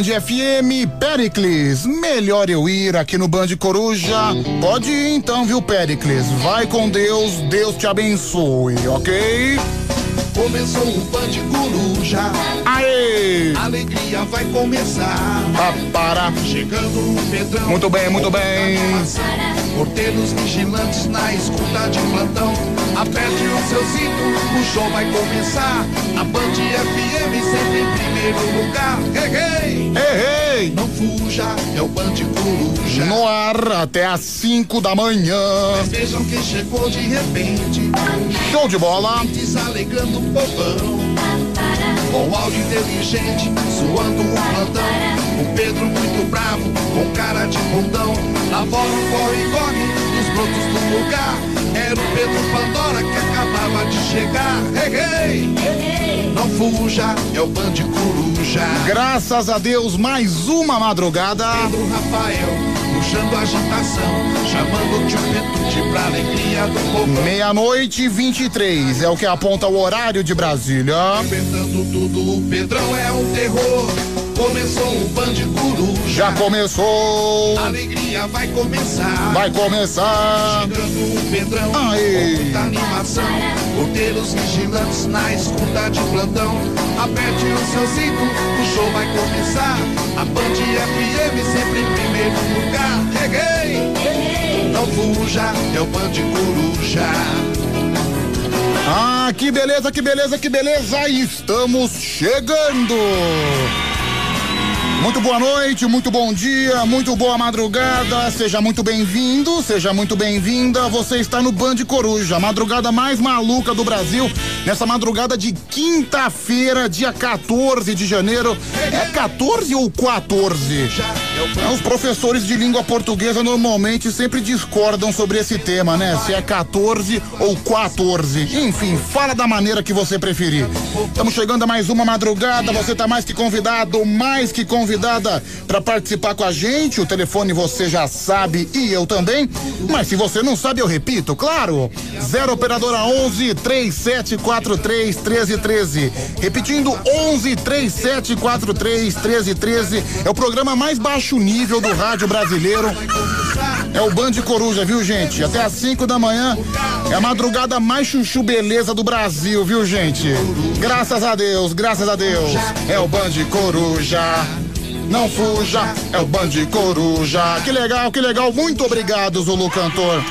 Band FM, Pericles. Melhor eu ir aqui no Band Coruja. Pode ir então, viu, Pericles? Vai com Deus, Deus te abençoe, ok? Começou o Band Coruja. Aê! Alegria vai começar. Tá, para. Chegando o Pedrão. Muito bem, muito bem. Porteiros vigilantes na escuta de plantão. Aperte o seu cinto, o show vai começar. A Band FM sempre em primeiro lugar. Hey, hey! Ei, ei! Não fuja, é o Band Coruja. No ar até às 5 da manhã. Vejam quem chegou de repente. Show de bola. Desalegrando o povão. Com áudio inteligente, suando o plantão. O Pedro muito bravo, com cara de bundão. Na bola um corre-corre, nos brotos do lugar. Era o Pedro Pandora que acabava de chegar. Hey, hey! Não fuja, é o Band Coruja. Graças a Deus, mais uma madrugada. Pedro Rafael, puxando a agitação. Chamando o tio Petute pra alegria do povo. Meia-noite e 23 é o que aponta o horário de Brasília. Inventando tudo, o Pedrão é um terror. Começou o Band Coruja. Já começou, A alegria vai começar. vai começar. Chegando o Pedrão, com muita animação. Porteiros vigilantes na escuta de plantão. Aperte o seu cinto, o show vai começar. A Band FM sempre em primeiro lugar. Cheguei! Não fuja, é o Band Coruja. Ah, que beleza, que beleza, que beleza! Estamos chegando! Muito boa noite, muito bom dia, muito boa madrugada. Seja muito bem-vindo, seja muito bem-vinda. Você está no Band Coruja, a madrugada mais maluca do Brasil. Nessa madrugada de quinta-feira, dia 14 de janeiro. É 14 ou 14? É, Os professores de língua portuguesa normalmente sempre discordam sobre esse tema, né? Se é 14 ou 14. Enfim, fala da maneira que você preferir. Estamos chegando a mais uma madrugada. Você está mais que convidado, mais que convidada para participar com a gente. O telefone você já sabe e eu também. Mas se você não sabe, eu repito, claro. 0 operadora 11 3743 1313. Repetindo 11 3743 1313. É o programa mais baixo nível do rádio brasileiro. É o Band Coruja, viu, gente? Até às 5 da manhã é a madrugada mais chuchu beleza do Brasil, viu, gente? Graças a Deus, graças a Deus. É o Band Coruja. Não fuja, é o Band Coruja. Que legal, que legal. Muito obrigado, Zulu Cantor.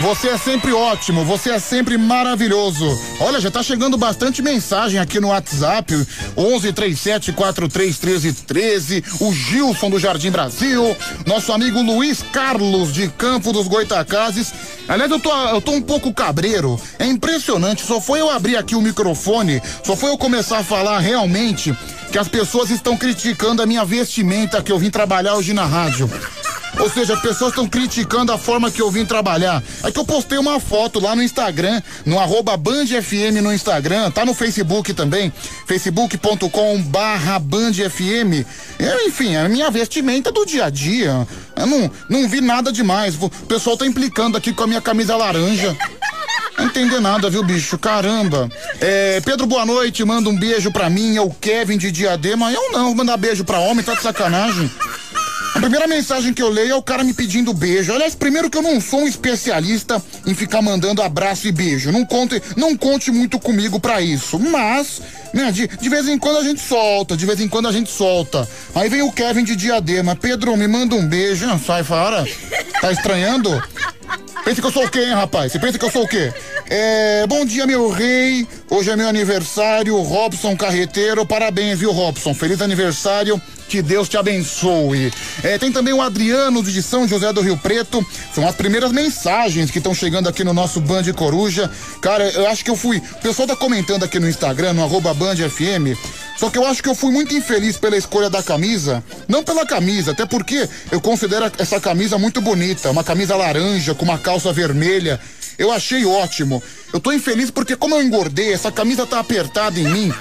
Você é sempre ótimo, você é sempre maravilhoso. Olha, já tá chegando bastante mensagem aqui no WhatsApp. 11 37 43 13 13. O Gilson do Jardim Brasil. Nosso amigo Luiz Carlos de Campo dos Goitacazes. Aliás, eu tô, eu tô um pouco cabreiro. É impressionante. Só foi eu abrir aqui o microfone, só foi eu começar a falar realmente que as pessoas estão criticando a minha vestimenta que eu vim trabalhar hoje na rádio. Ou seja, as pessoas estão criticando a forma que eu vim trabalhar. É que eu postei uma foto lá no Instagram, no arroba BandFM no Instagram, tá no Facebook também, facebook.com barra BandFM. É, enfim, a minha vestimenta do dia a dia. Eu não, não vi nada demais. O pessoal tá implicando aqui com a minha camisa laranja. Não entender nada, viu, bicho? Caramba. É, Pedro, boa noite. Manda um beijo pra mim. É o Kevin de Diadema. Eu não, vou mandar beijo pra homem, tá de sacanagem. A primeira mensagem que eu leio é o cara me pedindo beijo. Aliás, primeiro que eu não sou um especialista em ficar mandando abraço e beijo. Não conte, não conte muito comigo pra isso. Mas, né, de, de vez em quando a gente solta, de vez em quando a gente solta. Aí vem o Kevin de Diadema. Pedro, me manda um beijo. Sai fora. Tá estranhando? Pensa que eu sou o quê, hein, rapaz? Você pensa que eu sou o quê? É, bom dia, meu rei. Hoje é meu aniversário, Robson Carreteiro. Parabéns, viu, Robson? Feliz aniversário. Que Deus te abençoe. É, tem também o Adriano de São José do Rio Preto. São as primeiras mensagens que estão chegando aqui no nosso Band Coruja. Cara, eu acho que eu fui. O pessoal tá comentando aqui no Instagram, no arroba Band FM. Só que eu acho que eu fui muito infeliz pela escolha da camisa. Não pela camisa, até porque eu considero essa camisa muito bonita. Uma camisa laranja com uma calça vermelha. Eu achei ótimo. Eu tô infeliz porque, como eu engordei, essa camisa tá apertada em mim.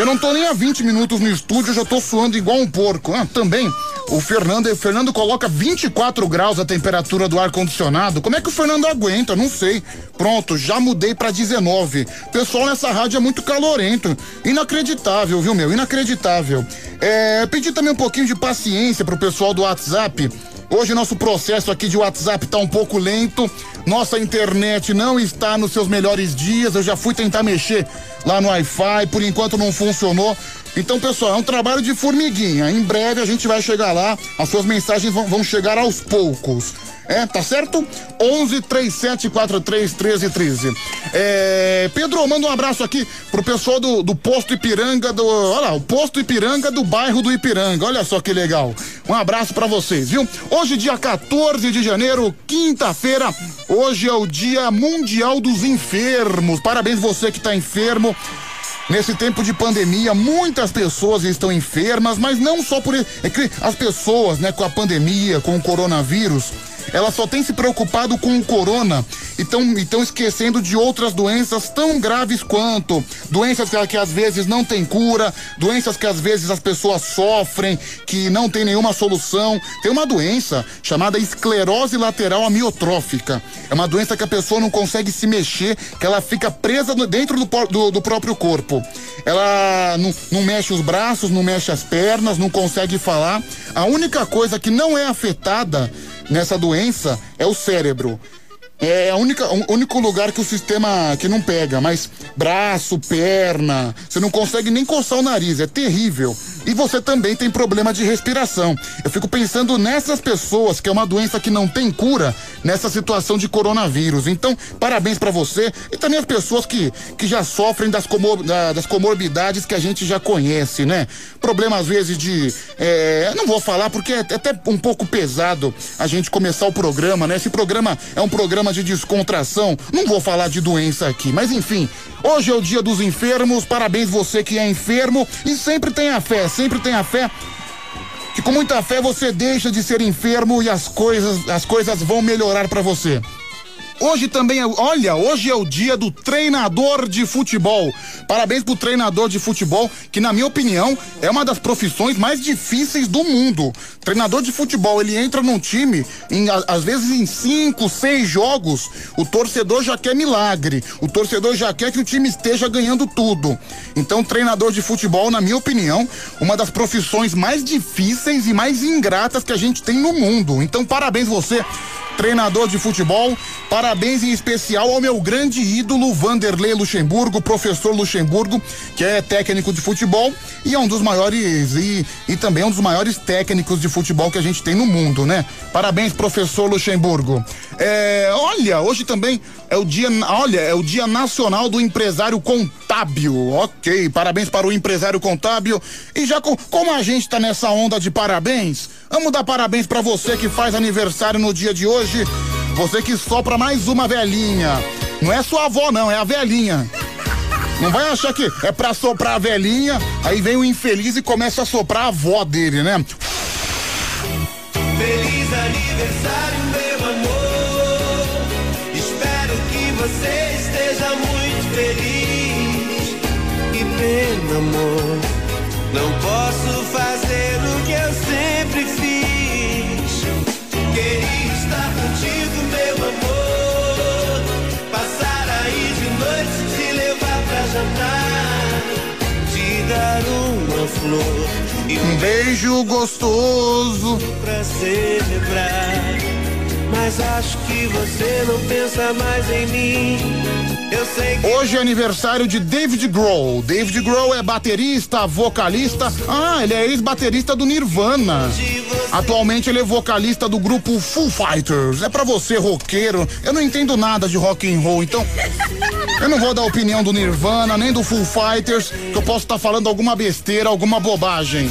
Eu não tô nem há 20 minutos no estúdio, já tô suando igual um porco. Ah, também, o Fernando, o Fernando coloca 24 graus a temperatura do ar condicionado. Como é que o Fernando aguenta? Não sei. Pronto, já mudei para 19. Pessoal nessa rádio é muito calorento. Inacreditável, viu, meu? Inacreditável. É, pedi também um pouquinho de paciência pro pessoal do WhatsApp. Hoje nosso processo aqui de WhatsApp tá um pouco lento. Nossa internet não está nos seus melhores dias. Eu já fui tentar mexer lá no Wi-Fi, por enquanto não funcionou. Então, pessoal, é um trabalho de formiguinha. Em breve a gente vai chegar lá. As suas mensagens vão, vão chegar aos poucos. É, tá certo? 11 3743 1313. É, Pedro, manda um abraço aqui pro pessoal do, do posto Ipiranga do. Olha lá, o posto Ipiranga do bairro do Ipiranga. Olha só que legal. Um abraço para vocês, viu? Hoje, dia 14 de janeiro, quinta-feira. Hoje é o Dia Mundial dos Enfermos. Parabéns você que tá enfermo. Nesse tempo de pandemia, muitas pessoas estão enfermas, mas não só por. É que as pessoas, né, com a pandemia, com o coronavírus, ela só tem se preocupado com o corona e estão esquecendo de outras doenças tão graves quanto doenças que, que, às vezes não tem cura, doenças que às vezes as pessoas sofrem, que não tem nenhuma solução. Tem uma doença chamada esclerose lateral amiotrófica. É uma doença que a pessoa não consegue se mexer, que ela fica presa dentro do, do, do próprio corpo. Ela não, não mexe os braços, não mexe as pernas, não consegue falar. A única coisa que não é afetada nessa doença é o cérebro. É a única, o único lugar que o sistema que não pega, mas braço, perna, você não consegue nem coçar o nariz, é terrível. E você também tem problema de respiração. Eu fico pensando nessas pessoas que é uma doença que não tem cura nessa situação de coronavírus. Então, parabéns para você e também as pessoas que, que já sofrem das, comor, das comorbidades que a gente já conhece, né? Problema às vezes de. É, não vou falar porque é até um pouco pesado a gente começar o programa, né? Esse programa é um programa de descontração. Não vou falar de doença aqui, mas enfim. Hoje é o dia dos enfermos. Parabéns você que é enfermo e sempre tenha fé sempre tenha fé que com muita fé você deixa de ser enfermo e as coisas, as coisas vão melhorar para você. Hoje também, é, olha, hoje é o dia do treinador de futebol. Parabéns pro treinador de futebol, que na minha opinião é uma das profissões mais difíceis do mundo. Treinador de futebol, ele entra num time, em, às vezes em cinco, seis jogos, o torcedor já quer milagre. O torcedor já quer que o time esteja ganhando tudo. Então, treinador de futebol, na minha opinião, uma das profissões mais difíceis e mais ingratas que a gente tem no mundo. Então, parabéns você treinador de futebol. Parabéns em especial ao meu grande ídolo Vanderlei Luxemburgo, professor Luxemburgo, que é técnico de futebol e é um dos maiores e, e também um dos maiores técnicos de futebol que a gente tem no mundo, né? Parabéns, professor Luxemburgo. É, olha, hoje também é o dia, olha, é o dia nacional do empresário contábil. Ok, parabéns para o empresário contábil. E já com, como a gente tá nessa onda de parabéns, vamos dar parabéns para você que faz aniversário no dia de hoje. Você que sopra mais uma velhinha. Não é sua avó, não, é a velhinha. Não vai achar que é pra soprar a velhinha, aí vem o infeliz e começa a soprar a avó dele, né? Feliz aniversário, Pena, amor. Não posso fazer o que eu sempre fiz. Queria estar contigo, meu amor. Passar aí de noite, te levar pra jantar. Te dar uma flor. E Um beijo gostoso. pra celebrar. Mas acho que você não pensa mais em mim. Hoje é aniversário de David Grohl. David Grohl é baterista, vocalista. Ah, ele é ex-baterista do Nirvana. Atualmente ele é vocalista do grupo Foo Fighters. É pra você, roqueiro. Eu não entendo nada de rock and roll, então eu não vou dar opinião do Nirvana nem do Foo Fighters, que eu posso estar falando alguma besteira, alguma bobagem.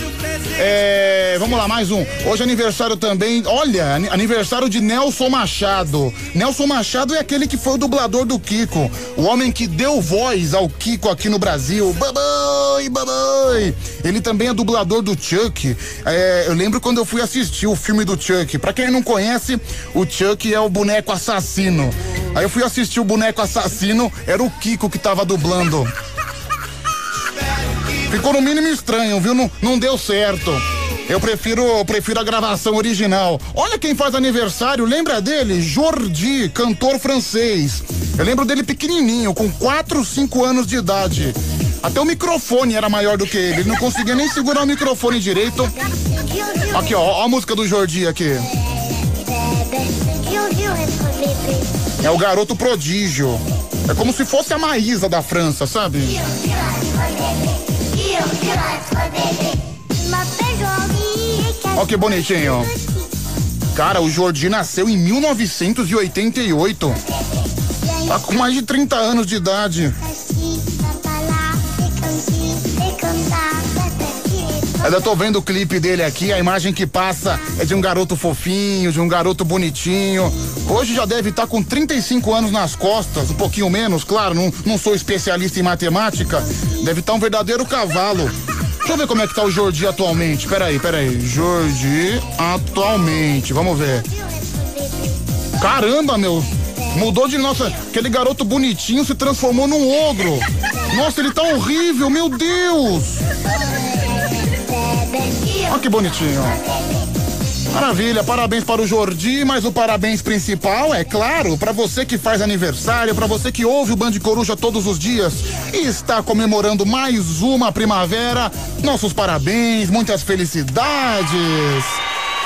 É, vamos lá, mais um. Hoje é aniversário também, olha, ani- aniversário de Nelson Machado. Nelson Machado é aquele que foi o dublador do Kiko, o homem que deu voz ao Kiko aqui no Brasil. Babai, babai. Ele também é dublador do Chuck. É, eu lembro quando eu fui assistir o filme do Chuck. Pra quem não conhece, o Chuck é o boneco assassino. Aí eu fui assistir o boneco assassino, era o Kiko que tava dublando. Ficou no mínimo estranho, viu? Não, não deu certo. Eu prefiro, eu prefiro a gravação original. Olha quem faz aniversário, lembra dele? Jordi, cantor francês. Eu lembro dele pequenininho, com 4, 5 anos de idade. Até o microfone era maior do que ele. Ele não conseguia nem segurar o microfone direito. Aqui, ó, ó a música do Jordi aqui. É o garoto prodígio. É como se fosse a Maísa da França, sabe? Olha que bonitinho. Cara, o Jordi nasceu em 1988. Tá com mais de 30 anos de idade. Eu tô vendo o clipe dele aqui, a imagem que passa é de um garoto fofinho, de um garoto bonitinho. Hoje já deve estar tá com 35 anos nas costas, um pouquinho menos, claro, não, não sou especialista em matemática. Deve estar tá um verdadeiro cavalo. Deixa eu ver como é que tá o Jordi atualmente. Peraí, peraí. Jordi atualmente. Vamos ver. Caramba, meu. Mudou de nossa. Aquele garoto bonitinho se transformou num ogro. Nossa, ele tá horrível, meu Deus. Olha que bonitinho. Maravilha, parabéns para o Jordi, mas o parabéns principal é claro para você que faz aniversário, para você que ouve o Band Coruja todos os dias e está comemorando mais uma primavera. Nossos parabéns, muitas felicidades.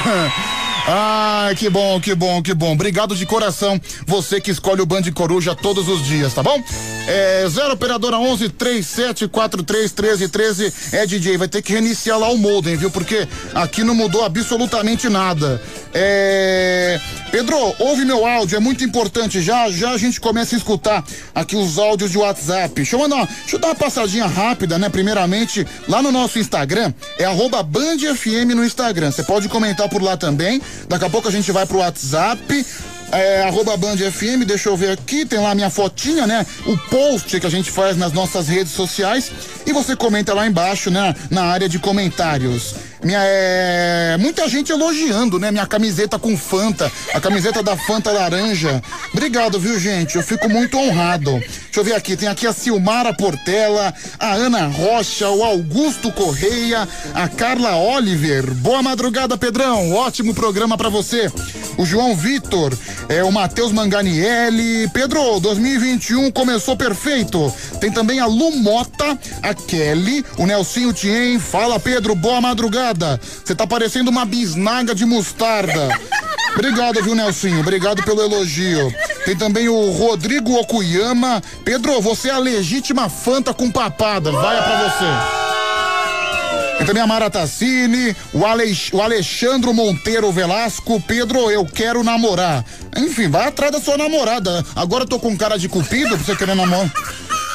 Ai, que bom, que bom, que bom. Obrigado de coração, você que escolhe o Band Coruja todos os dias, tá bom? É, 0 operadora 11 3743 1313 é DJ, vai ter que reiniciar lá o modem, viu? Porque aqui não mudou absolutamente nada. É, Pedro, ouve meu áudio, é muito importante. Já já a gente começa a escutar aqui os áudios de WhatsApp. Deixa eu mandar, deixa eu dar uma passadinha rápida, né? Primeiramente, lá no nosso Instagram, é arroba Band FM no Instagram. Você pode comentar por lá também. Daqui a pouco a gente vai pro WhatsApp é, arroba Band FM, deixa eu ver aqui, tem lá minha fotinha, né? O post que a gente faz nas nossas redes sociais e você comenta lá embaixo, né? Na área de comentários. Minha, é, muita gente elogiando, né? Minha camiseta com Fanta, a camiseta da Fanta laranja. Obrigado, viu, gente? Eu fico muito honrado. Deixa eu ver aqui, tem aqui a Silmara Portela, a Ana Rocha, o Augusto Correia, a Carla Oliver. Boa madrugada, Pedrão. Ótimo programa para você. O João Vitor, é o Matheus Manganielli. Pedro, 2021 começou perfeito. Tem também a Lu Mota, a Kelly, o Nelsinho Tien. Fala, Pedro, boa madrugada. Você tá parecendo uma bisnaga de mostarda. Obrigado, viu, Nelsinho? Obrigado pelo elogio. Tem também o Rodrigo Okuyama. Pedro, você é a legítima fanta com papada. Vai pra você. E também a Mara Tassini, o, Alex, o Alexandro Monteiro Velasco, Pedro, eu quero namorar. Enfim, vai atrás da sua namorada. Agora eu tô com cara de cupido pra você querer namorar.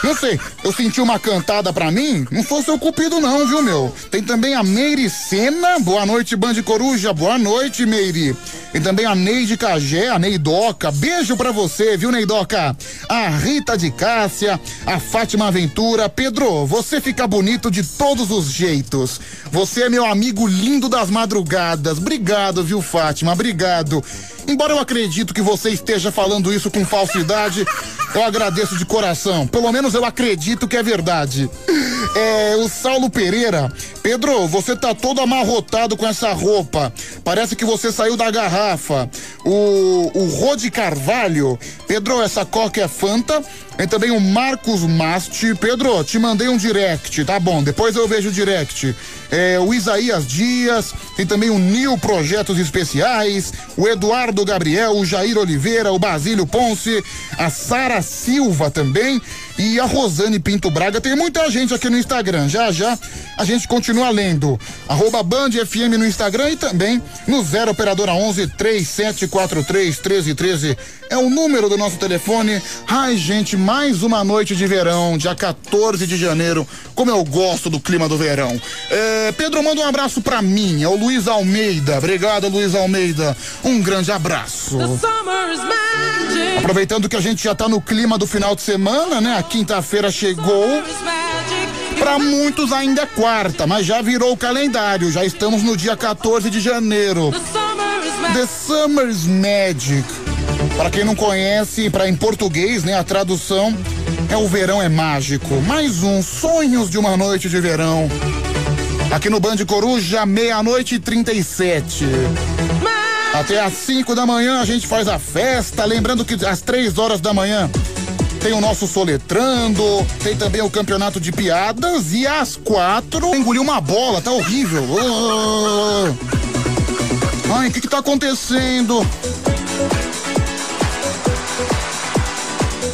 Não sei, eu senti uma cantada pra mim, não sou seu cupido não, viu, meu? Tem também a Meire Sena, boa noite, Band Coruja, boa noite, Meire. E também a Neide Cagé, a Neidoca, beijo pra você, viu, Neidoca? A Rita de Cássia, a Fátima Aventura, Pedro, você fica bonito de todos os jeitos. Você é meu amigo lindo das madrugadas, obrigado, viu, Fátima, obrigado. Embora eu acredito que você esteja falando isso com falsidade, eu agradeço de coração. Pelo menos eu acredito que é verdade. É, o Saulo Pereira. Pedro, você tá todo amarrotado com essa roupa. Parece que você saiu da garrafa. O, o Rode Carvalho. Pedro, essa coca é Fanta. Tem também o Marcos Masti. Pedro, te mandei um direct, tá bom? Depois eu vejo o direct. É, o Isaías Dias, tem também o Nil Projetos Especiais, o Eduardo Gabriel, o Jair Oliveira, o Basílio Ponce, a Sara Silva também e a Rosane Pinto Braga. Tem muita gente aqui no Instagram. Já já a gente continua lendo. Arroba Band FM no Instagram e também no 0 Operadora 11 3743 1313 é o número do nosso telefone. Ai, gente, mais uma noite de verão, dia 14 de janeiro. Como eu gosto do clima do verão. É, Pedro, manda um abraço pra mim, é o Luiz Almeida. Obrigado, Luiz Almeida. Um grande abraço. Aproveitando que a gente já tá no clima do final de semana, né? A quinta-feira chegou. Para muitos ainda é quarta, mas já virou o calendário. Já estamos no dia 14 de janeiro. The Summer's Magic. Para quem não conhece, para em português, né, a tradução É o verão é mágico. Mais um Sonhos de uma noite de verão. Aqui no Band Coruja, meia-noite e 37. Até às 5 da manhã a gente faz a festa. Lembrando que às 3 horas da manhã tem o nosso soletrando, tem também o campeonato de piadas e às quatro engoliu uma bola, tá horrível. Oh. Ai, o que que tá acontecendo?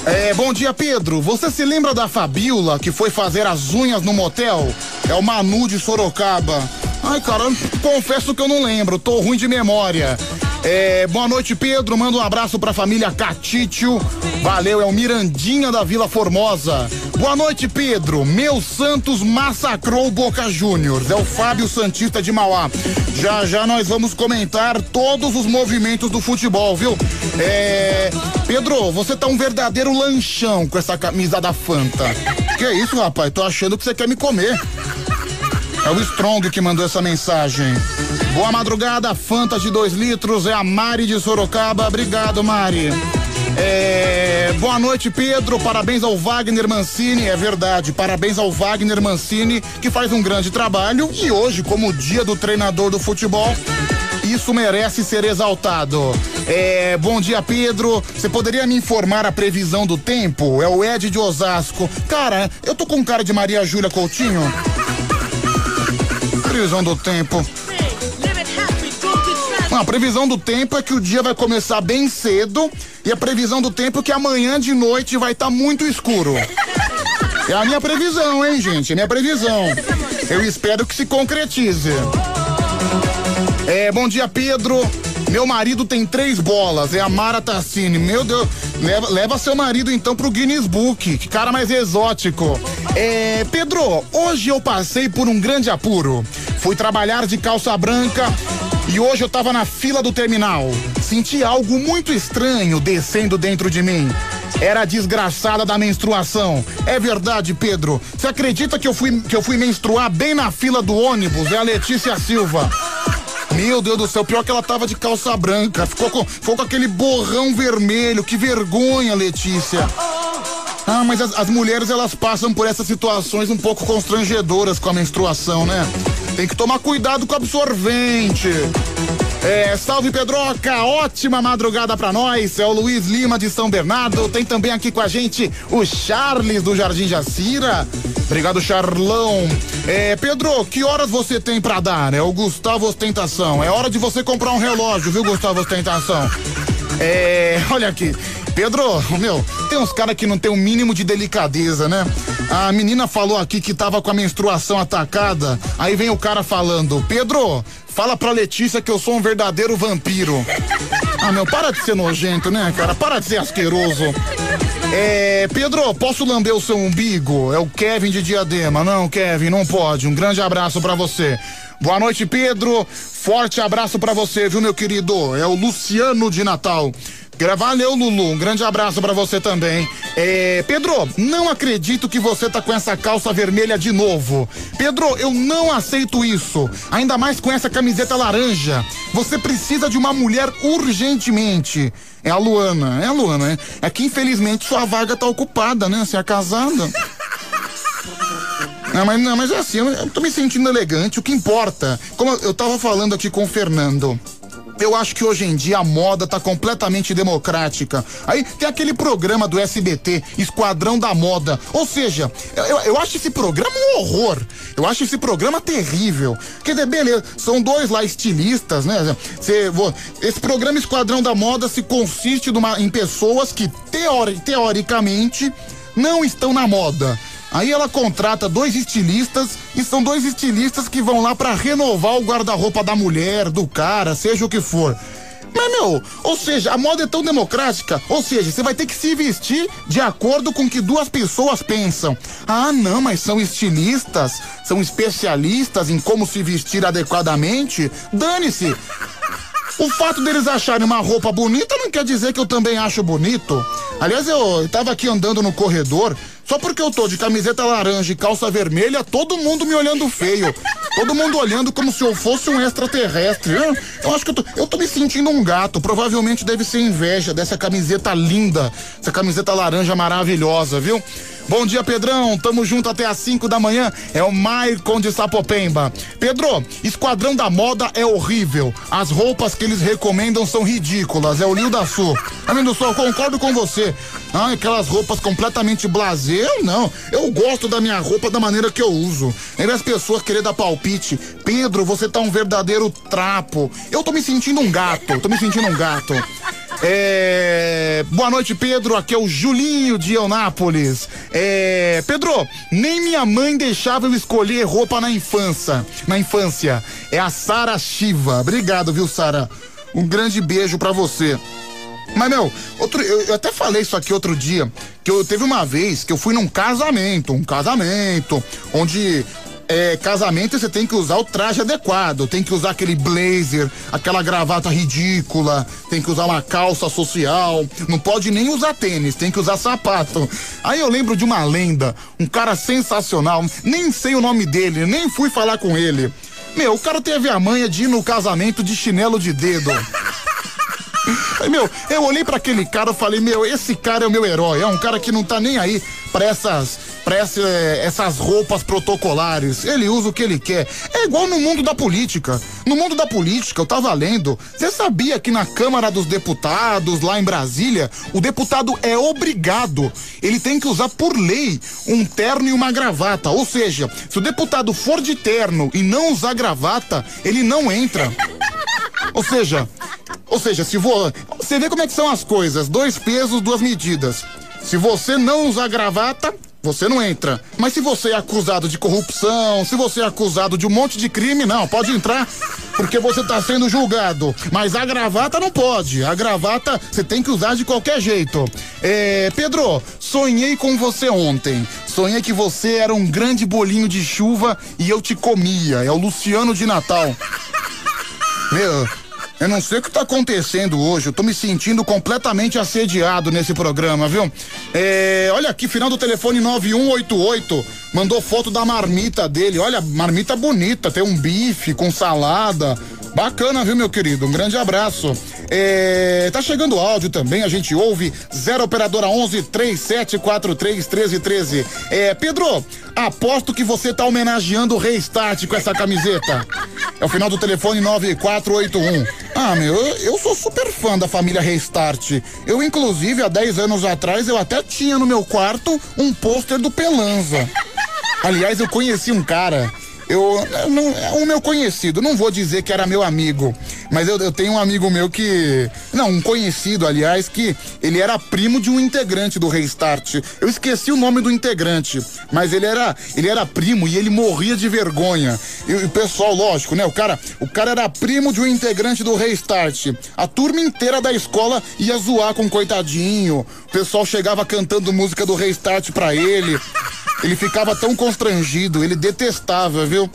É, bom dia, Pedro. Você se lembra da Fabiola que foi fazer as unhas no motel? É o Manu de Sorocaba. Ai, cara, confesso que eu não lembro, tô ruim de memória. É, boa noite, Pedro. Manda um abraço pra família Catítio. Valeu, é o Mirandinha da Vila Formosa. Boa noite, Pedro. Meu Santos massacrou o Boca Juniors. É o Fábio Santista de Mauá. Já já nós vamos comentar todos os movimentos do futebol, viu? É. Pedro, você tá um verdadeiro lanchão com essa camisa da Fanta. Que isso, rapaz? Tô achando que você quer me comer. É o Strong que mandou essa mensagem. Boa madrugada, Fanta de 2 litros, é a Mari de Sorocaba. Obrigado, Mari. É, boa noite, Pedro. Parabéns ao Wagner Mancini. É verdade, parabéns ao Wagner Mancini, que faz um grande trabalho. E hoje, como dia do treinador do futebol, isso merece ser exaltado. É, bom dia, Pedro. Você poderia me informar a previsão do tempo? É o Ed de Osasco. Cara, eu tô com cara de Maria Júlia Coutinho. Previsão do tempo. A previsão do tempo é que o dia vai começar bem cedo e a previsão do tempo é que amanhã de noite vai estar tá muito escuro. É a minha previsão, hein, gente? É minha previsão. Eu espero que se concretize. É, bom dia, Pedro. Meu marido tem três bolas, é a Mara Tassini. Meu Deus, leva, leva seu marido então pro Guinness Book, que cara mais exótico. É, Pedro, hoje eu passei por um grande apuro. Fui trabalhar de calça branca e hoje eu tava na fila do terminal. Senti algo muito estranho descendo dentro de mim. Era a desgraçada da menstruação. É verdade, Pedro. Você acredita que eu fui que eu fui menstruar bem na fila do ônibus? É a Letícia Silva. Meu Deus do céu, pior que ela tava de calça branca. Ficou com, ficou com aquele borrão vermelho. Que vergonha, Letícia. Ah, mas as, as, mulheres elas passam por essas situações um pouco constrangedoras com a menstruação, né? Tem que tomar cuidado com o absorvente. É, salve Pedroca, ótima madrugada para nós. É o Luiz Lima de São Bernardo. Tem também aqui com a gente o Charles do Jardim Jacira. Obrigado, Charlão. É, Pedro, que horas você tem para dar? É o Gustavo Ostentação. É hora de você comprar um relógio, viu, Gustavo Ostentação? É, olha aqui. Pedro, meu, tem uns caras que não tem o um mínimo de delicadeza, né? A menina falou aqui que tava com a menstruação atacada. Aí vem o cara falando: Pedro, fala pra Letícia que eu sou um verdadeiro vampiro. Ah, meu, para de ser nojento, né, cara? Para de ser asqueroso. É, Pedro, posso lamber o seu umbigo? É o Kevin de Diadema. Não, Kevin, não pode. Um grande abraço para você. Boa noite, Pedro. Forte abraço para você, viu, meu querido? É o Luciano de Natal. Valeu, Lulu. Um grande abraço para você também. É, Pedro, não acredito que você tá com essa calça vermelha de novo. Pedro, eu não aceito isso. Ainda mais com essa camiseta laranja. Você precisa de uma mulher urgentemente. É a Luana, é a Luana, né? É que infelizmente sua vaga tá ocupada, né? Você é casada. Não, mas, não, mas é assim, eu, eu tô me sentindo elegante, o que importa. Como eu, eu tava falando aqui com o Fernando. Eu acho que hoje em dia a moda tá completamente democrática. Aí tem aquele programa do SBT, Esquadrão da Moda. Ou seja, eu, eu acho esse programa um horror. Eu acho esse programa terrível. Quer dizer, beleza, são dois lá estilistas, né? Cê, vou, esse programa Esquadrão da Moda se consiste numa, em pessoas que teori, teoricamente não estão na moda Aí ela contrata dois estilistas e são dois estilistas que vão lá para renovar o guarda-roupa da mulher, do cara, seja o que for. Mas, meu, ou seja, a moda é tão democrática, ou seja, você vai ter que se vestir de acordo com o que duas pessoas pensam. Ah, não, mas são estilistas, são especialistas em como se vestir adequadamente. Dane-se! O fato deles acharem uma roupa bonita não quer dizer que eu também acho bonito. Aliás, eu tava aqui andando no corredor, Só porque eu tô de camiseta laranja e calça vermelha, todo mundo me olhando feio. Todo mundo olhando como se eu fosse um extraterrestre. Eu, eu acho que eu tô, eu tô me sentindo um gato. Provavelmente deve ser inveja dessa camiseta linda, essa camiseta laranja maravilhosa, viu? Bom dia, Pedrão. Tamo junto até às 5 da manhã. É o Maicon de Sapopemba. Pedro, Esquadrão da Moda é horrível. As roupas que eles recomendam são ridículas. É o Lio da Sul. Amigo só, concordo com você. Ah, aquelas roupas completamente blazer, não. Eu gosto da minha roupa da maneira que eu uso. Vez das pessoas querer dar palpite. Pedro, você tá um verdadeiro trapo. Eu tô me sentindo um gato. Tô me sentindo um gato. É... Boa noite, Pedro. Aqui é o Julinho de Eunápolis. É... Pedro, nem minha mãe deixava eu escolher roupa na infância. Na infância. É a Sara Shiva. Obrigado, viu, Sara? Um grande beijo para você. Mas, meu, outro, eu, eu, até falei isso aqui outro dia, que eu teve uma vez que eu fui num casamento, um casamento, onde é, casamento você tem que usar o traje adequado, tem que usar aquele blazer, aquela gravata ridícula, tem que usar uma calça social, não pode nem usar tênis, tem que usar sapato. Aí eu lembro de uma lenda, um cara sensacional, nem sei o nome dele, nem fui falar com ele. Meu, o cara teve a manha de ir no casamento de chinelo de dedo. Aí, meu, eu olhei para aquele cara e falei, meu, esse cara é o meu herói. É um cara que não tá nem aí pra essas, pra essa, essas roupas protocolares. Ele usa o que ele quer. É igual no mundo da política. No mundo da política, eu tava lendo. Você sabia que na Câmara dos Deputados, lá em Brasília, o deputado é obrigado. Ele tem que usar por lei um terno e uma gravata. Ou seja, se o deputado for de terno e não usar gravata, ele não entra. Ou seja, ou seja, se vou, você vê como é que são as coisas, dois pesos, duas medidas. Se você não usar gravata, você não entra. Mas se você é acusado de corrupção, se você é acusado de um monte de crime, não, pode entrar, porque você está sendo julgado. Mas a gravata não pode. A gravata você tem que usar de qualquer jeito. É, Pedro, sonhei com você ontem. Sonhei que você era um grande bolinho de chuva e eu te comia. É o Luciano de Natal. Meu, eu não sei o que está acontecendo hoje. Eu tô me sentindo completamente assediado nesse programa, viu? É, olha aqui, final do telefone 9188. Mandou foto da marmita dele. Olha, marmita bonita. Tem um bife com salada. Bacana, viu, meu querido? Um grande abraço. É, tá chegando áudio também, a gente ouve 0 operadora 11 3743 1313. É, Pedro, aposto que você tá homenageando o Restart com essa camiseta. É o final do telefone 9481. Ah, meu, eu, sou super fã da família Restart. Eu, inclusive, há 10 anos atrás, eu até tinha no meu quarto um pôster do Pelanza. Aliás, eu conheci um cara eu, não, é um meu conhecido, não vou dizer que era meu amigo, mas eu, eu, tenho um amigo meu que, não, um conhecido, aliás, que ele era primo de um integrante do Restart. Eu esqueci o nome do integrante, mas ele era, ele era primo e ele morria de vergonha. E o pessoal, lógico, né? O cara, o cara era primo de um integrante do Restart. A turma inteira da escola ia zoar com o coitadinho. O pessoal chegava cantando música do Restart pra ele. Ele ficava tão constrangido, ele detestava, viu?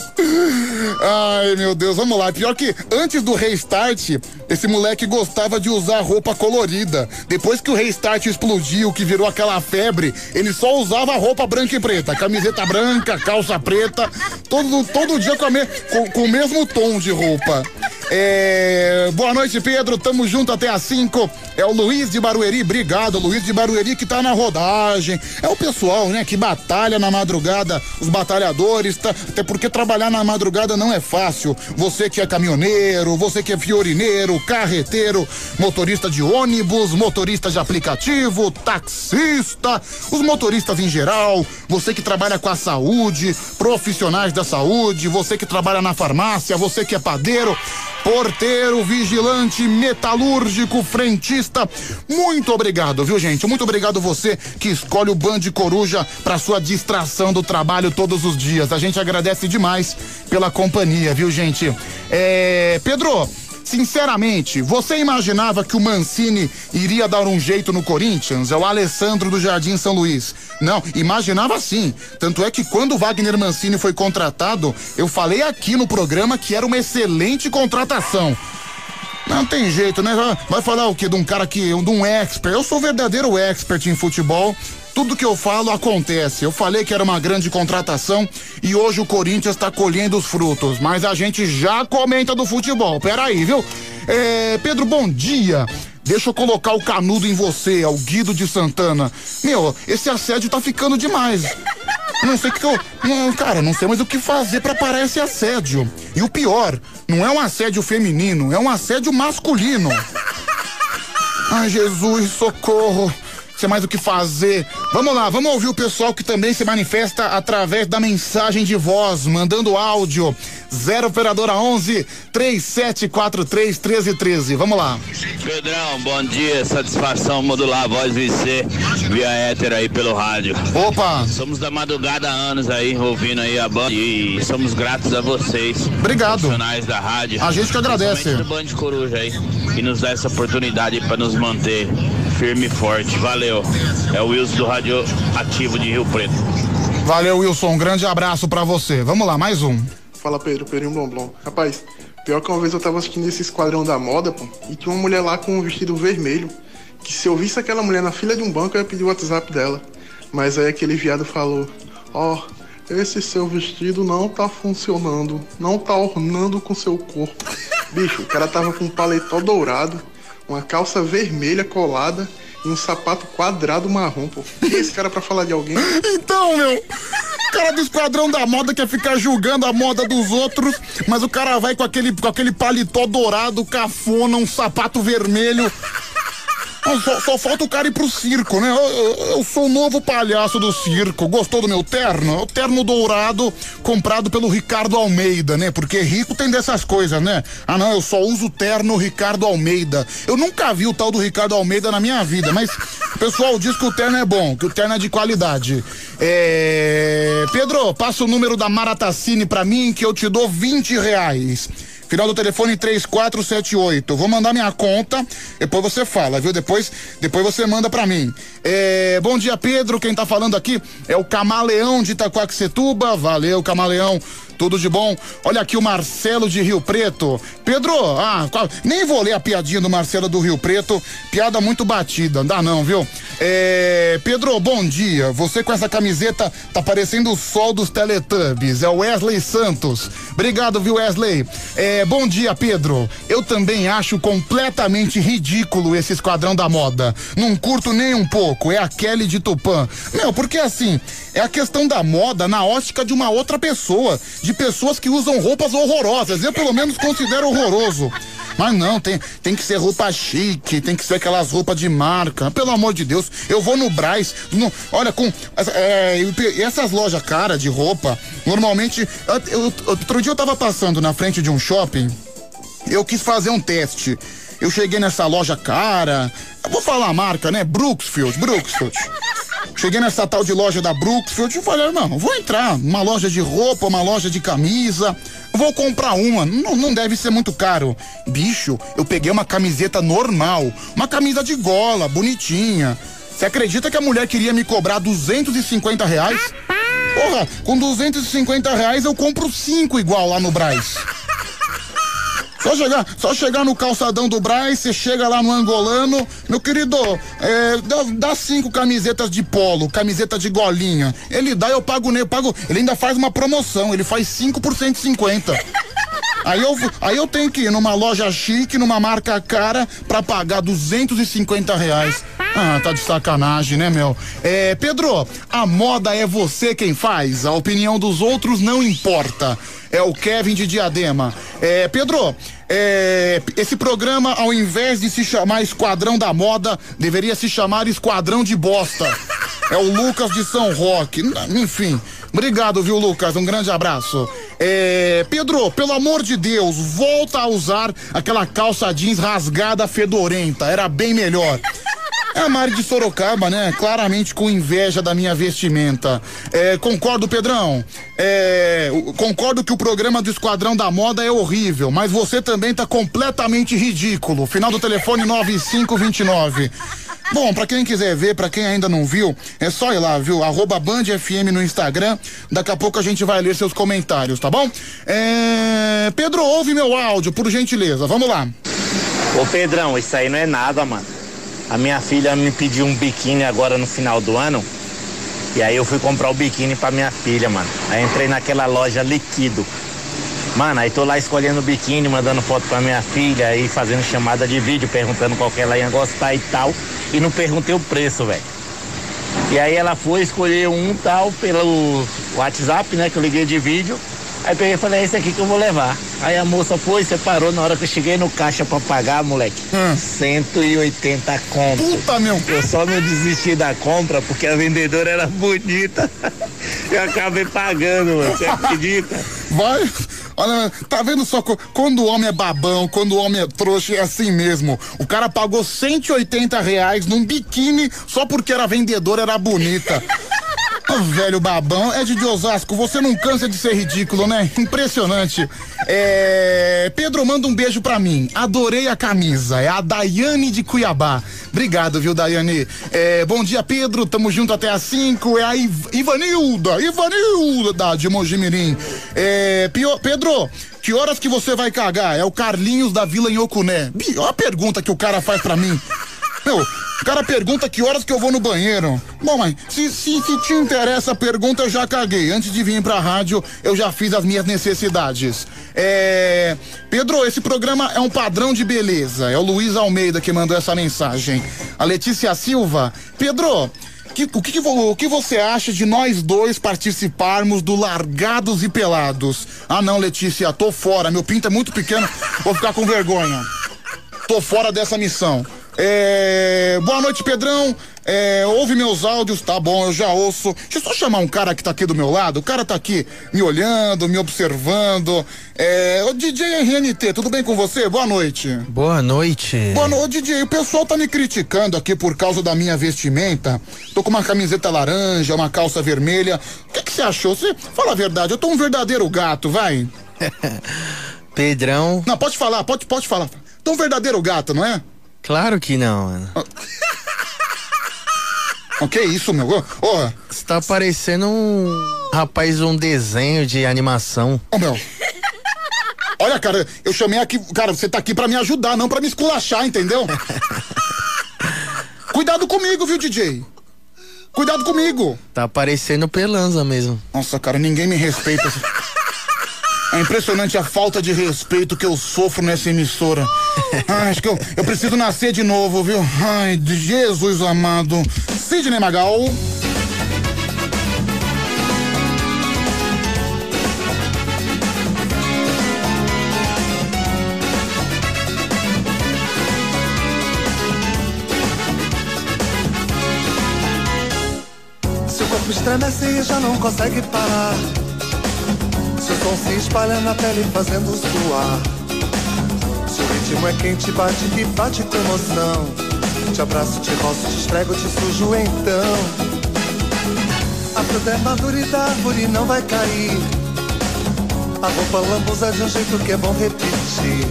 Ai, meu Deus, vamos lá. Pior que antes do restart, esse moleque gostava de usar roupa colorida. Depois que o restart explodiu, que virou aquela febre, ele só usava roupa branca e preta. Camiseta branca, calça preta, todo, todo dia com, a me, com, com o mesmo tom de roupa. É, boa noite, Pedro. Tamo junto até às 5. É o Luiz de Barueri. Obrigado, Luiz de Barueri, que tá na rodagem. É o pessoal, né, que batalha na madrugada, os batalhadores, tá, até porque trabalhar na madrugada não é fácil. Você que é caminhoneiro, você que é fiorineiro, carreteiro, motorista de ônibus, motorista de aplicativo, taxista, os motoristas em geral, você que trabalha com a saúde, profissionais da saúde, você que trabalha na farmácia, você que é padeiro porteiro, vigilante, metalúrgico, frentista. Muito obrigado, viu, gente? Muito obrigado você que escolhe o Band Coruja para sua distração do trabalho todos os dias. A gente agradece demais pela companhia, viu, gente? É, Pedro, Sinceramente, você imaginava que o Mancini iria dar um jeito no Corinthians? É o Alessandro do Jardim São Luís. Não, imaginava sim. Tanto é que quando o Wagner Mancini foi contratado, eu falei aqui no programa que era uma excelente contratação. Não tem jeito, né? Vai falar o quê? De um cara que, de um expert. Eu sou verdadeiro expert em futebol tudo que eu falo acontece. Eu falei que era uma grande contratação e hoje o Corinthians está colhendo os frutos, mas a gente já comenta do futebol. Peraí, viu? É, Pedro, bom dia. Deixa eu colocar o canudo em você, é o Guido de Santana. Meu, esse assédio tá ficando demais. Não sei o que eu. Não, cara, não sei mais o que fazer para parar esse assédio. E o pior, não é um assédio feminino, é um assédio masculino. Ai, Jesus, socorro sem mais o que fazer. Vamos lá, vamos ouvir o pessoal que também se manifesta através da mensagem de voz, mandando áudio. 0 operadora 11 3743 1313. Vamos lá. Pedrão, bom dia. Satisfação modular a voz VC via éter aí pelo rádio. Opa! Somos da madrugada há anos aí, ouvindo aí a banda e somos gratos a vocês. Obrigado. Profissionais da rádio. A gente que agradece. do Band Coruja aí, que nos dá essa oportunidade para nos manter firme e forte. Valeu. É o Wilson do Rádio Ativo de Rio Preto. Valeu, Wilson. Um grande abraço para você. Vamos lá, mais um. Fala Pedro, Pedrinho Blomblom. Rapaz, pior que uma vez eu tava assistindo esse esquadrão da moda, pô, e tinha uma mulher lá com um vestido vermelho. Que se eu visse aquela mulher na fila de um banco, eu ia pedir o WhatsApp dela. Mas aí aquele viado falou: Ó, oh, esse seu vestido não tá funcionando, não tá ornando com seu corpo. Bicho, o cara tava com um paletó dourado, uma calça vermelha colada e um sapato quadrado marrom, pô. Quem é esse cara pra falar de alguém? Então, meu cara do esquadrão da moda quer ficar julgando a moda dos outros, mas o cara vai com aquele, com aquele paletó dourado, cafona, um sapato vermelho. Só, só, falta o cara ir pro circo, né? Eu, eu, eu, sou o novo palhaço do circo. Gostou do meu terno? O terno dourado comprado pelo Ricardo Almeida, né? Porque rico tem dessas coisas, né? Ah, não, eu só uso o terno Ricardo Almeida. Eu nunca vi o tal do Ricardo Almeida na minha vida, mas o pessoal diz que o terno é bom, que o terno é de qualidade. É... Pedro, passa o número da Maratacine pra mim que eu te dou 20 reais. Final do telefone 3478. Vou mandar minha conta, depois você fala, viu? Depois, depois você manda para mim. É, bom dia, Pedro. Quem tá falando aqui é o Camaleão de Itaquaquecetuba. Valeu, Camaleão. Tudo de bom? Olha aqui o Marcelo de Rio Preto. Pedro, ah, nem vou ler a piadinha do Marcelo do Rio Preto. Piada muito batida, não dá não, viu? É, Pedro, bom dia. Você com essa camiseta tá parecendo o sol dos Teletubbies. É o Wesley Santos. Obrigado, viu, Wesley? É, bom dia, Pedro. Eu também acho completamente ridículo esse esquadrão da moda. Não curto nem um pouco. É a Kelly de Tupã. Meu, porque assim, é a questão da moda na ótica de uma outra pessoa. De de pessoas que usam roupas horrorosas. Eu, pelo menos, considero horroroso. Mas não, tem, tem que ser roupa chique, tem que ser aquelas roupas de marca. Pelo amor de Deus, eu vou no Braz, no, olha, com é, essas lojas cara de roupa, normalmente. Eu, eu, outro dia eu tava passando na frente de um shopping, eu quis fazer um teste. Eu cheguei nessa loja cara, eu vou falar a marca, né? Brooksfield, Brooksfield. Cheguei nessa tal de loja da Brooksfield e falei, não, vou entrar. Uma loja de roupa, uma loja de camisa. Vou comprar uma. Não, não deve ser muito caro. Bicho, eu peguei uma camiseta normal. Uma camisa de gola, bonitinha. Você acredita que a mulher queria me cobrar 250 reais? Porra, com 250 reais eu compro cinco igual lá no Braz. Só chegar, só chegar no calçadão do Braz, você chega lá no angolano, meu querido, é, dá, dá, cinco camisetas de polo, camiseta de golinha. Ele dá, eu pago nele, eu pago. Ele ainda faz uma promoção, ele faz 5 por 150. Aí eu, aí eu tenho que ir numa loja chique, numa marca cara, pra pagar 250 reais. Ah, tá de sacanagem, né, meu? É, Pedro, a moda é você quem faz, a opinião dos outros não importa é o Kevin de Diadema. É, Pedro, é, esse programa, ao invés de se chamar Esquadrão da Moda, deveria se chamar Esquadrão de Bosta. É o Lucas de São Roque. Enfim. Obrigado, viu, Lucas? Um grande abraço. É, Pedro, pelo amor de Deus, volta a usar aquela calça jeans rasgada fedorenta. Era bem melhor. É a Mari de Sorocaba, né? Claramente com inveja da minha vestimenta. É, concordo, Pedrão. É, concordo que o programa do Esquadrão da Moda é horrível, mas você também tá completamente ridículo. Final do telefone 9529. Bom, para quem quiser ver, para quem ainda não viu, é só ir lá, viu? Arroba Band FM no Instagram. Daqui a pouco a gente vai ler seus comentários, tá bom? É... Pedro, ouve meu áudio, por gentileza. Vamos lá. Ô Pedrão, isso aí não é nada, mano. A minha filha me pediu um biquíni agora no final do ano E aí eu fui comprar o biquíni pra minha filha, mano. Aí entrei naquela loja Liquido. Mano, aí tô lá escolhendo o biquíni, mandando foto pra minha filha, aí fazendo chamada de vídeo, perguntando qual que ela ia gostar e tal. E não perguntei o preço, velho. E aí ela foi escolher um tal pelo WhatsApp, né? Que eu liguei de vídeo. Aí peguei e falei, é esse aqui que eu vou levar. Aí a moça foi, separou, na hora que eu cheguei no caixa pra pagar, moleque, Hum. 180 conto. Puta, meu. Eu só não desisti da compra porque a vendedora era bonita. Eu acabei pagando, mano. Você acredita? Vai. Olha, tá vendo só quando o homem é babão, quando o homem é trouxa, é assim mesmo. O cara pagou 180 reais num biquíni só porque era vendedora, era bonita. Ô, velho babão, é de Osasco, você não cansa de ser ridículo, né? Impressionante. É... Pedro, manda um beijo pra mim. Adorei a camisa. É a Daiane de Cuiabá. Obrigado, viu, Daiane? É... Bom dia, Pedro. Tamo junto até às 5. É a Iv- Ivanilda, Ivanilda de Mojimirim. É... Pio- Pedro, que horas que você vai cagar? É o Carlinhos da Vila em Ocuné. Olha a pergunta que o cara faz pra mim. Meu, o cara pergunta que horas que eu vou no banheiro. Bom, mãe, se, se, se te interessa a pergunta, eu já caguei. Antes de vir pra rádio, eu já fiz as minhas necessidades. É. Pedro, esse programa é um padrão de beleza. É o Luiz Almeida que mandou essa mensagem. A Letícia Silva. Pedro. que- o, que, o que você acha de nós dois participarmos do Largados e Pelados? Ah, não, Letícia, tô fora. Meu pinto é muito pequeno, vou ficar com vergonha. Tô fora dessa missão. É, Boa noite, Pedrão. É, ouve meus áudios, tá bom, eu já ouço. Deixa eu só chamar um cara que tá aqui do meu lado. O cara tá aqui me olhando, me observando. É, ô DJ RNT, tudo bem com você? Boa noite. Boa noite. Boa noite, DJ. O pessoal tá me criticando aqui por causa da minha vestimenta. Tô com uma camiseta laranja, uma calça vermelha. O que que você achou? Você fala a verdade, eu tô um verdadeiro gato, vai. Pedrão, Não, pode falar, pode, pode falar. Tô um verdadeiro gato, não é? Claro que não, mano. O que é isso, meu? Ô, ô, Você tá parecendo um rapaz, um desenho de animação. Ô, meu. Olha, cara, eu chamei aqui. Cara, você tá aqui pra me ajudar, não pra me esculachar, entendeu? Cuidado comigo, viu, DJ? Cuidado comigo. Tá parecendo pelanza mesmo. Nossa, cara, ninguém me respeita. É impressionante a falta de respeito que eu sofro nessa emissora. Ai, acho que eu, eu preciso nascer de novo, viu? Ai, de Jesus amado. Sidney Magal. Seu corpo estremece e já não consegue parar. Seu som se espalha na pele fazendo suar. Seu ritmo é quente, bate e bate com emoção. Te abraço, te roço, te esfrego, te sujo então. A fruta é madura e da árvore não vai cair. A roupa lambuza de um jeito que é bom repetir.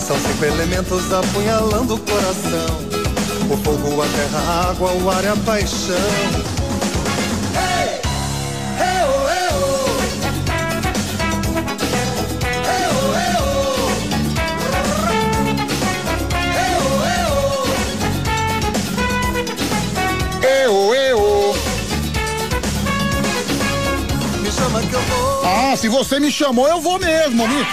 São cinco elementos apunhalando o coração. O fogo, a terra, a água, o ar e a paixão. Se você me chamou, eu vou mesmo. Me...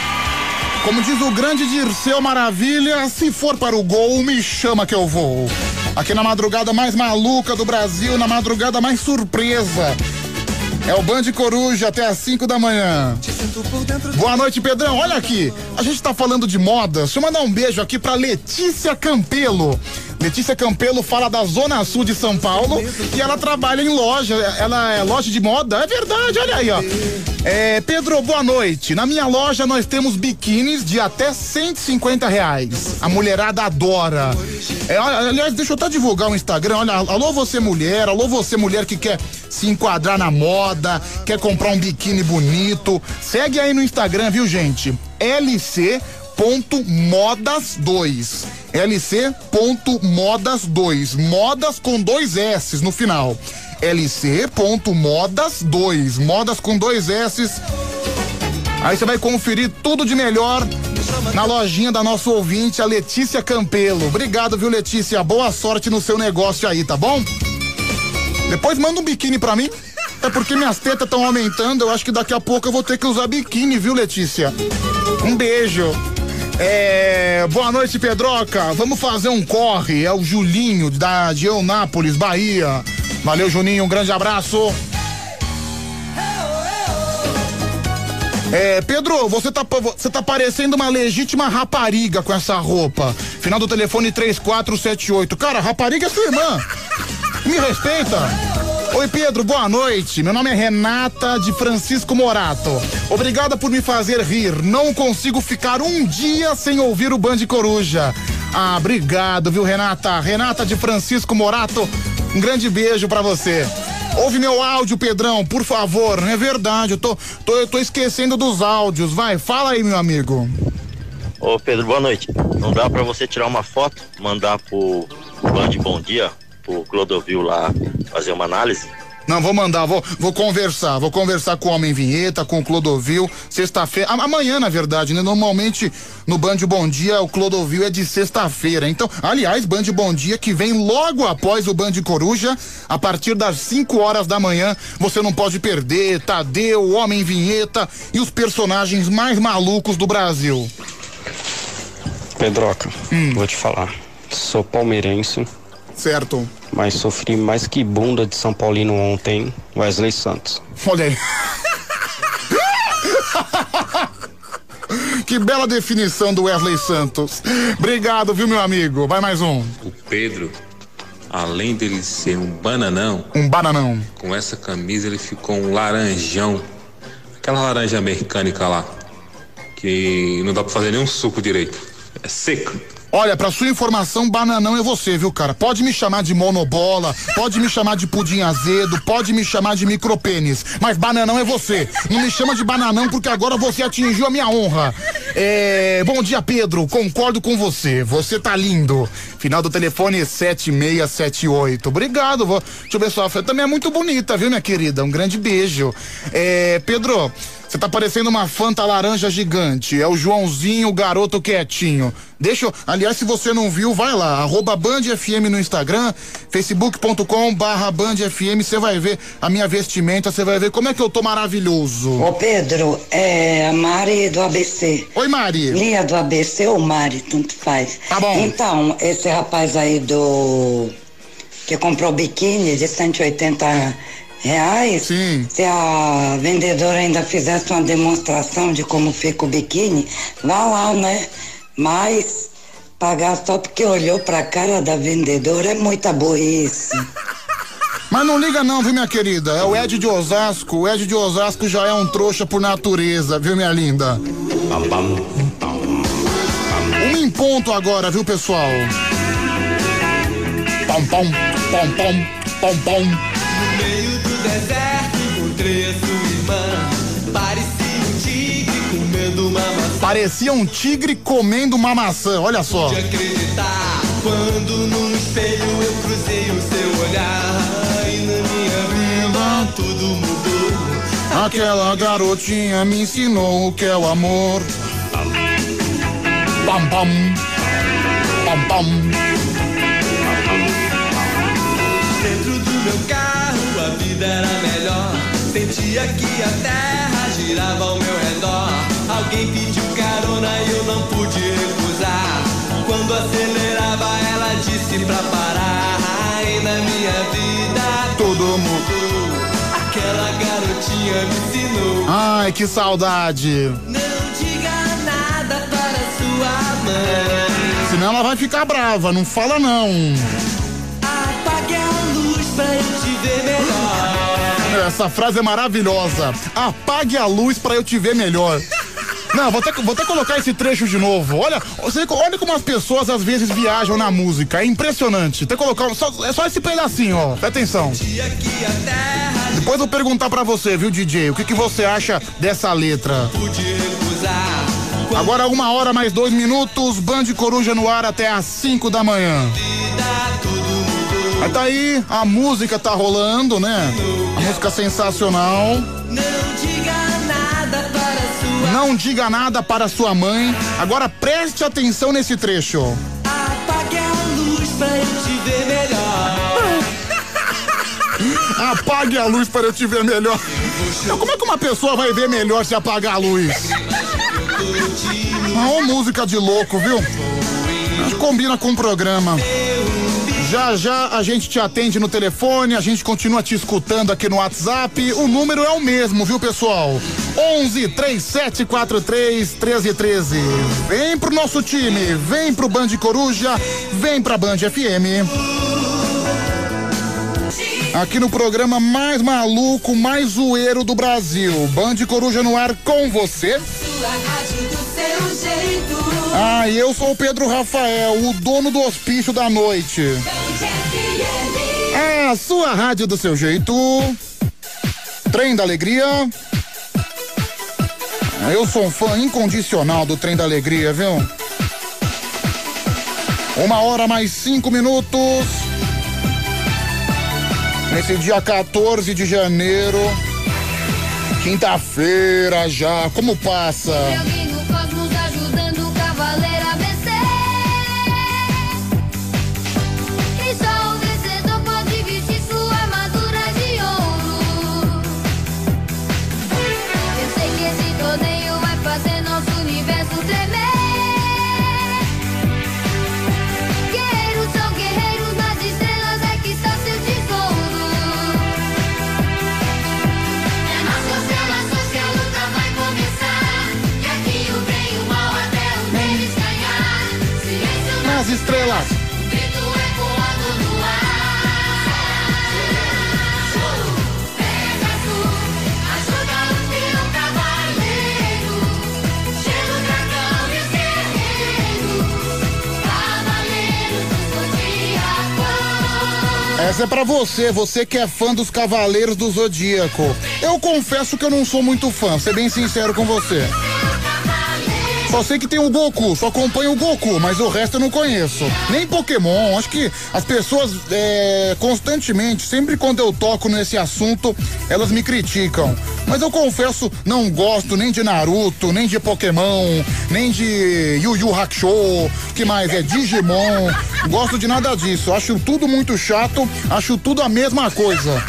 Como diz o grande Dirceu Maravilha, se for para o gol, me chama que eu vou. Aqui na madrugada mais maluca do Brasil, na madrugada mais surpresa. É o Band Coruja até às 5 da manhã. Boa noite, Pedrão. Olha aqui, a gente tá falando de moda. Deixa eu mandar um beijo aqui pra Letícia Campelo. Letícia Campelo fala da Zona Sul de São Paulo e ela trabalha em loja. Ela é loja de moda? É verdade, olha aí, ó. É, Pedro, boa noite. Na minha loja nós temos biquínis de até 150 reais. A mulherada adora. É, aliás, deixa eu até divulgar o Instagram. Olha, alô você mulher, alô você mulher que quer se enquadrar na moda, quer comprar um biquíni bonito. Segue aí no Instagram, viu, gente? lc.modas2. lc.modas2. Modas com dois S no final. lc.modas2. Modas com dois S. Aí você vai conferir tudo de melhor na lojinha da nossa ouvinte, a Letícia Campelo. Obrigado, viu, Letícia? Boa sorte no seu negócio aí, tá bom? Depois manda um biquíni pra mim. É porque minhas tetas estão aumentando. Eu acho que daqui a pouco eu vou ter que usar biquíni, viu, Letícia? Um beijo. É, boa noite, Pedroca. Vamos fazer um corre. É o Julinho, da de Eunápolis, Bahia. Valeu, Juninho. Um grande abraço. É, Pedro, você tá, você tá parecendo uma legítima rapariga com essa roupa. Final do telefone 3478. Cara, rapariga é sua irmã. Me respeita. Oi, Pedro, boa noite. Meu nome é Renata de Francisco Morato. Obrigada por me fazer rir. Não consigo ficar um dia sem ouvir o Band Coruja. Ah, obrigado, viu, Renata? Renata de Francisco Morato, um grande beijo para você. Ouve meu áudio, Pedrão, por favor. Não é verdade, eu tô, tô, eu tô esquecendo dos áudios. Vai, fala aí, meu amigo. Ô, Pedro, boa noite. Não dá para você tirar uma foto, mandar pro Band Bom Dia, pro Clodovil lá fazer uma análise? Não, vou mandar, vou, vou conversar, vou conversar com o Homem Vinheta, com o Clodovil, sexta-feira, amanhã na verdade, né? Normalmente no Band Bom Dia o Clodovil é de sexta-feira, então, aliás, Band Bom Dia que vem logo após o Band Coruja, a partir das 5 horas da manhã, você não pode perder, Tadeu, o Homem Vinheta e os personagens mais malucos do Brasil. Pedroca, hum. vou te falar, sou palmeirense. Certo mas sofri mais que bunda de São Paulino ontem, Wesley Santos. Olha aí. que bela definição do Wesley Santos. Obrigado, viu, meu amigo? Vai mais um. O Pedro, além dele ser um bananão. Um bananão. Com essa camisa ele ficou um laranjão. Aquela laranja mecânica lá. Que não dá pra fazer nenhum suco direito. É seco. Olha, pra sua informação, bananão é você, viu, cara? Pode me chamar de monobola, pode me chamar de pudim azedo, pode me chamar de micropênis, mas bananão é você. Não me chama de bananão porque agora você atingiu a minha honra. É, bom dia, Pedro. Concordo com você. Você tá lindo. Final do telefone 7678. Obrigado. Vou, deixa eu ver só. Também é muito bonita, viu, minha querida? Um grande beijo. É, Pedro, você tá parecendo uma fanta laranja gigante. É o Joãozinho, o garoto quietinho. Deixa eu, aliás, se você não viu, vai lá, arroba Band FM no Instagram, facebook.com barra Band FM, você vai ver a minha vestimenta, você vai ver como é que eu tô maravilhoso. Ô Pedro, é a Mari do ABC. Oi, Mari. Lia do ABC ou Mari, tanto faz. Tá bom. Então, esse rapaz aí do que comprou biquíni de 180 reais, Sim. se a vendedora ainda fizesse uma demonstração de como fica o biquíni, vá lá, né? Mas pagar só porque olhou pra cara da vendedora é muita burrice. Mas não liga não, viu, minha querida? É o Ed de Osasco. O Ed de Osasco já é um trouxa por natureza, viu, minha linda? Um em ponto agora, viu, pessoal? Pom, pom, pom, pom, pom, pom deserto encontrei a sua irmã. Parecia um tigre comendo uma maçã. Parecia um tigre comendo uma maçã, olha só. Pude acreditar quando no espelho eu cruzei o seu olhar. E na minha vida tudo mudou. Aquela garotinha me ensinou o que é o amor. Pam pam. Pam pam. Dentro do meu carro vida era melhor. Sentia que a terra girava ao meu redor. Alguém pediu carona e eu não pude recusar. Quando acelerava, ela disse pra parar. E na minha vida tudo mudou. Aquela garotinha me ensinou. Ai, que saudade. Não diga nada para sua mãe. Senão ela vai ficar brava, não fala não. Apague a luz pra eu te ver melhor. Essa frase é maravilhosa. Apague a luz pra eu te ver melhor. Não, vou até, vou até colocar esse trecho de novo. Olha, você, olha como as pessoas às vezes viajam na música. É impressionante. Que colocar. Só, é só esse pedacinho, ó. Presta atenção. Depois eu vou perguntar pra você, viu, DJ? O que, que você acha dessa letra? Agora uma hora mais dois minutos, Band Coruja no ar até às 5 da manhã. Aí tá aí, a música tá rolando, né? A música sensacional. Não diga nada para sua Não diga nada para sua mãe. Agora preste atenção nesse trecho. Apague a luz pra eu te ver melhor. Apague a luz para eu te ver melhor. Então, como é que uma pessoa vai ver melhor se apagar a luz? Ah, ô música de louco, viu? Combina com o programa. Já já a gente te atende no telefone, a gente continua te escutando aqui no WhatsApp. O número é o mesmo, viu, pessoal? 11 3743 1313. Vem pro nosso time, vem pro Band Coruja, vem pra Band FM. Aqui no programa mais maluco, mais zoeiro do Brasil. Band Coruja no ar com você. Ah, e eu sou o Pedro Rafael, o dono do hospício da noite. Ah, sua rádio do seu jeito. Trem da Alegria. Eu sou um fã incondicional do Trem da Alegria, viu? Uma hora mais cinco minutos. Nesse dia 14 de janeiro. Quinta-feira já. Como passa? Estrelas. Essa é pra você, você que é fã dos Cavaleiros do Zodíaco. Eu confesso que eu não sou muito fã, ser bem sincero com você. Só sei que tem o Goku, só acompanho o Goku, mas o resto eu não conheço. Nem Pokémon, acho que as pessoas é, constantemente, sempre quando eu toco nesse assunto, elas me criticam. Mas eu confesso, não gosto nem de Naruto, nem de Pokémon, nem de Yu Yu Hakusho, que mais é Digimon. Gosto de nada disso. Acho tudo muito chato, acho tudo a mesma coisa.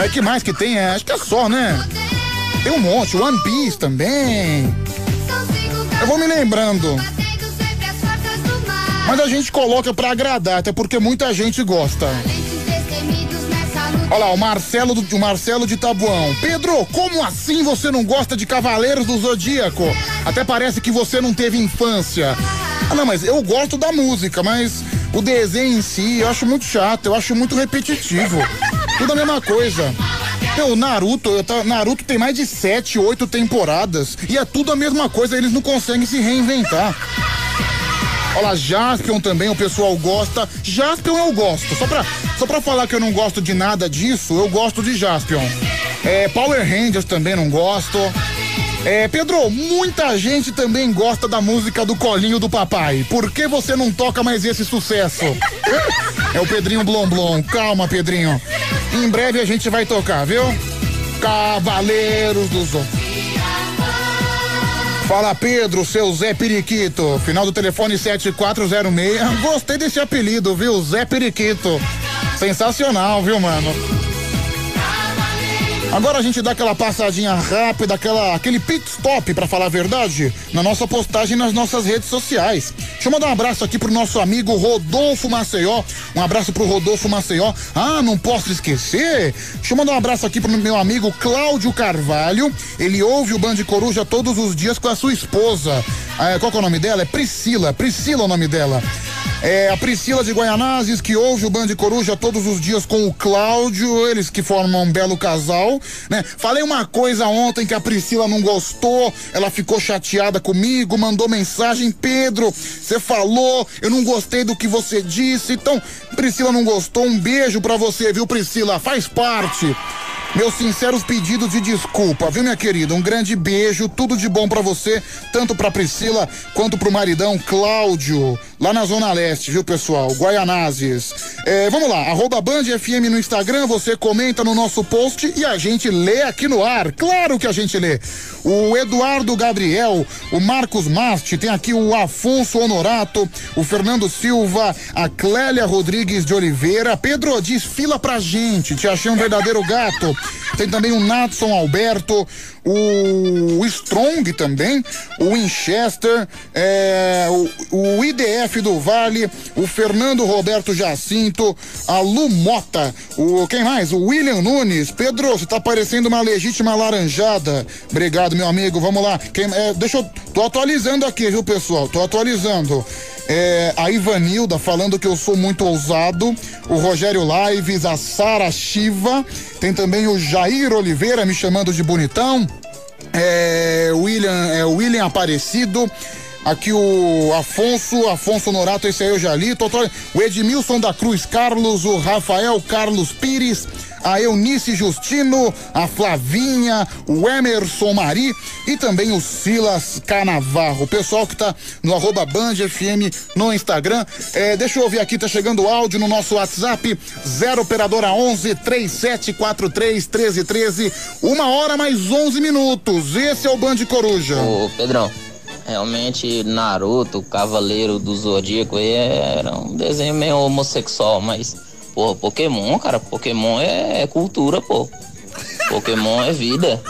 É que mais que tem? É, acho que é só, né? Tem um monte, One Piece também. Eu vou me lembrando. Mas a gente coloca pra agradar, até porque muita gente gosta. Olha lá, o Marcelo, do, o Marcelo de Tabuão. Pedro, como assim você não gosta de Cavaleiros do Zodíaco? Até parece que você não teve infância. Ah, não, mas eu gosto da música, mas o desenho em si eu acho muito chato, eu acho muito repetitivo. Tudo a mesma coisa. Meu, Naruto, eu Naruto tem mais de sete, oito temporadas e é tudo a mesma coisa, eles não conseguem se reinventar. Olha lá, Jaspion também, o pessoal gosta. Jaspion eu gosto. Só pra, só pra falar que eu não gosto de nada disso, eu gosto de Jaspion. É, Power Rangers também não gosto. É, Pedro, muita gente também gosta da música do Colinho do Papai. Por que você não toca mais esse sucesso? É o Pedrinho Blom Blom. Calma, Pedrinho. Em breve a gente vai tocar, viu? Cavaleiros do Zon. Fala Pedro, seu Zé Periquito. Final do telefone 7406. Gostei desse apelido, viu? Zé Periquito. Sensacional, viu, mano? Agora a gente dá aquela passadinha rápida, aquela, aquele pit stop, para falar a verdade, na nossa postagem nas nossas redes sociais. Deixa eu mandar um abraço aqui pro nosso amigo Rodolfo Maceió. Um abraço pro Rodolfo Maceió. Ah, não posso esquecer. Deixa eu mandar um abraço aqui pro meu amigo Cláudio Carvalho. Ele ouve o Band Coruja todos os dias com a sua esposa. Ah, qual que é o nome dela? É Priscila. Priscila é o nome dela. É a Priscila de Guaianazes, que ouve o Band Coruja todos os dias com o Cláudio, eles que formam um belo casal, né? Falei uma coisa ontem que a Priscila não gostou, ela ficou chateada comigo, mandou mensagem, Pedro, você falou, eu não gostei do que você disse, então, Priscila não gostou, um beijo pra você, viu, Priscila? Faz parte. Meus sinceros pedidos de desculpa, viu, minha querida? Um grande beijo, tudo de bom para você, tanto pra Priscila quanto pro maridão Cláudio, lá na Zona Leste, viu, pessoal? Guaianazes. É, vamos lá, arroba Band FM no Instagram, você comenta no nosso post e a gente lê aqui no ar. Claro que a gente lê. O Eduardo Gabriel, o Marcos Masti, tem aqui o Afonso Honorato, o Fernando Silva, a Clélia Rodrigues de Oliveira. Pedro diz fila pra gente, te achei um verdadeiro gato. Tem também o Natson Alberto, o Strong também, o Winchester, é, o, o IDF do Vale, o Fernando Roberto Jacinto, a Lu Mota, o quem mais? O William Nunes. Pedro, você tá parecendo uma legítima laranjada. Obrigado, meu amigo. Vamos lá. Quem, é, deixa eu. Tô atualizando aqui, viu, pessoal? Tô atualizando. É, a Ivanilda falando que eu sou muito ousado, o Rogério Lives, a Sara Shiva, tem também o Jair Oliveira me chamando de bonitão, é, William, é, William Aparecido, aqui o Afonso, Afonso Norato, esse aí eu já li, tô, o Edmilson da Cruz Carlos, o Rafael Carlos Pires, a Eunice Justino, a Flavinha, o Emerson Mari e também o Silas Canavarro. O pessoal que tá no arroba Band FM no Instagram. É, deixa eu ouvir aqui, tá chegando o áudio no nosso WhatsApp, 0 operadora 11 3743 1313. Uma hora mais 11 minutos. Esse é o Band Coruja. Ô, Pedrão. Realmente, Naruto, Cavaleiro do Zodíaco, era um desenho meio homossexual, mas Pô, Pokémon, cara, Pokémon é cultura, pô. Pokémon é vida.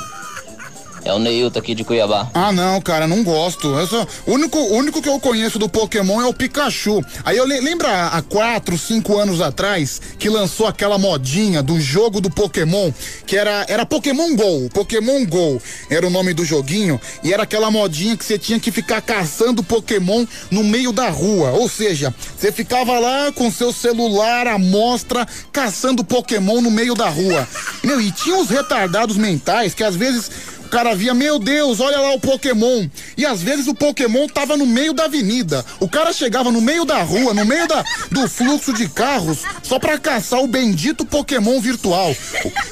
É o Neilton aqui de Cuiabá. Ah, não, cara, não gosto. Eu só, o único, único que eu conheço do Pokémon é o Pikachu. Aí eu le, há quatro, cinco anos atrás que lançou aquela modinha do jogo do Pokémon, que era, era Pokémon Go. Pokémon Go era o nome do joguinho, e era aquela modinha que você tinha que ficar caçando Pokémon no meio da rua. Ou seja, você ficava lá com seu celular à mostra caçando Pokémon no meio da rua. Meu, e tinha uns retardados mentais que às vezes o cara via, meu Deus, olha lá o Pokémon. E às vezes o Pokémon tava no meio da avenida. O cara chegava no meio da rua, no meio da, do fluxo de carros, só pra caçar o bendito Pokémon virtual.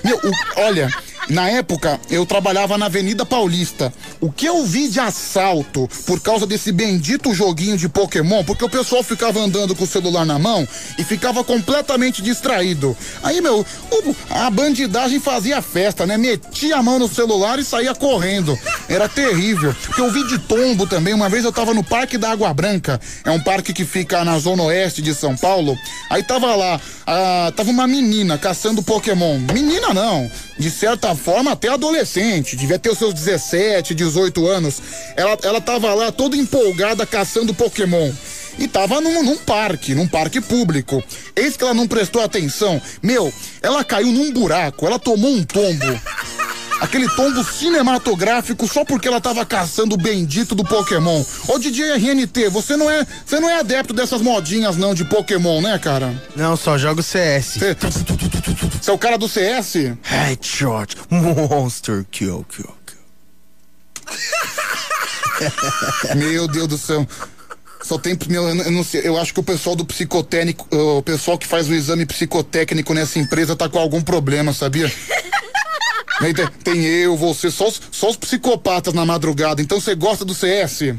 Meu, o, olha. Na época, eu trabalhava na Avenida Paulista. O que eu vi de assalto por causa desse bendito joguinho de Pokémon, porque o pessoal ficava andando com o celular na mão e ficava completamente distraído. Aí, meu, a bandidagem fazia festa, né? Metia a mão no celular e saía correndo. Era terrível. Porque eu vi de tombo também. Uma vez eu tava no Parque da Água Branca. É um parque que fica na zona oeste de São Paulo. Aí tava lá, ah, tava uma menina caçando Pokémon. Menina não, de certa forma até adolescente, devia ter os seus 17, 18 anos. Ela, ela tava lá toda empolgada caçando Pokémon. E tava num, num parque, num parque público. Eis que ela não prestou atenção. Meu, ela caiu num buraco, ela tomou um tombo. Aquele tombo cinematográfico só porque ela tava caçando o bendito do Pokémon. Ô DJ RNT, você não é, você não é adepto dessas modinhas não de Pokémon, né, cara? Não, só jogo CS. Você é o cara do CS? Headshot, Monster Kill, kill, kill. Meu Deus do céu. Só tem. Meu, eu não sei. Eu acho que o pessoal do psicotécnico. O pessoal que faz o exame psicotécnico nessa empresa tá com algum problema, sabia? Tem, tem eu, você, só os, só os psicopatas na madrugada. Então você gosta do CS?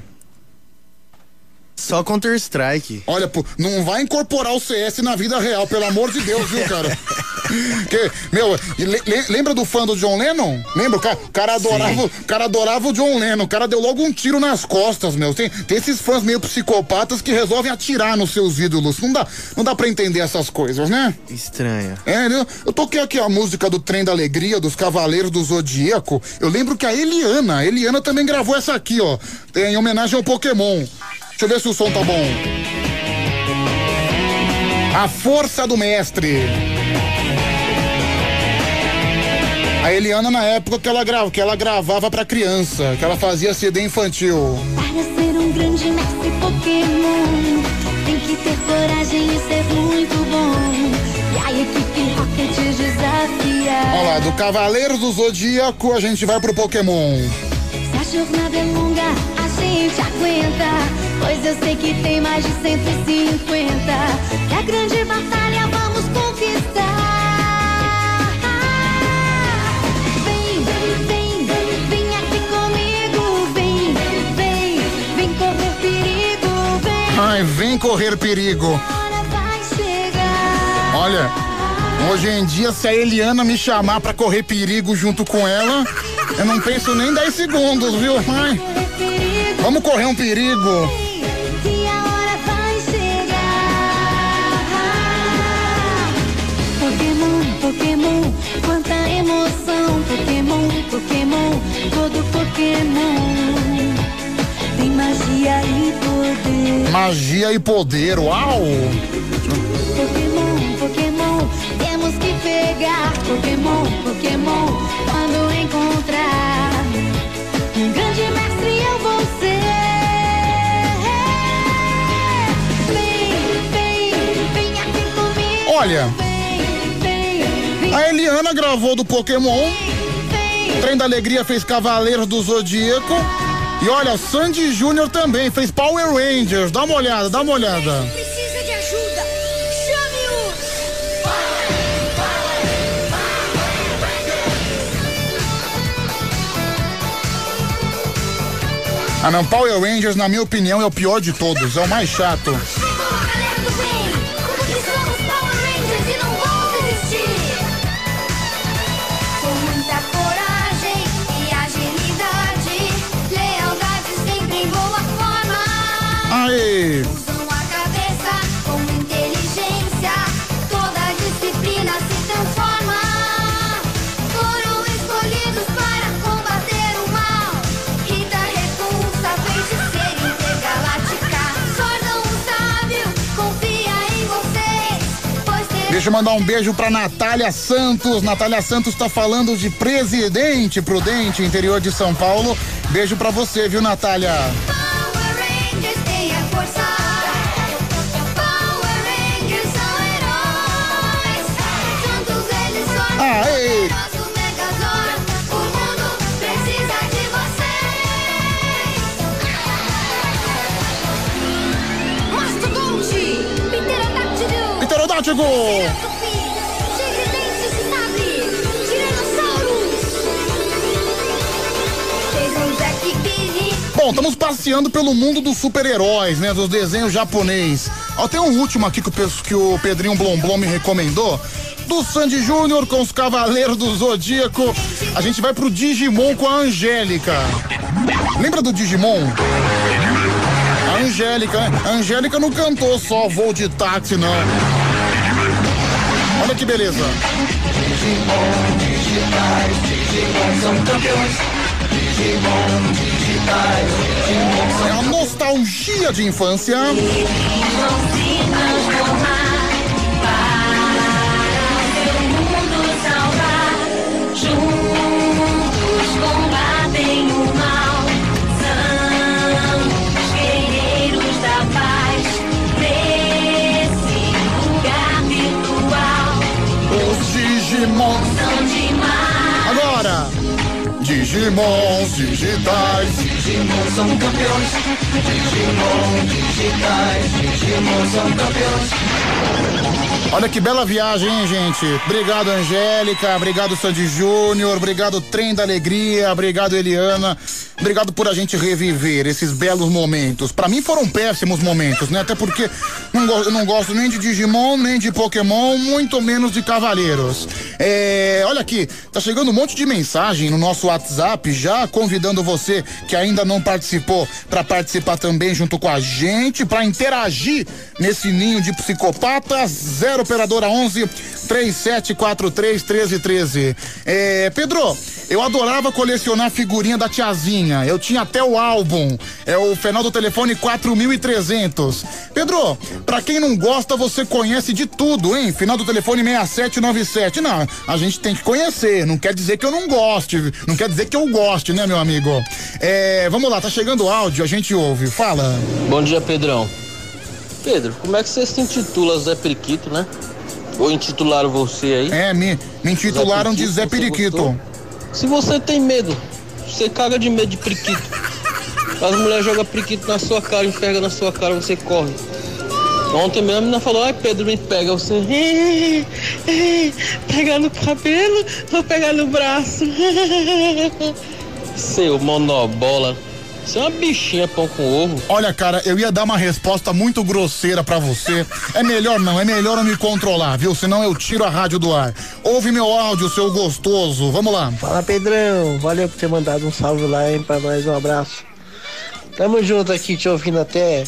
Só Counter-Strike. Olha, pô, não vai incorporar o CS na vida real, pelo amor de Deus, viu, cara? que, meu, le, lembra do fã do John Lennon? Lembra? O cara, o cara adorava, o cara adorava o John Lennon. O cara deu logo um tiro nas costas, meu. Tem, tem esses fãs meio psicopatas que resolvem atirar nos seus ídolos. Não dá, não dá pra entender essas coisas, né? Estranha. É, eu, eu toquei aqui a música do Trem da Alegria, dos Cavaleiros do Zodíaco. Eu lembro que a Eliana, a Eliana também gravou essa aqui, ó. Em homenagem ao Pokémon. Deixa eu ver se o som tá bom. A força do mestre. A Eliana na época que ela, grava, que ela gravava pra criança, que ela fazia CD infantil. Para ser um grande mestre Pokémon, tem que ter coragem e ser muito bom. E a equipe Rocket. Olha lá, do Cavaleiro do Zodíaco a gente vai pro Pokémon. Se a jornada é longa, a gente aguenta. Pois eu sei que tem mais de 150. É a grande batalha, vamos conquistar. Vem, vem, vem aqui comigo. Vem, vem, vem correr perigo. Vem. Ai, vem correr perigo. Olha, hoje em dia, se a Eliana me chamar pra correr perigo junto com ela, eu não penso nem 10 segundos, viu? Ai, vamos correr um perigo. Que a hora vai chegar. Pokémon, Pokémon, quanta emoção. Pokémon, Pokémon, todo Pokémon tem magia e poder. Magia e poder, uau! Pokémon, Pokémon, temos que pegar. Pokémon, Pokémon, quando encontrar Olha, a Eliana gravou do Pokémon. Trem da Alegria fez Cavaleiros do Zodíaco. E olha, Sandy Júnior também fez Power Rangers. Dá uma olhada, dá uma olhada. Precisa de ajuda? Chame-os! Ah não, Power Rangers, na minha opinião, é o pior de todos. É o mais chato. Forma. Aê! Usam a cabeça com inteligência, toda disciplina se transforma. Foram escolhidos para combater o mal. Rita Repulsa, feiticeira intergaláctica. Sordão o sábio, confia em vocês. Pois ter Deixa eu mandar um beijo pra Natália Santos. Natália Santos tá falando de Presidente Prudente, interior de São Paulo. Beijo pra você, viu, Natália? Bom, estamos passeando pelo mundo dos super-heróis, né? Dos desenhos japonês. Ó, tem um último aqui que o, pe- que o Pedrinho Blomblom me recomendou. Do Sandy Júnior com os Cavaleiros do Zodíaco. A gente vai pro Digimon com a Angélica. Lembra do Digimon? A Angélica, né? A Angélica não cantou só voo de táxi, não. Olha que beleza. Digimon digitais, Digimon são campeões. Digimon digitais, Digimon são É a nostalgia de infância. Digimons digitais. Digimon são campeões. Digimon digitais, Digimon são campeões. Olha que bela viagem, hein, gente? Obrigado, Angélica. Obrigado, Sandy Júnior. Obrigado, Trem da Alegria. Obrigado, Eliana. Obrigado por a gente reviver esses belos momentos. Pra mim foram péssimos momentos, né? Até porque não eu não gosto nem de Digimon, nem de Pokémon, muito menos de Cavaleiros. É, olha aqui, tá chegando um monte de mensagem no nosso WhatsApp já convidando você que ainda não participou pra participar também junto com a gente, pra interagir nesse ninho de psicopatas. 0 operadora 11 3743 1313. É, Pedro, eu adorava colecionar figurinha da tiazinha. Eu tinha até o álbum. É o final do telefone 4300. Pedro, pra quem não gosta, você conhece de tudo, hein? Final do telefone 6797. Não, a gente tem que conhecer. Não quer dizer que eu não goste. Não quer dizer que eu goste, né, meu amigo? É, vamos lá, tá chegando o áudio, a gente ouve. Fala. Bom dia, Pedrão. Pedro, como é que você se intitula Zé Periquito, né? Ou intitularam você aí? É, me, me intitularam de Zé Periquito. Se você tem medo, você caga de medo de periquito. As mulheres jogam periquito na sua cara, enxerga na sua cara, você corre. Ontem mesmo a menina falou, ai Pedro, me pega. Você, "Ih, ih, pegar no cabelo, vou pegar no braço. Seu monobola. Você é uma bichinha pão com ovo. Olha, cara, eu ia dar uma resposta muito grosseira pra você. É melhor não, é melhor eu me controlar, viu? Senão eu tiro a rádio do ar. Ouve meu áudio, seu gostoso. Vamos lá. Fala Pedrão, valeu por ter mandado um salve lá, hein, pra nós, um abraço. Tamo junto aqui, te ouvindo até.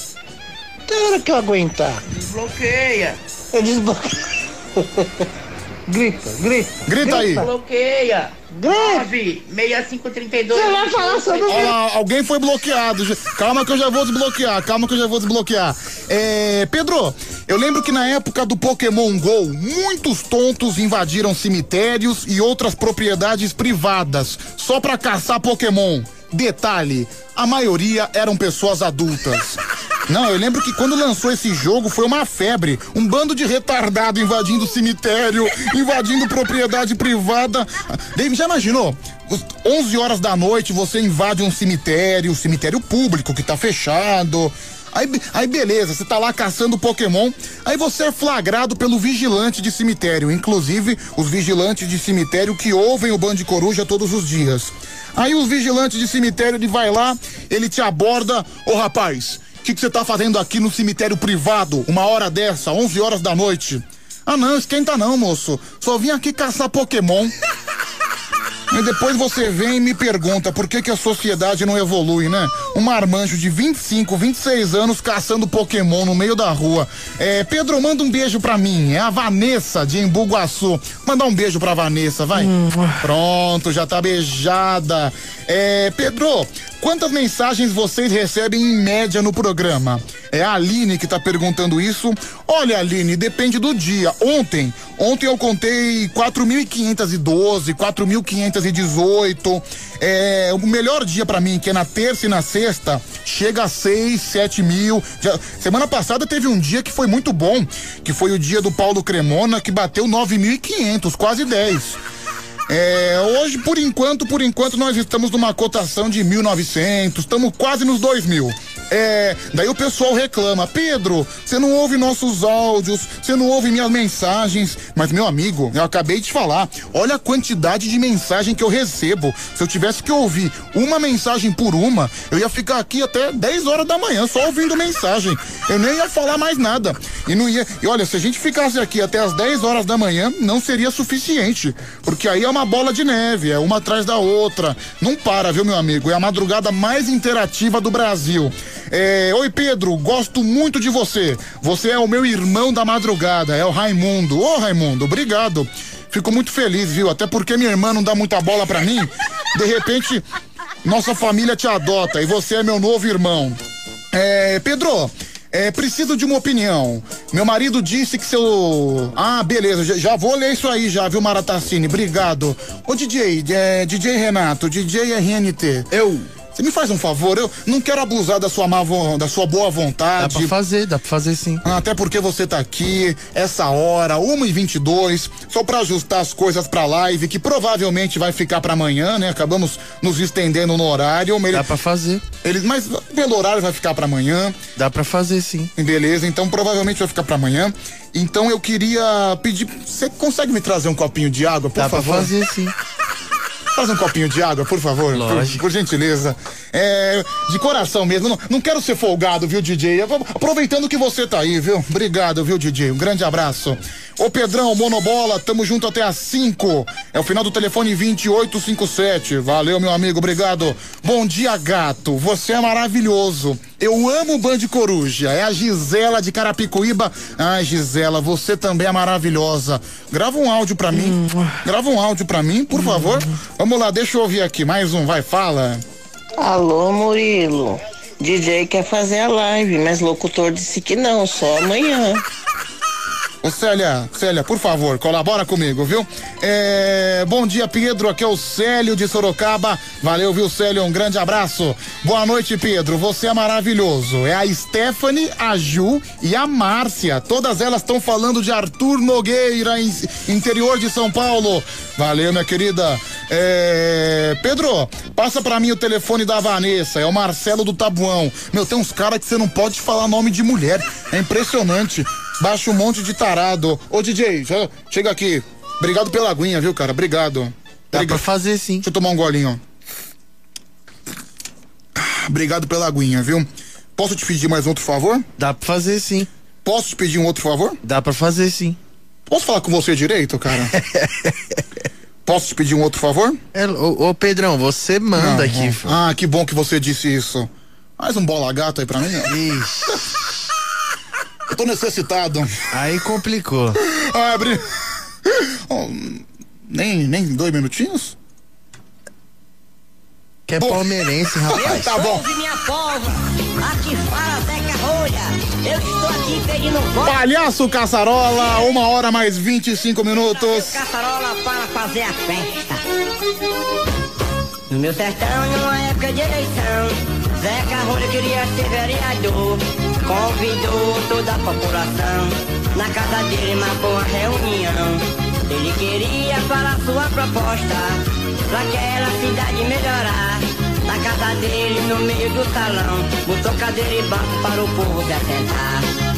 Até a hora que eu aguentar. Desbloqueia. Eu desbloqueio. grita, grita. Grita aí. Bloqueia. 96532. Você vai falar sobre Olha alguém foi bloqueado. Calma que eu já vou desbloquear, calma que eu já vou desbloquear. É, Pedro, eu lembro que na época do Pokémon GO, muitos tontos invadiram cemitérios e outras propriedades privadas só pra caçar Pokémon. Detalhe, a maioria eram pessoas adultas. Não, eu lembro que quando lançou esse jogo foi uma febre. Um bando de retardado invadindo cemitério, invadindo propriedade privada. Dave, já imaginou? Os 11 horas da noite você invade um cemitério, cemitério público que tá fechado. Aí, aí beleza, você tá lá caçando Pokémon, aí você é flagrado pelo vigilante de cemitério, inclusive os vigilantes de cemitério que ouvem o Band Coruja todos os dias. Aí os vigilantes de cemitério, ele vai lá, ele te aborda, ô rapaz, o que que você tá fazendo aqui no cemitério privado, uma hora dessa, 11 horas da noite? Ah não, esquenta não, moço, só vim aqui caçar Pokémon. E depois você vem e me pergunta por que, que a sociedade não evolui, né? Um marmanjo de 25, 26 anos caçando Pokémon no meio da rua. É, Pedro, manda um beijo pra mim. É a Vanessa de Embu Guaçu. Manda um beijo pra Vanessa, vai. Pronto, já tá beijada. É, Pedro, quantas mensagens vocês recebem em média no programa? É a Aline que tá perguntando isso. Olha, Aline, depende do dia. Ontem, ontem eu contei 4.512, 4.518. É, o melhor dia pra mim, que é na terça e na sexta, chega a 6, 7 mil. Já- semana passada teve um dia que foi muito bom, que foi o dia do Paulo Cremona, que bateu 9.500, quase 10. É, hoje, por enquanto, por enquanto, nós estamos numa cotação de 1.900, estamos quase nos 2.000. É, daí o pessoal reclama, Pedro, você não ouve nossos áudios, você não ouve minhas mensagens. Mas, meu amigo, eu acabei de falar, olha a quantidade de mensagem que eu recebo. Se eu tivesse que ouvir uma mensagem por uma, eu ia ficar aqui até 10 horas da manhã só ouvindo mensagem. Eu nem ia falar mais nada. E não ia. E olha, se a gente ficasse aqui até as 10 horas da manhã, não seria suficiente. Porque aí é uma bola de neve, é uma atrás da outra. Não para, viu, meu amigo? É a madrugada mais interativa do Brasil. É, Oi, Pedro, gosto muito de você. Você é o meu irmão da madrugada, é o Raimundo. Ô, Raimundo, obrigado. Fico muito feliz, viu? Até porque minha irmã não dá muita bola pra mim. De repente, nossa família te adota e você é meu novo irmão. É, Pedro, é, preciso de uma opinião. Meu marido disse que seu. Ah, beleza, já, já vou ler isso aí já, viu, Maratacine? Obrigado. Ô, DJ, é, DJ Renato, DJ RNT. Eu. Você me faz um favor, eu não quero abusar da sua, má da sua boa vontade. Dá pra fazer, dá pra fazer sim. Até porque você tá aqui, essa hora, 1h22, só pra ajustar as coisas pra live, que provavelmente vai ficar pra amanhã, né? Acabamos nos estendendo no horário. Dá pra fazer. Eles, mas pelo horário vai ficar pra amanhã. Dá pra fazer sim. Beleza, então provavelmente vai ficar pra amanhã. Então eu queria pedir. Você consegue me trazer um copinho de água, por Dá pra favor? fazer sim. Traz um copinho de água, por favor. Por, por gentileza. É, de coração mesmo. Não, não quero ser folgado, viu, DJ? Aproveitando que você tá aí, viu? Obrigado, viu, DJ? Um grande abraço. Ô Pedrão, Monobola, tamo junto até às 5. É o final do telefone 2857. Valeu, meu amigo, obrigado. Bom dia, gato. Você é maravilhoso. Eu amo o Band Coruja. É a Gisela de Carapicuíba. Ai, Gisela, você também é maravilhosa. Grava um áudio pra mim. Grava um áudio pra mim, por favor. Vamos lá, deixa eu ouvir aqui. Mais um, vai, fala. Alô, Murilo. DJ quer fazer a live, mas locutor disse que não, só amanhã. Ô Célia, Célia, por favor, colabora comigo, viu? É, bom dia, Pedro. Aqui é o Célio de Sorocaba. Valeu, viu, Célio? Um grande abraço. Boa noite, Pedro. Você é maravilhoso. É a Stephanie, a Ju e a Márcia. Todas elas estão falando de Arthur Nogueira, em- interior de São Paulo. Valeu, minha querida. É, Pedro, passa pra mim o telefone da Vanessa. É o Marcelo do Tabuão. Meu, tem uns caras que você não pode falar nome de mulher. É impressionante. Baixa um monte de tarado. Ô, DJ, chega aqui. Obrigado pela aguinha, viu, cara? Obrigado. Dá pra fazer sim. Deixa eu tomar um golinho. Obrigado pela aguinha, viu? Posso te pedir mais outro favor? Dá pra fazer sim. Posso te pedir um outro favor? Dá pra fazer sim. Posso falar com você direito, cara? Posso te pedir um outro favor? É, ô, ô, Pedrão, você manda Não, aqui. Ah, que bom que você disse isso. Mais um bola gato aí pra mim. Eu tô necessitado. Aí complicou. Abri... Oh, nem, nem dois minutinhos? Que é palmeirense, rapaz. Tá bom. Minha povo, aqui fala Zeca Rolha. Eu estou aqui pedindo voto. Palhaço Caçarola, uma hora mais 25 minutos. Caçarola para fazer a festa. No meu sertão, numa época de eleição, Zeca Rolha queria ser vereador. Convidou toda a população, na casa dele uma reunião. Ele queria falar sua proposta, pra aquela cidade melhorar. Na casa dele, no meio do salão, botou cadeira e banco para o povo se assentar.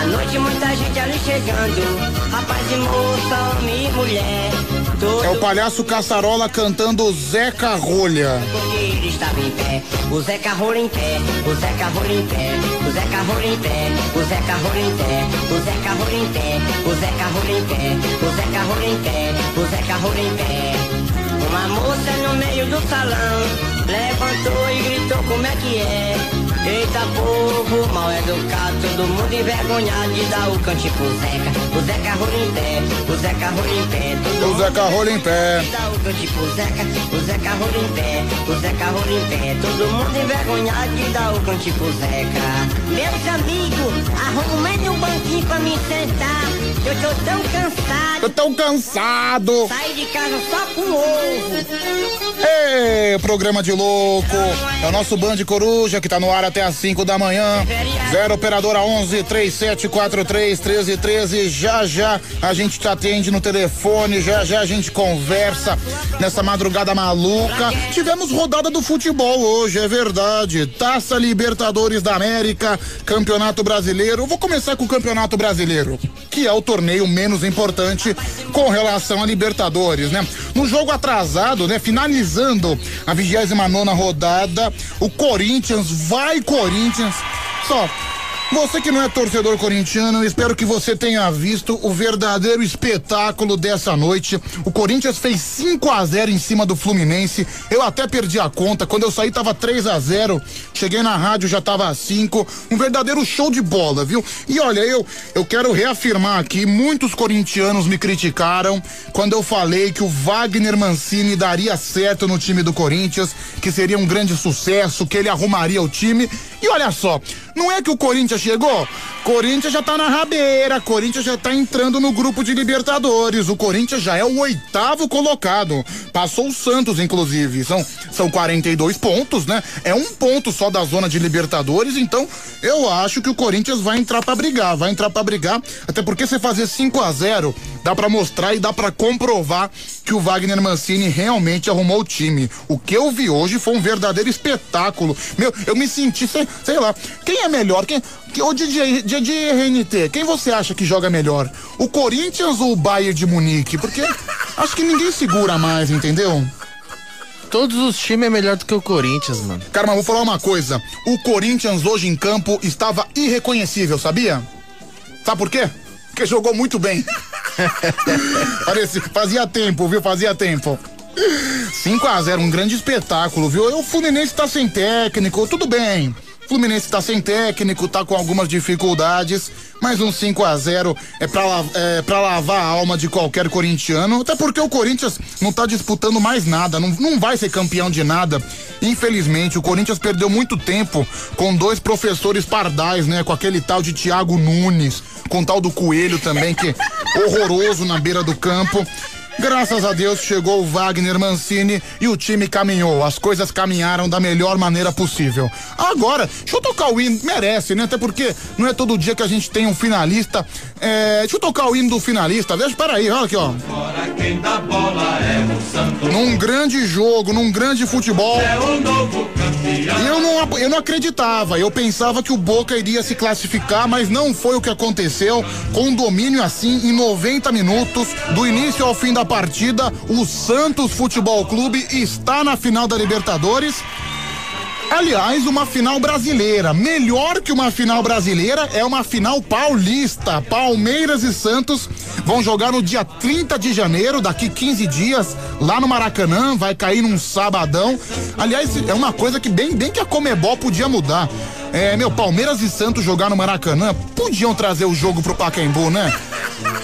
À noite, muita gente ali chegando, rapaz e moça, homem e mulher. É o palhaço Caçarola cantando Zeca Rolha. Porque ele estava em pé, o Zeca Rolha em pé, o Zeca Rolha em pé, o Zeca Rolha em pé, o Zeca Rolha em pé, o Zeca Rolha em pé, o Zeca Rolha em pé, o Zeca Rolha em pé, o Zeca Rolha em pé. Uma moça no meio do salão levantou e gritou como é que é. Eita povo mal educado, todo mundo envergonhado de dar o cante pro Zeca. O Zeca Rolha em pé, o Zeca Rolha em pé, todo O Zeca Rolha em pé. Dá o pro Zeca, o Zeca Rolha em pé, o Zeca Rolha em pé, todo mundo envergonhado de dar o cante pro Zeca. Meus amigos, arrumem um banquinho pra me sentar, eu tô tão cansado. Tô tão cansado. Saí de casa só com ovo. Ei, programa de louco. É o nosso Band Coruja que tá no ar até às 5 da manhã. Zero operadora 11 3743 1313. Já já a gente te atende no telefone, já já a gente conversa nessa madrugada maluca. Tivemos rodada do futebol hoje, é verdade. Taça Libertadores da América, Campeonato Brasileiro. Vou começar com o Campeonato Brasileiro, que é o torneio menos importante com relação a Libertadores, né? No jogo atrasado, né, finalizando a 29 nona rodada, o Corinthians vai Corinthians. Só você que não é torcedor corintiano, espero que você tenha visto o verdadeiro espetáculo dessa noite. O Corinthians fez 5 a 0 em cima do Fluminense. Eu até perdi a conta. Quando eu saí tava 3 a 0. Cheguei na rádio já tava 5. Um verdadeiro show de bola, viu? E olha, eu eu quero reafirmar aqui, muitos corintianos me criticaram quando eu falei que o Wagner Mancini daria certo no time do Corinthians, que seria um grande sucesso, que ele arrumaria o time. E olha só, não é que o Corinthians chegou? Corinthians já tá na rabeira, Corinthians já tá entrando no grupo de Libertadores. O Corinthians já é o oitavo colocado. Passou o Santos, inclusive. São, são 42 pontos, né? É um ponto só da zona de Libertadores, então eu acho que o Corinthians vai entrar pra brigar, vai entrar pra brigar, até porque você fazer 5 a 0 dá pra mostrar e dá pra comprovar que o Wagner Mancini realmente arrumou o time. O que eu vi hoje foi um verdadeiro espetáculo. Meu, eu me senti, sei, sei lá, quem é melhor? Quem, que, ô DJ, DJ RNT, quem você acha que joga melhor? O Corinthians ou o Bayern de Munique? Porque acho que ninguém segura mais, entendeu? Todos os times é melhor do que o Corinthians, mano. Cara, mas vou falar uma coisa. O Corinthians hoje em campo estava irreconhecível, sabia? Sabe por quê? Porque jogou muito bem. Parecia, fazia tempo, viu? Fazia tempo. 5 a 0 um grande espetáculo, viu? O Fluminense tá sem técnico, tudo bem. Fluminense tá sem técnico, tá com algumas dificuldades, mas um 5 a 0 é pra, é pra lavar a alma de qualquer corintiano, até porque o Corinthians não tá disputando mais nada, não, não vai ser campeão de nada. Infelizmente, o Corinthians perdeu muito tempo com dois professores pardais, né? Com aquele tal de Thiago Nunes, com tal do Coelho também, que horroroso na beira do campo. Graças a Deus chegou o Wagner Mancini e o time caminhou. As coisas caminharam da melhor maneira possível. Agora, deixa eu tocar o hino, merece, né? Até porque não é todo dia que a gente tem um finalista. É, deixa eu tocar o hino do finalista. Deixa, peraí, olha aqui, ó. É. Num grande jogo, num grande futebol. É. Eu não, eu não acreditava, eu pensava que o Boca iria se classificar, mas não foi o que aconteceu. Com domínio assim, em 90 minutos, do início ao fim da partida, o Santos Futebol Clube está na final da Libertadores. Aliás, uma final brasileira. Melhor que uma final brasileira é uma final paulista. Palmeiras e Santos vão jogar no dia 30 de janeiro, daqui 15 dias, lá no Maracanã. Vai cair num sabadão. Aliás, é uma coisa que bem, bem que a Comebol podia mudar. É, meu, Palmeiras e Santos jogar no Maracanã, podiam trazer o jogo pro Pacaembu, né?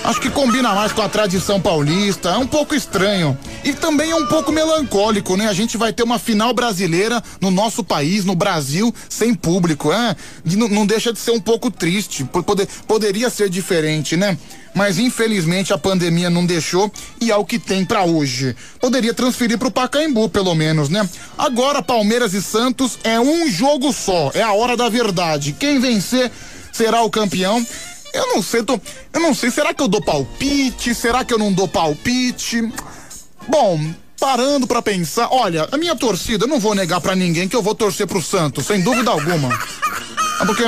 Acho que combina mais com a tradição paulista, é um pouco estranho. E também é um pouco melancólico, né? A gente vai ter uma final brasileira no nosso país, no Brasil, sem público, é? Não, não deixa de ser um pouco triste, poder, poderia ser diferente, né? Mas infelizmente a pandemia não deixou e é o que tem pra hoje. Poderia transferir pro Pacaembu, pelo menos, né? Agora Palmeiras e Santos é um jogo só, é a hora da verdade. Quem vencer será o campeão. Eu não sei, tô, eu não sei, será que eu dou palpite? Será que eu não dou palpite? Bom, parando pra pensar, olha, a minha torcida, eu não vou negar pra ninguém que eu vou torcer pro Santos, sem dúvida alguma. É porque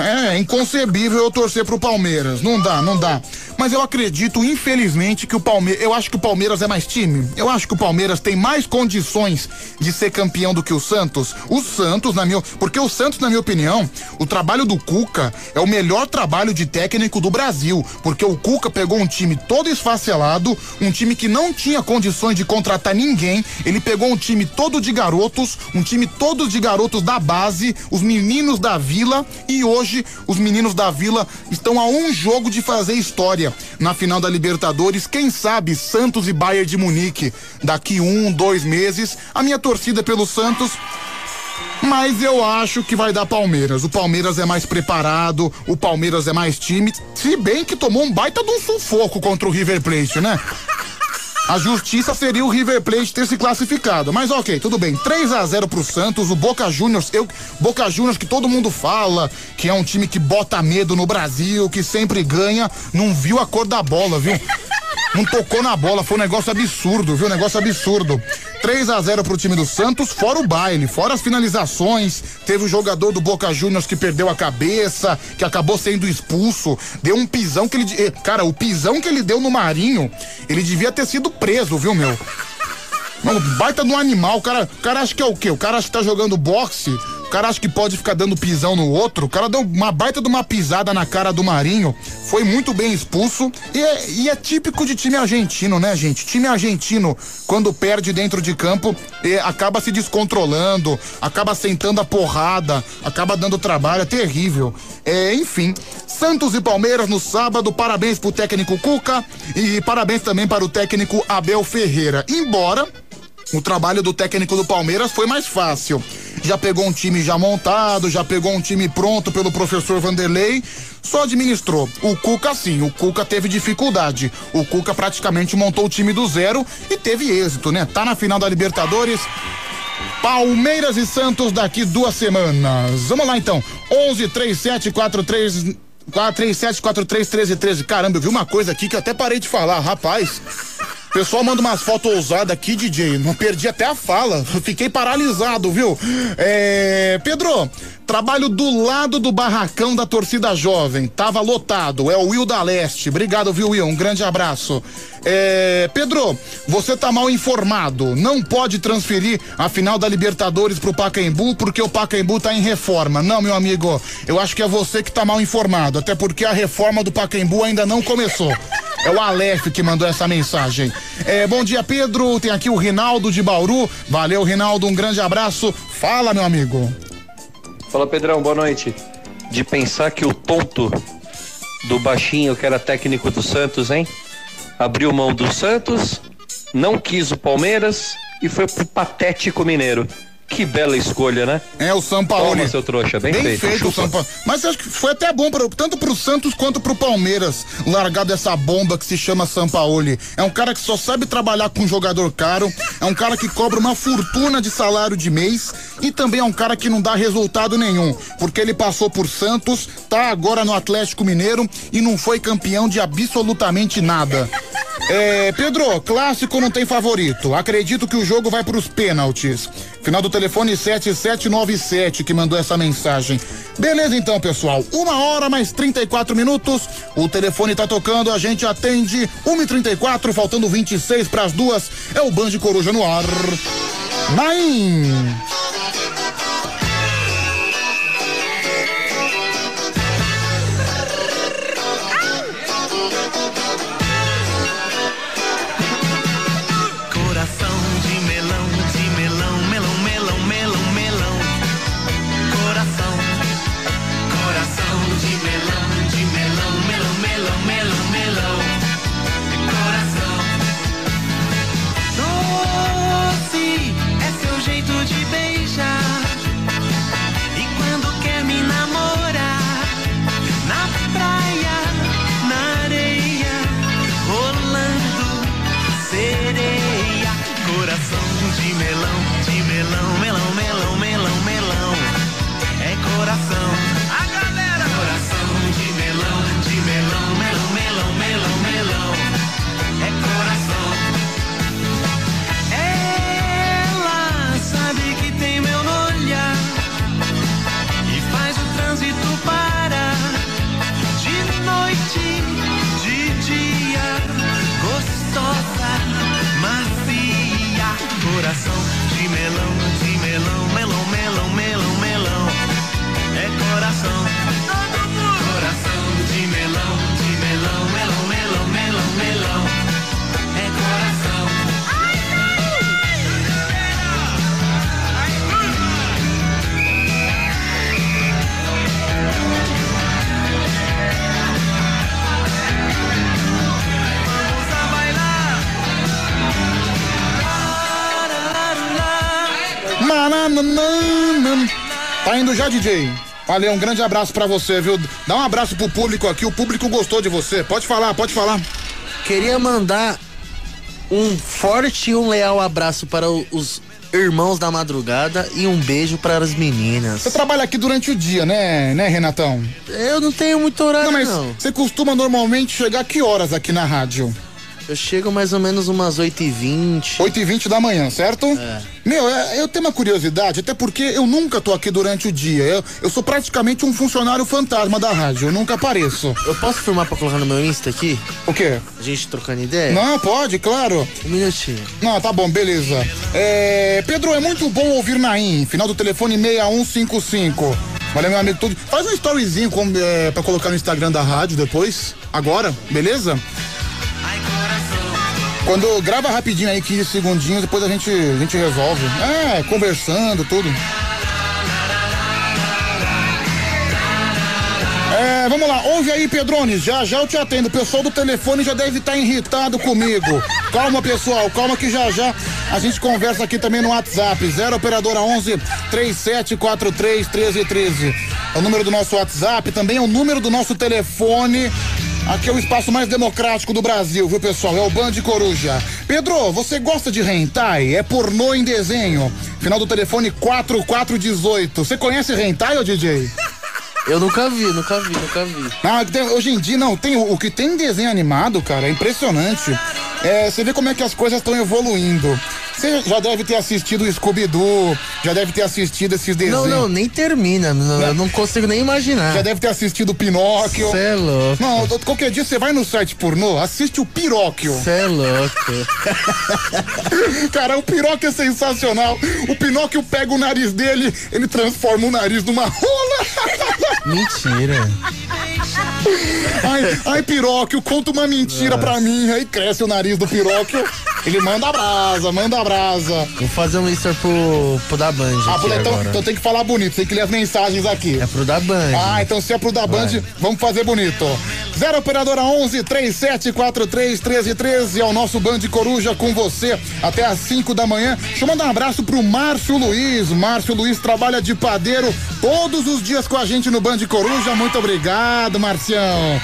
é, é inconcebível eu torcer pro Palmeiras. Não dá, não dá. Mas eu acredito, infelizmente, que o Palmeiras. Eu acho que o Palmeiras é mais time. Eu acho que o Palmeiras tem mais condições de ser campeão do que o Santos. O Santos, na minha. Porque o Santos, na minha opinião, o trabalho do Cuca é o melhor trabalho de técnico do Brasil. Porque o Cuca pegou um time todo esfacelado, um time que não tinha condições de contratar ninguém. Ele pegou um time todo de garotos, um time todo de garotos da base, os meninos da vila. E hoje, os meninos da vila estão a um jogo de fazer história na final da Libertadores. Quem sabe Santos e Bayern de Munique daqui um, dois meses. A minha torcida é pelo Santos. Mas eu acho que vai dar Palmeiras. O Palmeiras é mais preparado, o Palmeiras é mais time. Se bem que tomou um baita de um sufoco contra o River Plate, né? A justiça seria o River Plate ter se classificado. Mas ok, tudo bem. 3 a 0 pro Santos, o Boca Juniors, eu Boca Juniors que todo mundo fala que é um time que bota medo no Brasil, que sempre ganha, não viu a cor da bola, viu? Não tocou na bola, foi um negócio absurdo, viu? Um negócio absurdo. 3 a 0 pro time do Santos, fora o baile, fora as finalizações. Teve o jogador do Boca Juniors que perdeu a cabeça, que acabou sendo expulso. Deu um pisão que ele. eh, Cara, o pisão que ele deu no Marinho, ele devia ter sido preso, viu, meu? Mano, baita de um animal, o cara, o cara acha que é o quê? O cara acha que tá jogando boxe, o cara acha que pode ficar dando pisão no outro, o cara deu uma baita de uma pisada na cara do Marinho, foi muito bem expulso e é, e é típico de time argentino, né, gente? Time argentino, quando perde dentro de campo, eh, acaba se descontrolando, acaba sentando a porrada, acaba dando trabalho, é terrível. É, enfim, Santos e Palmeiras no sábado, parabéns pro técnico Cuca e parabéns também para o técnico Abel Ferreira. Embora o trabalho do técnico do Palmeiras foi mais fácil. Já pegou um time já montado, já pegou um time pronto pelo professor Vanderlei, só administrou. O Cuca sim, o Cuca teve dificuldade. O Cuca praticamente montou o time do zero e teve êxito, né? Tá na final da Libertadores. Palmeiras e Santos daqui duas semanas. Vamos lá então. 11 37 43 37 43 13 13. Caramba, eu vi uma coisa aqui que eu até parei de falar, rapaz. Pessoal manda umas fotos ousadas aqui, DJ. Não perdi até a fala. Fiquei paralisado, viu? É. Pedro, trabalho do lado do barracão da torcida jovem. Tava lotado. É o Will da Leste. Obrigado, viu, Will? Um grande abraço. É. Pedro, você tá mal informado. Não pode transferir a final da Libertadores pro Pacaembu porque o Pacaembu tá em reforma. Não, meu amigo. Eu acho que é você que tá mal informado. Até porque a reforma do Pacaembu ainda não começou. É o Aleph que mandou essa mensagem. É, bom dia, Pedro. Tem aqui o Rinaldo de Bauru. Valeu, Rinaldo. Um grande abraço. Fala, meu amigo. Fala Pedrão, boa noite. De pensar que o tonto do baixinho que era técnico do Santos, hein? Abriu mão do Santos, não quis o Palmeiras e foi pro patético mineiro. Que bela escolha, né? É o São Paulo. Toma, seu trouxa, bem, feito. o chupa. São Paulo. Mas acho que foi até bom pro, tanto pro Santos quanto pro Palmeiras largar dessa bomba que se chama São Paulo. É um cara que só sabe trabalhar com um jogador caro, é um cara que cobra uma fortuna de salário de mês e também é um cara que não dá resultado nenhum, porque ele passou por Santos, tá agora no Atlético Mineiro e não foi campeão de absolutamente nada. É, Pedro, clássico não tem favorito. Acredito que o jogo vai pros pênaltis. Final do telefone 7797 que mandou essa mensagem. Beleza então, pessoal. Uma hora mais 34 minutos. O telefone tá tocando, a gente atende. 1h34, faltando 26 para as duas. É o Band Coruja no ar. Naim. Tá indo já, DJ? Valeu, um grande abraço pra você, viu? Dá um abraço pro público aqui, o público gostou de você. Pode falar, pode falar. Queria mandar um forte e um leal abraço para os irmãos da madrugada e um beijo para as meninas. Você trabalha aqui durante o dia, né, né, Renatão? Eu não tenho muito horário, não. Mas não. você costuma normalmente chegar que horas aqui na rádio? Eu chego mais ou menos umas 8h20. 8h20 da manhã, certo? É. Meu, é, eu tenho uma curiosidade, até porque eu nunca tô aqui durante o dia. Eu, eu sou praticamente um funcionário fantasma da rádio, eu nunca apareço. Eu posso filmar pra colocar no meu Insta aqui? O quê? A gente trocando ideia? Não, pode, claro. Um minutinho. Não, tá bom, beleza. É, Pedro, é muito bom ouvir Naim, final do telefone 6155. Valeu, meu amigo. Faz um storyzinho com, é, pra colocar no Instagram da rádio depois, agora, beleza? Quando grava rapidinho aí, 15 segundinhos, depois a gente, a gente resolve. É, conversando, tudo. É, vamos lá, ouve aí, Pedrones, já já eu te atendo. O pessoal do telefone já deve estar irritado comigo. Calma, pessoal, calma que já já a gente conversa aqui também no WhatsApp. 0 operadora 11 3743 1313. É o número do nosso WhatsApp, também é o número do nosso telefone. Aqui é o espaço mais democrático do Brasil, viu, pessoal? É o Band Coruja. Pedro, você gosta de hentai? É pornô em desenho. Final do telefone 4418. Você conhece hentai, ô DJ? Eu nunca vi, nunca vi, nunca vi. Tem- hoje em dia não, tem o, o que tem em desenho animado, cara, é impressionante. É, você vê como é que as coisas estão evoluindo. Você já deve ter assistido o Scooby-Doo, já deve ter assistido esses desenhos. Não, não, nem termina. não- Eu não consigo nem imaginar. Já deve ter assistido o Pinóquio. Cê é louco. Não, qualquer dia você vai no site pornô, assiste o Piróquio. Cê é louco. Cara, o Pinóquio é sensacional. O Pinóquio pega o nariz dele, ele transforma o nariz numa rola. Mentira. Ai, ai, Piróquio, conta uma mentira pra mim. Aí cresce o nariz do Piróquio. Ele manda brasa, manda a brasa. Vou fazer um Insta pro, pro da Band. Ah, então, então tem que falar bonito, tem que ler as mensagens aqui. É pro da Band. Ah, então se é pro da Band, vamos fazer bonito. 0 operadora 11 3743 1313 é o nosso Band Coruja com você até às 5 da manhã. Deixa eu mandar um abraço pro Márcio Luiz. Márcio Luiz trabalha de padeiro todos os dias com a gente no Band Coruja. Muito obrigado, Marcião.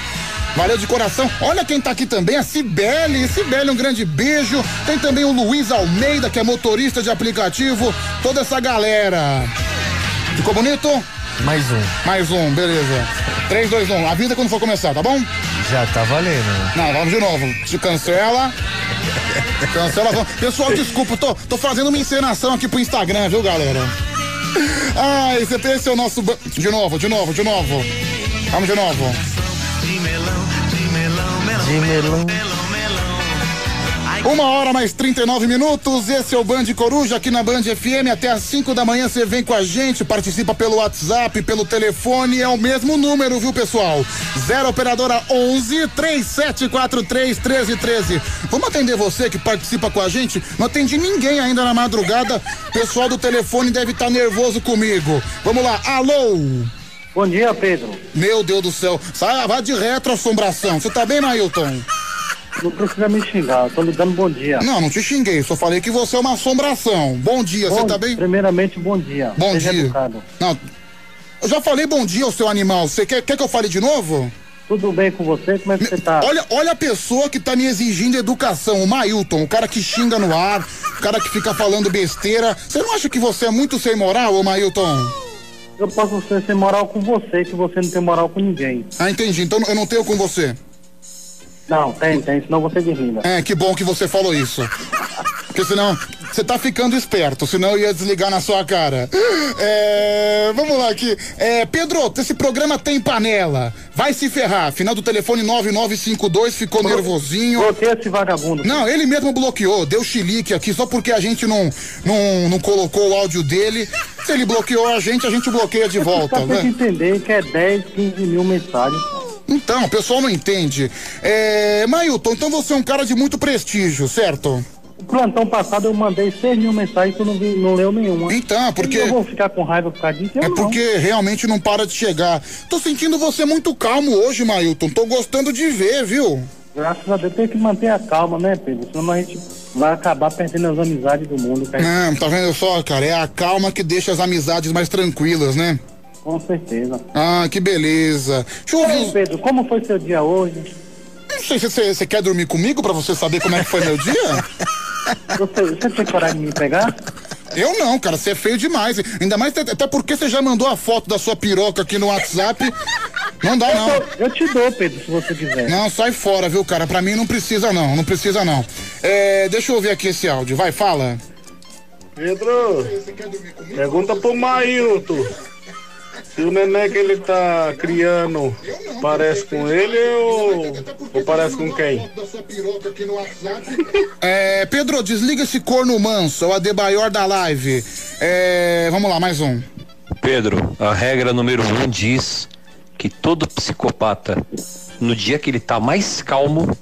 Valeu de coração. Olha quem tá aqui também, a Cibele. Cibele, um grande beijo. Tem também o Luiz Almeida, que é motorista de aplicativo. Toda essa galera. Ficou bonito? Mais um. Mais um, beleza. 3, 2, 1. Avisa quando for começar, tá bom? Já tá valendo. Não, vamos de novo. Te cancela. Cancela. Pessoal, desculpa, tô, tô fazendo uma encenação aqui pro Instagram, viu, galera? Ai, esse, é o nosso. De novo, de novo, de novo. Vamos de novo. De melão. Uma hora mais 39 minutos. Esse é o Band Coruja aqui na Band FM. Até às 5 da manhã você vem com a gente, participa pelo WhatsApp, pelo telefone. É o mesmo número, viu, pessoal? 0 Operadora 11 3743 1313. Vamos atender você que participa com a gente? Não atendi ninguém ainda na madrugada. Pessoal do telefone deve estar nervoso comigo. Vamos lá. Alô? Bom dia, Pedro. Meu Deus do céu. Sai, vai de retro, assombração. Você tá bem, Mailton? Não precisa me xingar, eu tô lhe dando bom dia. Não, não te xinguei, só falei que você é uma assombração. Bom dia, você tá bem? Primeiramente, bom dia. Bom Seja dia. educado. Não, eu já falei bom dia ao seu animal. Você quer, quer que eu fale de novo? Tudo bem com você? Como é que você tá? Olha, olha a pessoa que tá me exigindo educação, o Mailton, o cara que xinga no ar, o cara que fica falando besteira. Você não acha que você é muito sem moral, ô Mailton? Eu posso ser sem moral com você, que você não tem moral com ninguém. Ah, entendi. Então eu não tenho com você. Não, tem, tem, senão você desliga. É, que bom que você falou isso. Porque senão, você tá ficando esperto, senão eu ia desligar na sua cara. É, vamos lá aqui. É, Pedro, esse programa tem panela. Vai se ferrar. Final do telefone 9952, ficou nervosinho. Bloqueia esse vagabundo. Não, ele mesmo bloqueou, deu chilique aqui, só porque a gente não, não, não colocou o áudio dele. Se ele bloqueou a gente, a gente bloqueia de volta, Você tem que né? entender que é 10, 15 mil mensagens. Então, o pessoal não entende. É, Mailton, então você é um cara de muito prestígio, certo? Plantão passado eu mandei 6 mil mensagens e tu não, vi- não leu nenhuma. Então, porque- Eu vou ficar com raiva por causa disso? É não. porque realmente não para de chegar. Tô sentindo você muito calmo hoje, Mailton. Tô gostando de ver, viu? Graças a Deus tem que manter a calma, né, Pedro? Senão a gente vai acabar perdendo as amizades do mundo, cara. Não, tá vendo só, cara? É a calma que deixa as amizades mais tranquilas, né? Com certeza. Ah, que beleza. Deixa eu ouvir. aí, Pedro, como foi seu dia hoje? Não sei se você, você quer dormir comigo pra você saber como é que foi meu dia? Você, você tem coragem de me pegar? Eu não, cara, você é feio demais. Ainda mais até porque você já mandou a foto da sua piroca aqui no WhatsApp. Não dá, não. Eu te dou, Pedro, se você quiser. Não, sai fora, viu, cara? Pra mim não precisa, não. Não precisa, não. É, deixa eu ouvir aqui esse áudio. Vai, fala. Pedro, pergunta pro Mailton se o neném que ele tá criando parece com ele ou, ou parece com quem? É, Pedro, desliga esse corno manso, é o Adebaior da live. É, vamos lá, mais um. Pedro, a regra número um diz que todo psicopata, no dia que ele tá mais calmo,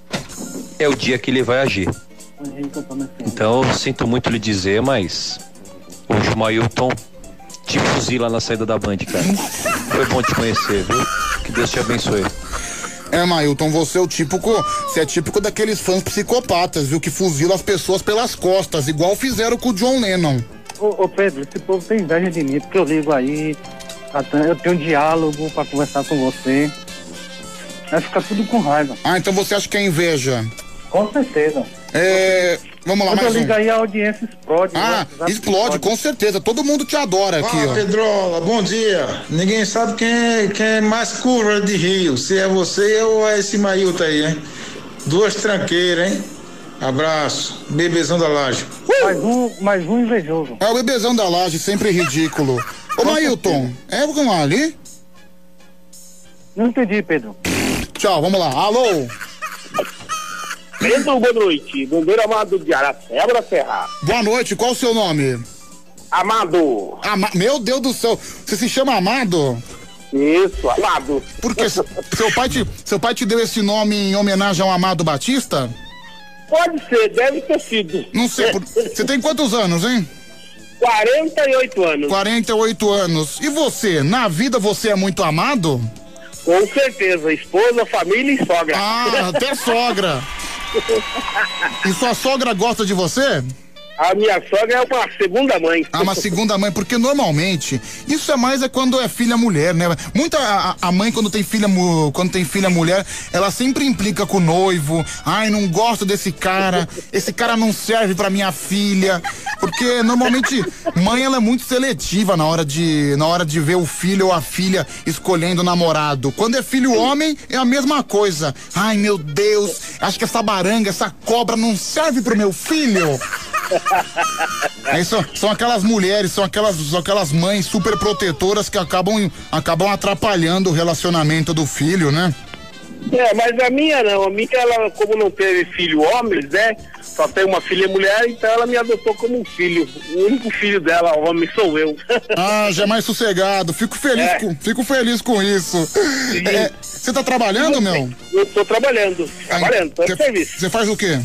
é o dia que ele vai agir. Então, eu sinto muito lhe dizer, mas hoje o Mailton te fuzila na saída da Band, cara. Foi bom te conhecer, viu? Que Deus te abençoe. É, Mailton, você é o típico. Você é típico daqueles fãs psicopatas, viu? Que fuzilam as pessoas pelas costas, igual fizeram com o John Lennon. Ô, ô, Pedro, esse povo tem inveja de mim, porque eu ligo aí, eu tenho um diálogo pra conversar com você. Vai ficar tudo com raiva. Ah, então você acha que é inveja? Com certeza. É. Vamos lá, Quando mais eu um. ligo aí, a audiência explode. Ah, o WhatsApp explode, com certeza. Todo mundo te adora aqui, Fala, ó. Pedrola, bom dia. Ninguém sabe quem é, quem é mais curva de Rio, se é você ou é esse Mailton aí, hein? Duas tranqueiras, hein? Abraço, bebezão da laje. Mais um, mais um invejoso. É o bebezão da laje, sempre ridículo. Ô, Mailton, é o lá ali? Não entendi, Pedro. Tchau, vamos lá. Alô? Pedro, boa noite. Bombeiro Amado de Aracebra Serra. Boa noite, qual o seu nome? Amado. Ama Meu Deus do céu, você se chama Amado? Isso, Amado. Porque se- seu pai, te, seu pai te deu esse nome em homenagem ao Amado Batista? Pode ser, deve ter sido. Não sei, por- você tem quantos anos, hein? 48 anos. 48 anos. E você, na vida você é muito amado? Com certeza, esposa, família e sogra. Ah, até sogra. E sua sogra gosta de você? A minha sogra é uma segunda mãe. Ah, uma segunda mãe, porque normalmente isso é mais é quando é filha mulher, né? Muita a, a mãe quando tem filha quando tem filha mulher, ela sempre implica com o noivo. Ai, não gosto desse cara. Esse cara não serve pra minha filha, porque normalmente mãe ela é muito seletiva na hora de na hora de ver o filho ou a filha escolhendo o namorado. Quando é filho homem é a mesma coisa. Ai, meu Deus, acho que essa baranga, essa cobra não serve pro meu filho. Aí são, são aquelas mulheres, são aquelas, são aquelas mães super protetoras que acabam, acabam atrapalhando o relacionamento do filho, né? É, mas a minha não. A minha, ela, como não teve filho homens, né? Só tem uma filha mulher, então ela me adotou como um filho. O único filho dela, homem, sou eu. Ah, já é mais sossegado. Fico feliz, É. com, fico feliz com isso. É, Você tá trabalhando, meu? Eu tô trabalhando, trabalhando, tô no serviço. Você faz o quê?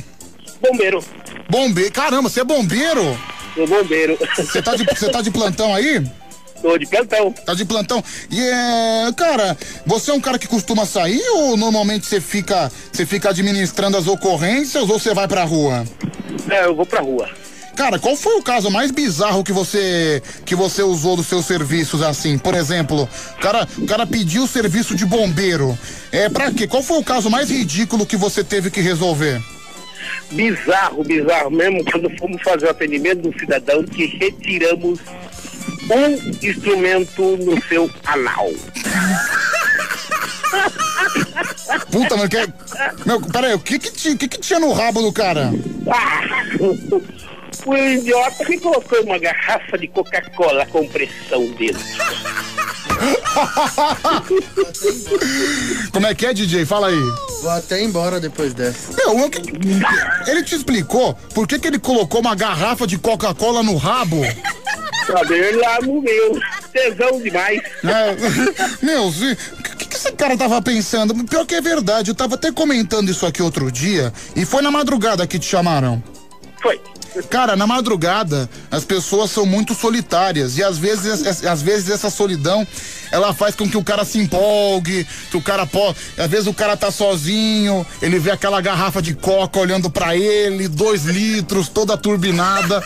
Bombeiro. Bombeiro. Caramba, você é bombeiro? Sou bombeiro. Você tá de, tá de plantão aí? Tô de plantão. Tá de plantão. E é, cara, você é um cara que costuma sair ou normalmente você fica, você fica administrando as ocorrências ou você vai pra rua? É, eu vou pra rua. Cara, qual foi o caso mais bizarro que você que você usou dos seus serviços assim? Por exemplo, o cara, o cara pediu o serviço de bombeiro. É pra quê? Qual foi o caso mais ridículo que você teve que resolver? Bizarro, bizarro mesmo, quando fomos fazer o atendimento do cidadão que retiramos um instrumento no seu anal. Puta, mas que Meu, peraí, o que que, tinha, o que que tinha no rabo do cara? Ah, o idiota que colocou uma garrafa de Coca-Cola com pressão dentro. Como é que é, DJ? Fala aí. Vou até embora depois dessa. Meu, o que- ele te explicou por que, que ele colocou uma garrafa de Coca-Cola no rabo? Saber lá morreu. Tesão demais. É, meu, se- o que, que esse cara tava pensando? Pior que é verdade, eu tava até comentando isso aqui outro dia e foi na madrugada que te chamaram. Foi. Cara, na madrugada as pessoas são muito solitárias e às vezes, às vezes essa solidão ela faz com que o cara se empolgue, que o cara pode. Às vezes o cara tá sozinho, ele vê aquela garrafa de coca olhando pra ele, dois litros, toda turbinada.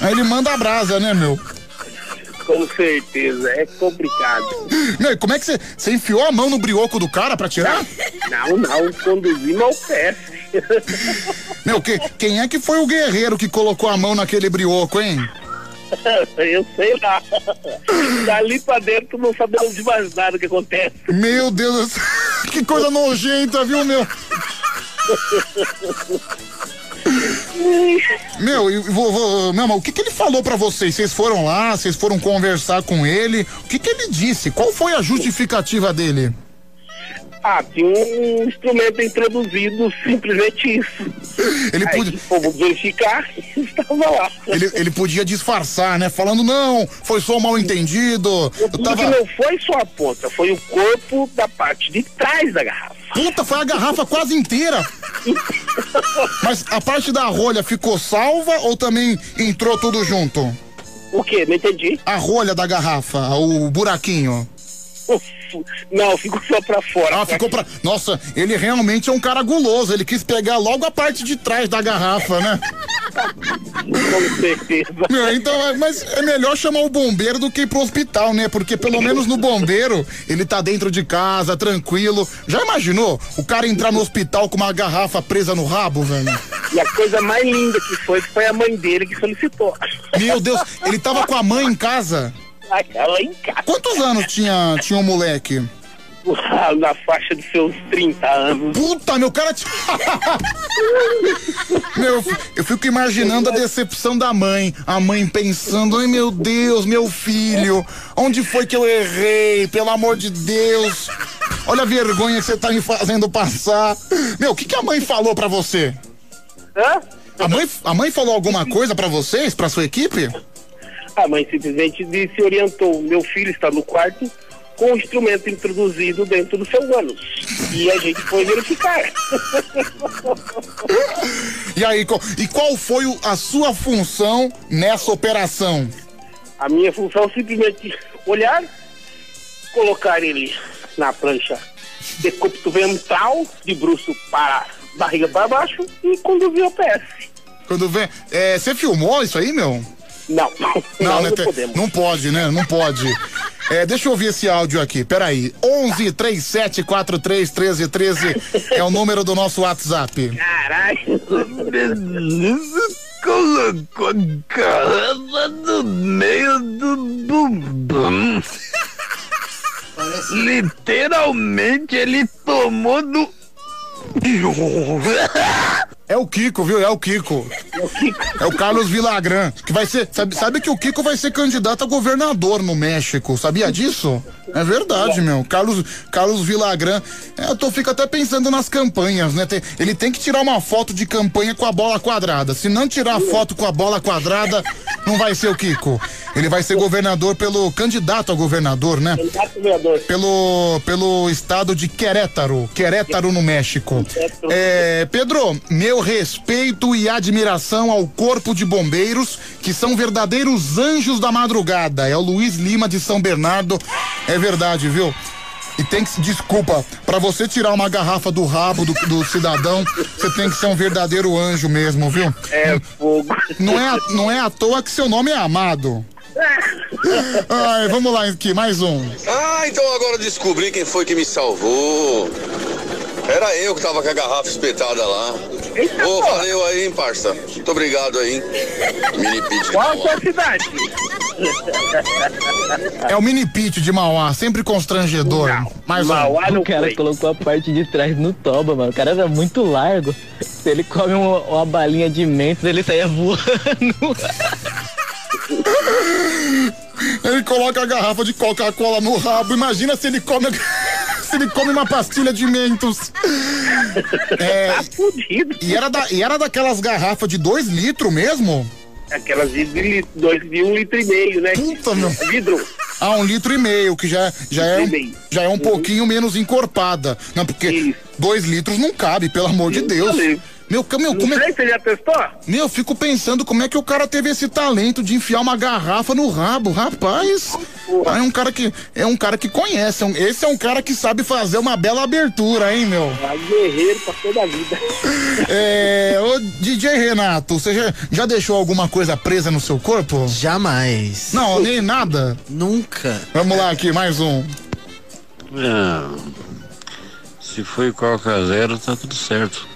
Aí ele manda a brasa, né, meu? Com certeza, é complicado. Meu, e como é que você. Você enfiou a mão no brioco do cara pra tirar? Não, não, conduzimos ao pé. Meu, que, quem é que foi o guerreiro que colocou a mão naquele brioco, hein? Eu sei lá. Dali pra dentro não sabemos de mais nada que acontece. Meu Deus, que coisa nojenta, viu, meu? Meu, e vou, vou, meu, mas o que, que ele falou pra vocês? Vocês foram lá, vocês foram conversar com ele? O que, que ele disse? Qual foi a justificativa dele? Ah, tinha um instrumento introduzido, simplesmente isso. Ele Aí, podia- Fomos verificar estava lá. Ele, ele podia disfarçar, né? Falando, não, foi só um mal entendido. Eu tava. que não foi só a ponta, foi o corpo da parte de trás da garrafa. Puta, foi a garrafa quase inteira. Mas a parte da rolha ficou salva ou também entrou tudo junto? O quê? Não entendi. A rolha da garrafa, o buraquinho. Não, ficou só pra fora. Ah, ficou pra. Nossa, ele realmente é um cara guloso. Ele quis pegar logo a parte de trás da garrafa, né? Com certeza. Então, é- mas é melhor chamar o bombeiro do que ir pro hospital, né? Porque pelo menos no bombeiro ele tá dentro de casa, tranquilo. Já imaginou o cara entrar no hospital com uma garrafa presa no rabo, velho? E a coisa mais linda que foi, foi a mãe dele que solicitou. Meu Deus, ele tava com a mãe em casa. Aquela em casa. Quantos anos tinha, tinha o moleque? Na faixa dos seus 30 anos. Puta, meu cara. t- meu, eu fi- eu fico imaginando a decepção da mãe. A mãe pensando: ai meu Deus, meu filho, onde foi que eu errei? Pelo amor de Deus. Olha a vergonha que você tá me fazendo passar. Meu, o que, que a mãe falou pra você? Hã? A mãe, a mãe falou alguma coisa pra vocês, pra sua equipe? A mãe simplesmente disse, orientou, meu filho está no quarto com o instrumento introduzido dentro do seu ânus. E a gente foi verificar. E aí, e qual foi a sua função nessa operação? A minha função é simplesmente olhar, colocar ele na prancha decúbito ventral, de bruxo para barriga para baixo e conduzir o PS. Quando vem. é, você filmou isso aí, meu? Não, não, né, não te- podemos. não pode, né? Não pode. É, deixa eu ouvir esse áudio aqui, peraí. 11 37 43 13 13 é o número do nosso WhatsApp. Caralho. colocou a garrafa no meio do bumbum. Literalmente ele tomou do. É o Kiko, viu? É o Kiko. É o Carlos Vilagran, que vai ser. Sabe, sabe que o Kiko vai ser candidato a governador no México? Sabia disso? É verdade, meu. Carlos, Carlos Vilagran. É, eu tô, fico até pensando nas campanhas, né? Tem- ele tem que tirar uma foto de campanha com a bola quadrada. Se não tirar a foto com a bola quadrada, não vai ser o Kiko. Ele vai ser governador pelo. candidato a governador, né? Pelo, pelo estado de Querétaro. Querétaro, no México. É, Pedro, meu respeito e admiração ao Corpo de Bombeiros, que são verdadeiros anjos da madrugada. É o Luiz Lima de São Bernardo. É verdade, viu? E tem que. Desculpa, pra você tirar uma garrafa do rabo do, do cidadão, você tem que ser um verdadeiro anjo mesmo, viu? É fogo. Não é, à- não é à toa que seu nome é Amado. Ai, vamos lá aqui, mais um. Ah, então agora descobri quem foi que me salvou. Era eu que tava com a garrafa espetada lá. Ô, valeu aí, hein, parça. Muito obrigado aí, hein. Mini Pit. Qual a sua cidade? É o mini pit de Mauá, sempre constrangedor. Mais um. o cara colocou a parte de trás no toba, mano. O cara era muito largo. Se ele come uma, uma balinha de mentos, ele saía voando. Ele coloca a garrafa de Coca-Cola no rabo. Imagina se ele come. se ele come uma pastilha de mentos. É, Tá fudido. E era, da, e era daquelas garrafas de 2 litros mesmo? Aquelas de, de, dois, de um litro e meio, né? Puta, meu. Vidro. Ah, um litro e meio, que já, já, é, um, já é um pouquinho menos encorpada. Não, porque dois litros não cabe, pelo amor de Deus. Meu, meu, como é... sei, você já testou? Meu, eu fico pensando como é que o cara teve esse talento de enfiar uma garrafa no rabo, rapaz. É um cara que é um cara que conhece, é um- esse é um cara que sabe fazer uma bela abertura, hein, meu? É guerreiro pra toda a vida. É, ô DJ Renato, você já, já deixou alguma coisa presa no seu corpo? Jamais. Não, nem nada. Nunca. Vamos lá aqui, mais um. Não. Se foi Coca Zero, tá tudo certo.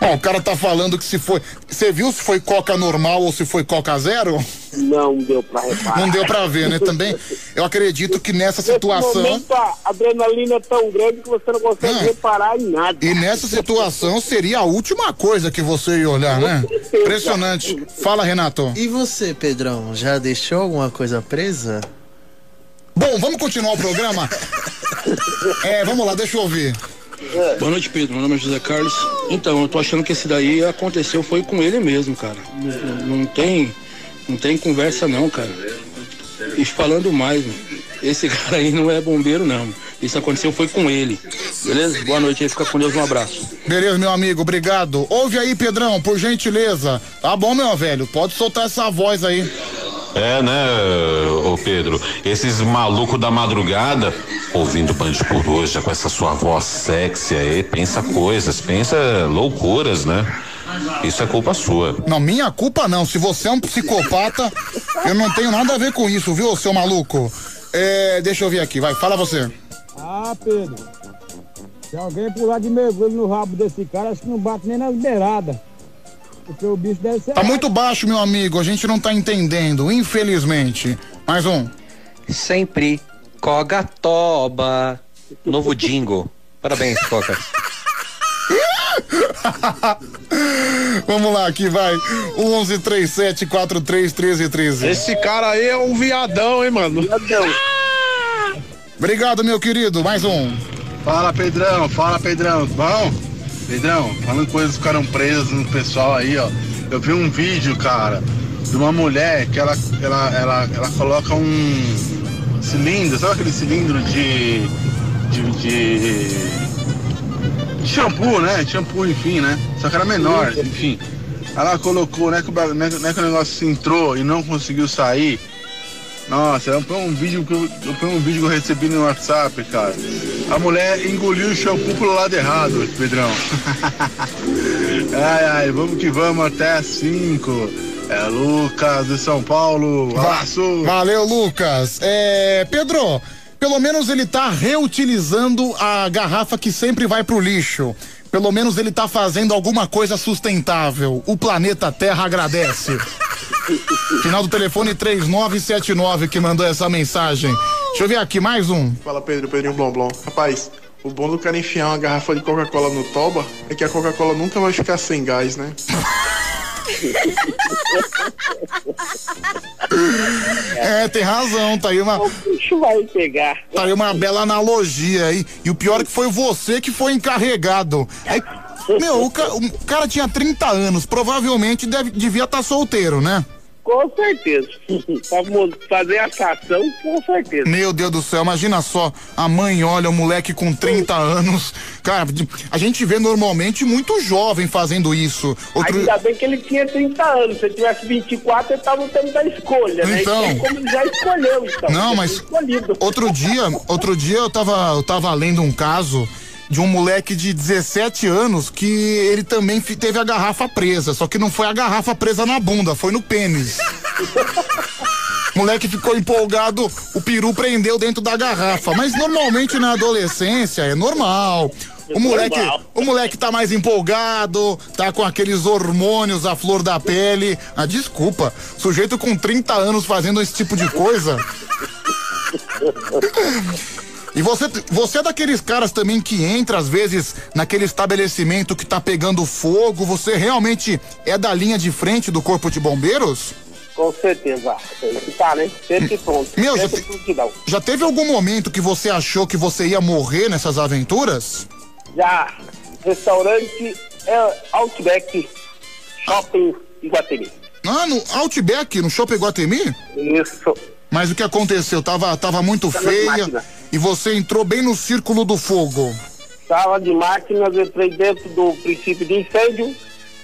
Ó, o cara tá falando que se foi. Você viu se foi Coca normal ou se foi Coca zero? Não deu pra reparar. Não deu pra ver, né? Também, eu acredito que nessa Nesse situação. momento, a adrenalina é tão grande que você não consegue Ah. reparar em nada. E nessa situação seria a última coisa que você ia olhar, né? Impressionante. Fala, Renato. E você, Pedrão, já deixou alguma coisa presa? Bom, vamos continuar o programa? É, vamos lá, deixa eu ouvir. Boa noite, Pedro. Meu nome é José Carlos. Então, eu tô achando que esse daí aconteceu, foi com ele mesmo, cara. Não, não tem, não tem conversa não, cara. E falando mais, mano, esse cara aí não é bombeiro não. Isso aconteceu foi com ele. Beleza? Boa noite aí, fica com Deus, um abraço. Beleza, meu amigo, obrigado. Ouve aí, Pedrão, por gentileza. Tá bom, meu velho, pode soltar essa voz aí. É, né, ô Pedro? Esses malucos da madrugada, ouvindo Band por hoje, com essa sua voz sexy aí, pensa coisas, pensa loucuras, né? Isso é culpa sua. Não, minha culpa não. Se você é um psicopata, eu não tenho nada a ver com isso, viu, seu maluco? É, deixa eu ver aqui, vai, fala você. Ah, Pedro. Se alguém pular de mergulho no rabo desse cara, acho que não bate nem nas beiradas. Porque o bicho deve ser. Tá muito baixo, meu amigo, a gente não tá entendendo, infelizmente. Mais um. Sempre Coga Toba. Novo jingle. Parabéns, Coca. Vamos lá, aqui vai. 11 37 43 13 13. Esse cara aí é um viadão, hein, mano? Viadão. Obrigado, meu querido. Mais um. Fala, Pedrão. Fala, Pedrão. Bom? Pedrão, falando coisas que ficaram presas no pessoal aí, ó. Eu vi um vídeo, cara, de uma mulher que ela, ela, ela, ela coloca um cilindro, sabe aquele cilindro de. de. de, de shampoo, né? Shampoo, enfim, né? Só que era menor, enfim. Ela colocou, né que, o, né, né que o negócio se entrou e não conseguiu sair. Nossa, eu foi um vídeo que eu, foi um vídeo que eu recebi no WhatsApp, cara. A mulher engoliu o shampoo pelo lado errado, Pedrão. ai, ai, vamos que vamos até às 5. É Lucas de São Paulo. Abraço. Valeu, Lucas. É, Pedro, pelo menos ele tá reutilizando a garrafa que sempre vai pro lixo. Pelo menos ele tá fazendo alguma coisa sustentável. O planeta Terra agradece. Final do telefone 3979 que mandou essa mensagem. Deixa eu ver aqui, mais um. Fala Pedro, Pedrinho Blom Blom. Rapaz, o bom do cara enfiar uma garrafa de Coca-Cola no toba é que a Coca-Cola nunca vai ficar sem gás, né? É, tem razão, tá aí uma. O bicho vai pegar. Tá aí uma bela analogia aí. E o pior é que foi você que foi encarregado. Aí, meu, o, ca- o cara tinha 30 anos, provavelmente deve, devia estar solteiro, né? Com certeza. fazer a ação, com certeza. Meu Deus do céu, imagina só, a mãe olha o moleque com 30 anos. Cara, a gente vê normalmente muito jovem fazendo isso. Outro... Ainda bem que ele tinha 30 anos. Se ele tivesse 24, ele tava no tempo da escolha, né? Então. Então, como ele já escolheu, então. Não, mas outro dia, outro dia eu tava, eu tava lendo um caso de um moleque de 17 anos que ele também teve a garrafa presa, só que não foi a garrafa presa na bunda, foi no pênis. O moleque ficou empolgado, o peru prendeu dentro da garrafa, mas normalmente na adolescência é normal. O moleque, o moleque tá mais empolgado, tá com aqueles hormônios à flor da pele. Ah, desculpa, sujeito com 30 anos fazendo esse tipo de coisa. E você, você é daqueles caras também que entra às vezes naquele estabelecimento que tá pegando fogo, você realmente é da linha de frente do corpo de bombeiros? Com certeza. Tem que tá, né? Sempre pronto. Meu, já, te- já teve algum momento que você achou que você ia morrer nessas aventuras? Já, restaurante é Outback Shopping Iguatemi. Ah, no Outback, no Shopping Guatemi? Isso. Mas o que aconteceu? Tava, tava muito Tava feia e você entrou bem no círculo do fogo. Sala de máquinas, entrei dentro do princípio de incêndio,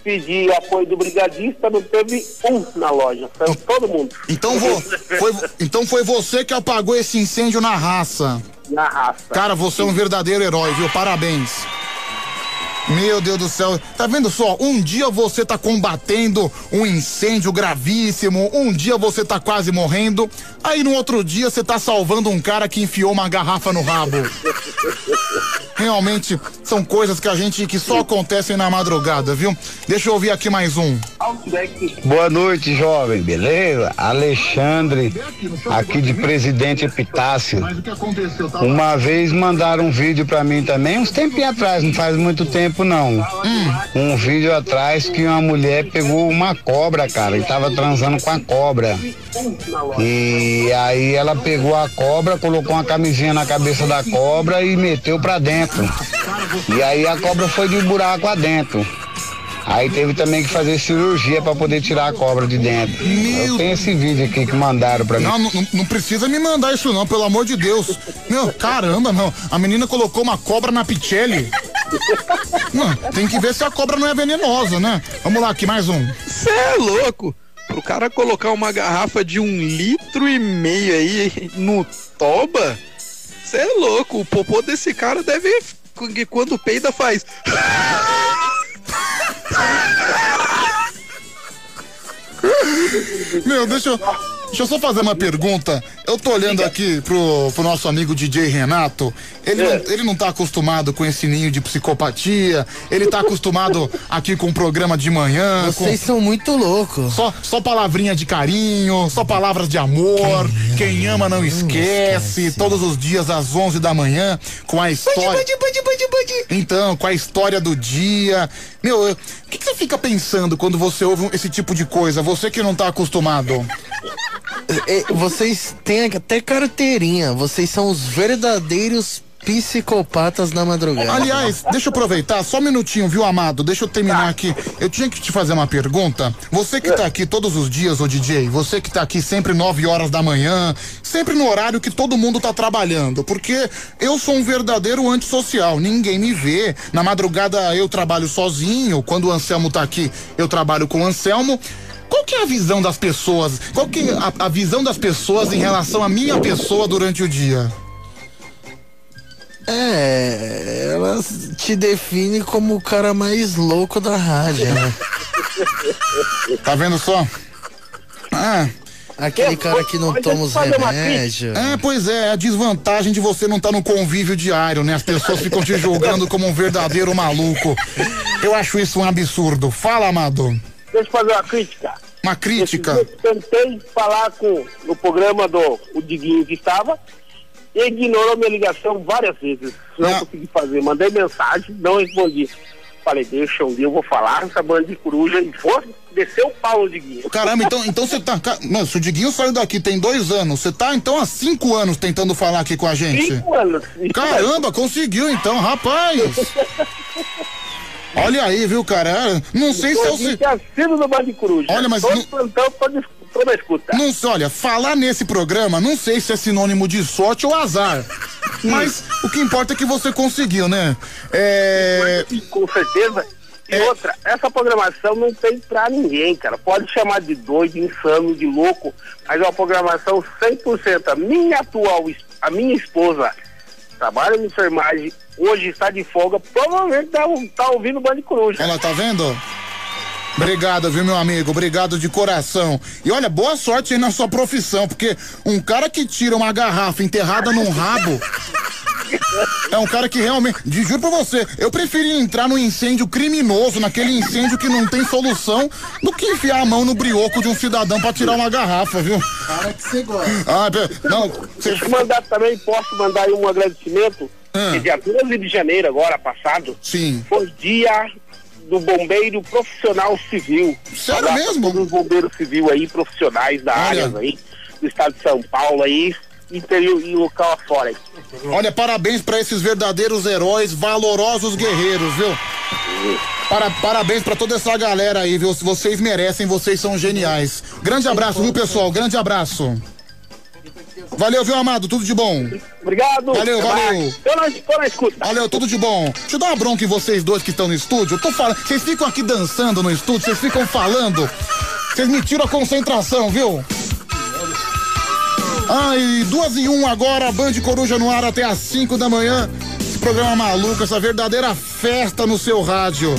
pedi apoio do brigadista, não teve um na loja, saiu todo mundo. Então, vo- foi, então foi você que apagou esse incêndio na raça. Na raça. Cara, você é um verdadeiro herói, viu? Parabéns. Meu Deus do céu, tá vendo só? Um dia você tá combatendo um incêndio gravíssimo, um dia você tá quase morrendo, aí no outro dia você tá salvando um cara que enfiou uma garrafa no rabo. Realmente são coisas que a gente que só acontecem na madrugada, viu? Deixa eu ouvir aqui mais um. Boa noite, jovem, beleza? Alexandre, aqui de Presidente Epitácio. Uma vez mandaram um vídeo pra mim também, uns tempinhos atrás, não faz muito tempo não. Um vídeo atrás que uma mulher pegou uma cobra, cara, e tava transando com a cobra. E aí ela pegou a cobra, colocou uma camisinha na cabeça da cobra e meteu pra dentro. E aí a cobra foi de buraco adentro. Aí teve também que fazer cirurgia pra poder tirar a cobra de dentro. Eu tenho esse vídeo aqui que mandaram pra mim. Não, não, não precisa me mandar isso não, pelo amor de Deus. Meu, caramba, não. A menina colocou uma cobra na pichelle. Não, tem que ver se a cobra não é venenosa, né? Vamos lá, aqui mais um. Você é louco? Pro cara colocar uma garrafa de um litro e meio aí no toba? Você é louco? O popô desse cara deve. Quando peida faz. Meu, deixa eu, deixa eu só fazer uma pergunta. Eu tô olhando aqui pro, pro nosso amigo DJ Renato. Ele, não, ele não tá acostumado com esse ninho de psicopatia. Ele tá acostumado aqui com o programa de manhã. Vocês são muito loucos. Só, só palavrinha de carinho, só palavras de amor. Quem ama não esquece. Todos os dias às 11 da manhã, com a história. Então, com a história do dia. Meu, eu- o que, que você fica pensando quando você ouve esse tipo de coisa? Você que não tá acostumado. Vocês têm até carteirinha. Vocês são os verdadeiros psicopatas da madrugada. Aliás, deixa eu aproveitar, só um minutinho, viu, amado? Deixa eu terminar aqui. Eu tinha que te fazer uma pergunta. Você que tá aqui todos os dias, ô DJ, você que tá aqui sempre 9 horas da manhã, sempre no horário que todo mundo tá trabalhando, porque eu sou um verdadeiro antissocial, ninguém me vê. Na madrugada eu trabalho sozinho, quando o Anselmo tá aqui, eu trabalho com o Anselmo. Qual que é a visão das pessoas? Qual que é a, a visão das pessoas em relação à minha pessoa durante o dia? É, ela te define como o cara mais louco da rádio, né? Tá vendo só? Ah. Aquele cara que não toma os remédios. É, pois é, a desvantagem de você não estar no convívio diário, né? As pessoas ficam te julgando como um verdadeiro maluco. Eu acho isso um absurdo. Fala, Amado. Deixa eu fazer uma crítica. Uma crítica? Tentei falar com no programa do o Diguinho que estava e ignorou minha ligação várias vezes. Não, consegui fazer. Mandei mensagem, não respondi. Falei, deixa um dia eu vou falar essa banda de coruja e for descer o pau no Diguinho. Caramba, então, então você tá. Mano, se o Diguinho saiu daqui tem dois anos, você tá então há cinco anos tentando falar aqui com a gente? Cinco anos. Caramba, conseguiu então, rapaz! Olha aí, viu, cara? Não sei se é o. se- assino do Band de Coruja. Olha, mas Todo não- plantão, todo, toda escuta. Não sei, olha, falar nesse programa, não sei se é sinônimo de sorte ou azar. Mas o que importa é que você conseguiu, né? É. Com certeza. E outra, essa programação não tem pra ninguém, cara. Pode chamar de doido, insano, de louco, mas é uma programação 100%. A minha atual, a minha esposa trabalha em enfermagem, hoje está de folga, provavelmente tá, tá ouvindo o Band de Coruja. Ela tá vendo? Obrigado, viu, meu amigo? Obrigado de coração. E olha, boa sorte aí na sua profissão, porque um cara que tira uma garrafa enterrada num rabo. É um cara que realmente. de- Juro pra você, eu preferia entrar num incêndio criminoso, naquele incêndio que não tem solução, do que enfiar a mão no brioco de um cidadão pra tirar uma garrafa, viu? Cara que você gosta. Ah, não, você. Deixa eu mandar também, posso mandar aí um agradecimento. Que dia 12 de janeiro, agora passado, Sim. foi dia do bombeiro profissional civil. Sério mesmo? Todos os bombeiros civis aí, profissionais da Olha. área aí, do estado de São Paulo aí, interior e local afora aí. Olha, parabéns pra esses verdadeiros heróis, valorosos guerreiros, viu? Para, parabéns pra toda essa galera aí, viu? Vocês merecem, vocês são geniais. Grande abraço, viu, pessoal? Grande abraço. Valeu, viu, amado? Tudo de bom. Obrigado. Valeu, valeu. tô na escuta. Valeu, tudo de bom. Deixa eu dar uma bronca em vocês dois que estão no estúdio. Eu tô falando, vocês ficam aqui dançando no estúdio, vocês ficam falando. Vocês me tiram a concentração, viu? Ai, duas em um agora, Band Coruja no ar até às 5 da manhã. Esse programa maluco, essa verdadeira festa no seu rádio.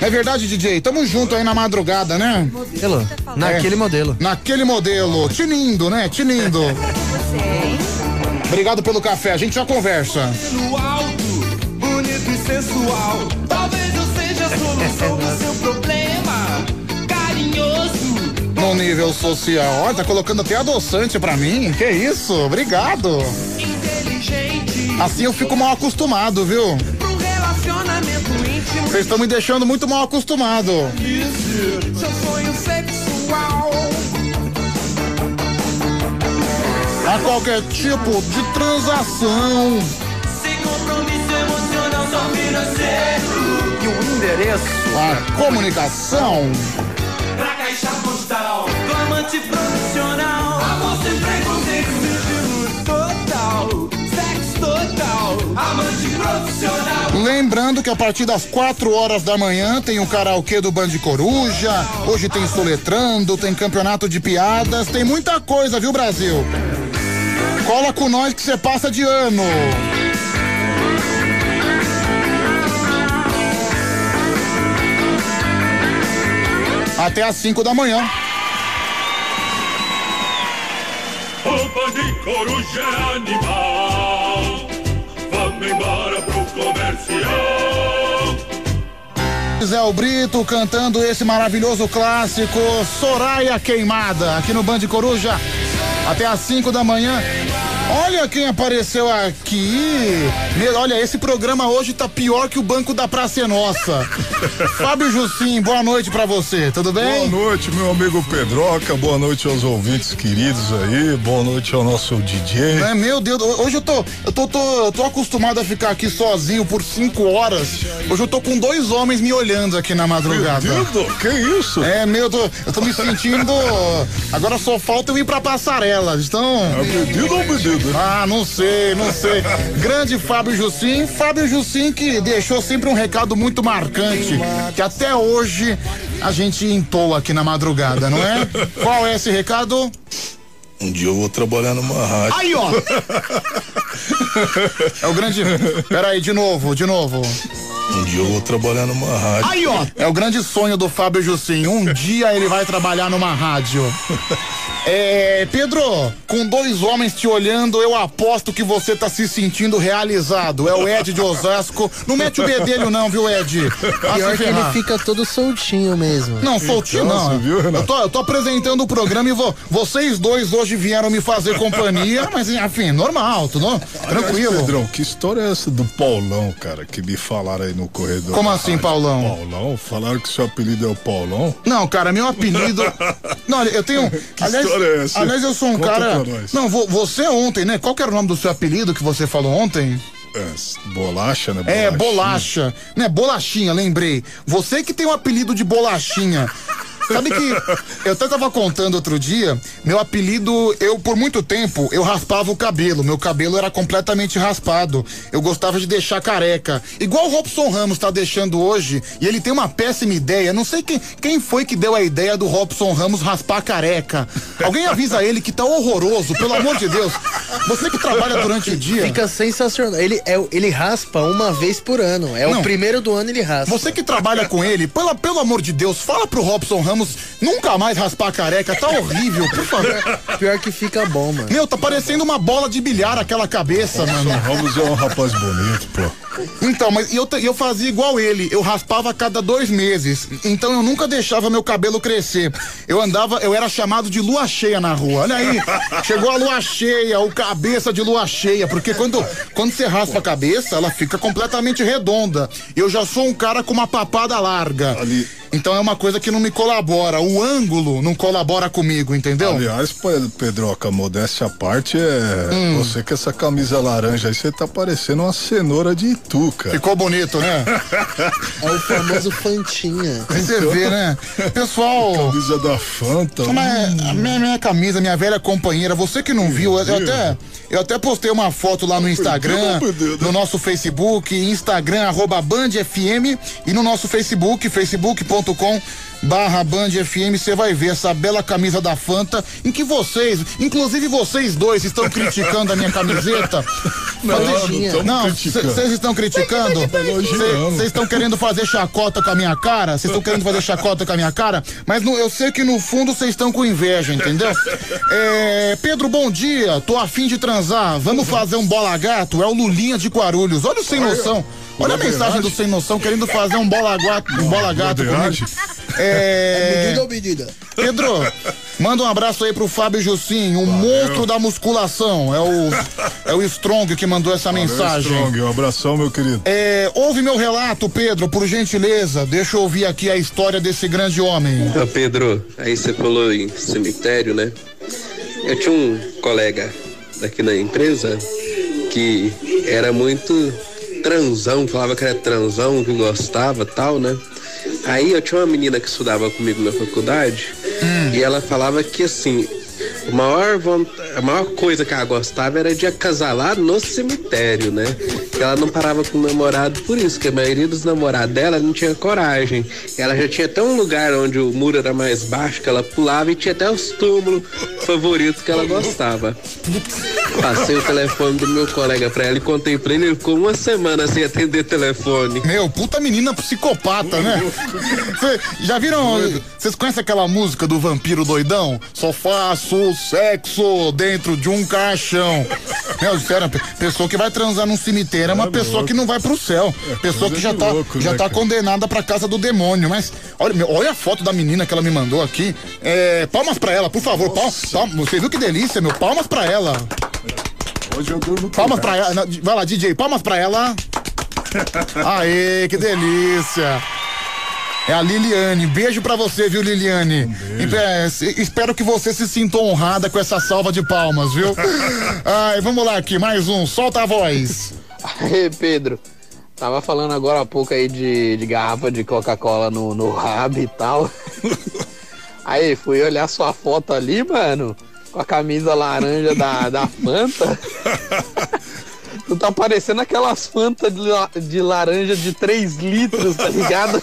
É verdade, DJ? Tamo junto aí na madrugada, né? Modelo. Naquele É. modelo. Naquele modelo. Tinindo, né? Tinindo. Obrigado pelo café, a gente já conversa. No alto, bonito e sensual. Talvez eu seja a solução do seu problema. Carinhoso. No nível social. Ó, tá colocando até adoçante pra mim. Que isso? Obrigado. Inteligente. Assim eu fico mal acostumado, viu? Pro relacionamento íntimo. Vocês estão me deixando muito mal acostumado. Seu sonho sexual. A qualquer tipo de transação. Sem compromisso emocional, só financeiro. E o endereço? A comunicação. Pra caixa postal. Do amante profissional. Amor sem preconceito. Amante profissional. Lembrando que a partir das 4 horas da manhã tem o karaokê do Band Coruja. Hoje tem Soletrando, tem campeonato de piadas, tem muita coisa, viu, Brasil? Cola com nós que você passa de ano. Até às 5 da manhã. Roupa de coruja é animal. Vamos embora pro comercial. Zé Brito cantando esse maravilhoso clássico Soraya Queimada aqui no Band Coruja até às 5 da manhã. Olha quem apareceu aqui. Meu, olha, esse programa hoje tá pior que o banco da Praça é Nossa. Fábio Jussim, boa noite pra você, tudo bem? Boa noite, meu amigo Pedroca. Boa noite aos ouvintes queridos aí. Boa noite ao nosso DJ. É, meu Deus, hoje eu tô, eu tô, tô, tô acostumado a ficar aqui sozinho por cinco horas. Hoje eu tô com dois homens me olhando aqui na madrugada. Pedido? Que isso? É, meu, eu tô, eu tô me sentindo. Agora só falta eu ir pra passarela. Então. É pedido ou pedido? Ah, não sei, não sei. Grande Fábio Jussim. Fábio Jussim que deixou sempre um recado muito marcante. Que até hoje a gente entoa aqui na madrugada, não é? Qual é esse recado? Um dia eu vou trabalhar numa rádio. Aí, ó! É o grande. Peraí, de novo, de novo. Um dia eu vou trabalhar numa rádio. Aí, ó! É o grande sonho do Fábio Jussim. Um dia ele vai trabalhar numa rádio. É, Pedro, com dois homens te olhando, eu aposto que você tá se sentindo realizado. É o Ed de Osasco. Não mete o bedelho, não, viu, Ed? Pior que ele fica todo soltinho mesmo. Não, soltinho Então, não. viu, eu, tô, eu tô apresentando o programa e vou, vocês dois hoje vieram me fazer companhia, mas enfim, normal, tudo tranquilo. Aliás, Pedrão, que história é essa do Paulão, cara, que me falaram aí no corredor? Como assim, rádio? Paulão? Paulão? Falaram que seu apelido é o Paulão? Não, cara, meu apelido. Não, olha, eu tenho. Que aliás, história é essa? aliás, eu sou um Conta cara. Não, vo- você ontem, né? Qual que era o nome do seu apelido que você falou ontem? É, bolacha, né? É, Bolachinha. bolacha. Né, bolachinha, lembrei. Você que tem o apelido de bolachinha. Sabe que eu até tava contando outro dia, meu apelido, eu por muito tempo, eu raspava o cabelo, meu cabelo era completamente raspado. Eu gostava de deixar careca. Igual o Robson Ramos tá deixando hoje, e ele tem uma péssima ideia. Não sei quem, quem foi que deu a ideia do Robson Ramos raspar careca. Alguém avisa ele que tá horroroso, pelo amor de Deus. Você que trabalha durante o dia. Fica sensacional. Ele, é, ele raspa uma vez por ano. É Não. o primeiro do ano ele raspa. Você que trabalha com ele, pela, pelo amor de Deus, fala pro Robson Ramos nunca mais raspar a careca, tá horrível, por favor. Pior que fica bom, mano. Meu, tá parecendo uma bola de bilhar aquela cabeça, mano. Ramos é um rapaz bonito, pô. Então, mas eu, eu fazia igual ele, eu raspava a cada dois meses. Então eu nunca deixava meu cabelo crescer. Eu andava, eu era chamado de lua cheia na rua. Olha aí, chegou a lua cheia, o cabeça de lua cheia, porque quando, quando você raspa a cabeça, ela fica completamente redonda. Eu já sou um cara com uma papada larga. Então é uma coisa que não me colabora. O ângulo não colabora comigo, entendeu? Aliás, Pe- Pedroca, modéstia à parte, é. Hum. Você com essa camisa laranja aí, você tá parecendo uma cenoura de itu, cara. Ficou bonito, né? É o famoso Fantinha. Você vê, né? Pessoal. Camisa da Fanta. Mas a minha, minha camisa, minha velha companheira, você que não viu, eu, eu até, eu até postei uma foto lá no Instagram, no nosso Facebook, Instagram, arroba Band FM, e no nosso Facebook, facebook.com barra Band FM, você vai ver essa bela camisa da Fanta, em que vocês, inclusive vocês dois, estão criticando a minha camiseta. Não, vocês estão criticando? Vocês estão querendo fazer chacota com a minha cara? Vocês estão querendo fazer chacota com a minha cara? Mas no- eu sei que no fundo vocês estão com inveja, entendeu? É, Pedro, bom dia. Tô afim de transar. Vamos fazer um bola gato? É o Lulinha de Guarulhos. Olha o sem noção. Olha a mensagem do sem noção querendo fazer um bola gato, um bola gato comigo. É... Medida ou medida? Pedro, manda um abraço aí pro Fábio Jussim, o monstro da musculação. É o, é o Strong que mandou essa mensagem. Strong, um abração, meu querido. É, ouve meu relato, Pedro, por gentileza. Deixa eu ouvir aqui a história desse grande homem. Ô Pedro, aí você falou em cemitério, né? Eu tinha um colega daqui na empresa que era muito transão, falava que era transão, que gostava tal, né? Aí eu tinha uma menina que estudava comigo na faculdade e ela falava que assim, a maior, a maior coisa que ela gostava era de acasalar no cemitério, né? Ela não parava com o namorado por isso, que a maioria dos namorados dela não tinha coragem. Ela já tinha até um lugar onde o muro era mais baixo que ela pulava e tinha até os túmulos favoritos que ela gostava. Passei o telefone do meu colega pra ela e contei pra ele, ele ficou uma semana sem atender telefone. Meu, puta menina psicopata, né? Cê- já viram? Vocês conhecem aquela música do vampiro doidão? Só faço sexo dentro de um caixão. Meu, sério, pe- pessoa que vai transar num cemitério é uma pessoa que não vai pro céu. Pessoa coisa que já tá, louco, já né, tá cara? condenada pra casa do demônio. Mas olha, meu, olha a foto da menina que ela me mandou aqui. É, palmas pra ela, por favor. Pal, pal- você viu que delícia, meu? Palmas pra ela. Hoje eu durmo Palmas pra ela. Vai lá, DJ, palmas pra ela. Aê, que delícia. É a Liliane. Beijo pra você, viu, Liliane? É, se- espero que você se sinta honrada com essa salva de palmas, viu? Ai, vamos lá aqui, mais um. Solta a voz. Aí, Pedro, tava falando agora há pouco aí de, de garrafa de Coca-Cola no, no rabo e tal. Aí, fui olhar sua foto ali, mano, com a camisa laranja da, da Fanta. Tu tá parecendo aquelas Fanta de, la- de laranja de 3 litros, tá ligado?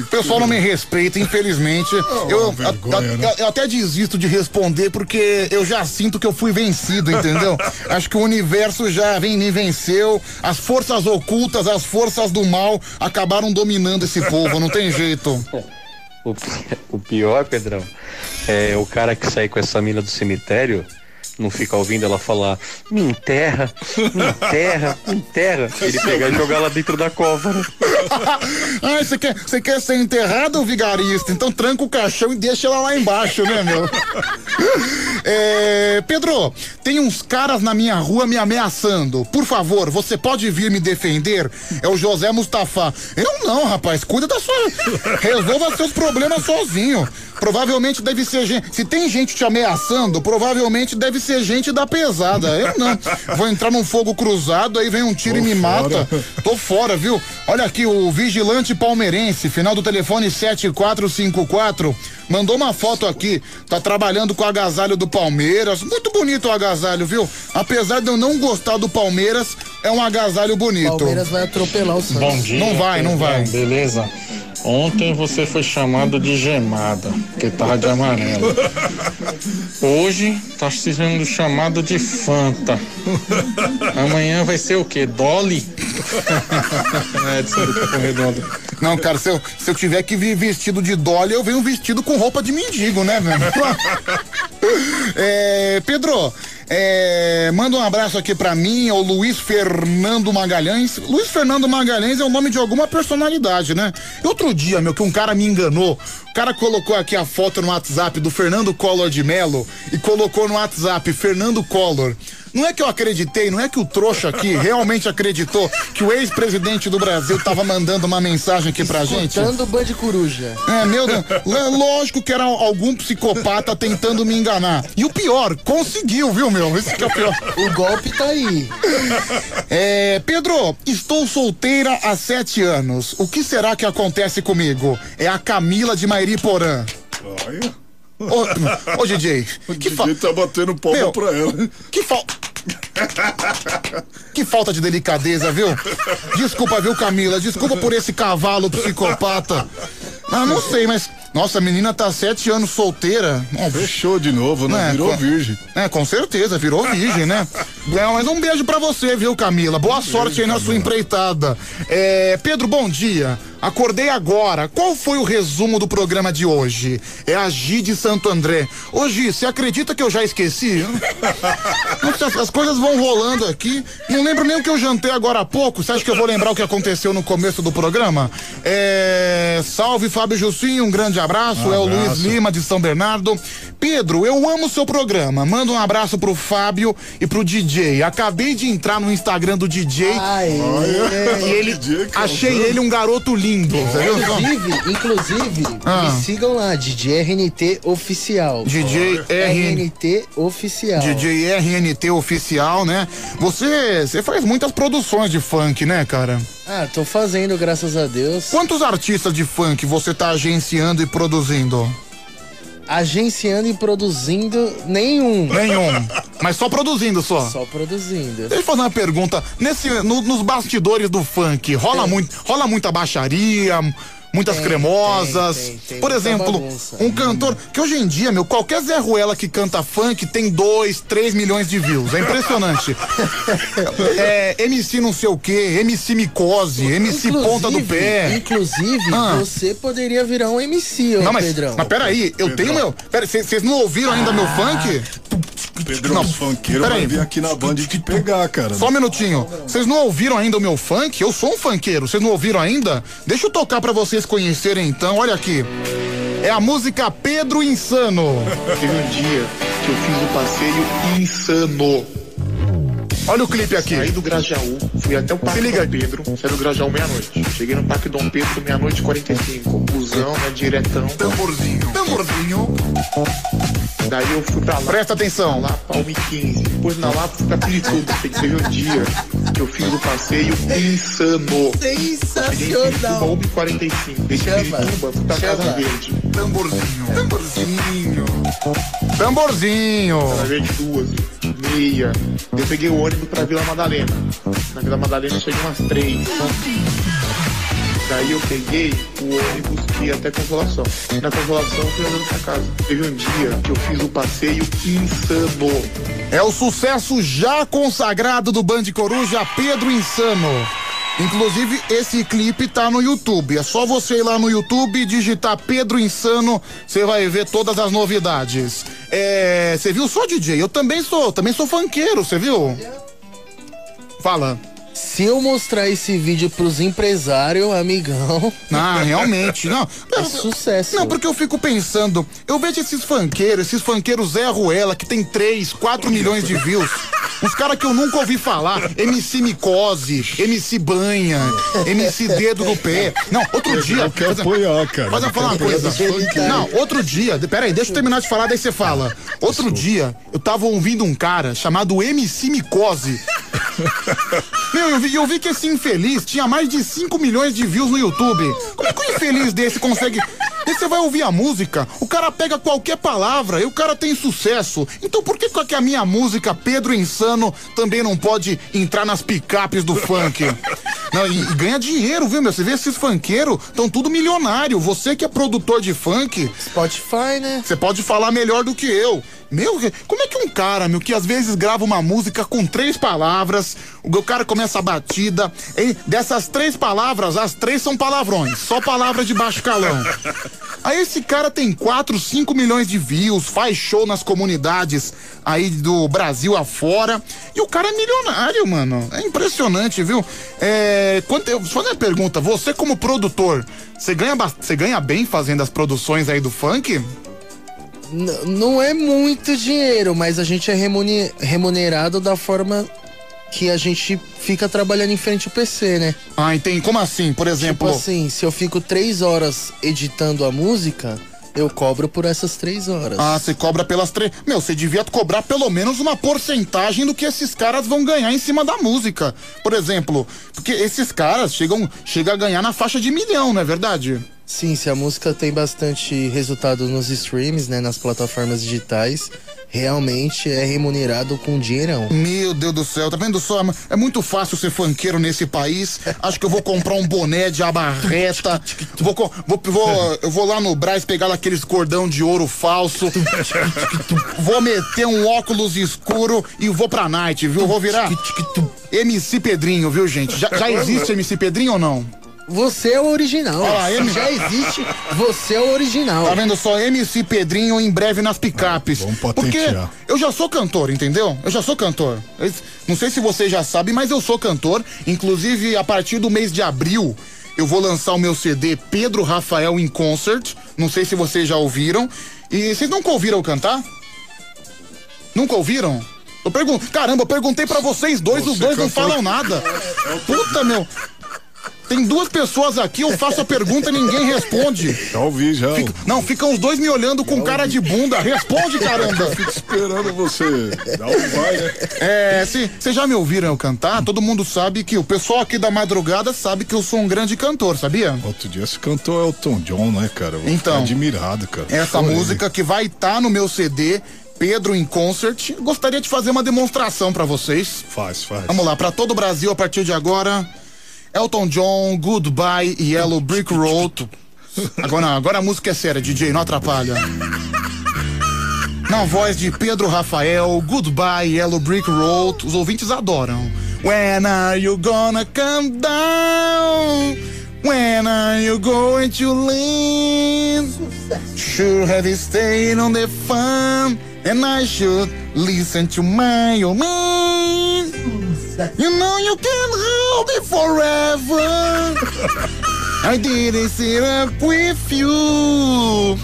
O pessoal não me respeita, infelizmente. eu, vergonha, a- a- né? eu até desisto de responder porque eu já sinto que eu fui vencido, entendeu? Acho que o universo já vem, me venceu. As forças ocultas, as forças do mal acabaram dominando esse povo, não tem jeito. O, o pior, Pedrão, é o cara que sai com essa mina do cemitério, não fica ouvindo ela falar, me enterra, me enterra, me enterra. Ele pegar e jogar lá dentro da cova, né? Ah, você quer, você quer ser enterrado, vigarista? Então tranca o caixão e deixa ela lá embaixo, né, meu? É, Pedro, tem uns caras na minha rua me ameaçando. Por favor, você pode vir me defender? É o José Mustafa. Eu não, rapaz. Cuida da sua. Resolva seus problemas sozinho. Provavelmente deve ser gente. Se tem gente te ameaçando, provavelmente deve ser gente da pesada. Eu não. Vou entrar num fogo cruzado, aí vem um tiro e me mata. Tô fora, viu? Olha aqui, o vigilante palmeirense, final do telefone 7454, mandou uma foto aqui. Tá trabalhando com o agasalho do Palmeiras. Muito bonito o agasalho, viu? Apesar de eu não gostar do Palmeiras, é um agasalho bonito. Palmeiras vai atropelar o Santos. Bom dia. Não vai, não vai. Beleza? Ontem você foi chamado de gemada, que tava de amarelo. Hoje tá sendo chamado de Fanta. Amanhã vai ser o quê? Dolly? Edson do Capão Redondo. Não, cara, se eu, se eu tiver que vir vestido de Dolly, eu venho vestido com roupa de mendigo, né, velho? é, Pedro, é, manda um abraço aqui pra mim, é o Luiz Fernando Magalhães. Luiz Fernando Magalhães é o nome de alguma personalidade, né? E outro dia, meu, que um cara me enganou. O cara colocou aqui a foto no WhatsApp do Fernando Collor de Mello e colocou no WhatsApp Fernando Collor. Não é que eu acreditei, não é que o trouxa aqui realmente acreditou que o ex-presidente do Brasil tava mandando uma mensagem aqui pra gente? Escutando o Band Coruja. É, meu Deus. Lógico que era algum psicopata tentando me enganar. E o pior, conseguiu, viu, meu? Esse que é o pior. O golpe tá aí. É, Pedro, estou solteira há sete anos. O que será que acontece comigo? É a Camila de Mairiporã. Olha. Ô, ô DJ, O DJ tá batendo palma Meu, pra ela. Que falta. Que falta de delicadeza, viu? Desculpa, viu, Camila? Desculpa por esse cavalo psicopata. Ah, não sei, mas. Nossa, a menina tá sete anos solteira. Fechou de novo, né? Virou com- virgem. É, com certeza, virou virgem, né? É, mas um beijo pra você, viu, Camila? Boa sorte aí na sua empreitada. É, Pedro, bom dia. Acordei agora. Qual foi o resumo do programa de hoje? É a Gi de Santo André. Ô, Gi, você acredita que eu já esqueci? Nossa, as- as coisas vão rolando aqui. Não lembro nem o que eu jantei agora há pouco. Você acha que eu vou lembrar o que aconteceu no começo do programa? É, Salve, Fábio Jussim, um grande abraço. Um É o abraço. Luiz Lima de São Bernardo. Pedro, eu amo o seu programa. Manda um abraço pro Fábio e pro DJ. Acabei de entrar no Instagram do DJ e ele achei ele um garoto lindo. Só? Inclusive, inclusive, Ah. me sigam lá, DJ RNT Oficial. DJ RNT Oficial. DJ RNT oficial, né? Você, você faz muitas produções de funk, né, cara? Ah, tô fazendo, graças a Deus. Quantos artistas de funk você tá agenciando e produzindo? Agenciando e produzindo nenhum. Nenhum. Mas só produzindo só. Só produzindo. Deixa eu fazer uma pergunta. Nesse, no- nos bastidores do funk, rola, muito, rola muita baixaria, muitas Tem, cremosas. tem, tem, tem Por exemplo, bagunça. um cantor. Que hoje em dia, meu, qualquer Zé Ruela que canta funk tem 2, 3 milhões de views. É impressionante. é, MC não sei o quê, MC Micose, MC Ponta do Pé. Inclusive, Ah. você poderia virar um MC, ô Não, mas, Pedrão. mas peraí, eu tenho meu. Pera, vocês não ouviram ainda meu funk? Pedrão, Não, peraí. vai vir aqui na Band te pegar, cara. Só um minutinho. Vocês não ouviram ainda o meu funk? Eu sou um funkeiro. Vocês não ouviram ainda? Deixa eu tocar pra vocês conhecerem então. Olha aqui. É a música Pedro Insano. Teve um dia que eu fiz um passeio insano. Olha o clipe aqui. Saí do Grajaú, fui até o Parque Dom Pedro, saí do Grajaú meia-noite. Cheguei no Parque Dom Pedro meia-noite e 45. Busão, né, diretão. Tamborzinho. Tamborzinho. Daí eu fui pra lá. Presta atenção. Lá, Palme 15. Depois na Lapa fui pra Pirituba. Teve um dia que eu fiz o passeio insano. Sensacional. 1 45. Desde Pirituba, fui pra Casa Verde. Tamborzinho. Tamborzinho. Tamborzinho. Duas, meia. Eu peguei o ônibus pra Vila Madalena. Na Vila Madalena eu cheguei umas três. Daí eu peguei o ônibus que ia até Consolação. Na Consolação eu fui andando pra casa. Teve um dia que eu fiz o passeio insano. É o sucesso já consagrado do Band Coruja, Pedro Insano. Inclusive, esse clipe tá no YouTube. É só você ir lá no YouTube e digitar Pedro Insano, você vai ver todas as novidades. É, você viu? Sou DJ, eu também sou, também sou funkeiro, você viu? Fala. Se eu mostrar esse vídeo pros empresários, amigão. Ah, realmente, não. É sucesso. Não, porque eu fico pensando, eu vejo esses funkeiros, esses funkeiros Zé Ruela, que tem 3, 4 milhões de views. Uns caras que eu nunca ouvi falar. MC Micose, MC Banha, MC Dedo do Pé. Não, outro dia. quer apoiar, cara. Mas eu falar uma coisa. Não, outro dia. Pera aí, deixa eu terminar de falar, daí você fala. Outro dia, eu tava ouvindo um cara chamado MC Micose. Meu, eu vi, eu vi que esse infeliz tinha mais de 5 milhões de views no YouTube. Como é que um infeliz desse consegue. Aí você vai ouvir a música, o cara pega qualquer palavra e o cara tem sucesso. Então por que, que a minha música, Pedro Insano, também não pode entrar nas picapes do funk? Não, e, e ganha dinheiro, viu, meu? Você vê esses funkeiros, estão tudo milionário. Você que é produtor de funk. Spotify, né? Você pode falar melhor do que eu. Meu, como é que um cara, meu, que às vezes grava uma música com três palavras, o cara começa a batida, e dessas três palavras, as três são palavrões, só palavras de baixo calão. Aí esse cara tem 4, 5 milhões de views, faz show nas comunidades aí do Brasil afora, e o cara é milionário, mano. É impressionante, viu? É, quanto, eu, só uma pergunta, você como produtor, você ganha, você ganha bem fazendo as produções aí do funk? Não é muito dinheiro, mas a gente é remune- remunerado da forma que a gente fica trabalhando em frente ao PC, né? Ah, entendi. Como assim? Por exemplo. Tipo assim, se eu fico três horas editando a música, eu cobro por essas três horas. Ah, você cobra pelas três. Meu, você devia cobrar pelo menos uma porcentagem do que esses caras vão ganhar em cima da música. Por exemplo, porque esses caras chegam, chegam a ganhar na faixa de milhão, não é verdade? Sim, se a música tem bastante resultado nos streams, né, nas plataformas digitais, realmente é remunerado com dinheirão. Meu Deus do céu, tá vendo só? É muito fácil ser funkeiro nesse país. Acho que eu vou comprar um boné de abarreta. Vou, vou, vou, eu vou lá no Braz pegar aqueles cordão de ouro falso. Vou meter um óculos escuro e vou pra night, viu? Vou virar MC Pedrinho, viu, gente? Já, já existe MC Pedrinho ou não? Você é o original. Olha lá, já existe, você é o original. Tá vendo só? MC Pedrinho em breve nas picapes. Porque patentear. eu já sou cantor, entendeu? Eu já sou cantor. Eu- Não sei se você já sabe, mas eu sou cantor. Inclusive, a partir do mês de abril, eu vou lançar o meu CD Pedro Rafael em Concert. Não sei se vocês já ouviram. E vocês nunca ouviram eu cantar? Nunca ouviram? Eu pergun... Caramba, eu perguntei pra vocês dois, os Você dois não cantou. falam nada. Puta, meu. Tem duas pessoas aqui, eu faço a pergunta e ninguém responde. Já ouvi, já. Fica- não, ficam os dois me olhando com cara de bunda. Responde, caramba. Fico esperando você dar um vai, né? É, vocês já me ouviram eu cantar? Todo mundo sabe que o pessoal aqui da madrugada sabe que eu sou um grande cantor, sabia? Outro dia você cantou Elton John, né, cara? Eu Então. admirado, cara. Essa Chorei. música que vai estar no meu CD, Pedro em Concert. Gostaria de fazer uma demonstração pra vocês. Faz, faz. Vamos lá, pra todo o Brasil a partir de agora. Elton John, Goodbye Yellow Brick Road. Agora, agora a música é séria, DJ, não atrapalha. Na voz de Pedro Rafael, Goodbye Yellow Brick Road. Os ouvintes adoram. When are you gonna come down? When are you going to leave? Sure have you stayed on the fun, and I should listen to my own man. You know you can't hold me forever. I didn't sit up with you.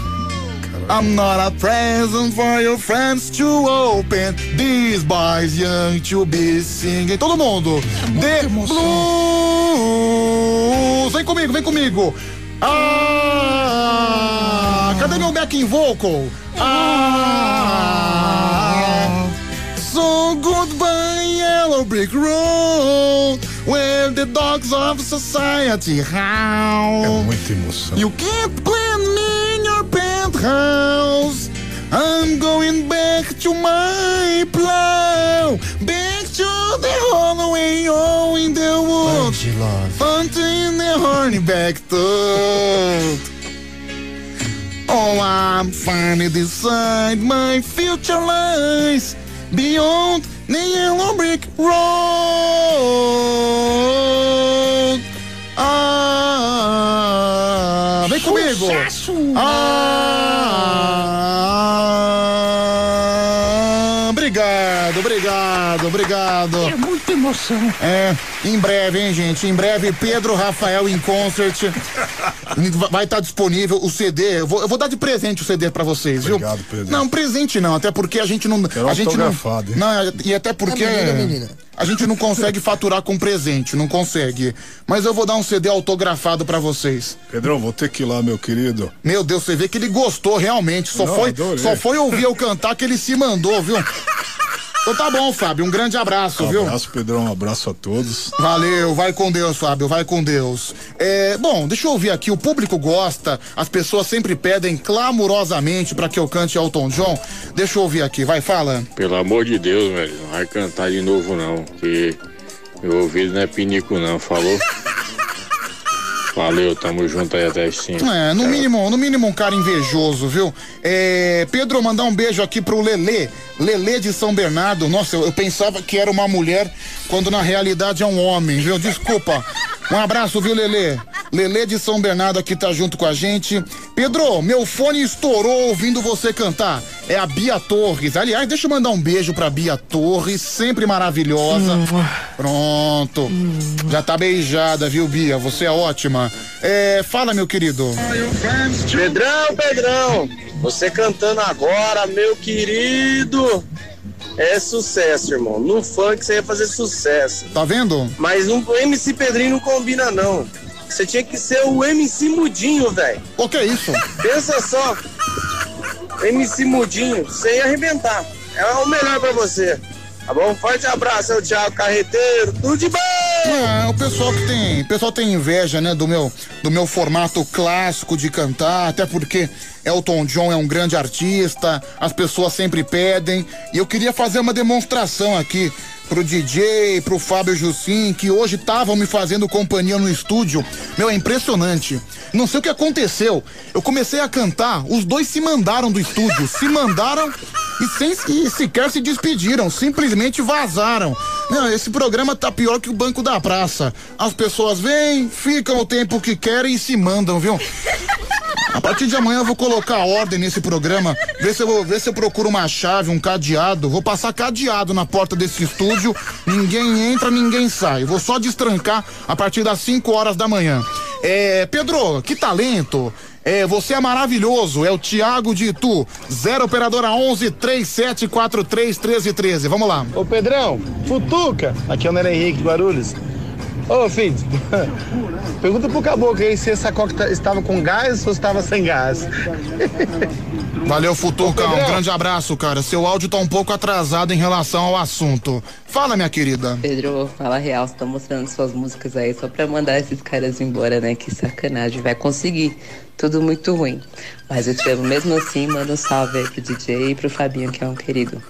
I'm not a present for your friends to open. These boys young to be singing. Todo mundo. The blues. Vem comigo, vem comigo. Ah, cadê meu backing vocal? Ah, so goodbye, yellow brick road, where the dogs of society howl. Muita emoção. You can't blend me in your penthouse. I'm going back to my plow, back to the hallway, oh, in the woods, hunting the horny back. Oh, I'm finally decide my future lies beyond the yellow brick road. Ah, vem comigo. Ah, obrigado, obrigado, obrigado. É emoção. É, em breve, hein, gente? Em breve, Pedro Rafael em concert. Vai estar disponível o CD. Eu vou, eu vou dar de presente o CD pra vocês, viu? Obrigado, Pedro. Não, presente não, até porque a gente não. a gente não, autografado, hein? não, e até porque. É menina, menina. A gente não consegue faturar com presente, não consegue. Mas eu vou dar um CD autografado pra vocês. Pedrão, vou ter que ir lá, meu querido. Meu Deus, você vê que ele gostou realmente. Só, Não, foi, adorei. só foi ouvir eu cantar que ele se mandou, viu? Então tá bom, Fábio. Um grande abraço, Um viu? abraço, Pedrão. Um abraço a todos. Valeu, vai com Deus, Fábio, vai com Deus. É, bom, deixa eu ouvir aqui, o público gosta, as pessoas sempre pedem clamorosamente pra que eu cante Elton John. Deixa eu ouvir aqui, vai, fala. Pelo amor de Deus, velho, não vai cantar de novo não, que meu ouvido não é pinico não, falou? Valeu, tamo junto aí até as cinco. É, no mínimo, no mínimo um cara invejoso, viu? É, Pedro, mandar um beijo aqui pro Lelê, Lelê de São Bernardo. Nossa, eu, eu pensava que era uma mulher, quando na realidade é um homem, viu? Desculpa. Um abraço, viu, Lelê? Lelê de São Bernardo aqui tá junto com a gente. Pedro, meu fone estourou ouvindo você cantar. É a Bia Torres. Aliás, deixa eu mandar um beijo pra Bia Torres, sempre maravilhosa. Pronto. Já tá beijada, viu, Bia? Você é ótima. É, fala, meu querido. Pedrão, Pedrão, Você cantando agora, meu querido, é sucesso, irmão. No funk você ia fazer sucesso. Tá vendo? Mas um, o MC Pedrinho não combina, não. Você tinha que ser o MC Mudinho, velho. O que é isso? Pensa só. MC Mudinho, você ia arrebentar. É o melhor pra você. Tá bom? Forte abraço, é o Thiago Carreteiro. Tudo de bom! É, o pessoal que tem, o pessoal tem inveja, né, do meu, do meu formato clássico de cantar, até porque Elton John é um grande artista, as pessoas sempre pedem, e eu queria fazer uma demonstração aqui pro DJ, pro Fábio Jussim, que hoje estavam me fazendo companhia no estúdio. Meu, é impressionante. Não sei o que aconteceu. Eu comecei a cantar, os dois se mandaram do estúdio, se mandaram e, sem, e sequer se despediram, simplesmente vazaram. Não, esse programa tá pior que o banco da praça. As pessoas vêm, ficam o tempo que querem e se mandam, viu? A partir de amanhã eu vou colocar ordem nesse programa, ver se eu vou ver se eu procuro uma chave, um cadeado, vou passar cadeado na porta desse estúdio, ninguém entra, ninguém sai. Vou só destrancar a partir das 5 horas da manhã. É, Pedro, que talento. É, você é maravilhoso, é o Thiago de Itu, 0 operadora 11 3743 1313. Vamos lá. Ô Pedrão, Futuca, aqui é o Nero Henrique Guarulhos. Ô filho, pergunta pro caboclo aí se essa coca estava com gás ou estava sem gás. Valeu, Futuca, um grande abraço, cara. Seu áudio tá um pouco atrasado em relação ao assunto. Fala, minha querida. Pedro, fala real, você tá mostrando suas músicas aí só pra mandar esses caras embora, né? Que sacanagem, vai conseguir. Tudo muito ruim. Mas eu te amo mesmo assim, manda um salve aí pro DJ e pro Fabinho, que é um querido.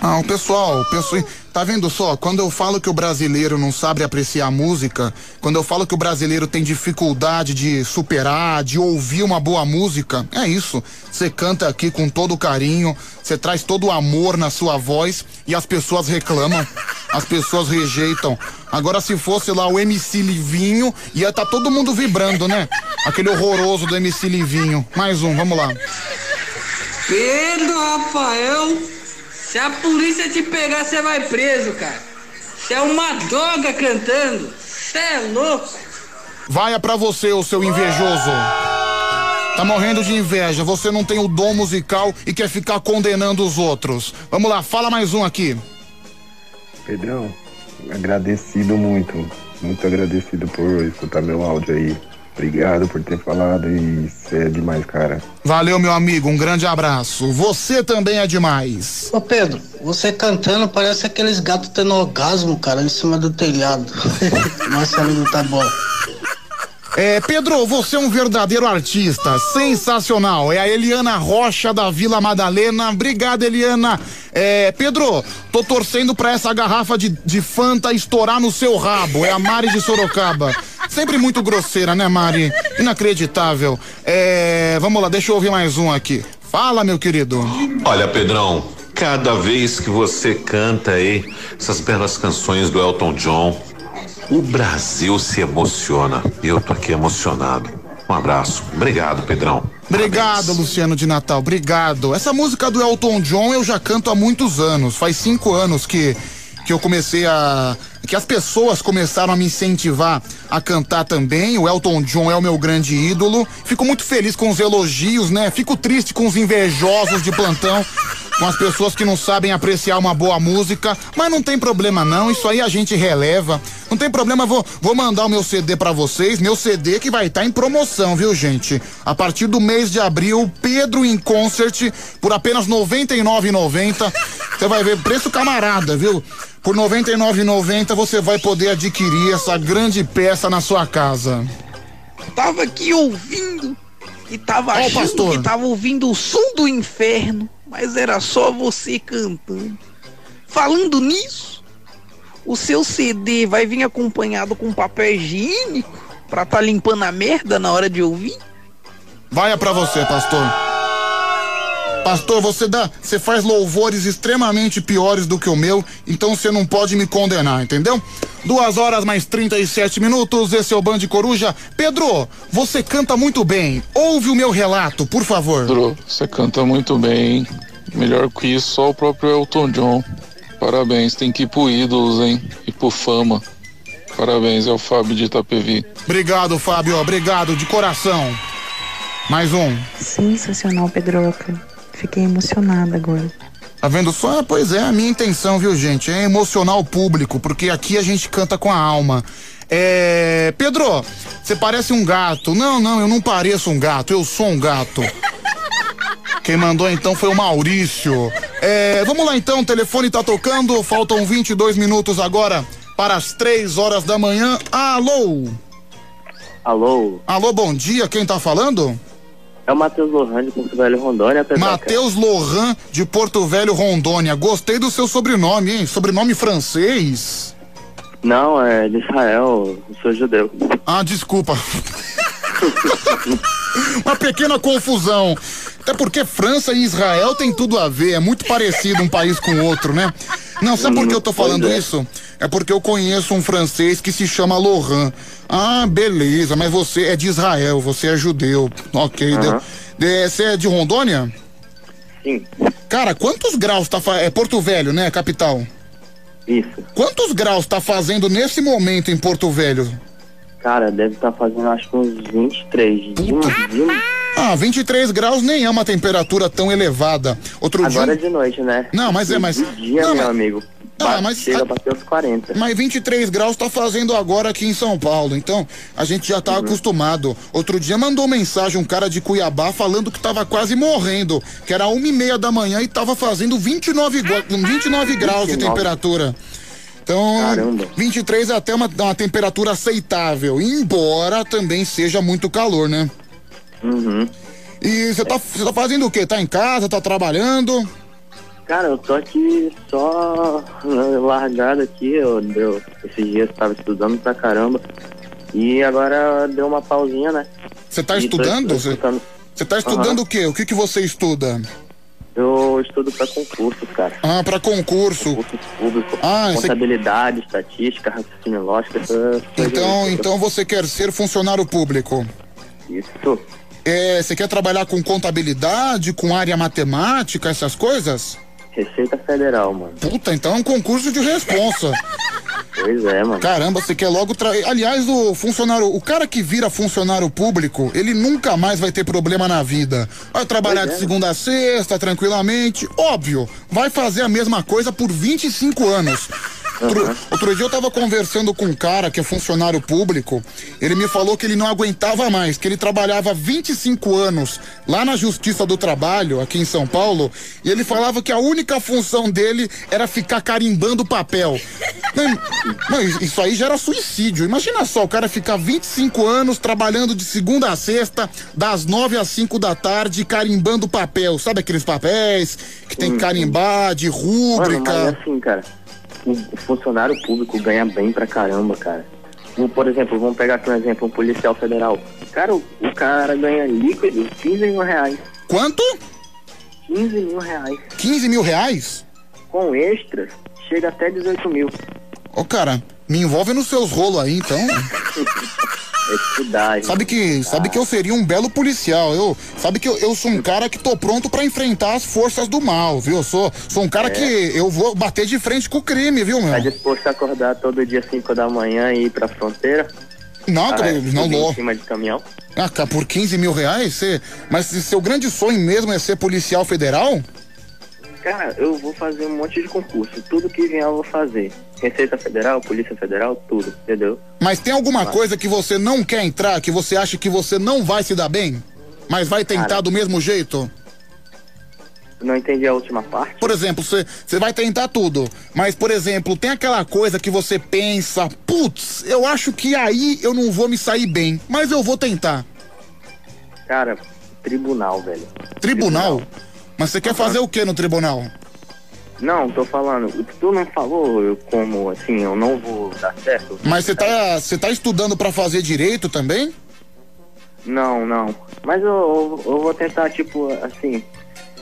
Ah, o pessoal, o pessoal, tá vendo só? Quando eu falo que o brasileiro não sabe apreciar música, quando eu falo que o brasileiro tem dificuldade de superar, de ouvir uma boa música, é isso. Você canta aqui com todo carinho, você traz todo o amor na sua voz e as pessoas reclamam, as pessoas rejeitam. Agora se fosse lá o MC Livinho, ia tá todo mundo vibrando, né? Aquele horroroso do MC Livinho. Mais um, vamos lá. Pedro Rafael, se a polícia te pegar, você vai preso, cara. Você é uma droga cantando. Você é louco. Vaia pra você, o seu invejoso. Tá morrendo de inveja, você não tem o dom musical e quer ficar condenando os outros. Vamos lá, fala mais um aqui. Pedrão, agradecido muito, muito agradecido por escutar meu áudio aí. Obrigado por ter falado e você é demais, cara. Valeu, meu amigo, um grande abraço. Você também é demais. Ô Pedro, você cantando parece aqueles gatos tendo orgasmo, cara, em cima do telhado. Marcelino tá bom. É, Pedro, você é um verdadeiro artista, sensacional. É a Eliana Rocha da Vila Madalena. Obrigado, Eliana. É, Pedro, tô torcendo pra essa garrafa de, de Fanta estourar no seu rabo. É a Mari de Sorocaba. Sempre muito grosseira, né, Mari? Inacreditável. É, vamos lá, deixa eu ouvir mais um aqui. Fala, meu querido. Olha, Pedrão, cada vez que você canta aí essas belas canções do Elton John, o Brasil se emociona. Eu tô aqui emocionado. Um abraço. Obrigado, Pedrão. Obrigado, Luciano de Natal, obrigado. Essa música do Elton John eu já canto há muitos anos. Faz cinco anos que, que eu comecei a. que as pessoas começaram a me incentivar a cantar também. O Elton John é o meu grande ídolo. Fico muito feliz com os elogios, né? Fico triste com os invejosos de plantão. Com as pessoas que não sabem apreciar uma boa música, mas não tem problema não, isso aí a gente releva. Não tem problema, vou, vou mandar o meu CD pra vocês, meu CD que vai estar em promoção, viu, gente? A partir do mês de abril, Pedro em Concert por apenas R$ 99,90. Você vai ver preço camarada, viu? Por R$ 99,90 você vai poder adquirir essa grande peça na sua casa. Tava aqui ouvindo e tava achando pastor. que tava ouvindo o som do inferno, mas era só você cantando. Falando nisso, o seu CD vai vir acompanhado com papel higiênico pra tá limpando a merda na hora de ouvir? Vai pra você, pastor. Pastor, você dá, você faz louvores extremamente piores do que o meu, então você não pode me condenar, entendeu? Duas horas mais 37 minutos, esse é o Band Coruja. Pedro, você canta muito bem. Ouve o meu relato, por favor. Pedro, você canta muito bem, hein? Melhor que isso, só o próprio Elton John. Parabéns, tem que ir pro ídolos, hein? E pro fama. Parabéns, é o Fábio de Itapevi. Obrigado, Fábio, obrigado de coração. Mais um. Sensacional, Pedroca. Fiquei emocionada agora. Tá vendo só? Pois é, a minha intenção, viu, gente? É emocionar o público, porque aqui a gente canta com a alma. É. Pedro, você parece um gato. Não, não, eu não pareço um gato, eu sou um gato. Quem mandou então foi o Maurício. É, vamos lá então, o telefone tá tocando, faltam 22 minutos agora para as 3 horas da manhã. Alô? Alô? Alô, bom dia, quem tá falando? É o Matheus Lohan de Porto Velho, Rondônia. Matheus Lohan de Porto Velho, Rondônia. Gostei do seu sobrenome, hein? Sobrenome francês. Não, é de Israel, eu sou judeu. Ah, desculpa. Uma pequena confusão. Até porque França e Israel tem tudo a ver, é muito parecido um país com o outro, né? Não, sabe por que eu tô falando é. isso? É porque eu conheço um francês que se chama Lohan. Ah, beleza, mas você é de Israel, você é judeu. Ok, deu. Aham. De- Você é de Rondônia? Sim. Cara, quantos graus tá. É Porto Velho, né, capital? Isso. Quantos graus tá fazendo nesse momento em Porto Velho? Cara, deve estar fazendo acho que uns 23. De um, de um, Ah, 23 graus nem é uma temperatura tão elevada. Outro agora dia. de noite, né? Não, mas é, De dia, não, meu mas- amigo. Ah, mas- Chega a bater os 40. Mas 23 graus tá fazendo agora aqui em São Paulo, então a gente já tá Uhum. acostumado. Outro dia mandou mensagem um cara de Cuiabá falando que tava quase morrendo, que era uma e meia da manhã e tava fazendo 29, gua- 29 graus de 29. temperatura. Então, Caramba. 23 é até uma, uma temperatura aceitável, embora também seja muito calor, né? Uhum. E você tá, tá fazendo o quê? Tá em casa, tá trabalhando? Cara, eu tô aqui só eh, largado aqui, eu, eu esses dias tava estudando pra caramba. E agora deu uma pausinha, né? Você tá E estudando? Você tá estudando Aham. o quê? O que que você estuda? Eu estudo pra concurso, cara. Ah, pra concurso. Público, Ah, você- contabilidade, estatística, raciocínio lógico, Então, então você quer ser funcionário público? Isso. É, você quer trabalhar com contabilidade, com área matemática, essas coisas? Receita Federal, mano. Puta, então é um concurso de responsa. Pois é, mano. Caramba, você quer logo tra... Aliás, o funcionário, o cara que vira funcionário público, ele nunca mais vai ter problema na vida. Vai trabalhar Pois de é. segunda a sexta, tranquilamente. Óbvio, vai fazer a mesma coisa por 25 anos. Outro, outro dia eu tava conversando com um cara que é funcionário público. Ele me falou que ele não aguentava mais, que ele trabalhava 25 anos lá na Justiça do Trabalho, aqui em São Paulo, e ele falava que a única função dele era ficar carimbando papel. Não, isso aí gera suicídio. Imagina só, o cara ficar 25 anos trabalhando de segunda a sexta, das 9 às 5 da tarde, carimbando papel. Sabe aqueles papéis que tem que carimbar, de Mano, rúbrica? mas assim, cara, o funcionário público ganha bem pra caramba, cara. Por exemplo, vamos pegar aqui um exemplo, um policial federal. Cara, o, o cara ganha líquido 15 mil reais. Quanto? 15 mil reais. 15 mil reais? Com extras, chega até 18 mil. Ô, cara, me envolve nos seus rolos aí, então. É estudar, gente. Sabe que, sabe que eu seria um belo policial. Eu, sabe que eu, eu sou um cara que tô pronto pra enfrentar as forças do mal, viu? Eu sou, sou um cara É. que eu vou bater de frente com o crime, viu, Tá meu? disposto a acordar todo dia 5 da manhã e ir pra fronteira? Não, Ah, cara, não, não. Em cima de caminhão? Ah, por 15 mil reais? Você, mas se seu grande sonho mesmo é ser policial federal? Cara, eu vou fazer um monte de concurso. Tudo que vier eu vou fazer. Receita Federal, Polícia Federal, tudo, entendeu? Mas tem alguma coisa que você não quer entrar, que você acha que você não vai se dar bem? Mas vai tentar Cara. do mesmo jeito? Não entendi a última parte. Por exemplo, você você vai tentar tudo, mas, por exemplo, tem aquela coisa que você pensa, putz, eu acho que aí eu não vou me sair bem, mas eu vou tentar. Cara, tribunal, velho. Tribunal? Mas você quer fazer o que no tribunal? Não, tô falando, tu não falou eu como assim, eu não vou dar certo? Mas você tá, você tá estudando pra fazer direito também? Não, não. Mas eu, eu, eu vou tentar, tipo, assim,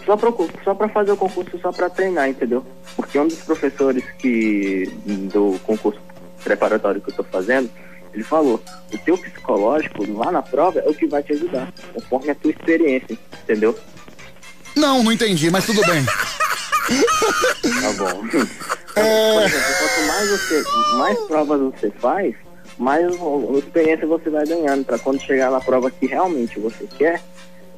só pra, só pra fazer o concurso, só pra treinar, entendeu? Porque um dos professores que do concurso preparatório que eu tô fazendo, ele falou, o teu psicológico lá na prova é o que vai te ajudar, conforme a tua experiência, entendeu? Não, não entendi, mas tudo bem. Tá bom. Por exemplo, quanto mais você, mais provas você faz, mais experiência você vai ganhando para quando chegar na prova que realmente você quer,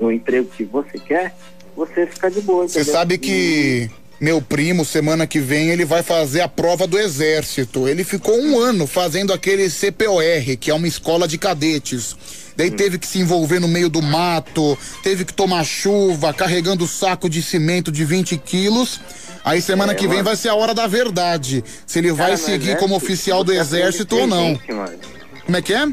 o emprego que você quer, você fica de boa. Você sabe que meu primo, semana que vem, ele vai fazer a prova do exército. Ele ficou um ano fazendo aquele CPOR, que é uma escola de cadetes. Daí Hum. teve que se envolver no meio do mato, teve que tomar chuva, carregando saco de cimento de 20 quilos. Aí semana É, que vem mano. vai ser a hora da verdade. Se ele vai Cara, seguir como oficial do exército ou não. gente, mano. Como é que é?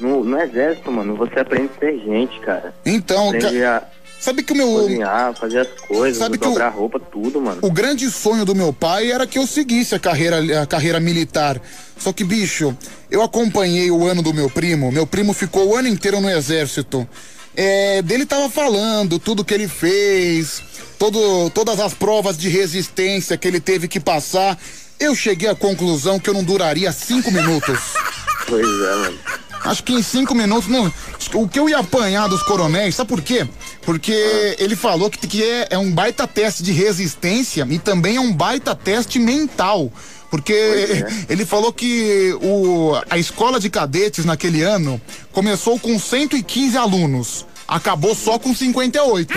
No, no exército, mano, você aprende a ser gente, cara. Então, aprende ca- a sabe que o meu. cozinhar, fazer as coisas, Sabe que dobrar roupa, tudo, mano. O grande sonho do meu pai era que eu seguisse a carreira, a carreira militar. Só que, bicho, eu acompanhei o ano do meu primo. Meu primo ficou o ano inteiro no exército. É, dele tava falando tudo que ele fez, todo, todas as provas de resistência que ele teve que passar. Eu cheguei à conclusão que eu não duraria cinco minutos. Pois é, mano. Acho que em cinco minutos, não, o que eu ia apanhar dos coronéis, sabe por quê? Porque ele falou que, que é, é um baita teste de resistência e também é um baita teste mental. Porque ele falou que o, a escola de cadetes naquele ano começou com 115 alunos, acabou só com 58.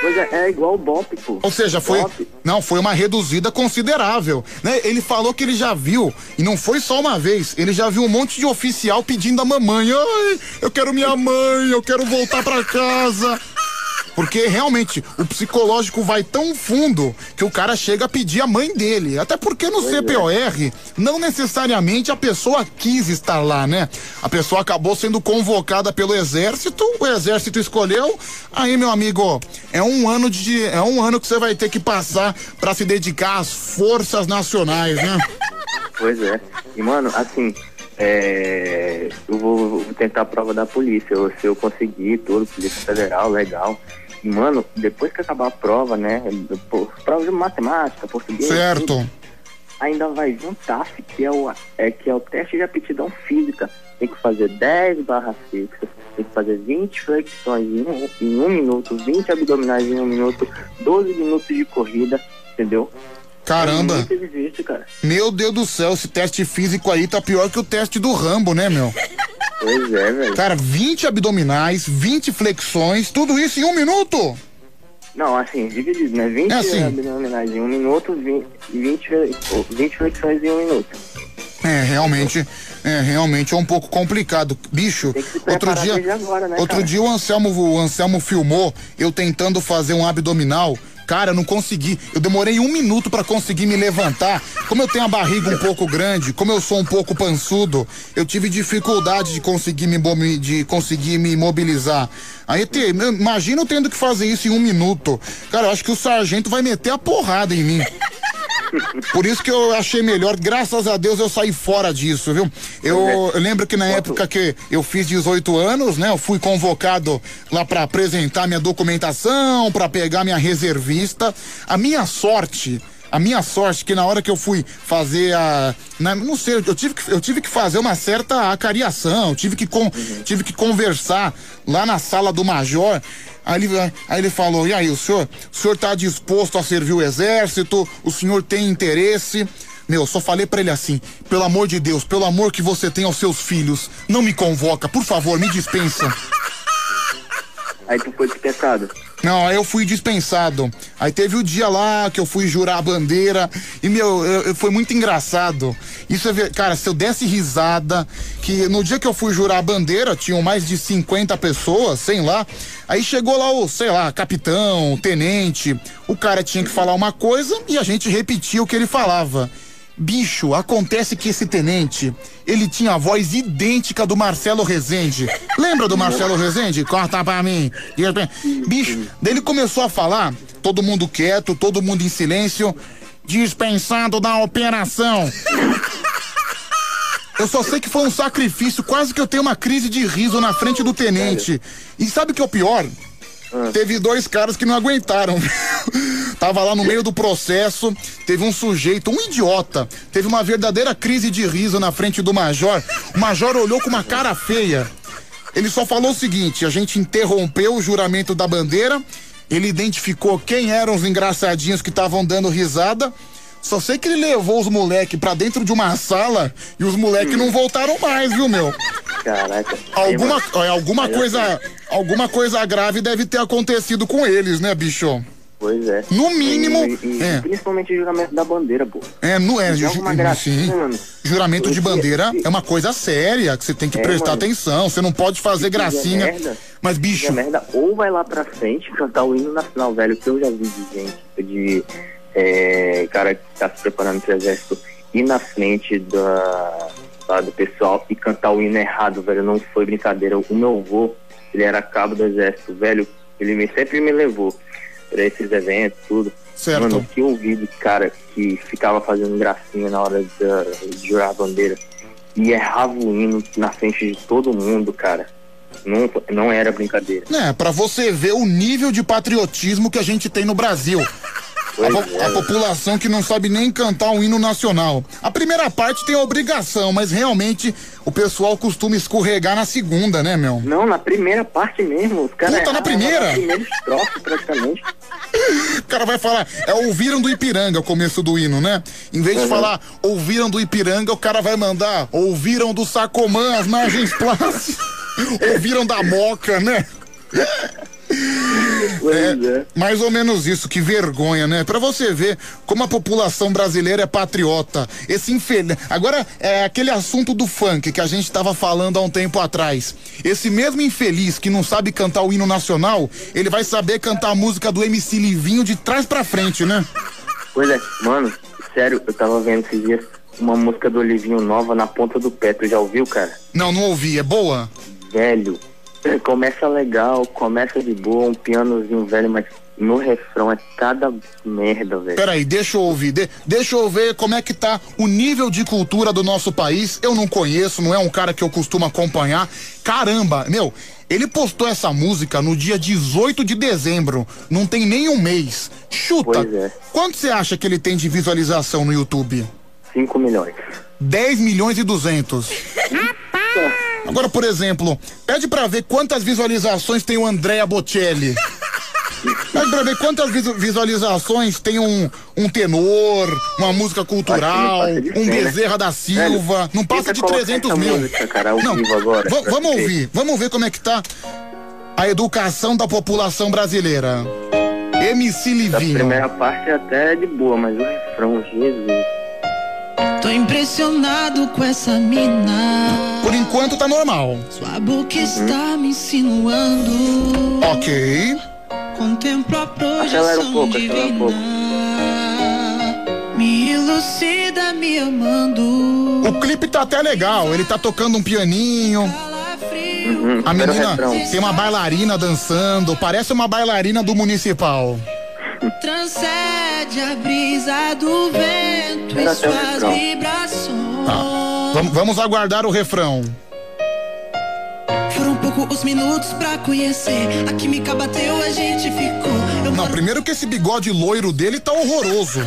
Pois é, é igual o Bop, pô. Ou seja, foi. Bop. Não, foi uma reduzida considerável. Né? Ele falou que ele já viu, e não foi só uma vez, ele já viu um monte de oficial pedindo a mamãe. Ai, eu quero minha mãe, eu quero voltar pra casa. Porque realmente o psicológico vai tão fundo que o cara chega a pedir a mãe dele. Até porque no CPOR, não necessariamente a pessoa quis estar lá, né? A pessoa acabou sendo convocada pelo exército, o exército escolheu. Aí, meu amigo, é um ano de. É um ano que você vai ter que passar pra se dedicar às forças nacionais, né? Pois é. E, mano, assim, é, eu vou, vou tentar a prova da polícia. Eu- se eu conseguir tudo, Polícia Federal, legal. Mano, depois que acabar a prova, né? Prova de matemática, português. tudo, Certo. ainda vai vir um TAF, que é o, é, que é o teste de aptidão física. Tem que fazer 10 barras fixas, tem que fazer 20 flexões em um, em um minuto, 20 abdominais em um minuto, 12 minutos de corrida, entendeu? Caramba. É exercício, cara. Meu Deus do céu, esse teste físico aí tá pior que o teste do Rambo, né, meu? Pois é, velho. Cara, 20 abdominais, 20 flexões, tudo isso em um minuto? Não, assim, dividido, né? 20 É assim. abdominais em um minuto, 20, 20, fle- 20 flexões em um minuto. É, realmente, é, realmente é um pouco complicado. Bicho, outro dia, agora, né, outro cara? dia o Anselmo, o Anselmo filmou eu tentando fazer um abdominal. Cara, eu não consegui. Eu demorei um minuto pra conseguir me levantar. Como eu tenho a barriga um pouco grande, como eu sou um pouco pançudo, eu tive dificuldade de conseguir me, de conseguir me mobilizar. Aí, te, imagina eu tendo que fazer isso em um minuto. Cara, eu acho que o sargento vai meter a porrada em mim. Por isso que eu achei melhor, graças a Deus eu saí fora disso, viu? Eu, eu lembro que na época que eu fiz 18 anos, né, eu fui convocado lá pra apresentar minha documentação, pra pegar minha reservista. A minha sorte, a minha sorte que na hora que eu fui fazer a, na- não sei, eu tive que eu tive que fazer uma certa acariação, tive que con, tive que conversar lá na sala do major. Aí ele, aí ele falou: e aí, o senhor, o senhor tá disposto a servir o exército? O senhor tem interesse? Meu, só falei pra ele assim: pelo amor de Deus, pelo amor que você tem aos seus filhos, não me convoca, por favor, me dispensa. Aí tu foi dispensado. Não, aí eu fui dispensado. Aí teve o dia lá que eu fui jurar a bandeira. E, meu, eu- eu- foi muito engraçado. Isso é. Cara, se eu desse risada, que no dia que eu fui jurar a bandeira, tinham mais de 50 pessoas, sei lá. Aí chegou lá o, sei lá, capitão, tenente. O cara tinha que falar uma coisa e a gente repetia o que ele falava. Bicho, acontece que esse tenente, ele tinha a voz idêntica do Marcelo Rezende. Lembra do Marcelo Rezende? Corta pra mim. Bicho, daí ele começou a falar, todo mundo quieto, todo mundo em silêncio, dispensado da operação. Eu só sei que foi um sacrifício, quase que eu tenho uma crise de riso na frente do tenente. E sabe o que é o pior? Teve dois caras que não aguentaram. Tava lá no meio do processo, teve um sujeito, um idiota, teve uma verdadeira crise de riso na frente do major. O major olhou com uma cara feia. Ele só falou o seguinte: a gente interrompeu o juramento da bandeira, ele identificou quem eram os engraçadinhos que estavam dando risada. Só sei que ele levou os moleques pra dentro de uma sala e os moleques não voltaram mais, viu, meu? Caraca. Alguma, é, alguma Aí, coisa, Alguma coisa grave deve ter acontecido com eles, né, bicho? Pois é. No mínimo, E, e- é. Principalmente o juramento da bandeira, pô. É, no, é, ju- sim. mano. Juramento de bandeira é uma coisa séria, que você tem que É, prestar mano. atenção. Você não pode fazer gracinha. merda, Mas, bicho. merda, ou vai lá pra frente cantar o hino nacional, velho, que eu já vi de gente, de é, cara que tá se preparando pro exército, ir na frente da, lá do pessoal e cantar o hino errado, velho, não foi brincadeira. O meu avô, ele era cabo do exército, velho, ele me, sempre me levou pra esses eventos, tudo. Certo. Mano, que eu vi de cara que ficava fazendo gracinha na hora da- de jurar a bandeira e errava o hino na frente de todo mundo, cara. Não, não era brincadeira. É, pra você ver o nível de patriotismo que a gente tem no Brasil. A, po- a população que não sabe nem cantar um hino nacional. A primeira parte tem a obrigação, mas realmente o pessoal costuma escorregar na segunda, né, meu? Não, na primeira parte mesmo. Os caras Puta, na primeira? Na primeira estrofe, praticamente. O cara vai falar, é ouviram do Ipiranga o começo do hino, né? Em vez de Uhum. falar ouviram do Ipiranga, o cara vai mandar ouviram do Sacomã, as margens plásticas. ouviram da Moca, né? É, mais ou menos isso, que vergonha, né? Pra você ver como a população brasileira é patriota. Esse infeliz. Agora, é aquele assunto do funk que a gente tava falando há um tempo atrás. Esse mesmo infeliz que não sabe cantar o hino nacional, ele vai saber cantar a música do MC Livinho de trás pra frente, né? Pois é, mano, sério, eu tava vendo esses dias uma música do Olivinho nova na ponta do pé. Tu já ouviu, cara? Não, não ouvi. É boa? Velho, começa legal, começa de boa, um pianozinho velho, mas no refrão é cada merda, velho. Peraí, deixa eu ouvir. de- deixa eu ver como é que tá o nível de cultura do nosso país. Eu não conheço, não é um cara que eu costumo acompanhar. Caramba, meu, ele postou essa música no dia 18 de dezembro. Não tem nem um mês. Chuta. Pois é. Quanto você acha que ele tem de visualização no YouTube? 5 milhões. 10 milhões e 200. Agora, por exemplo, pede pra ver quantas visualizações tem o Andrea Bocelli. Pede pra ver quantas visu- visualizações tem um, um tenor, uma música cultural, um 100, né? Bezerra da Silva. Não passa de colocar 300 essa mil. música, cara, ao Não, vamos ouvir, vamos ver como é que tá a educação da população brasileira. MC A Livinho. primeira parte é até de boa, mas o refrão, Jesus. Tô impressionado com essa mina. Por enquanto tá normal. Sua boca está me insinuando. Ok. Contemplo a Acelera um projeção acelera um pouco. divina. Me elucida me amando. O clipe tá até legal, ele tá tocando um pianinho. Uhum, A menina tem uma bailarina dançando, parece uma bailarina do municipal. Transcende a brisa do vento e suas vibrações. Vamos, vamos aguardar o refrão. Foram pouco os minutos pra conhecer. A química bateu, a gente ficou. Eu Não, primeiro que esse bigode loiro dele tá horroroso.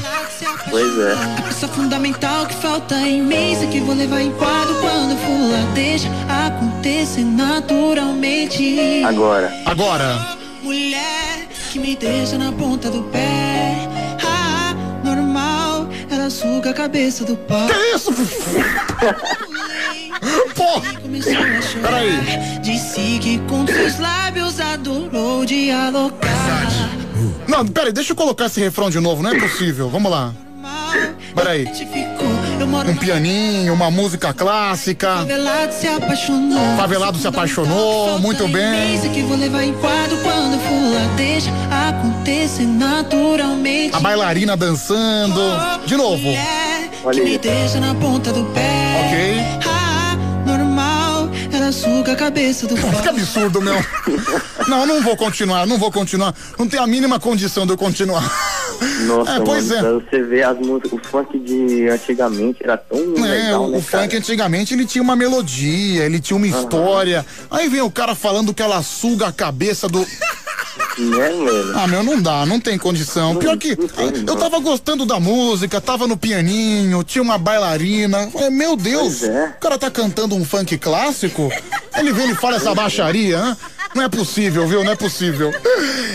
Pois é. A peça fundamental que falta em mim. Que vou levar em quadro quando for lá. Deixa acontecer naturalmente. Agora. Agora. Mulher que me deixa na ponta do pé. Ah, normal, ela suga a cabeça do pau. Que isso? Pô! Começou a chorar. Peraí. Disse que com seus lábios adorou dialogar. Não, peraí, deixa eu colocar esse refrão de novo, não é possível. Vamos lá. Peraí. Um pianinho, uma música clássica. Favelado se apaixonou. Favelado se apaixonou, muito bem. Sei que vou levar em quadro quando for lá. Deixa acontecer naturalmente. A bailarina dançando. De novo. que me deixa na ponta do pé. Ok. Normal, ela suga a cabeça do pau. Que absurdo, meu. Não, não vou continuar, não vou continuar. Não tem a mínima condição de eu continuar. Nossa, É, pois mano, é. você ver as músicas, o funk de antigamente era tão É, legal, o, né, o funk antigamente ele tinha uma melodia, ele tinha uma história. Aí vem o cara falando que ela suga a cabeça do. Né, mano? Ah, meu, não dá, não tem condição. Pior que eu tava gostando da música, tava no pianinho, tinha uma bailarina. Falei, meu Deus, é. o cara tá cantando um funk clássico? Ele vem e fala essa baixaria, né? Não é possível, viu? Não é possível.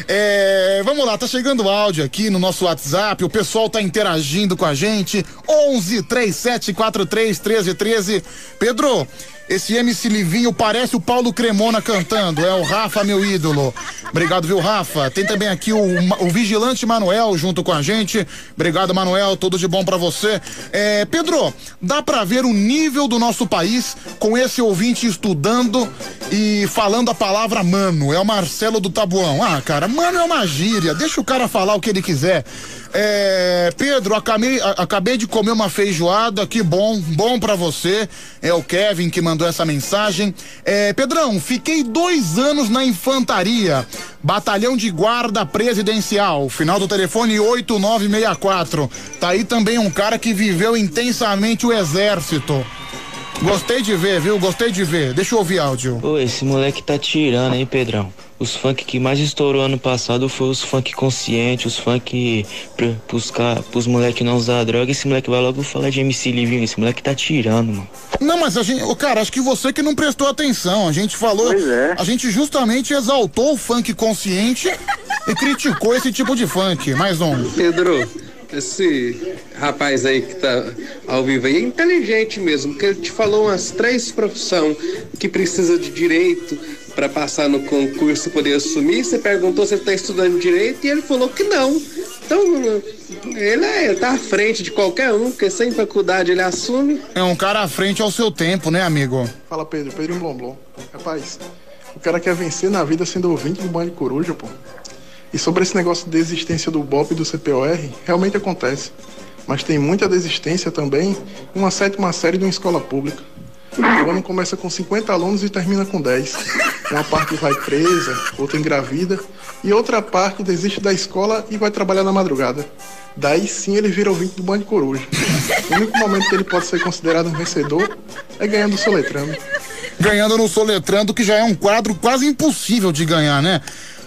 É, vamos lá, tá chegando áudio aqui no nosso WhatsApp, o pessoal tá interagindo com a gente. 11 37 43 13 13. Pedro, Esse MC Livinho parece o Paulo Cremona cantando. É o Rafa, meu ídolo. Obrigado, viu, Rafa? Tem também aqui o, o Vigilante Manuel junto com a gente. Obrigado, Manuel. Tudo de bom pra você. É, Pedro, dá pra ver o nível do nosso país com esse ouvinte estudando e falando a palavra mano. É o Marcelo do Tabuão. Ah, cara, mano é uma gíria. Deixa o cara falar o que ele quiser. É, Pedro, acabei, acabei de comer uma feijoada, que bom, bom pra você. É o Kevin que mandou essa mensagem. É, Pedrão, fiquei dois anos na infantaria, batalhão de guarda presidencial, final do telefone 8964. Tá aí também um cara que viveu intensamente o exército. Gostei de ver, viu? Gostei de ver. Deixa eu ouvir áudio. Pô, esse moleque tá tirando, hein, Pedrão? Os funk que mais estourou ano passado foi os funk conscientes, os funk pra, pros, pros moleque não usar droga. Esse moleque vai logo falar de MC Livinho. Esse moleque tá tirando, mano. Não, mas a gente, ô, cara, acho que você que não prestou atenção. A gente falou, a gente justamente exaltou o funk consciente e criticou esse tipo de funk. Mais um. Pedro, esse rapaz aí que tá ao vivo aí é inteligente mesmo, porque ele te falou umas três profissões que precisa de direito para passar no concurso e poder assumir. Você perguntou se ele tá estudando direito e ele falou que não. Então, ele, é, ele tá à frente de qualquer um, porque sem faculdade ele assume. É um cara à frente ao seu tempo, né, amigo? Fala Pedro, Pedro Blomblom. Rapaz, o cara quer vencer na vida sendo ouvinte do Band Coruja, pô. E sobre esse negócio de desistência do BOP e do CPOR, realmente acontece. Mas tem muita desistência também uma sétima série de uma escola pública. O ano começa com 50 alunos e termina com 10. Uma parte vai presa, outra engravida, e outra parte desiste da escola e vai trabalhar na madrugada. Daí sim ele vira ouvinte do Band Coruja. O único momento que ele pode ser considerado um vencedor é ganhando o soletrando. Ganhando no Soletrando, que já é um quadro quase impossível de ganhar, né?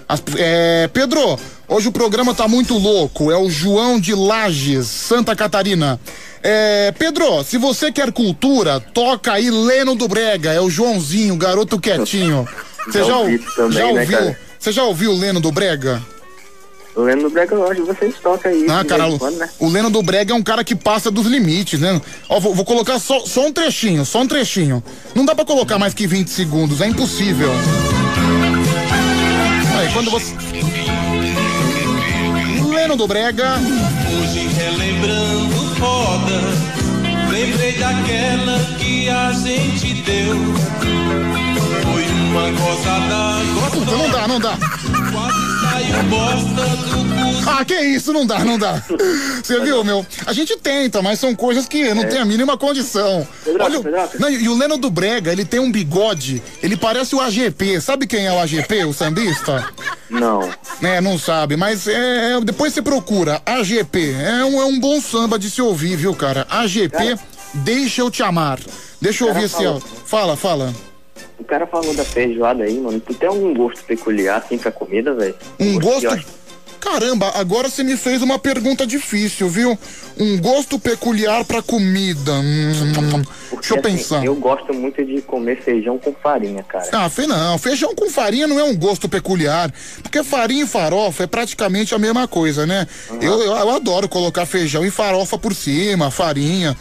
As- é, Pedro, hoje o programa tá muito louco. É o João de Lages, Santa Catarina. É, Pedro, se você quer cultura, toca aí Leno do Brega. É o Joãozinho, garoto quietinho. Você Já ouvi ou- também, já né, ouviu? cara? Você já ouviu o Leno do Brega? O Leno do Brega Lodge, vocês tocam aí. Ah, cara, quando, né? o Leno do Brega é um cara que passa dos limites, né? Ó, vou, vou colocar só, só um trechinho, só um trechinho. Não dá pra colocar mais que 20 segundos, é impossível. Aí, quando você. Leno do Brega. Hoje relembrando foda, lembrei daquela que a gente deu. Uma gozada Puta, não dá, não dá. Ah, que isso, não dá, não dá. Você viu, meu? A gente tenta, mas são coisas que não tem a mínima condição. Olha, o- não, e o Leno do Brega, ele tem um bigode, ele parece o AGP. Sabe quem é o AGP, o sambista? Não. É, não sabe, mas é, é- depois você procura AGP. É um, é um bom samba de se ouvir, viu, cara? AGP, deixa eu te amar. Deixa eu ouvir esse fala. Fala, fala. O cara falou da feijoada aí, mano. Tu tem algum gosto peculiar assim pra comida, velho? Um Gosto gosto. Caramba, agora você me fez uma pergunta difícil, viu? Um gosto peculiar pra comida. Hum, deixa eu assim, pensar. Eu gosto muito de comer feijão com farinha, cara. Ah, fe- não, feijão com farinha não é um gosto peculiar, porque farinha e farofa é praticamente a mesma coisa, né? Eu, eu, eu adoro colocar feijão e farofa por cima, farinha,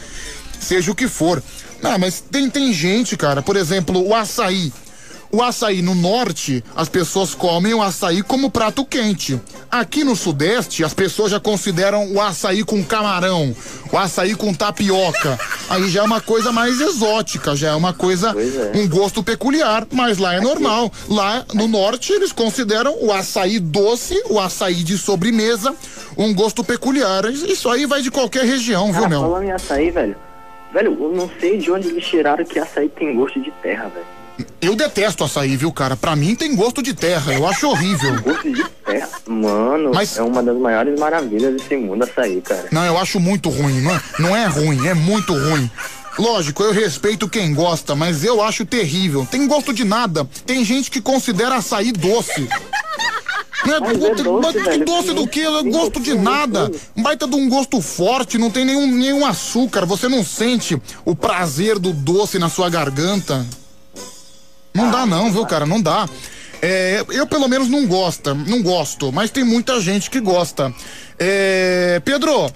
seja o que for. Não, mas tem, tem gente, cara, por exemplo, o açaí. O açaí no norte, as pessoas comem o açaí como prato quente. Aqui no sudeste, as pessoas já consideram o açaí com camarão, o açaí com tapioca. Aí já é uma coisa mais exótica, já é uma coisa, um gosto peculiar, mas lá é normal. Lá no norte, eles consideram o açaí doce, o açaí de sobremesa, um gosto peculiar. Isso aí vai de qualquer região, viu, Cara, meu? falando em açaí, velho. Velho, eu não sei de onde eles tiraram que açaí tem gosto de terra, velho. Eu detesto açaí, viu, cara? Pra mim tem gosto de terra, eu acho horrível. Gosto de terra? Mano, é uma das maiores maravilhas desse mundo açaí, cara. Não, eu acho muito ruim. Não é, não é ruim, é muito ruim. Lógico, eu respeito quem gosta, mas eu acho terrível. Tem gosto de nada. Tem gente que considera açaí doce. Não é, Mas é puta, doce, mas que doce do quê? É gosto de nada. Um baita de um gosto forte, não tem nenhum, nenhum açúcar. Você não sente o prazer do doce na sua garganta. Não dá não, viu, cara? Não dá. É, eu pelo menos não gosto, não gosto, mas tem muita gente que gosta. É, Pedro,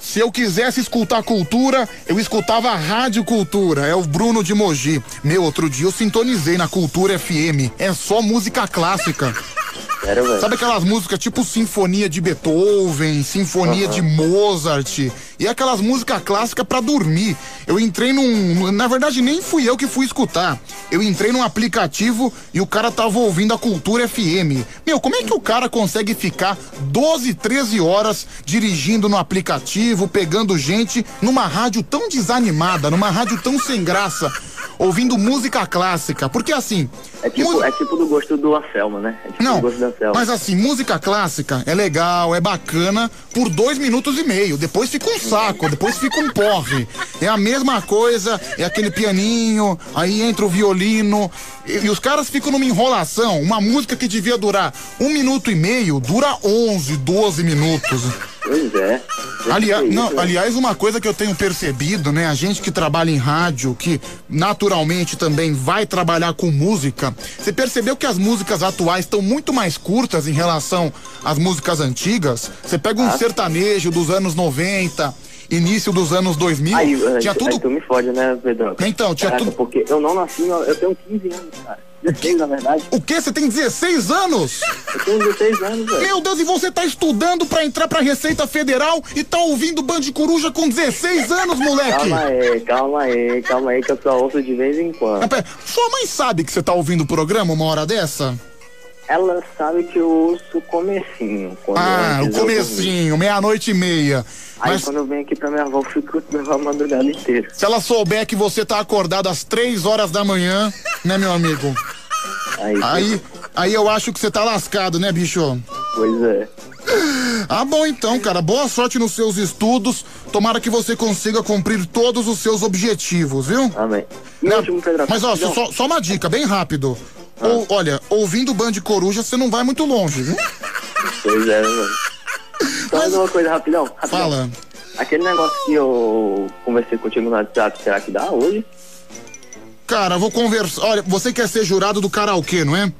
Se eu quisesse escutar cultura, eu escutava a Rádio Cultura. É o Bruno de Mogi. Meu, outro dia eu sintonizei na Cultura FM. É só música clássica. Sério, velho? Sabe aquelas músicas tipo Sinfonia de Beethoven, Sinfonia de Mozart e aquelas músicas clássicas pra dormir. Eu entrei num, na verdade nem fui eu que fui escutar. Eu entrei num aplicativo e o cara tava ouvindo a Cultura FM. Meu, como é que o cara consegue ficar 12, 13 horas dirigindo no aplicativo, pegando gente numa rádio tão desanimada, numa rádio tão sem graça, ouvindo música clássica? Porque assim, É tipo, é tipo do gosto do Anselmo, né? É tipo Não, Anselmo. mas assim, música clássica é legal, é bacana por dois minutos e meio. Depois fica um saco, depois fica um porre. É a mesma coisa, é aquele pianinho, aí entra o violino. E, e os caras ficam numa enrolação. Uma música que devia durar um minuto e meio, dura 11, 12 minutos. Pois é. Aliás, não, aliás, uma coisa que eu tenho percebido, né? A gente que trabalha em rádio, que naturalmente também vai trabalhar com música, você percebeu que as músicas atuais estão muito mais curtas em relação às músicas antigas? Você pega um Ah. sertanejo dos anos 90, início dos anos 2000, Aí, tinha aí tudo. tu me fode, né, Pedro? Então, tinha Caraca, tudo- porque eu não nasci, eu tenho 15 anos, cara. 16, na verdade. O quê? Você tem 16 anos? Eu tenho 16 anos, velho. Meu Deus, e você tá estudando pra entrar pra Receita Federal e tá ouvindo Band Coruja com 16 anos, moleque? Calma aí, calma aí, calma aí, que eu só ouço de vez em quando. Ah, pera, Sua mãe sabe que você tá ouvindo o programa uma hora dessa? Ela sabe que eu ouço o comecinho. Ah, o comecinho, meia-noite e meia. Aí Mas quando eu venho aqui pra minha avó, eu fico a madrugada inteira. se ela souber que você tá acordado às três horas da manhã, né, meu amigo? Aí, Aí, aí eu acho que você tá lascado, né, bicho? Pois é. Ah, bom então, cara. Boa sorte nos seus estudos. Tomara que você consiga cumprir todos os seus objetivos, viu? Amém. Último, Pedro, Mas ó, só, só uma dica, bem rápido. Ah. Ou, olha, ouvindo Band Coruja, você não vai muito longe, viu? Pois é, mano. Só mais uma coisa rapidão, rapidão. Fala. Aquele negócio que eu conversei contigo no WhatsApp, será que dá hoje? Cara, vou conversar. Olha, você quer ser jurado do karaokê, não é?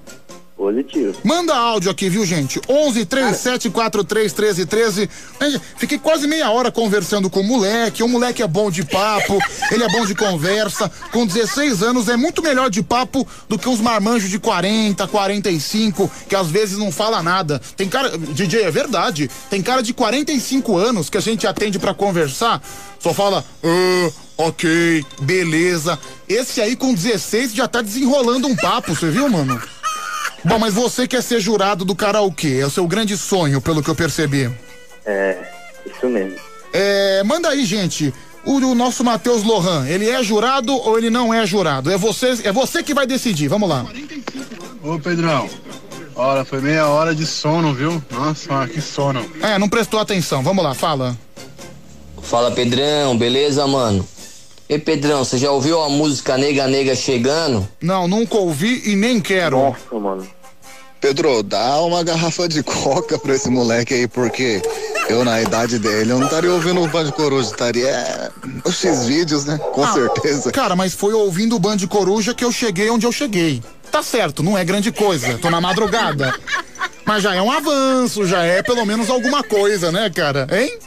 Positivo. Manda áudio aqui, viu, gente? 11 37 43 13 13. Gente, Fiquei quase meia hora conversando com o moleque. O moleque é bom de papo, ele é bom de conversa. Com 16 anos é muito melhor de papo do que uns marmanjos de 40, 45, que às vezes não fala nada. Tem cara. DJ, é verdade. Tem cara de 45 anos que a gente atende pra conversar, só fala. "Ah, ok, beleza. Esse aí com 16 já tá desenrolando um papo, você viu, mano? Bom, mas você quer ser jurado do karaokê, é o seu grande sonho, pelo que eu percebi. É, isso mesmo. É, manda aí, gente. O, o nosso Matheus Lohan, ele é jurado ou ele não é jurado? É você, é você que vai decidir. Vamos lá. Ô Pedrão, olha, foi meia hora de sono, viu? Nossa, que sono. É, não prestou atenção. Vamos lá, fala. Fala Pedrão, beleza, mano? Ei Pedrão, você já ouviu a música Nega Nega chegando? Não, nunca ouvi e nem quero. Nossa, mano. Pedro, dá uma garrafa de coca pra esse moleque aí, porque eu, na idade dele, eu não estaria ouvindo o Band Coruja, estaria é, os X-Vídeos, né? Com Ah, certeza. Cara, mas foi ouvindo o Band Coruja que eu cheguei onde eu cheguei. Tá certo, não é grande coisa. Tô na madrugada. Mas já é um avanço, já é pelo menos alguma coisa, né, cara? Hein?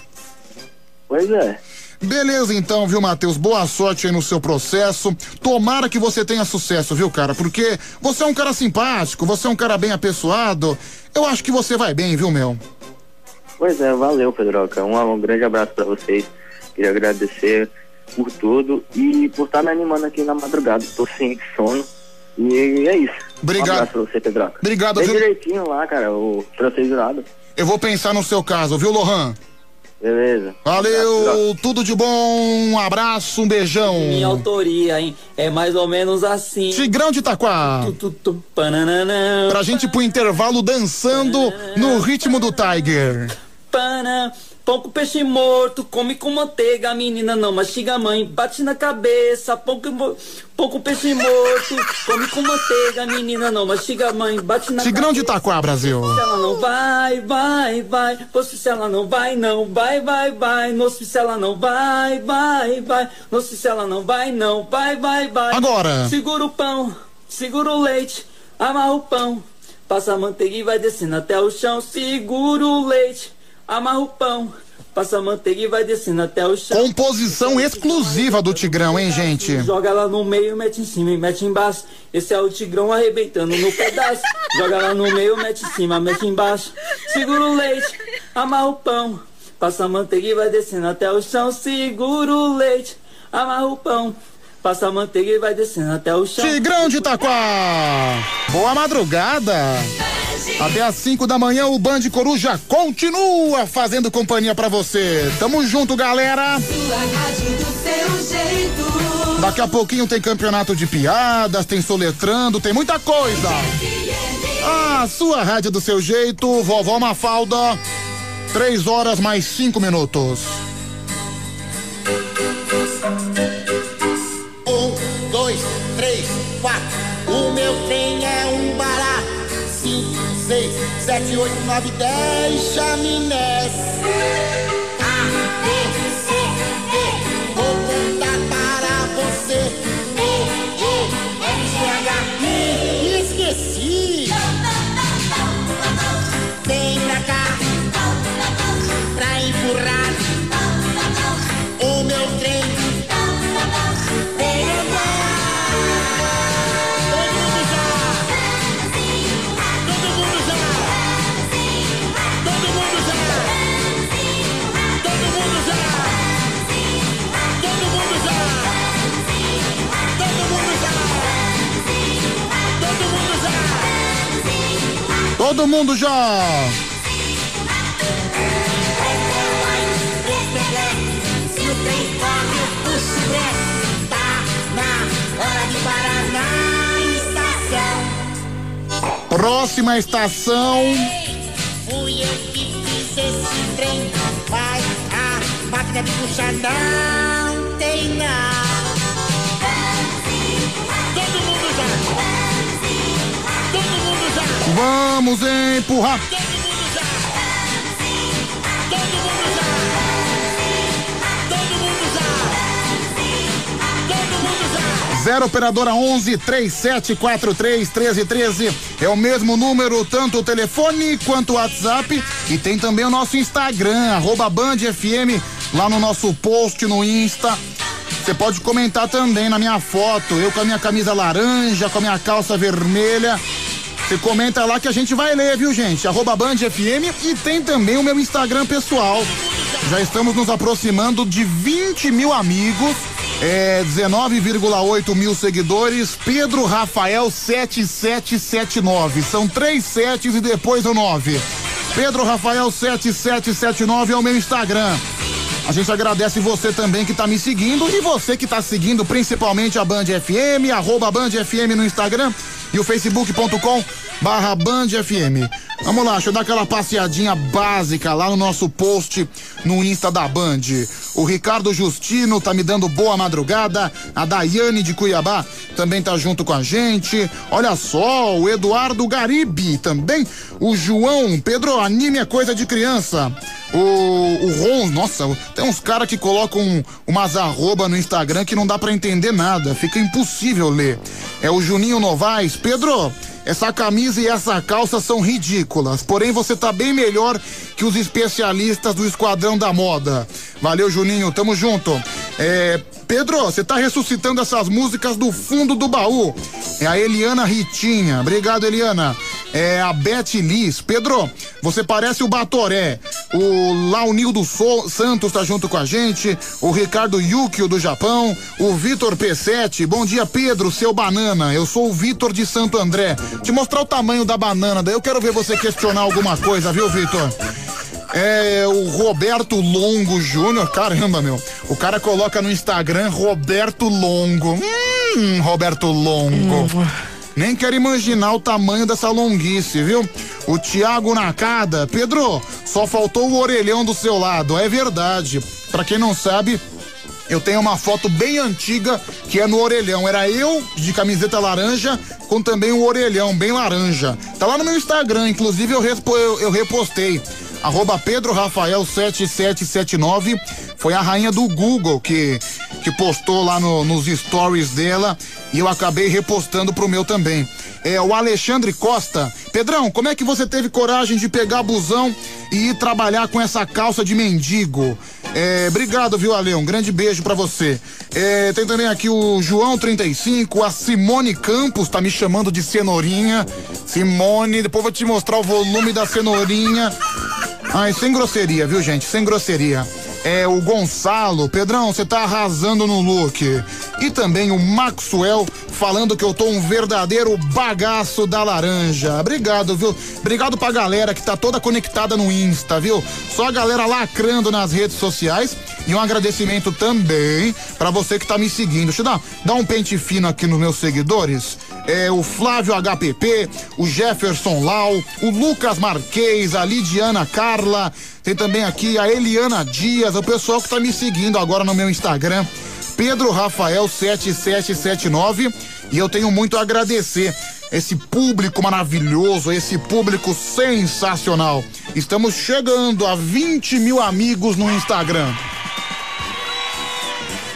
Pois é. Beleza, então, viu, Matheus? Boa sorte aí no seu processo. Tomara que você tenha sucesso, viu, cara? Porque você é um cara simpático, você é um cara bem apessoado. Eu acho que você vai bem, viu, meu? Pois é, valeu, Pedroca. Um, um grande abraço pra vocês. Queria agradecer por tudo e por estar me animando aqui na madrugada. Tô sem sono. E é isso. Obrigado. Um abraço pra você, Pedroca. Obrigado, Bem viu? direitinho lá, cara, o jurado. Eu vou pensar no seu caso, viu, Lohan? Beleza. Valeu, tudo de bom, um abraço, um beijão. Minha autoria, hein? É mais ou menos assim. Tigrão de Itaquá. Pananana, Pra gente ir pro intervalo dançando no ritmo do Tiger. pana, pão com peixe morto, come com manteiga, menina não mastiga mãe, bate na cabeça, pão com, pão com peixe morto, come com manteiga, menina não mastiga mãe, bate na Tigrão de Itaquá, Brasil. Se ela não vai, vai, vai. Nossa, se ela não vai, não. Vai, vai, vai. Nossa, se ela não vai, vai, vai. Nossa, se ela não vai, não. Vai, vai, vai. Agora. Segura o pão, segura o leite, amarra o pão. Passa a manteiga e vai descendo até o chão. Segura o leite, amarra o pão. Passa manteiga e vai descendo até o chão. Composição exclusiva do Tigrão, hein, gente? Joga lá no meio, mete em cima e mete embaixo. Esse é o Tigrão arrebentando no pedaço. Joga lá no meio, mete em cima, mete embaixo. Segura o leite, amarra o pão. Passa manteiga e vai descendo até o chão. Segura o leite, amarra o pão. Passa manteiga e vai descendo até o chão. Tigrão de Itaquá! Boa madrugada! Até às 5 da manhã o Band Coruja continua fazendo companhia pra você. Tamo junto, galera! Daqui a pouquinho tem campeonato de piadas, tem soletrando, tem muita coisa. Ah, sua rádio do seu jeito, vovó Mafalda. Três horas mais cinco minutos. Quatro. O meu trem é um barato. Cinco, seis, sete, oito, nove, dez chaminés. A, parar na estação. Próxima estação. Fui eu que fiz esse trem, mas a máquina de puxar não tem não. Vamos empurrar. Zero operadora 11 3743 1313 é o mesmo número, tanto o telefone quanto o WhatsApp e tem também o nosso Instagram, arroba Band FM, lá no nosso post no Insta. Você pode comentar também na minha foto, eu com a minha camisa laranja, com a minha calça vermelha. Você comenta lá que a gente vai ler, viu, gente? Arroba Band FM e tem também o meu Instagram pessoal. Já estamos nos aproximando de 20 mil amigos, é, 19,8 mil seguidores. Pedro Rafael 7779. São três setes e depois o 9. Pedro Rafael 7779 é o meu Instagram. A gente agradece você também que tá me seguindo e você que tá seguindo principalmente a Band FM, arroba Band FM no Instagram e o facebook.com barra Band FM. Vamos lá, deixa eu dar aquela passeadinha básica lá no nosso post no Insta da Band. O Ricardo Justino tá me dando boa madrugada. A Daiane de Cuiabá também tá junto com a gente. Olha só, o Eduardo Garibe também. O João, Pedro, anime é coisa de criança. O, o Ron, nossa, tem uns caras que colocam umas arroba no Instagram que não dá pra entender nada. Fica impossível ler. É o Juninho Novaes. Pedro, essa camisa e essa calça são ridículas, porém você tá bem melhor que os especialistas do Esquadrão da Moda. Valeu, Juninho, tamo junto. É, Pedro, você tá ressuscitando essas músicas do fundo do baú. É a Eliana Ritinha. Obrigado, Eliana. É a Beth Liz. Pedro, você parece o Batoré. O Launildo so Santos tá junto com a gente. O Ricardo Yukio do Japão. O Vitor P7. Bom dia, Pedro, seu banana. Eu sou o Vitor de Santo André. Te mostrar o tamanho da banana, eu quero ver você questionar alguma coisa, viu, Vitor? É o Roberto Longo Júnior, caramba, meu. O cara coloca no Instagram Roberto Longo. Hum, Roberto Longo. Nem quero imaginar o tamanho dessa longuice, viu? O Tiago Nakada. Pedro, só faltou o orelhão do seu lado. É verdade. Pra quem não sabe, eu tenho uma foto bem antiga que é no orelhão. Era eu de camiseta laranja com também um orelhão bem laranja. Tá lá no meu Instagram, inclusive eu, eu repostei. Arroba Pedro Rafael 7779 foi a rainha do Google que, que postou lá no, nos stories dela e eu acabei repostando pro meu também. É o Alexandre Costa. Pedrão, como é que você teve coragem de pegar busão e ir trabalhar com essa calça de mendigo? É, obrigado, viu, Ale? Um grande beijo pra você. É, tem também aqui o João 35, a Simone Campos tá me chamando de cenourinha. Simone, depois vou te mostrar o volume da cenourinha. Ai, sem grosseria, viu, gente? Sem grosseria. É o Gonçalo, Pedrão, você tá arrasando no look. E também o Maxwell falando que eu tô um verdadeiro bagaço da laranja. Obrigado, viu? Obrigado pra galera que tá toda conectada no Insta, viu? Só a galera lacrando nas redes sociais. E um agradecimento também para você que tá me seguindo. Deixa eu dar, dar um pente fino aqui nos meus seguidores. É o Flávio HPP, o Jefferson Lau, o Lucas Marquês, a Lidiana Carla, tem também aqui a Eliana Dias, o pessoal que tá me seguindo agora no meu Instagram, Pedro Rafael 7779, e eu tenho muito a agradecer esse público maravilhoso, esse público sensacional. Estamos chegando a 20 mil amigos no Instagram.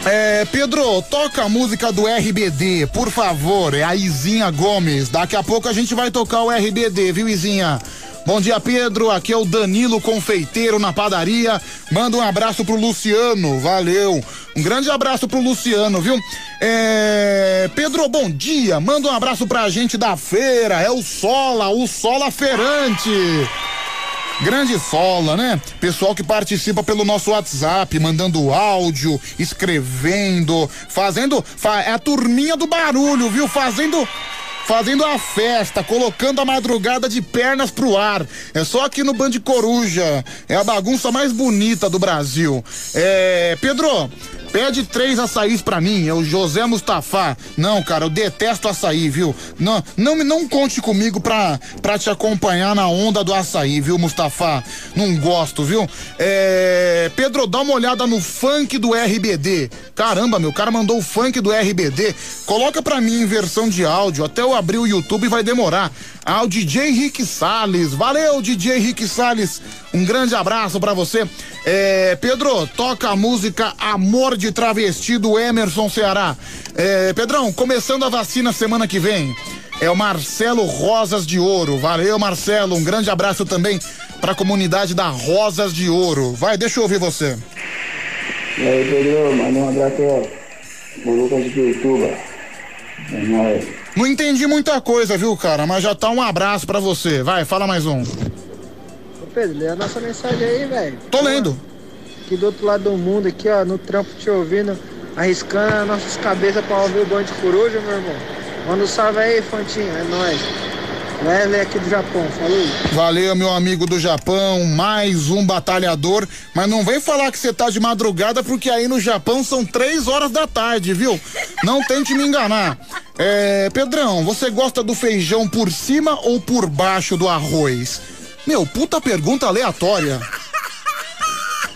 É, Pedro, toca a música do RBD, por favor. É a Izinha Gomes. Daqui a pouco a gente vai tocar o RBD, viu, Izinha? Bom dia, Pedro. Aqui é o Danilo Confeiteiro na padaria. Manda um abraço pro Luciano. Valeu. Um grande abraço pro Luciano, viu? É... Pedro, bom dia. Manda um abraço pra gente da feira. É o Sola, o Sola Feirante. Grande Sola, né? Pessoal que participa pelo nosso WhatsApp, mandando áudio, escrevendo, fazendo. Fa é a turminha do barulho, viu? Fazendo fazendo a festa, colocando a madrugada de pernas pro ar. É só aqui no Band Coruja. É a bagunça mais bonita do Brasil. É, Pedro, Pede três açaís pra mim, é o José Mustafa. Não, cara, eu detesto açaí, viu? Não, não, não conte comigo pra, pra te acompanhar na onda do açaí, viu, Mustafa? Não gosto, viu? É, Pedro, dá uma olhada no funk do RBD. Caramba, meu, o cara mandou o funk do RBD. Coloca pra mim em versão de áudio, até eu abrir o YouTube vai demorar. Ah, o DJ Rick Salles. Valeu, DJ Rick Salles. Um grande abraço pra você. É, Pedro, toca a música Amor de Travesti do Emerson Ceará. É, Pedrão, começando a vacina semana que vem. É o Marcelo Rosas de Ouro. Valeu, Marcelo. Um grande abraço também para a comunidade da Rosas de Ouro. Vai, deixa eu ouvir você. E aí, Pedro, manda um abraço ó. Lucas de Pirituba. É nóis. Não entendi muita coisa, viu, cara? Mas já tá um abraço para você. Vai, fala mais um. Ô Pedro, lê a nossa mensagem aí, velho. Tô lendo. Aqui do outro lado do mundo, aqui, ó, no trampo te ouvindo, arriscando as nossas cabeças pra ouvir o Band Coruja, meu irmão. Manda um salve aí, Fantinho, é nóis. Wesley aqui do Japão, falou. Valeu, meu amigo do Japão, mais um batalhador. Mas não vem falar que você tá de madrugada, porque aí no Japão são três horas da tarde, viu? Não tente me enganar. É, Pedrão, você gosta do feijão por cima ou por baixo do arroz? Meu, puta pergunta aleatória.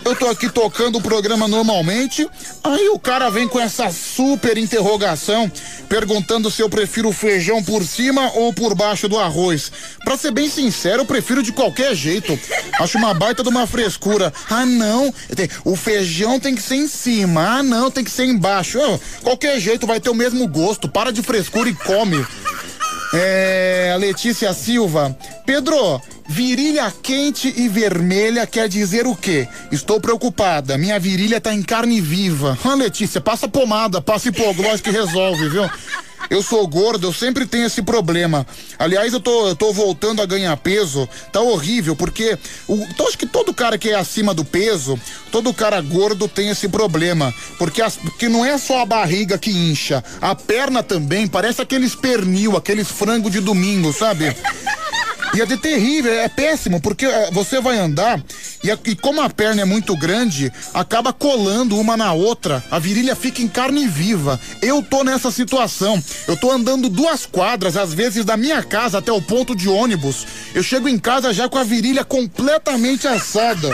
Eu tô aqui tocando o programa normalmente, aí o cara vem com essa super interrogação, perguntando se eu prefiro feijão por cima ou por baixo do arroz. Pra ser bem sincero, eu prefiro de qualquer jeito. Acho uma baita de uma frescura. Ah, não, o feijão tem que ser em cima. Ah, não, tem que ser embaixo. Qualquer jeito vai ter o mesmo gosto. Para de frescura e come. É, Letícia Silva. Pedro, virilha quente e vermelha quer dizer o quê? Estou preocupada. Minha virilha tá em carne viva. Ah, Letícia, passa pomada, passa hipoglós que resolve, viu? Eu sou gordo, eu sempre tenho esse problema. Aliás, eu tô, eu tô voltando a ganhar peso. Tá horrível, porque o, acho que todo cara que é acima do peso, todo cara gordo tem esse problema. Porque, as, porque não é só a barriga que incha, a perna também, parece aqueles pernil, aqueles frango de domingo, sabe? E é de terrível, é péssimo, porque é, você vai andar e, a, e, como a perna é muito grande, acaba colando uma na outra, a virilha fica em carne viva. Eu tô nessa situação. Eu tô andando duas quadras, às vezes, da minha casa até o ponto de ônibus. Eu chego em casa já com a virilha completamente assada.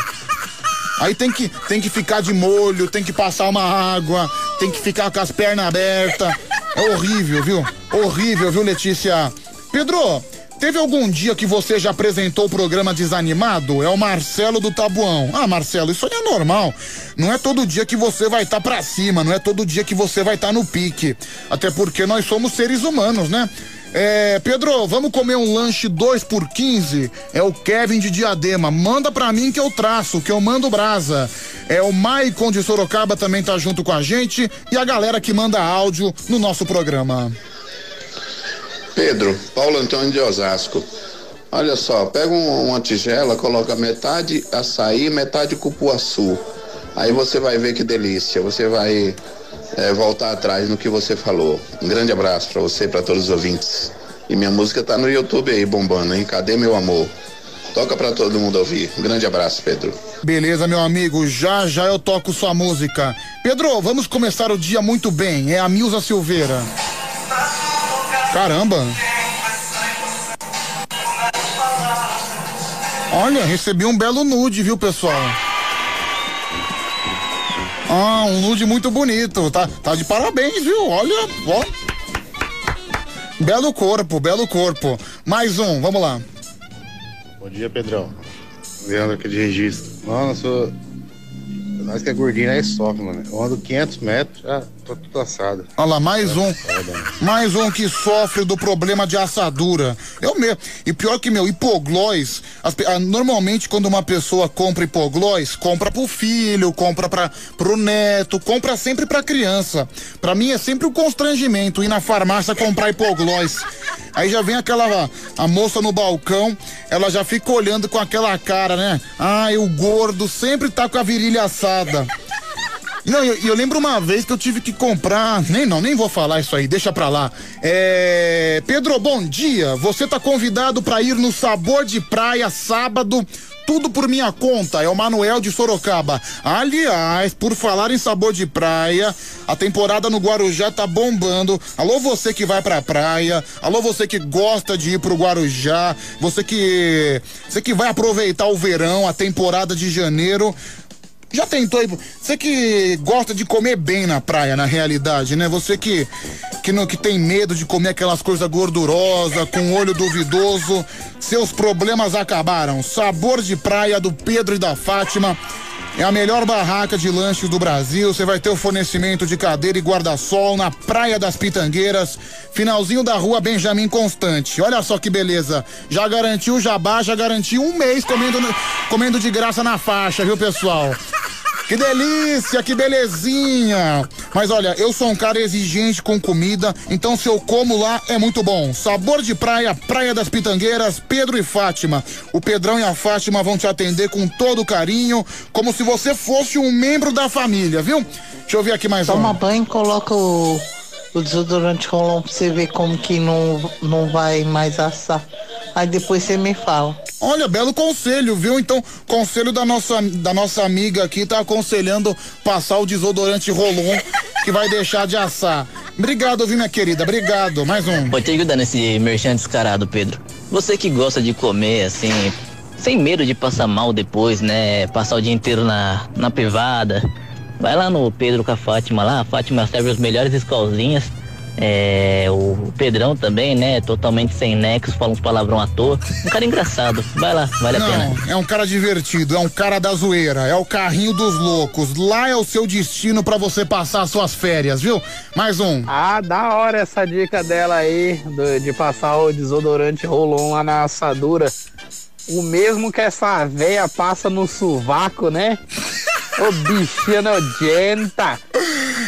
Aí tem que, tem que ficar de molho, tem que passar uma água, tem que ficar com as pernas abertas. É horrível, viu? Horrível, viu, Letícia? Pedro, Teve algum dia que você já apresentou o programa desanimado? É o Marcelo do Tabuão. Ah, Marcelo, isso aí é normal. Não é todo dia que você vai estar tá pra cima, não é todo dia que você vai estar tá no pique. Até porque nós somos seres humanos, né? É, Pedro, vamos comer um lanche 2 por 15? É o Kevin de Diadema. Manda pra mim que eu traço, que eu mando brasa. É o Maicon de Sorocaba também tá junto com a gente e a galera que manda áudio no nosso programa. Pedro, Paulo Antônio de Osasco. Olha só, pega um- uma tigela, coloca metade açaí, metade cupuaçu. Aí você vai ver que delícia. Você vai é, voltar atrás no que você falou. Um grande abraço pra você e pra todos os ouvintes. E minha música tá no YouTube aí bombando, hein? Cadê meu amor? Toca pra todo mundo ouvir. Um grande abraço, Pedro. Beleza, meu amigo, já já eu toco sua música. Pedro, vamos começar o dia muito bem. É a Milza Silveira. Caramba. Olha, recebi um belo nude, viu, pessoal? Ah, um nude muito bonito. Tá, tá de parabéns, viu? Olha, ó. Belo corpo, belo corpo. Mais um, vamos lá. Bom dia, Pedrão. Leandro aqui de registro. Mano, eu sou. Nós que é gordinho, aí sofre, mano. Eu ando 500 metros, já tô tudo assado. Olha lá, mais um. Mais um que sofre do problema de assadura. Eu mesmo. E pior que meu, hipoglós. as ah, normalmente, quando uma pessoa compra hipoglós, compra pro filho, compra pra, pro neto, compra sempre pra criança. Pra mim é sempre um constrangimento ir na farmácia comprar hipoglós. Aí já vem aquela a moça no balcão, ela já fica olhando com aquela cara, né? Ai, o gordo sempre tá com a virilha assada. Não, eu, eu lembro uma vez que eu tive que comprar. Nem não, nem vou falar isso aí, deixa pra lá. É. Pedro, bom dia. Você tá convidado pra ir no Sabor de Praia sábado. Tudo por minha conta, é o Manuel de Sorocaba. Aliás, por falar em sabor de praia, a temporada no Guarujá tá bombando. Alô, você que vai pra praia, alô, você que gosta de ir pro Guarujá, você que. Você que vai aproveitar o verão, a temporada de janeiro. Já tentou ir. Você que gosta de comer bem na praia, na realidade, né? Você que que não que tem medo de comer aquelas coisas gordurosas, com olho duvidoso, seus problemas acabaram. Sabor de praia do Pedro e da Fátima. É a melhor barraca de lanches do Brasil. Você vai ter o fornecimento de cadeira e guarda-sol na Praia das Pitangueiras, finalzinho da rua Benjamin Constante. Olha só que beleza. Já garantiu o jabá, já garantiu um mês comendo, comendo de graça na faixa, viu, pessoal? Que delícia, que belezinha! Mas olha, eu sou um cara exigente com comida, então se eu como lá é muito bom. Sabor de praia, Praia das Pitangueiras, Pedro e Fátima. O Pedrão e a Fátima vão te atender com todo carinho, como se você fosse um membro da família, viu? Deixa eu ver aqui mais Toma um. banho, coloca o, o desodorante rolão pra você ver como que não, não vai mais assar. Aí depois você me fala. Olha, belo conselho, viu? Então, conselho da nossa, da nossa amiga aqui tá aconselhando passar o desodorante Rolon, que vai deixar de assar. Obrigado, viu, minha querida? Obrigado. Mais um. Vou te ajudar nesse merchan descarado, Pedro. Você que gosta de comer assim, sem medo de passar mal depois, né? Passar o dia inteiro na, na privada. Vai lá no Pedro com a Fátima lá. A Fátima serve as melhores escalzinhas. É, o Pedrão também, né? Totalmente sem nexo, fala uns palavrão à toa. Um cara engraçado. Vai lá, vale a pena. Não, é um cara divertido, é um cara da zoeira, é o carrinho dos loucos. Lá é o seu destino pra você passar suas férias, viu? Mais um. Ah, da hora essa dica dela aí, do- de passar o desodorante Rolon lá na assadura. O mesmo que essa véia passa no sovaco, né? Ô bichinha nojenta.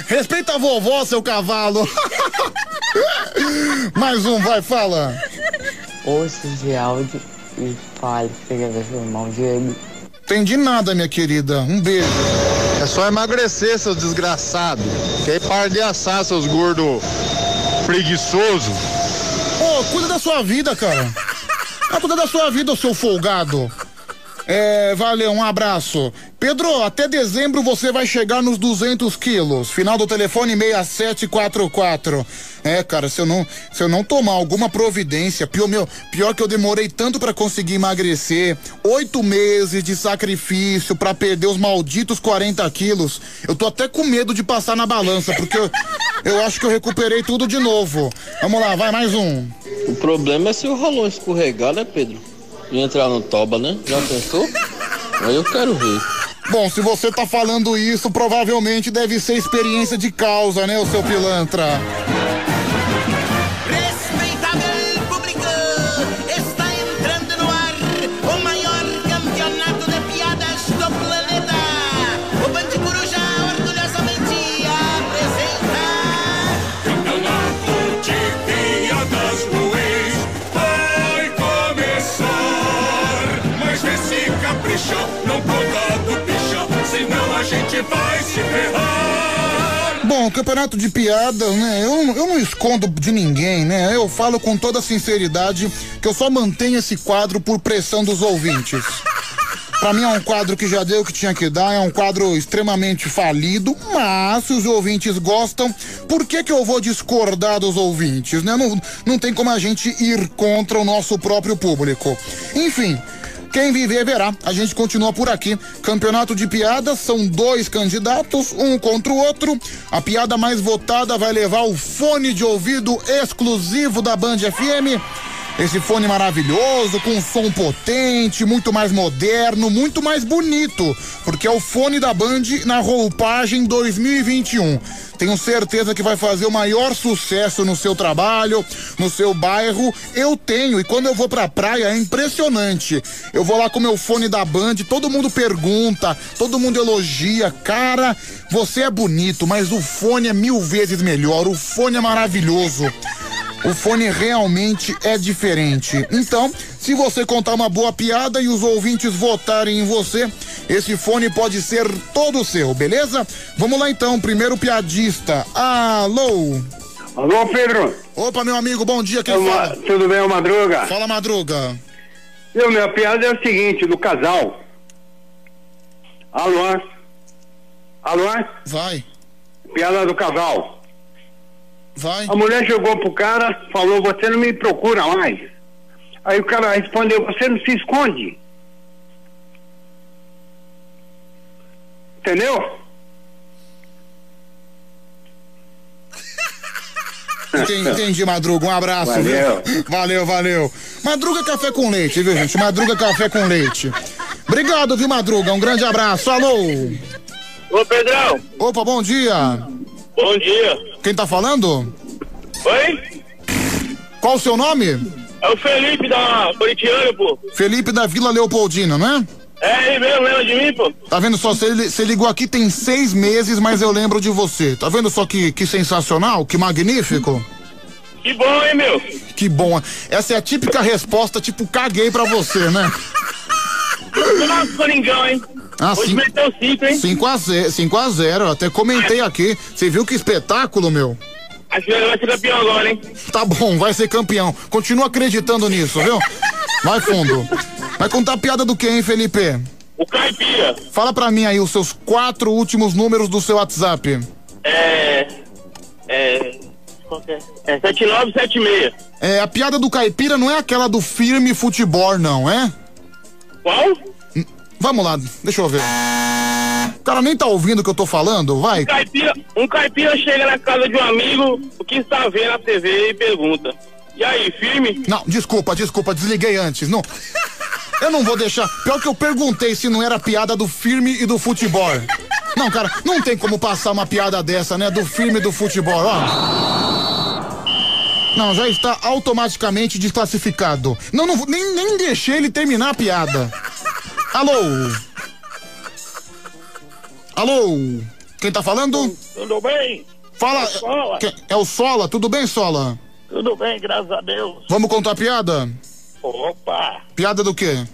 Respeita a vovó, seu cavalo. Mais um, vai, fala. Ouça esse áudio e fale que você quer ver seu irmão Diego. Entendi nada, minha querida. Um beijo. É só emagrecer, seus desgraçados. Que aí para de assar, seus gordos preguiçosos. Ô, cuida da sua vida, cara. Ah, cuida da sua vida, seu folgado. É, valeu, um abraço. Pedro, até dezembro você vai chegar nos 200 quilos. Final do telefone 6744. É, cara, se eu não, se eu não tomar alguma providência, pior, meu, pior que eu demorei tanto pra conseguir emagrecer, oito meses de sacrifício pra perder os malditos 40 quilos. Eu tô até com medo de passar na balança, porque eu, eu acho que eu recuperei tudo de novo. Vamos lá, vai mais um. O problema é se o rolão escorregar, né, Pedro? E entrar no toba, né? Já pensou? Aí eu quero ver. Bom, se você tá falando isso, provavelmente deve ser experiência de causa, né, o seu pilantra? Bom, campeonato de piadas, né? Eu, eu não escondo de ninguém, né? Eu falo com toda sinceridade que eu só mantenho esse quadro por pressão dos ouvintes. Pra mim é um quadro que já deu o que tinha que dar, é um quadro extremamente falido, mas se os ouvintes gostam, por que que eu vou discordar dos ouvintes, né? Não, não tem como a gente ir contra o nosso próprio público. Enfim, quem viver verá. A gente continua por aqui. Campeonato de piadas, são dois candidatos, um contra o outro. A piada mais votada vai levar o fone de ouvido exclusivo da Band FM. Esse fone maravilhoso, com som potente, muito mais moderno, muito mais bonito, porque é o fone da Band na roupagem 2021. Tenho certeza que vai fazer o maior sucesso no seu trabalho, no seu bairro. Eu tenho, e quando eu vou pra praia é impressionante. Eu vou lá com meu fone da Band, todo mundo pergunta, todo mundo elogia. Cara, você é bonito, mas o fone é mil vezes melhor. O fone é maravilhoso. O fone realmente é diferente. Então, se você contar uma boa piada e os ouvintes votarem em você, esse fone pode ser todo seu, beleza? Vamos lá então, primeiro piadista. Alô? Alô, Pedro? Opa, meu amigo, bom dia, quem É uma- fala? Tudo bem, é Madruga? Fala, Madruga. Eu, minha piada é o seguinte, do casal. Alô? Alô? Vai. Piada do casal. Vai. A mulher chegou pro cara, falou, você não me procura mais. Aí o cara respondeu, você não se esconde. Entendeu? Entendi, entendi, Madruga. Um abraço, Valeu. viu? Valeu, valeu. Madruga café com leite, viu, gente? Madruga café com leite. Obrigado, viu, Madruga? Um grande abraço. Alô? Ô, Pedrão. Opa, bom dia. Bom dia. Quem tá falando? Oi? Qual o seu nome? É o Felipe da Corintiano, pô. Felipe da Vila Leopoldina, não é? É ele mesmo, lembra de mim, pô? Tá vendo só? Você ligou aqui tem seis meses, mas eu lembro de você. Tá vendo só que, que sensacional? Que magnífico? Que bom, hein, meu? Que bom. Essa é a típica resposta, tipo, caguei pra você, né? Nossa, Coringão, hein? Ah, Hoje sim. meteu cinco, hein? 5 a 0 5 a 0 eu até comentei aqui. Você viu que espetáculo, meu? Acho que ele vai ser campeão agora, hein? Tá bom, vai ser campeão. Continua acreditando nisso, viu? Vai fundo. Vai contar piada do que, hein, Felipe? O Caipira. Fala pra mim aí os seus quatro últimos números do seu WhatsApp. É. É. Qual que é? É 7976. É, a piada do caipira não é aquela do firme futebol, não, é? Qual? Vamos lá, deixa eu ver. O cara nem tá ouvindo o que eu tô falando, vai. Um caipira, um caipira chega na casa de um amigo, que está vendo na TV e pergunta. E aí, firme? Não, desculpa, desculpa, desliguei antes. Não. Eu não vou deixar. Pior que eu perguntei se não era piada do firme e do futebol. Não, cara, não tem como passar uma piada dessa, né? Do firme e do futebol, ó. Não, já está automaticamente desclassificado. Não, não, nem, nem deixei ele terminar a piada. Alô? Alô? Quem tá falando? Tudo bem? Fala. É o Sola. Quem- É o Sola, tudo bem, Sola? Tudo bem, graças a Deus. Vamos contar a piada? Opa, Piada do quê?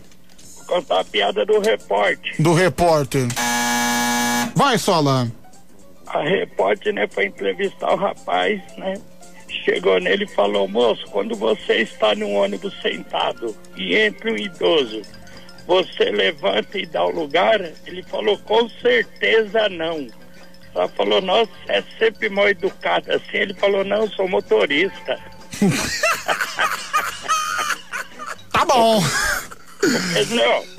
vou contar a piada do repórter. Do repórter. Vai, Sola. A repórter, né, foi entrevistar o rapaz, né? Chegou nele e falou, moço, quando você está no ônibus sentado e entra um idoso, você levanta e dá o lugar? Ele falou, com certeza não. Ela falou, nossa, é sempre mal educado assim. Ele falou, não, sou motorista. Tá bom.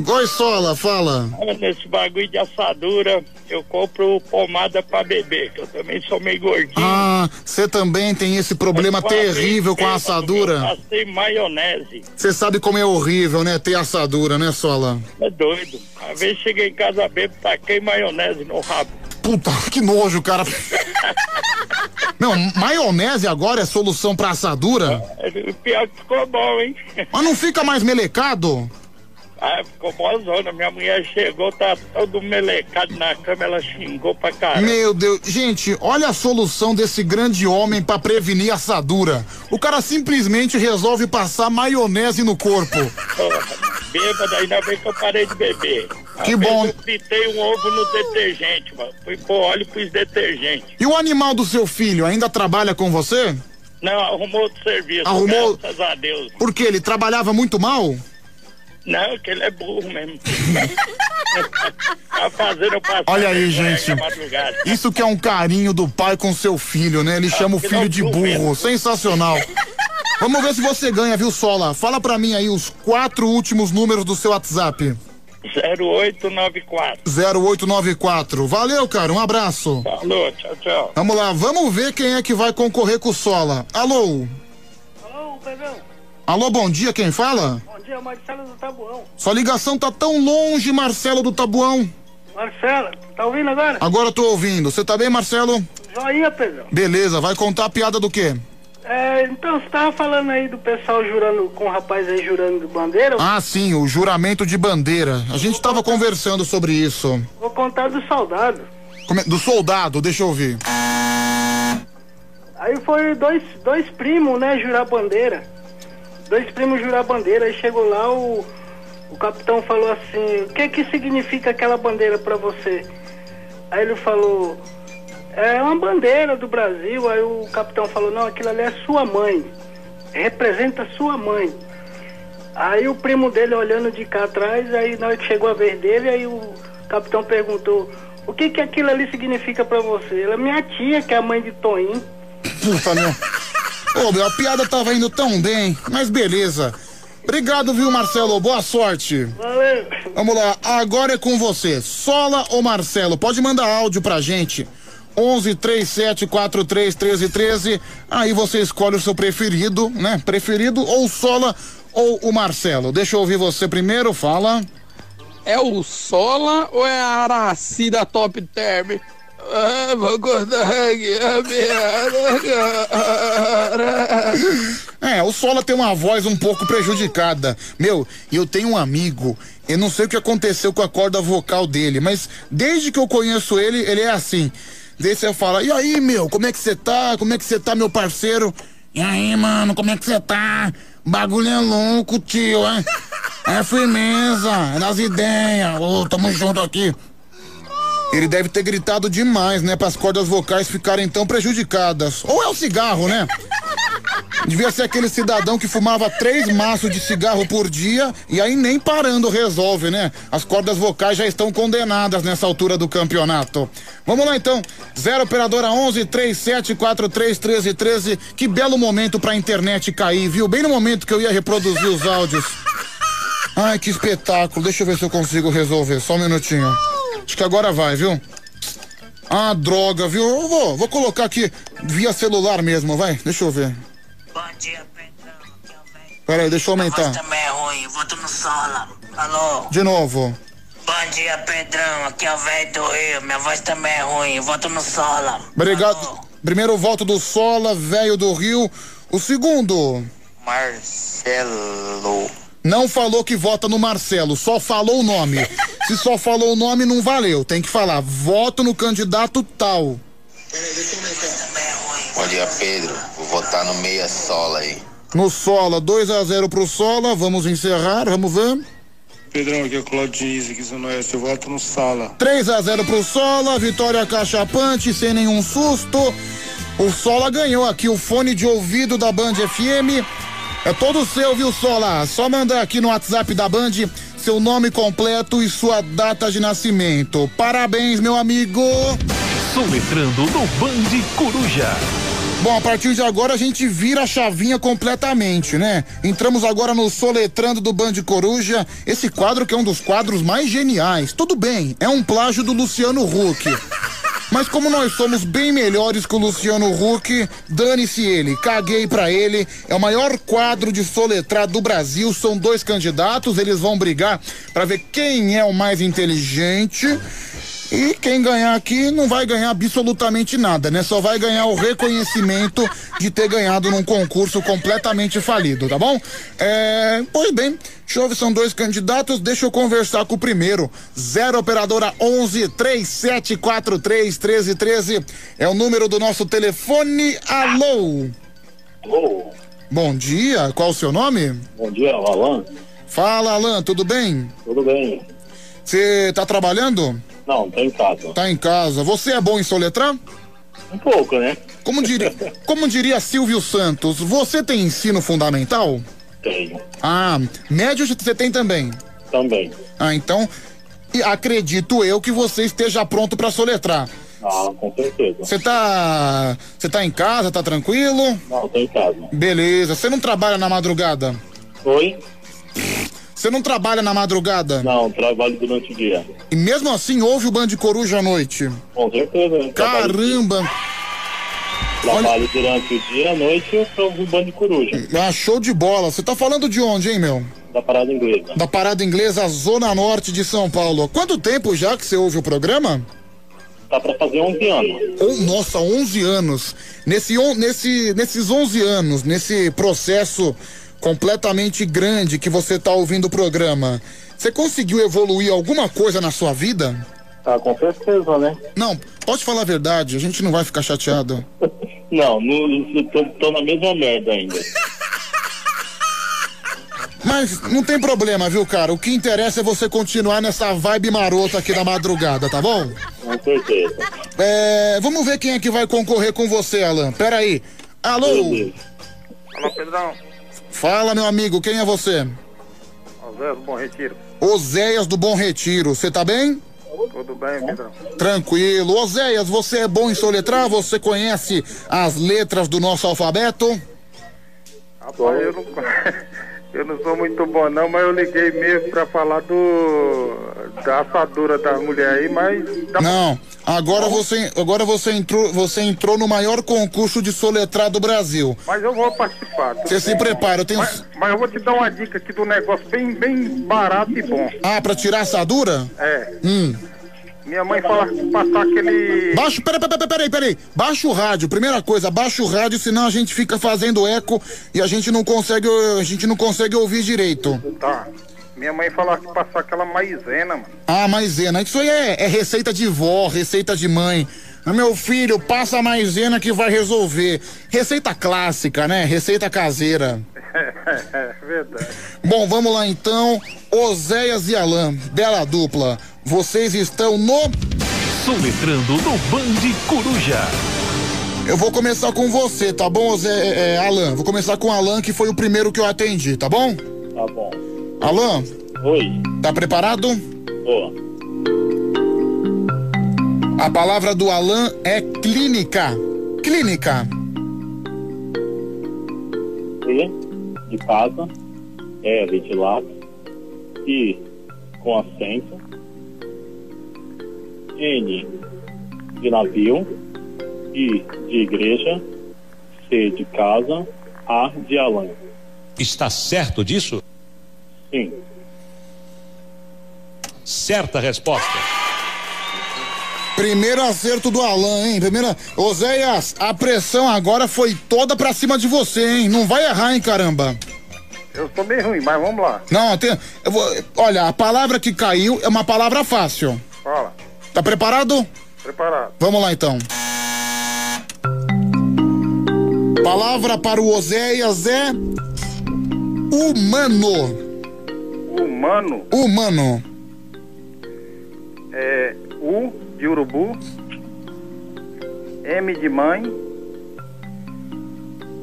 Oi, Sola, fala. nesse bagulho de assadura, eu compro pomada pra beber, que eu também sou meio gordinho. Ah, você também tem esse problema terrível com a assadura. passei maionese. Você sabe como é horrível, né? Ter assadura, né, Sola? É doido. Uma vez cheguei em casa bêbado, taquei maionese no rabo. Puta, que nojo, cara. Não, maionese agora é solução pra assadura? O pior que ficou bom, hein? Mas não fica mais melecado? Ah, ficou bozona. Minha mulher chegou, tá todo melecado na cama, ela xingou pra caramba. Meu Deus, gente, olha a solução desse grande homem pra prevenir assadura. O cara simplesmente resolve passar maionese no corpo. Bêbado, ainda bem que eu parei de beber. Que vez bom. Eu fritei um ovo no detergente, mano. Fui pôr óleo pros detergentes. E o animal do seu filho ainda trabalha com você? Não, arrumou outro serviço. Arrumou- Graças a Deus. Porque ele trabalhava muito mal? Não, que ele é burro mesmo. tá fazendo passar Olha aí, gente. Isso que é um carinho do pai com seu filho, né? Ele chama o filho de burro. mesmo. Sensacional. Vamos ver se você ganha, viu, Sola? Fala pra mim aí os quatro últimos números do seu WhatsApp. 0894. 0894. Valeu, cara. Um abraço. Falou, tchau, tchau. Vamos lá, vamos ver quem é que vai concorrer com o Sola. Alô? Alô, Pedrão. Alô, bom dia, quem fala? Bom dia, Marcelo do Tabuão. Sua ligação tá tão longe, Marcelo do Tabuão. Marcelo, tá ouvindo agora? Agora eu tô ouvindo. Você tá bem, Marcelo? Joinha, Pedrão. Beleza, vai contar a piada do quê? É, então, você tava falando aí do pessoal jurando, com o rapaz aí jurando de bandeira. Ah, sim, o juramento de bandeira. A gente tava conversando sobre isso. Vou contar do soldado. É- Do soldado, deixa eu ouvir. Aí foi dois, dois primos, né, jurar bandeira. Dois primos jurar bandeira. Aí chegou lá, o, o capitão falou assim: O que que significa aquela bandeira pra você? Aí ele falou: É uma bandeira do Brasil. Aí o capitão falou: Não, aquilo ali é sua mãe. Representa sua mãe. Aí o primo dele olhando de cá atrás, aí na hora que chegou a vez dele, aí o capitão perguntou: O que que aquilo ali significa pra você? Ela minha tia, que é a mãe de Toninho. Puta, meu. Ô, meu, a piada tava indo tão bem, mas beleza. Obrigado, viu, Marcelo? Boa sorte. Valeu. Vamos lá, agora é com você. Sola ou Marcelo? Pode mandar áudio pra gente. 11 37 43 13 13. Aí você escolhe o seu preferido, né? Preferido ou Sola ou o Marcelo. Deixa eu ouvir você primeiro, fala. É o Sola ou é a Araci da Top Term? Ah, piada, É, o Sola tem uma voz um pouco prejudicada. Meu, eu tenho um amigo, eu não sei o que aconteceu com a corda vocal dele, mas desde que eu conheço ele, ele é assim. Daí você fala, e aí, meu, como é que você tá? Como é que você tá, meu parceiro? E aí, mano, como é que você tá? Bagulho é louco, tio, é? É firmeza, é das ideias. Ô, tamo junto aqui. Ele deve ter gritado demais, né? Para as cordas vocais ficarem tão prejudicadas. Ou é o cigarro, né? Devia ser aquele cidadão que fumava três maços de cigarro por dia e aí nem parando resolve, né? As cordas vocais já estão condenadas nessa altura do campeonato. Vamos lá então. Zero operadora 11 37 43 13 13. Que belo momento pra internet cair, viu? Bem no momento que eu ia reproduzir os áudios. Ai, que espetáculo. Deixa eu ver se eu consigo resolver. Só um minutinho. Acho que agora vai, viu? Ah, droga, viu? Eu vou, vou colocar aqui via celular mesmo, vai. Deixa eu ver. Peraí, deixa eu aumentar. também é ruim, voto no Sola. Alô? De novo. Bom dia, Pedrão. Aqui é o velho do Rio. Minha voz também é ruim, voto no Sola. Obrigado. Primeiro voto do Sola, velho do Rio. O segundo. Marcelo. Não falou que vota no Marcelo, só falou o nome. Se só falou o nome, não valeu. Tem que falar, voto no candidato tal. Bom dia, Pedro. Vou votar no meia sola aí. No Sola, 2 a 0 pro Sola. Vamos encerrar, vamos ver. Pedrão, aqui é o Claudio aqui Zona Oeste, eu voto no Sala. 3 a 0 pro Sola, vitória cachapante, sem nenhum susto. O Sola ganhou aqui o fone de ouvido da Band FM. É todo seu, viu, Sola? Só mandar aqui no WhatsApp da Band seu nome completo e sua data de nascimento. Parabéns, meu amigo! Soletrando no Band Coruja. Bom, a partir de agora a gente vira a chavinha completamente, né? Entramos agora no Soletrando do Band Coruja, esse quadro que é um dos quadros mais geniais. Tudo bem, é um plágio do Luciano Huck. Mas como nós somos bem melhores que o Luciano Huck, dane-se ele, caguei pra ele. É o maior quadro de soletrado do Brasil. São dois candidatos, eles vão brigar pra ver quem é o mais inteligente. E quem ganhar aqui não vai ganhar absolutamente nada, né? Só vai ganhar o reconhecimento de ter ganhado num concurso completamente falido, tá bom? É, pois bem, ver, são dois candidatos, deixa eu conversar com o primeiro. Zero operadora 11 3743 1313 é o número do nosso telefone. Alô? Alô? Bom dia, qual o seu nome? Bom dia, Alan. Fala, Alan, tudo bem? Tudo bem? Você tá trabalhando? Não, tô em casa. Tá em casa. Você é bom em soletrar? Um pouco, né? Como diria, como diria Silvio Santos, você tem ensino fundamental? Tenho. Ah, médio você tem também? Também. Ah, então acredito eu que você esteja pronto pra soletrar. Ah, com certeza. Você tá. Você tá em casa, tá tranquilo? Não, tô em casa. Beleza. Você não trabalha na madrugada? Oi? Você não trabalha na madrugada? Não, trabalho durante o dia. E mesmo assim ouve o Band Coruja à noite? Com certeza. né? Trabalho- Caramba! Trabalho durante o dia, à noite eu sou o Band Coruja, Ah, show de bola. Você tá falando de onde, hein, meu? da parada inglesa. Da Parada Inglesa, Zona Norte de São Paulo. Quanto tempo já que você ouve o programa? Tá pra fazer 11 anos. Oh, nossa, 11 anos. Nesse, on- nesse, nesses 11 anos, nesse processo completamente grande que você tá ouvindo o programa, você conseguiu evoluir alguma coisa na sua vida? Tá, com certeza, né? Não, pode falar a verdade, a gente não vai ficar chateado. Não, não tô, tô na mesma merda ainda. Mas não tem problema, viu, cara? O que interessa é você continuar nessa vibe marota aqui da madrugada, tá bom? Com certeza. É, vamos ver quem é que vai concorrer com você, Alan. Pera aí. Alô? Alô, Pedrão. Fala, meu amigo, quem é você? José do Bom Retiro. Oséias do Bom Retiro. Você tá bem? Tudo bem, Pedrão? Tranquilo. Oséias, você é bom em soletrar? Você conhece as letras do nosso alfabeto? Rapaz, eu não, eu não sou muito bom não, mas eu liguei mesmo pra falar do da assadura da mulher aí, mas dá Não. Agora você, agora você entrou, você entrou no maior concurso de soletrar do Brasil. mas eu vou participar. Você se prepara, eu tenho. Mas, mas eu vou te dar uma dica aqui do negócio bem, bem barato e bom. Ah, pra tirar assadura? É. Hum. Minha mãe fala que passar aquele. Baixa, peraí, peraí, peraí, peraí. Baixa o rádio. Primeira coisa, baixa o rádio, senão a gente fica fazendo eco e a gente não consegue, a gente não consegue ouvir direito. Tá. Minha mãe fala que passar aquela maisena, mano. Ah, maisena. Isso aí é, é receita de vó, receita de mãe. Ah, Meu filho, passa a maisena que vai resolver. Receita clássica, né? Receita caseira. É, verdade. Bom, vamos lá então. Oséias e Alain, bela dupla. Vocês estão no. Soletrando no Band Coruja. Eu vou começar com você, tá bom, Zé, é, é, Alan? Vou começar com o Alan, que foi o primeiro que eu atendi, tá bom? Tá bom. Alan? Oi. Tá preparado? Boa. A palavra do Alan é clínica. Clínica. C de casa, de lápis, I com acento, N de navio, I de igreja, C de casa, A de Alan. Está certo disso? Sim. Certa resposta. Primeiro acerto do Alan, hein? Primeira. Oséias, a pressão agora foi toda pra cima de você, hein? Não vai errar, hein, caramba? Eu sou meio ruim, mas vamos lá. Não, tem. Eu vou, olha, a palavra que caiu é uma palavra fácil. Fala. Tá preparado? Preparado. Vamos lá então. Palavra para o Oséias é. Humano. Humano Humano. é U de urubu, M de mãe,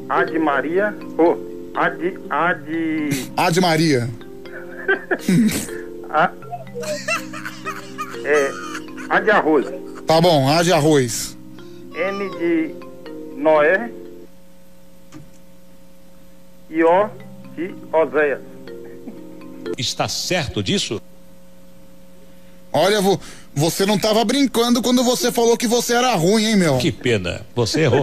A de Maria, oh, A de. A de. A de Maria. A, é, A de arroz, Tá bom, A de arroz. N de Noé e O de Oséias. Está certo disso? Olha, vo- você não tava brincando quando você falou que você era ruim, hein, meu? Que pena. Você errou.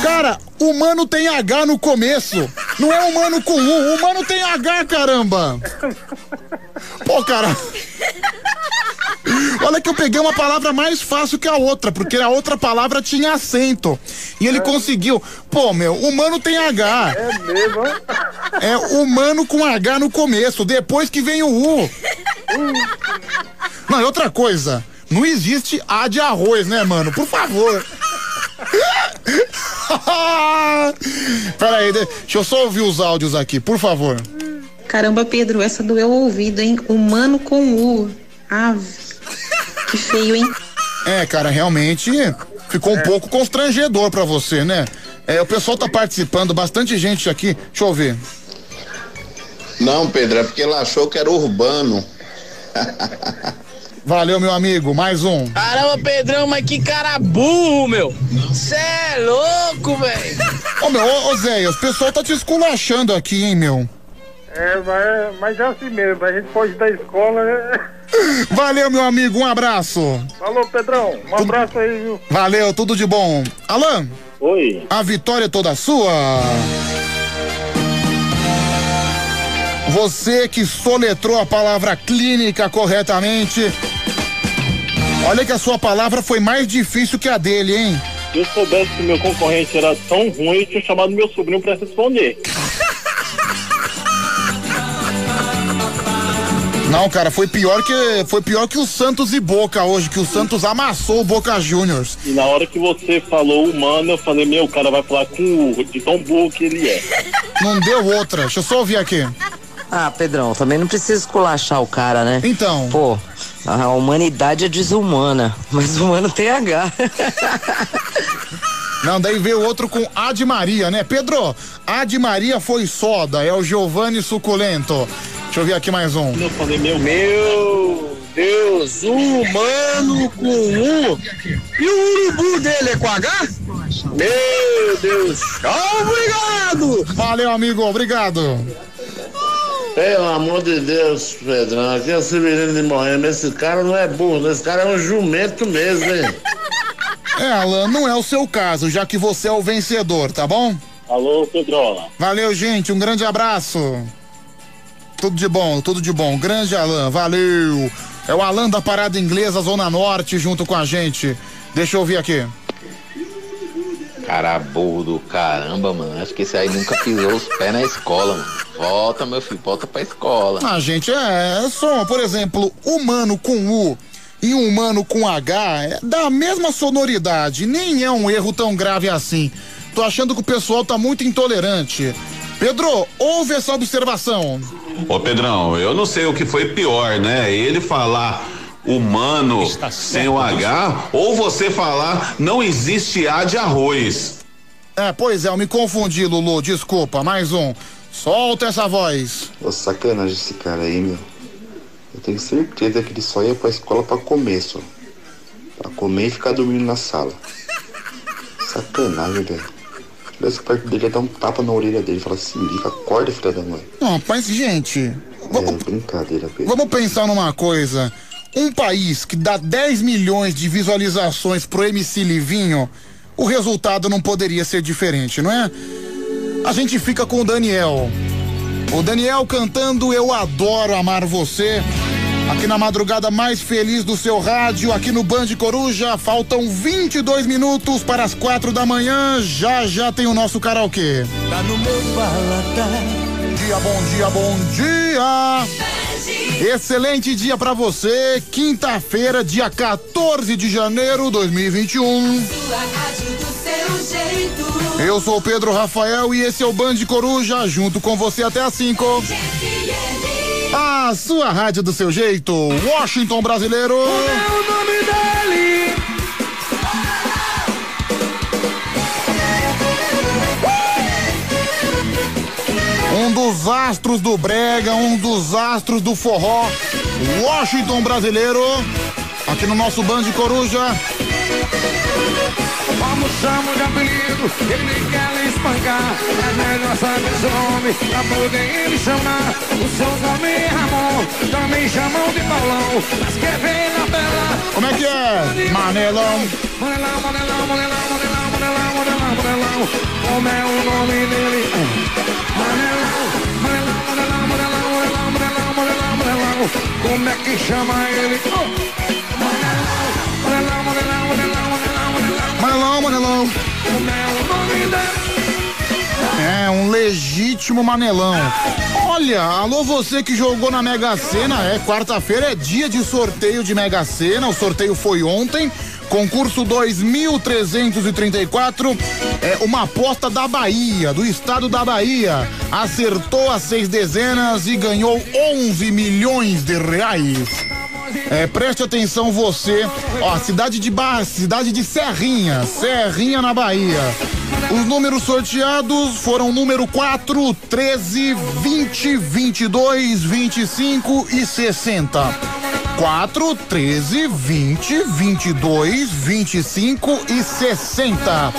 Cara, humano tem H no começo. Não é humano com U, humano tem H, caramba. Pô, cara. Olha que eu peguei uma palavra mais fácil que a outra, porque a outra palavra tinha acento. E ele conseguiu. Pô, meu, humano tem H. É mesmo? É humano com H no começo, depois que vem o U. Não, e outra coisa. Não existe A de arroz, né, mano? Por favor. Peraí, deixa eu só ouvir os áudios aqui, por favor. Caramba, Pedro, essa doeu o ouvido, hein? Humano com U. Ave. Que feio, hein? É, cara, realmente ficou um pouco constrangedor pra você, né? É, o pessoal tá participando, bastante gente aqui. Deixa eu ver. Não, Pedro, é porque ela achou que era urbano. Valeu, meu amigo. Mais um. Caramba, Pedrão, mas que cara burro, meu. Cê é louco, velho. Ô, meu, ô, ô Zé, o pessoal tá te esculachando aqui, hein, meu? É, mas, mas é assim mesmo, a gente pode da escola, né? Valeu, meu amigo. Um abraço. Falou, Pedrão. Um abraço aí, viu? Valeu, tudo de bom. Alan. Oi. A vitória é toda sua. Você que soletrou a palavra clínica corretamente. Olha que a sua palavra foi mais difícil que a dele, hein? Se eu soubesse que meu concorrente era tão ruim, eu tinha chamado meu sobrinho pra responder. Não, cara, foi pior que foi pior que o Santos e Boca hoje, que o Santos amassou o Boca Juniors. E na hora que você falou humano, eu falei, meu, o cara vai falar com o de tão burro que ele é. Não deu outra. Deixa eu só ouvir aqui. Ah, Pedrão, também não precisa esculachar o cara, né? Então. Pô, a humanidade é desumana, mas o humano tem H. Não, daí veio outro com A de Maria, né? Pedro, A de Maria foi soda, é o Giovanni Suculento. Deixa eu ver aqui mais um. Eu falei, meu, Meu Deus, humano com U. E o urubu dele é com H? Meu Deus. Obrigado. Valeu, amigo, obrigado. Pelo amor de Deus, Pedrão, aqui é o Severino de Moema. Esse cara não é burro, esse cara é um jumento mesmo, hein? É, Alan, não é o seu caso, já que você é o vencedor, tá bom? Alô, Pedrola. Valeu, gente, um grande abraço. Tudo de bom, tudo de bom. Grande Alan, valeu. É o Alan da Parada Inglesa, Zona Norte, junto com a gente. Deixa eu ouvir aqui. Cara burro do caramba, mano. Acho que esse aí nunca pisou os pés na escola, mano. Volta, meu filho, volta pra escola. Ah, gente, é, é só, por exemplo, humano com U e um humano com H é da mesma sonoridade. Nem é um erro tão grave assim. Tô achando que o pessoal tá muito intolerante. Pedro, ouve essa observação. Ô Pedrão, eu não sei o que foi pior, né? Ele falar humano sem o H ou você falar não existe A de arroz. É, pois é, eu me confundi, Lulu. Desculpa, mais um. Solta essa voz. Ô, sacanagem esse cara aí, meu. Eu tenho certeza que ele só ia pra escola pra comer, só. Pra comer e ficar dormindo na sala. Sacanagem, velho. Se tivesse perto dele, ia dar um tapa na orelha dele. Falar assim, liga, acorda, filha da mãe. Não, mas, gente, É brincadeira, Pedro. vamos pensar numa coisa. Um país que dá 10 milhões de visualizações pro MC Livinho, o resultado não poderia ser diferente, não é? A gente fica com o Daniel. O Daniel cantando Eu Adoro Amar Você. Aqui na madrugada mais feliz do seu rádio, aqui no Band Coruja, faltam 22 minutos para as quatro da manhã. Já já tem o nosso karaokê. Tá no meu paladar. Dia, bom dia, bom dia. Excelente dia para você. Quinta-feira, dia 14 de janeiro de 2021. Eu sou o Pedro Rafael e esse é o Band Coruja, junto com você até às 5. A sua rádio do seu jeito, Washington Brasileiro. o nome dele. Um dos astros do Brega, um dos astros do forró, Washington Brasileiro. Aqui no nosso Band Coruja. Chamo de apelido, ele quer lhe espancar. É melhor saber seu nome pra poder ele chamar. O seu nome é Ramon, também chamam de Paulão. Mas quer ver na bela. Como é que é? Manelão. Manelão, Manelão, Manelão, Manelão, Manelão, Manelão, Manelão. Como é o nome dele? Manelão, Manelão, Manelão, Manelão, Manelão, Manelão, Manelão. Como é que chama ele? Manelão, Manelão. Manelão, Manelão. É, um legítimo manelão. Olha, alô você que jogou na Mega Sena, é quarta-feira é dia de sorteio de Mega Sena, o sorteio foi ontem. Concurso 2334, é uma aposta da Bahia, do estado da Bahia. Acertou as seis dezenas e ganhou 11 milhões de reais. É, preste atenção você. Ó, cidade de Barra, cidade de Serrinha, Serrinha na Bahia. Os números sorteados foram número 4, 13, 20, 22, 25 e 60. 4, 13, 20, 22, 25 e 60.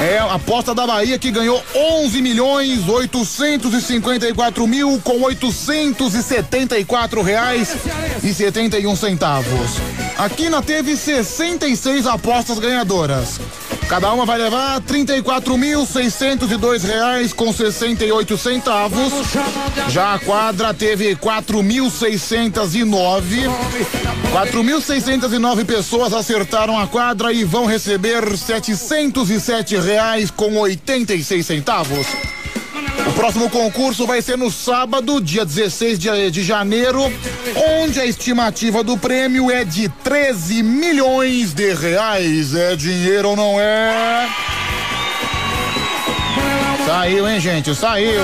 É a aposta da Bahia que ganhou 11 milhões 854 mil com 874 reais e 71 centavos. A Quina teve 66 apostas ganhadoras. Cada uma vai levar 34.602 reais com 68 centavos. Já a quadra teve 4.609. 4.609 pessoas acertaram a quadra e vão receber 707 reais com 86 centavos. O próximo concurso vai ser no sábado, dia 16 de, janeiro, onde a estimativa do prêmio é de 13 milhões de reais. É dinheiro ou não é? Saiu, hein, gente? Saiu.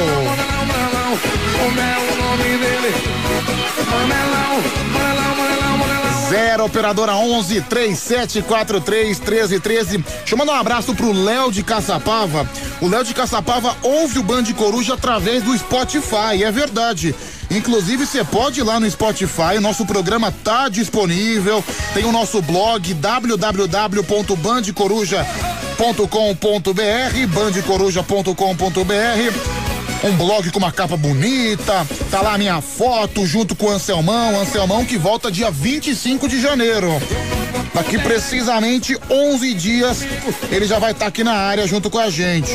Zero operadora 11 3743 1313. Deixa um abraço pro Léo de Caçapava. O Léo de Caçapava ouve o Band Coruja através do Spotify, é verdade. Inclusive, você pode ir lá no Spotify, o nosso programa tá disponível. Tem o nosso blog www.bandecoruja.com.br, bandecoruja.com.br um blog com uma capa bonita, tá lá a minha foto junto com o Anselmão, Anselmão que volta dia 25 de janeiro. Daqui precisamente 11 dias ele já vai estar tá aqui na área junto com a gente.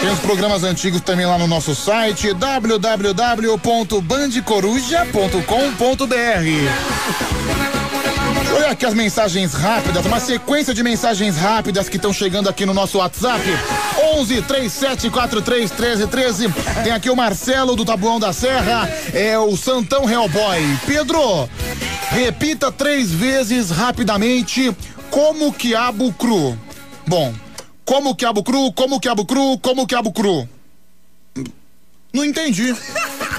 Tem os programas antigos também lá no nosso site www.bandecoruja.com.br. Olha aqui as mensagens rápidas, uma sequência de mensagens rápidas que estão chegando aqui no nosso WhatsApp. 11 3743 1313. Tem aqui o Marcelo do Tabuão da Serra, é o Santão Hellboy. Pedro, repita três vezes rapidamente como quiabo cru. Bom, como quiabo cru, como quiabo cru, como quiabo cru. Não entendi.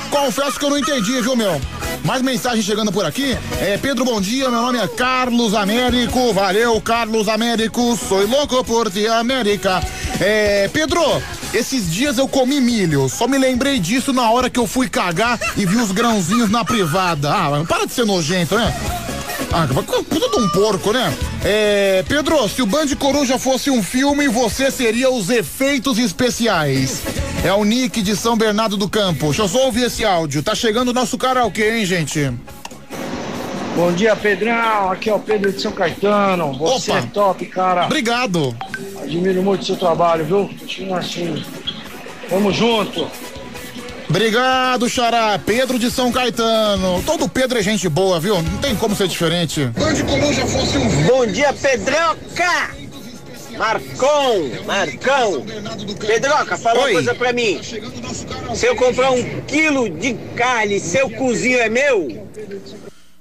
Confesso que eu não entendi, viu, meu? Mais mensagem chegando por aqui. É, Pedro, bom dia. Meu nome é Carlos Américo. Valeu, Carlos Américo. Sou louco por ti, América. É, Pedro, esses dias eu comi milho. Só me lembrei disso na hora que eu fui cagar e vi os grãozinhos na privada. Ah, para de ser nojento, né? Ah, de um porco, né? É, Pedro, se o Band Coruja fosse um filme, você seria os efeitos especiais. É o Nick de São Bernardo do Campo. Deixa eu só ouvir esse áudio. Tá chegando o nosso karaokê, hein, gente? Bom dia, Pedrão. Aqui é o Pedro de São Caetano. Você Opa. é top, cara. Obrigado. Admiro muito o seu trabalho, viu? Continua assim. Vamos junto. Obrigado, Xará. Pedro de São Caetano. Todo Pedro é gente boa, viu? Não tem como ser diferente. Bom dia, Pedroca! Marcon, Marcão, Pedroca, fala Oi. uma coisa pra mim. Se eu comprar um quilo de carne, seu cozinho é meu?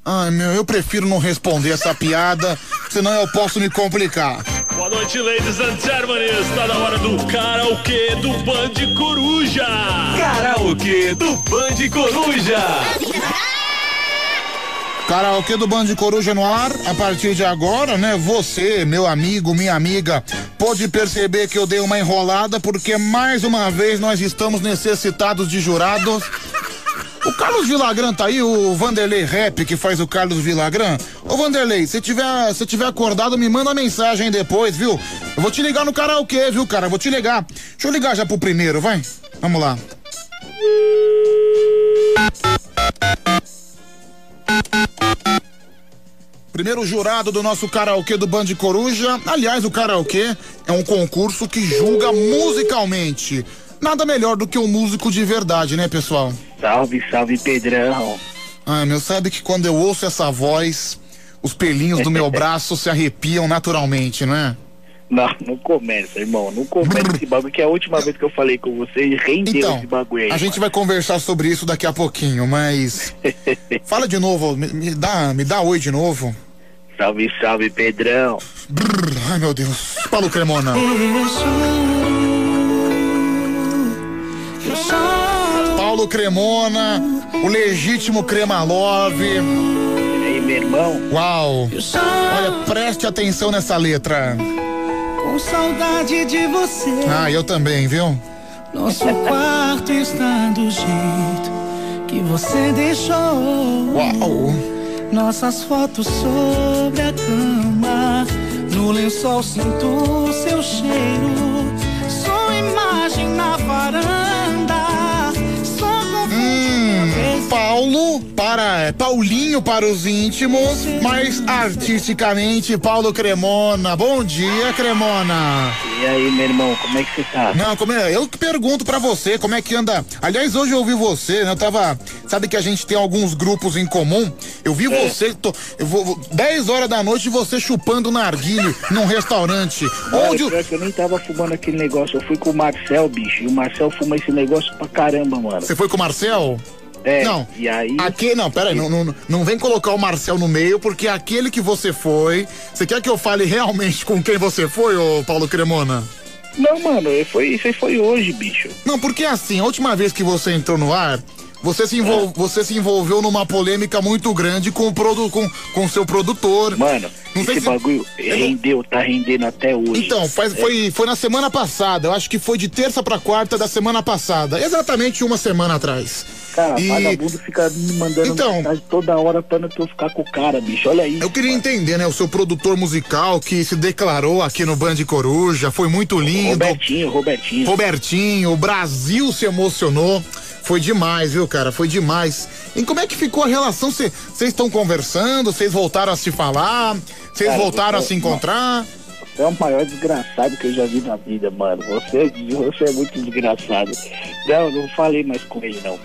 Ai, meu, eu prefiro não responder essa piada, senão eu posso me complicar. Boa noite, ladies and gentlemen. Está na hora do karaokê do Band Coruja. Karaokê do Band Coruja. Karaokê do Band Coruja no ar, a partir de agora, né? Você, meu amigo, minha amiga, pode perceber que eu dei uma enrolada porque mais uma vez nós estamos necessitados de jurados. O Carlos Vilagran tá aí, o Vanderlei Rap que faz o Carlos Vilagran. Ô Vanderlei, se tiver, se tiver acordado, me manda mensagem depois, viu? Eu vou te ligar no karaokê, viu, cara? Vou te ligar. Deixa eu ligar já pro primeiro, vai. Vamos lá. Primeiro jurado do nosso karaokê do Band Coruja. Aliás, o karaokê é um concurso que julga musicalmente. Nada melhor do que um músico de verdade, né, pessoal? Salve, salve, Pedrão. Ah, meu, sabe que quando eu ouço essa voz, os pelinhos do meu braço se arrepiam naturalmente, não é? Não, não começa, irmão. Não começa esse bagulho, que é a última vez que eu falei com você e rendeu então, esse bagulho aí. A gente vai conversar sobre isso daqui a pouquinho, mas. Fala de novo, me, me, dá, me dá oi de novo. Salve, salve, Pedrão. Brrr, ai, meu Deus. Paulo Cremona. Paulo Paulo Cremona, o legítimo Cremalove. E aí, meu irmão? Uau! Olha, preste atenção nessa letra. Com saudade de você. Ah, eu também, viu? Nosso quarto está do jeito que você deixou. Uau! Nossas fotos sobre a cama. No lençol sinto seu cheiro. Para é, Paulinho para os íntimos, mas artisticamente Paulo Cremona. Bom dia, Cremona. E aí, meu irmão, como é que você tá? Não, como é? Eu pergunto pra você, como é que anda? Aliás, hoje eu ouvi você, né? Eu tava, sabe que a gente tem alguns grupos em comum? Eu vi É. você, tô, eu vou 10 horas da noite você chupando narguilho num restaurante. Olha, Onde que eu nem tava fumando aquele negócio, eu fui com o Marcel, bicho, e o Marcel fuma esse negócio pra caramba, mano. Você foi com o Marcel? É, Não. e aí... Aqui, não, peraí, não, não, não vem colocar o Marcel no meio, porque aquele que você foi. Você quer que eu fale realmente com quem você foi, ô Paulo Cremona? Não, mano, foi, isso aí foi hoje, bicho. Não, porque assim, a última vez que você entrou no ar, você se, envol- você se envolveu numa polêmica muito grande com o produ com, com seu produtor. Mano, Não esse se- bagulho rendeu, tá rendendo até hoje. Então, faz- foi, foi na semana passada, eu acho que foi de terça pra quarta da semana passada, exatamente uma semana atrás. Cara, E- vagabundo fica me mandando Então- mensagem toda hora pra eu ficar com o cara, bicho. Olha isso. Eu queria entender, né, o seu produtor musical que se declarou aqui no Band Coruja, foi muito lindo. Robertinho, Robertinho. Robertinho, o Brasil se emocionou. Foi demais, viu, cara? Foi demais. E como é que ficou a relação? Vocês estão conversando? Vocês voltaram a se falar? Vocês Cara, voltaram a se encontrar? Você é o maior desgraçado que eu já vi na vida, mano. Você, você é muito desgraçado. Não, não falei mais com ele, não.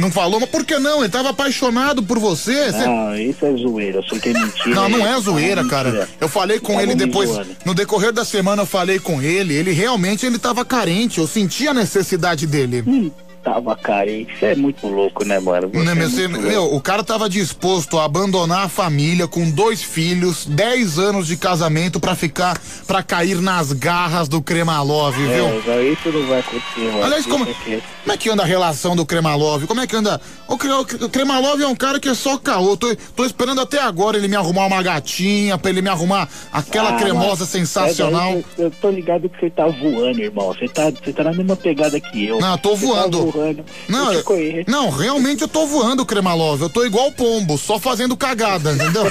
Não falou? Mas por que não? Ele tava apaixonado por você. Não, isso é zoeira. Sei que é mentira. Não, não é Isso zoeira, mentira. cara. Eu falei com ele depois, no decorrer da semana eu falei com ele, ele realmente ele tava carente, eu senti a necessidade dele. Hum, tava carente. Você é muito louco, né, mano? Você Né, é você- meu, o cara tava disposto a abandonar a família com dois filhos, 10 anos de casamento pra ficar, pra cair nas garras do Cremalove, viu? É, não, isso não vai acontecer, mano. Aliás, como, Isso aqui- como é que anda a relação do Cremalove? Como é que anda? O, o o Cremalove é um cara que é só caô. Tô, tô esperando até agora ele me arrumar uma gatinha, pra ele me arrumar aquela Ah, cremosa mano, sensacional. é, daí Eu tô ligado que você tá voando, irmão. Você tá, você tá na mesma pegada que eu. Não, eu tô voando. Tá voando. Não, Eu não, realmente eu tô voando, Cremalove. Eu tô igual pombo, só fazendo cagada, entendeu?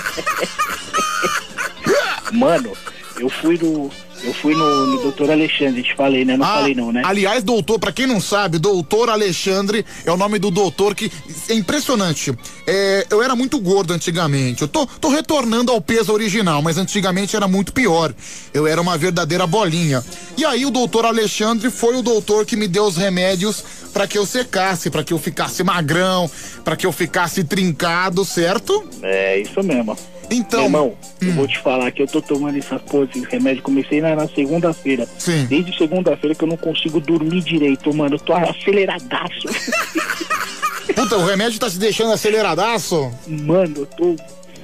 Mano, eu fui no. Eu fui no, no doutor Alexandre, te falei, né? Não Ah, falei não, né? Aliás, doutor, pra quem não sabe, doutor Alexandre é o nome do doutor que é impressionante. É, eu era muito gordo antigamente. Eu tô, tô retornando ao peso original, mas antigamente era muito pior. Eu era uma verdadeira bolinha. E aí o doutor Alexandre foi o doutor que me deu os remédios pra que eu secasse, pra que eu ficasse magrão, pra que eu ficasse trincado, certo? É, isso mesmo. Então, Meu irmão, eu vou te falar que eu tô tomando essas porra, esses remédios. Comecei na, na segunda-feira. Sim. Desde segunda-feira que eu não consigo dormir direito, mano. Eu tô aceleradaço. Puta, o remédio tá se deixando aceleradaço? Mano, eu tô.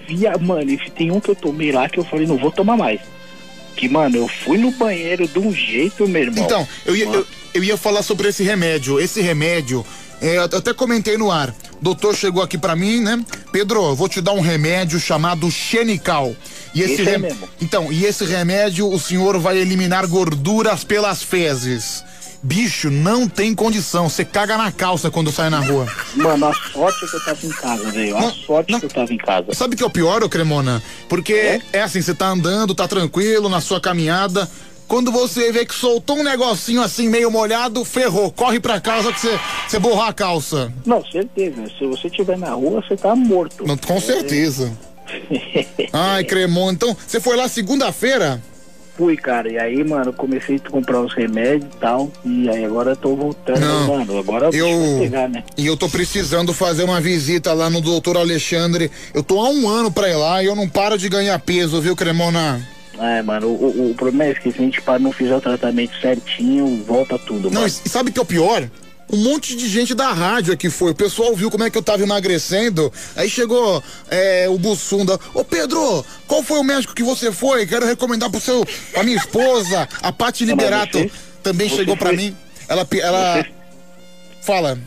Via... Mano, esse tem um que eu tomei lá que eu falei, não vou tomar mais. Que, mano, eu fui no banheiro de um jeito, meu irmão. Então, eu ia, eu, eu ia falar sobre esse remédio. Esse remédio, é, eu até comentei no ar. O doutor chegou aqui pra mim, né? Pedro, eu vou te dar um remédio chamado Xenical. E esse, é rem-. Então, e esse remédio o senhor vai eliminar gorduras pelas fezes. Bicho, não tem condição. Você caga na calça quando sai na rua. Mano, a sorte é que eu tava em casa, velho. A sorte que eu tava em casa. Sabe o que é o pior, ô Cremona? Porque é? assim, você tá andando, tá tranquilo na sua caminhada. Quando você vê que soltou um negocinho assim meio molhado, ferrou. Corre pra casa que você, borrar a calça. Não, certeza. Se você estiver na rua, você tá morto. Não, com certeza. Ai, Cremona. Então, você foi lá segunda-feira? Fui, cara. E aí, mano, comecei a comprar os remédios e tal. E aí agora eu tô voltando, Não, mano. Agora eu- vou pegar, né? E eu tô precisando fazer uma visita lá no doutor Alexandre. Eu tô há um ano pra ir lá e eu não paro de ganhar peso, viu, Cremona? É, mano, o, o, problema é que se a gente para não fizer o tratamento certinho, volta tudo, Não, mano. e sabe o que é o pior? Um monte de gente da rádio aqui foi. O pessoal viu como é que eu tava emagrecendo. Aí chegou é, o Bussunda. Ô Pedro, qual foi o médico que você foi? Quero recomendar pro seu, pra minha esposa, a Paty Não, Liberato. você- também você chegou pra foi- mim. Ela. ela Você- Fala.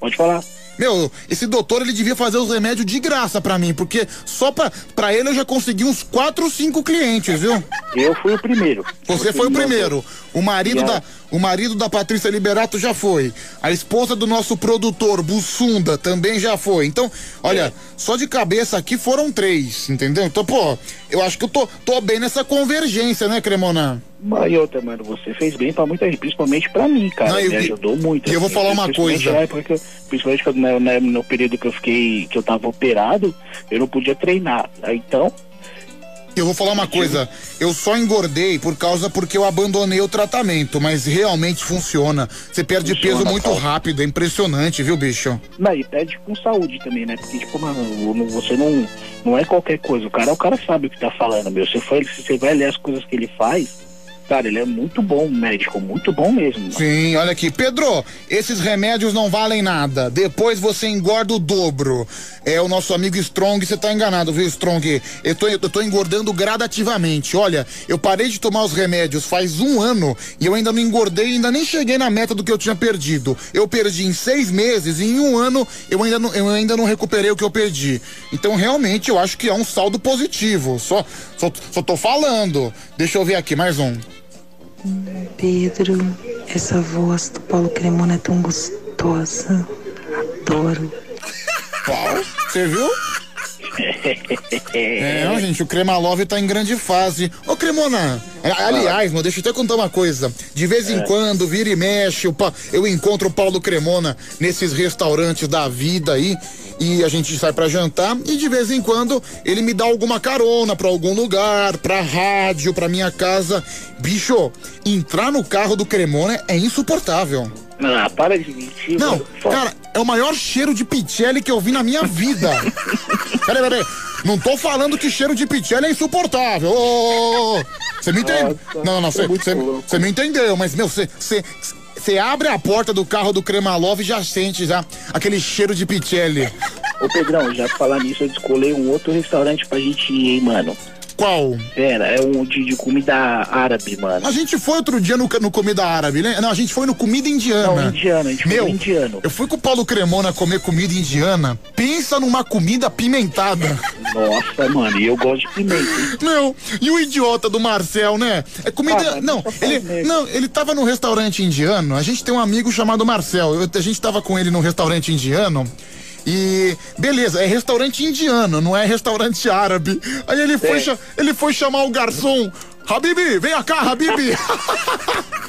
Pode falar. Meu, esse doutor ele devia fazer os remédios de graça pra mim, porque só pra, pra ele eu já consegui uns 4 ou 5 clientes, viu? Eu fui o primeiro. Você foi o primeiro. O marido da o marido da Patrícia Liberato já foi. A esposa do nosso produtor, Bussunda, também já foi. Então, olha, só de cabeça aqui foram três, entendeu? Então, pô, eu acho que eu tô, tô bem nessa convergência, né, Cremona? Mas mano, você fez bem pra muita gente, principalmente pra mim, cara. Não, Me eu- ajudou muito. e eu vou assim, falar uma coisa. na época que eu- principalmente quando, na- na- no período que eu fiquei, que eu tava operado, eu não podia treinar. Então, Eu vou falar uma coisa, eu só engordei por causa porque eu abandonei o tratamento, mas realmente funciona. Você perde Funciona, peso muito cara. rápido, é impressionante, viu, bicho? não, e pede com saúde também, né? Porque, tipo, mano, você não, não é qualquer coisa. O cara, o cara sabe o que tá falando, meu. Você, foi, se você vai ler as coisas que ele faz, cara, ele é muito bom médico, muito bom mesmo. mano. Sim, olha aqui. Pedro, esses remédios não valem nada. Depois você engorda o dobro. É o nosso amigo Strong, você tá enganado, viu, Strong? Eu tô, eu tô engordando gradativamente. Olha, eu parei de tomar os remédios faz um ano e eu ainda não engordei, ainda nem cheguei na meta do que eu tinha perdido. Eu perdi em seis meses e em um ano eu ainda não, eu ainda não recuperei o que eu perdi. Então, realmente, eu acho que é um saldo positivo. Só, só, só tô falando. Deixa eu ver aqui, mais um. Pedro, essa voz do Paulo Cremona é tão gostosa. Adoro. Qual? Você viu? É, não, gente, o Cremalove tá em grande fase. Ô, Cremona, a- aliás, mano, deixa eu até contar uma coisa. De vez em É. quando, vira e mexe, eu encontro o Paulo Cremona nesses restaurantes da vida aí. E a gente sai pra jantar e de vez em quando ele me dá alguma carona pra algum lugar, pra rádio, pra minha casa. Bicho, entrar no carro do Cremona é insuportável. Ah, para de mentir. Não, cara, é o maior cheiro de pichelli que eu vi na minha vida. peraí, peraí. Não tô falando que cheiro de pichelli é insuportável. Você me entende? Nossa, Não, não, você me entendeu, mas, meu, você. Você abre a porta do carro do Cremalov e já sente já aquele cheiro de pichelli. Ô Pedrão, já falar nisso, eu descolei um outro restaurante pra gente ir, hein, mano. Qual? Pera, é um de, de comida árabe, mano. A gente foi outro dia no, no Comida Árabe, né? Não, a gente foi no Comida Indiana. Não, indiano, a gente foi Meu, no indiano. eu fui com o Paulo Cremona comer comida indiana. Pensa numa comida apimentada. Nossa, mano, e eu gosto de pimenta? Meu, e o idiota do Marcel, né? É comida. Ah, não, faz ele, mesmo. não, ele tava num restaurante indiano. A gente tem um amigo chamado Marcel. eu- a gente tava com ele num restaurante indiano. E beleza, é restaurante indiano, não é restaurante árabe. Aí ele foi, ele foi chamar o garçom. Habibi, vem cá, Habibi.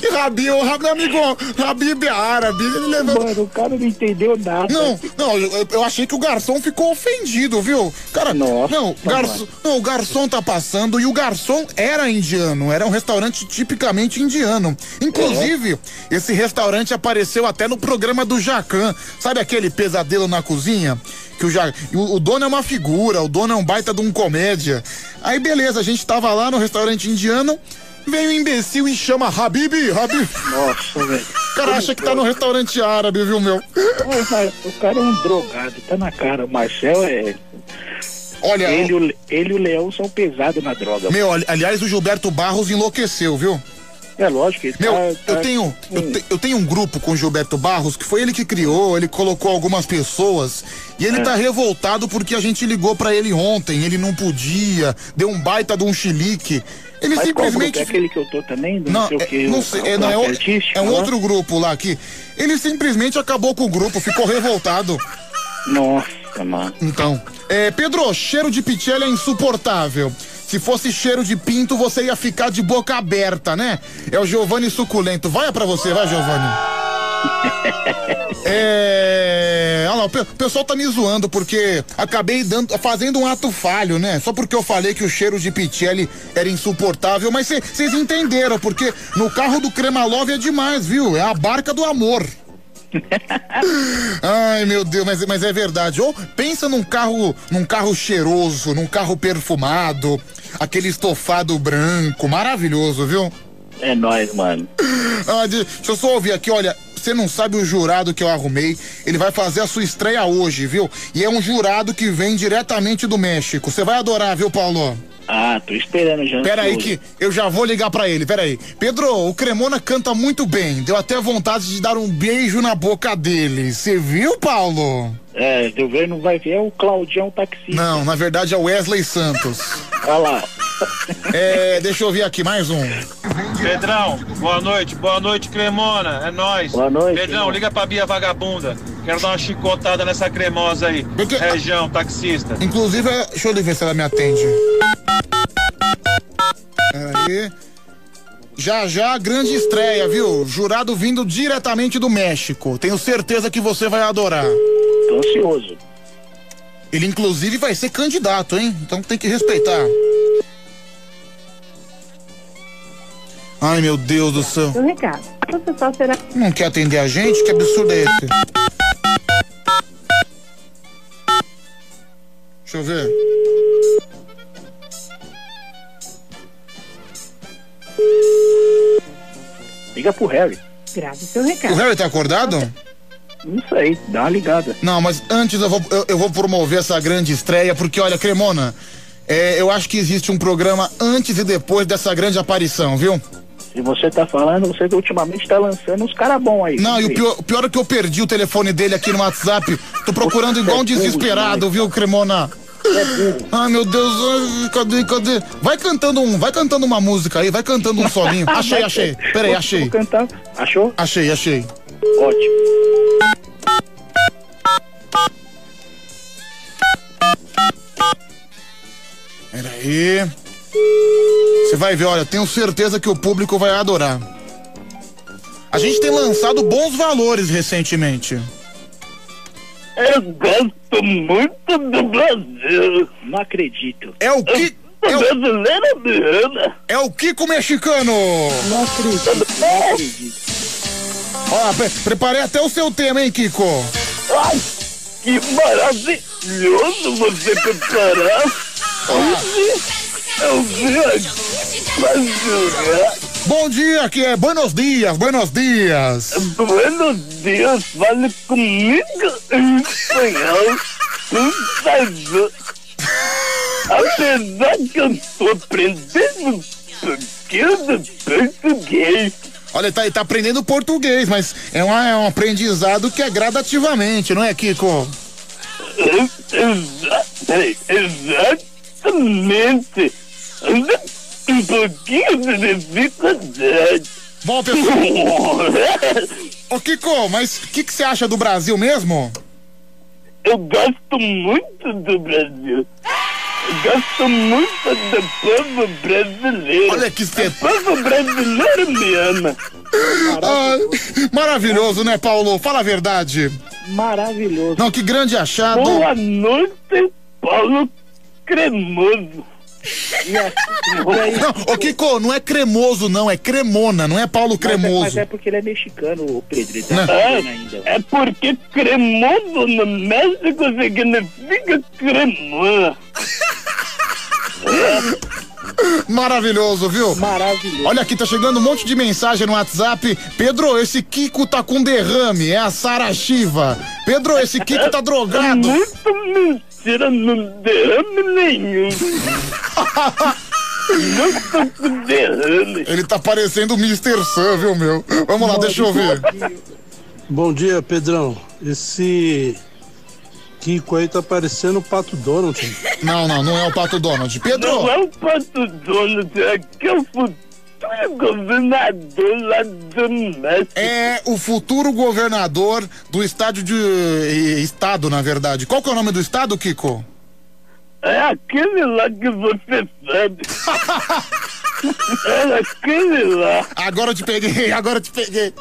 que Rabi, o Rabi, amigo, Habib é árabe. Ele. Mano, o cara não entendeu nada. Não, não, eu, eu achei que o garçom ficou ofendido, viu? Cara, Nossa, não, garçom, não, o garçom tá passando e o garçom era indiano, era um restaurante tipicamente indiano. Inclusive, esse restaurante apareceu até no programa do Jacan. Sabe aquele pesadelo na cozinha? Que o, ja, o, o dono é uma figura, o dono é um baita de um comédia. Aí beleza, a gente tava lá no restaurante indiano, veio um imbecil e chama Habib, Habib. Nossa, velho. O cara acha que tá no restaurante árabe, viu, meu? O cara, é um drogado, tá na cara. O Marcel é. Olha, Ele, e o- ele e o Leão são pesados na droga. Meu, ali- aliás, o Gilberto Barros enlouqueceu, viu? É lógico, ele Meu, tá, eu tá- tenho, eu, te- eu tenho um grupo com o Gilberto Barros que foi ele que criou, ele colocou algumas pessoas e ele É. tá revoltado porque a gente ligou pra ele ontem, ele não podia, deu um baita de um chilique. Ele Mas simplesmente? É aquele que eu tô também? Não, não, sei o é, que. não sei, é, não, é, o- é um outro grupo lá aqui. Ele simplesmente acabou com o grupo, ficou revoltado. Nossa, mano. Então, é, Pedro, cheiro de pichelli é insuportável. Se fosse cheiro de pinto, você ia ficar de boca aberta, né? É o Giovanni Suculento. Vai pra você, vai, Giovanni. É. Olha lá, o pe- o pessoal tá me zoando porque acabei dando, fazendo um ato falho, né? Só porque eu falei que o cheiro de pichelli era insuportável, mas vocês entenderam, porque no carro do Cremalove é demais, viu? É a barca do amor. Ai, meu Deus, mas, mas é verdade. Ou pensa num carro, num carro cheiroso, num carro perfumado, aquele estofado branco, maravilhoso, viu? É nóis, mano. Ah, de- deixa eu só ouvir aqui, olha. Você não sabe o jurado que eu arrumei. Ele vai fazer a sua estreia hoje, viu? E é um jurado que vem diretamente do México. Você vai adorar, viu, Paulo? Ah, tô esperando já. Pera aí que eu já vou ligar pra ele, pera aí. Pedro, o Cremona canta muito bem, deu até vontade de dar um beijo na boca dele. Você viu, Paulo? É, eu ver, não vai ver, é o Claudião taxista. Não, na verdade é o Wesley Santos. Olha lá. É, deixa eu ver aqui mais um. Pedrão, boa noite, boa noite, Cremona, é nóis. Boa noite, Pedrão, irmão. liga pra Bia Vagabunda. Quero dar uma chicotada nessa cremosa aí. Região, taxista. Inclusive, é- deixa eu ver se ela me atende. Peraí. Já já, grande estreia, viu? Jurado vindo diretamente do México. Tenho certeza que você vai adorar. Tô ansioso. Ele, inclusive, vai ser candidato, hein? Então tem que respeitar. Ai, meu Deus do céu. Seu recado. Você só será. Não quer atender a gente? Que absurdo é esse? Deixa eu ver. Liga pro Harry. Grave seu O recado. Harry tá acordado? Não sei, dá uma ligada. Não, mas antes eu vou, eu, eu vou promover essa grande estreia, porque olha, Cremona, é, eu acho que existe um programa antes e depois dessa grande aparição, viu? Se você tá falando, você que ultimamente tá lançando uns caras bons aí. Não, e o pior, o pior é que eu perdi o telefone dele aqui no WhatsApp. Tô procurando igual um desesperado, viu, Cremona? Ai, meu Deus, cadê, cadê? Vai cantando um, vai cantando uma música aí, vai cantando um solinho. Achei, achei. Peraí, achei. Vou cantar. Achou? Achei, achei. Ótimo. Peraí. Você vai ver, olha, tenho certeza que o público vai adorar. A gente tem lançado bons valores recentemente. Eu gosto muito do Brasil. Não acredito. É o que. É o brasileira ama. É o Kiko mexicano. Não acredito. Não acredito. Ó, pre- preparei até o seu tema, hein, Kiko? Ai, que maravilhoso você preparar. Hoje eu vim aqui pra jogar. Bom dia, aqui é Buenos Dias, Buenos Dias. Buenos dias, fale comigo em espanhol. Por favor. Apesar que eu tô aprendendo de português. Olha, ele tá, ele tá aprendendo português, mas é, uma- é um aprendizado que é gradativamente, não é, Kiko? Exa- peraí, Exatamente. Um pouquinho de dificuldade. Bom, pessoal. Ô, Kiko, mas o que que você acha do Brasil mesmo? Eu gosto muito do Brasil. Eu gosto muito do povo brasileiro. Olha que cê- O povo brasileiro me ama. Ai, maravilhoso, né, Paulo? Fala a verdade. Maravilhoso. Não, que grande achado. Boa noite, Paulo Cremoso. Aí- Não, ô Kiko, não é cremoso, não, é cremona, não é Paulo Mas é- Cremoso. Mas é porque ele é mexicano, o Pedro. Ele tá Não. aprendendo ainda. É porque cremoso no México significa cremoso. Maravilhoso, viu? Maravilhoso. Olha aqui, tá chegando um monte de mensagem no WhatsApp. Pedro, esse Kiko tá com derrame, é a Sara Shiva. Pedro, esse Kiko tá drogado. Muito mentira, não derrame nenhum. não tô com derrame. Ele tá parecendo o Mr. Sun, viu, meu? Vamos lá, deixa eu ver. Bom dia, Pedrão. Esse Kiko aí tá parecendo o Pato Donald. Não, não, não é o Pato Donald. Pedro! Não é o Pato Donald, é que é o futuro governador lá do México. É o futuro governador do estádio de. eh, Estado, na verdade. Qual que é o nome do estado, Kiko? É aquele lá que você sabe. é aquele lá. Agora eu te peguei, agora eu te peguei.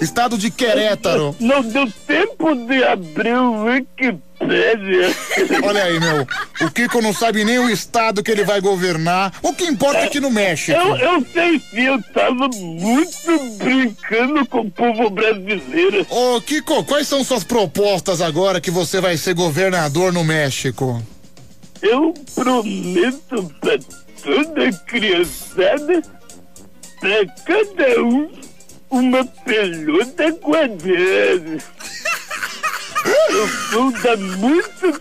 Estado de Querétaro. Não deu tempo de abrir o Wikipedia. Olha aí, meu. O Kiko não sabe nem o estado que ele vai governar. O que importa é que no México. Eu, eu sei sim, eu tava muito brincando com o povo brasileiro. Ô, Kiko, quais são suas propostas agora que você vai ser governador no México? Eu prometo pra toda criançada, pra cada um, uma pelota quadrada. Dar muito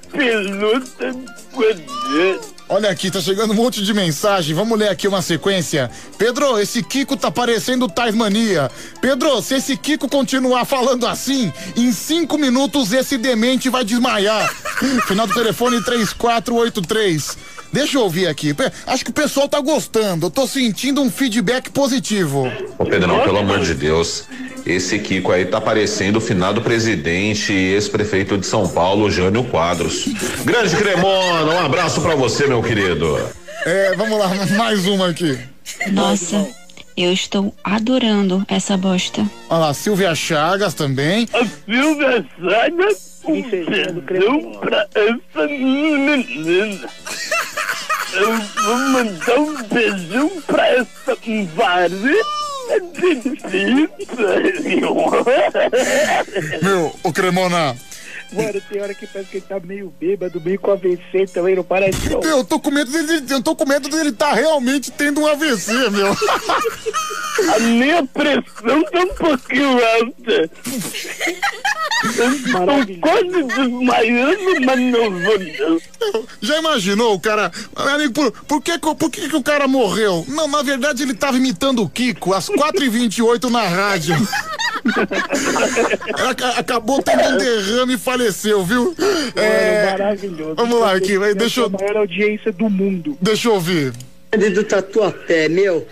quadrada. Olha aqui, tá chegando um monte de mensagem. Vamos ler aqui uma sequência. Pedro, esse Kiko tá parecendo Tasmania. Pedro, se esse Kiko continuar falando assim, em cinco minutos esse demente vai desmaiar. Final do telefone 3483. Deixa eu ouvir aqui. Acho que o pessoal tá gostando. Eu tô sentindo um feedback positivo. Ô Pedrão, pelo amor de Deus, esse Kiko aí tá parecendo o finado presidente e ex-prefeito de São Paulo, Jânio Quadros. Grande Cremona, um abraço pra você, meu querido. É, vamos lá, mais uma aqui. Nossa, eu estou adorando essa bosta. Olha lá, Silvia Chagas também. A Silvia Chagas, um beijão pra essa menina. Eu vou mandar um beijão pra essa vareta. Meu, ô Cremona. Mano, tem hora que parece que ele tá meio bêbado, meio com AVC também, não parece não. Eu tô com medo dele, eu tô com medo dele tá realmente tendo um AVC, meu. A minha pressão tá um pouquinho alta. Eu tô quase desmaiando, mas não vou não. Já imaginou o cara. Meu amigo, por, por, que, por que, que o cara morreu? Não, na verdade ele tava imitando o Kiko às 4h28 na rádio. Acabou tendo um derrame e faleceu, viu? É, maravilhoso. Vamos lá aqui, vai, deixa eu. A maior audiência do mundo. Deixa eu ouvir. do Tatuapé, meu.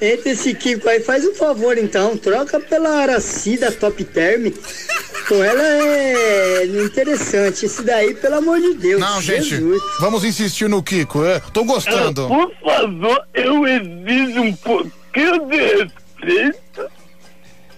Entre esse Kiko aí, faz um favor então, troca pela Araci da Top Term. Pô, ela é interessante. Esse daí, pelo amor de Deus. Não, gente, Jesus. vamos insistir no Kiko. É, tô gostando. Por favor, eu exijo um pouquinho de respeito.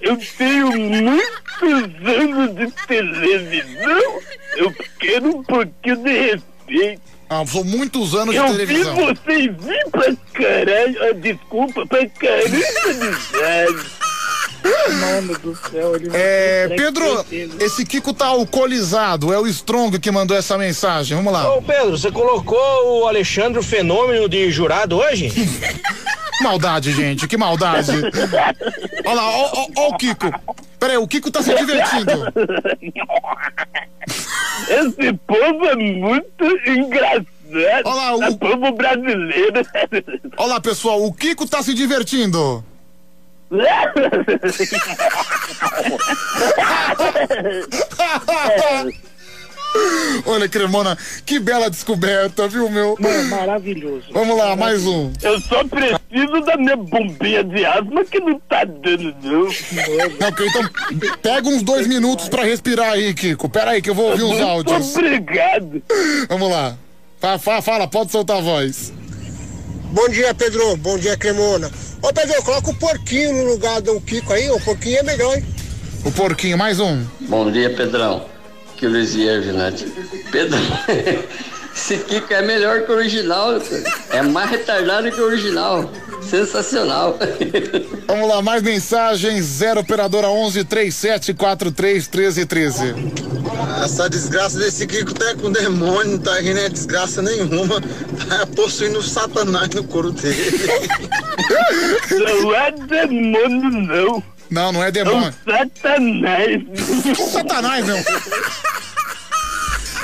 Eu tenho muitos anos de televisão. Eu quero um pouquinho de respeito. Ah, são muitos anos de eu televisão. vi vocês vir pra caralho. Ah, desculpa, pra caramba de velho. Mano do céu, ele É, Pedro, esse Kiko tá alcoolizado. É o Strong que mandou essa mensagem. Vamos lá. Ô Pedro, você colocou o Alexandre o Fenômeno de jurado hoje? Maldade, gente, que maldade. Olha lá, ó, ó, ó o Kiko. Peraí, o Kiko tá se divertindo. Esse povo é muito engraçado. Olha lá, o É povo brasileiro. Olha lá, pessoal, o Kiko tá se divertindo. Olha, Cremona, que bela descoberta, viu, meu? Mano, maravilhoso. Vamos lá, mais um. Eu só preciso da minha bombinha de asma que não tá dando, não. Não, ok, então pega uns dois minutos pra respirar aí, Kiko. Pera aí que eu vou ouvir os áudios. Obrigado. Vamos lá. Fa- fa- Fala, pode soltar a voz. Bom dia, Pedro. Bom dia, Cremona. Ô, Pedro, coloca o porquinho no lugar do Kiko aí. O porquinho é melhor, hein? O porquinho, mais um. Bom dia, Pedrão. Que o Luiz Vinante. Pedro, esse Kiko é melhor que o original. É mais retardado que o original. Sensacional. Vamos lá, mais mensagens. Zero operadora 11 37 43 13 13. Essa desgraça desse Kiko tá com demônio, não tá rindo é desgraça nenhuma. Tá possuindo o satanás no couro dele. Não é demônio, não. Não, não é demônio. Satanás. Satanás, meu.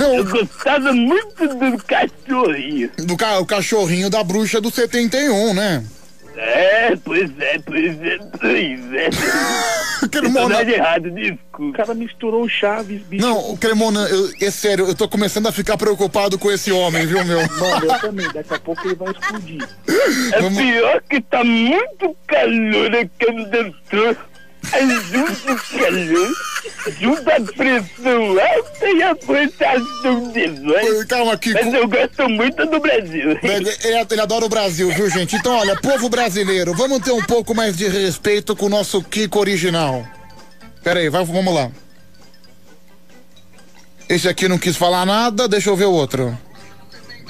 Eu gostava muito do cachorrinho. Do ca- o cachorrinho da bruxa do 71, né? É, pois é, pois é, pois é. Cremona. Tá errado, desculpa. O cara misturou o Chaves, bicho. Não, o Cremona, eu, é sério, eu tô começando a ficar preocupado com esse homem, viu, meu? Mano, eu também. Daqui a pouco ele vai explodir. É pior que tá muito calor aqui no É o calor, junto a pressão alta e a forçação de voz. Calma, Kiko. Mas eu gosto muito do Brasil. Ele, ele- ele adora o Brasil, viu, gente? Então, olha, povo brasileiro, vamos ter um pouco mais de respeito com o nosso Kiko original. Pera aí, vai, vamos lá. Esse aqui não quis falar nada, deixa eu ver o outro.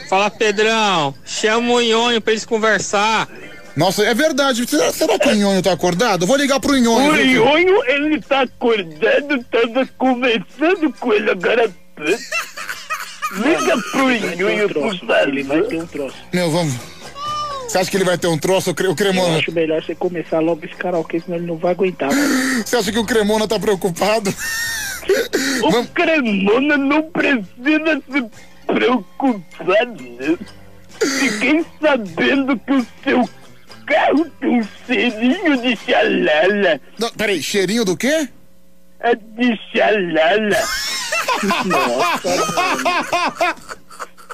Fala, Pedrão. Chama o Nhonho pra eles conversar. Nossa, é verdade. Será, será que o Nhonho tá acordado? Vou ligar pro Nhonho. O? Nhonho, ele tá acordado, tava conversando com ele agora. Liga pro Nhonho, por favor. Ele vai ter um troço. Meu, vamos. Você acha que ele vai ter um troço, o Cre- o Eu Cremona? acho melhor você começar logo esse karaokê, senão ele não vai aguentar. mano. Você acha que o Cremona tá preocupado? O Cremona não precisa se preocupar, não. Fiquei sabendo que o seu carro tem um cheirinho de xalala. Não, peraí, cheirinho do quê? É de xalala.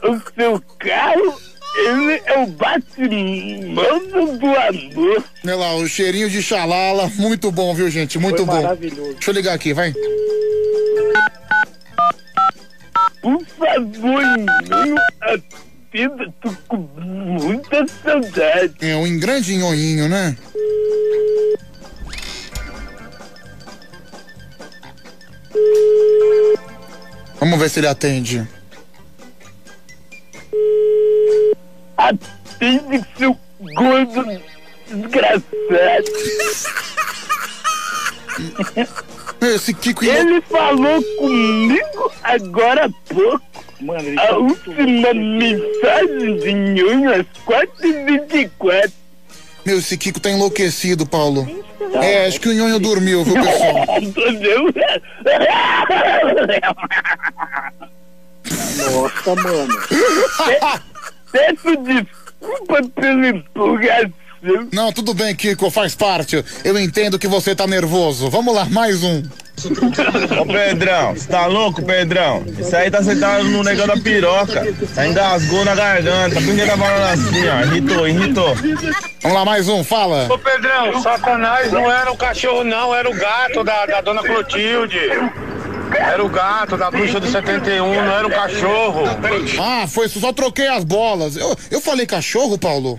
o seu carro, ele é o batimão do amor. Olha lá, o cheirinho de xalala, muito bom, viu, gente? Muito Foi bom. maravilhoso. Deixa eu ligar aqui, vai. Por favor, meu, atenda, tô com muita saudade. É um grande nhonhinho, né? Vamos ver se ele atende. Atende seu gordo desgraçado. Esse Kiko Ele falou comigo agora há pouco. A última mensagem de nhonho às 4h24. Meu, esse Kiko tá enlouquecido, Paulo. É, acho que o nhonho dormiu, viu, pessoal? Nossa, mano. Peço desculpa pela empolgação. Não, tudo bem, Kiko, faz parte. Eu entendo que você tá nervoso. Vamos lá, mais um. Ô Pedrão, você tá louco, Pedrão? Isso aí tá sentado no negócio da piroca. Tá engasgou na garganta. Por que tá falando assim, ó? Irritou, irritou. Vamos lá, mais um, fala. Ô Pedrão, Satanás não era o cachorro, não, era o gato da, da dona Clotilde. Era o gato da bruxa do 71, não era o cachorro. Ah, foi, só troquei as bolas. Eu, eu falei cachorro, Paulo?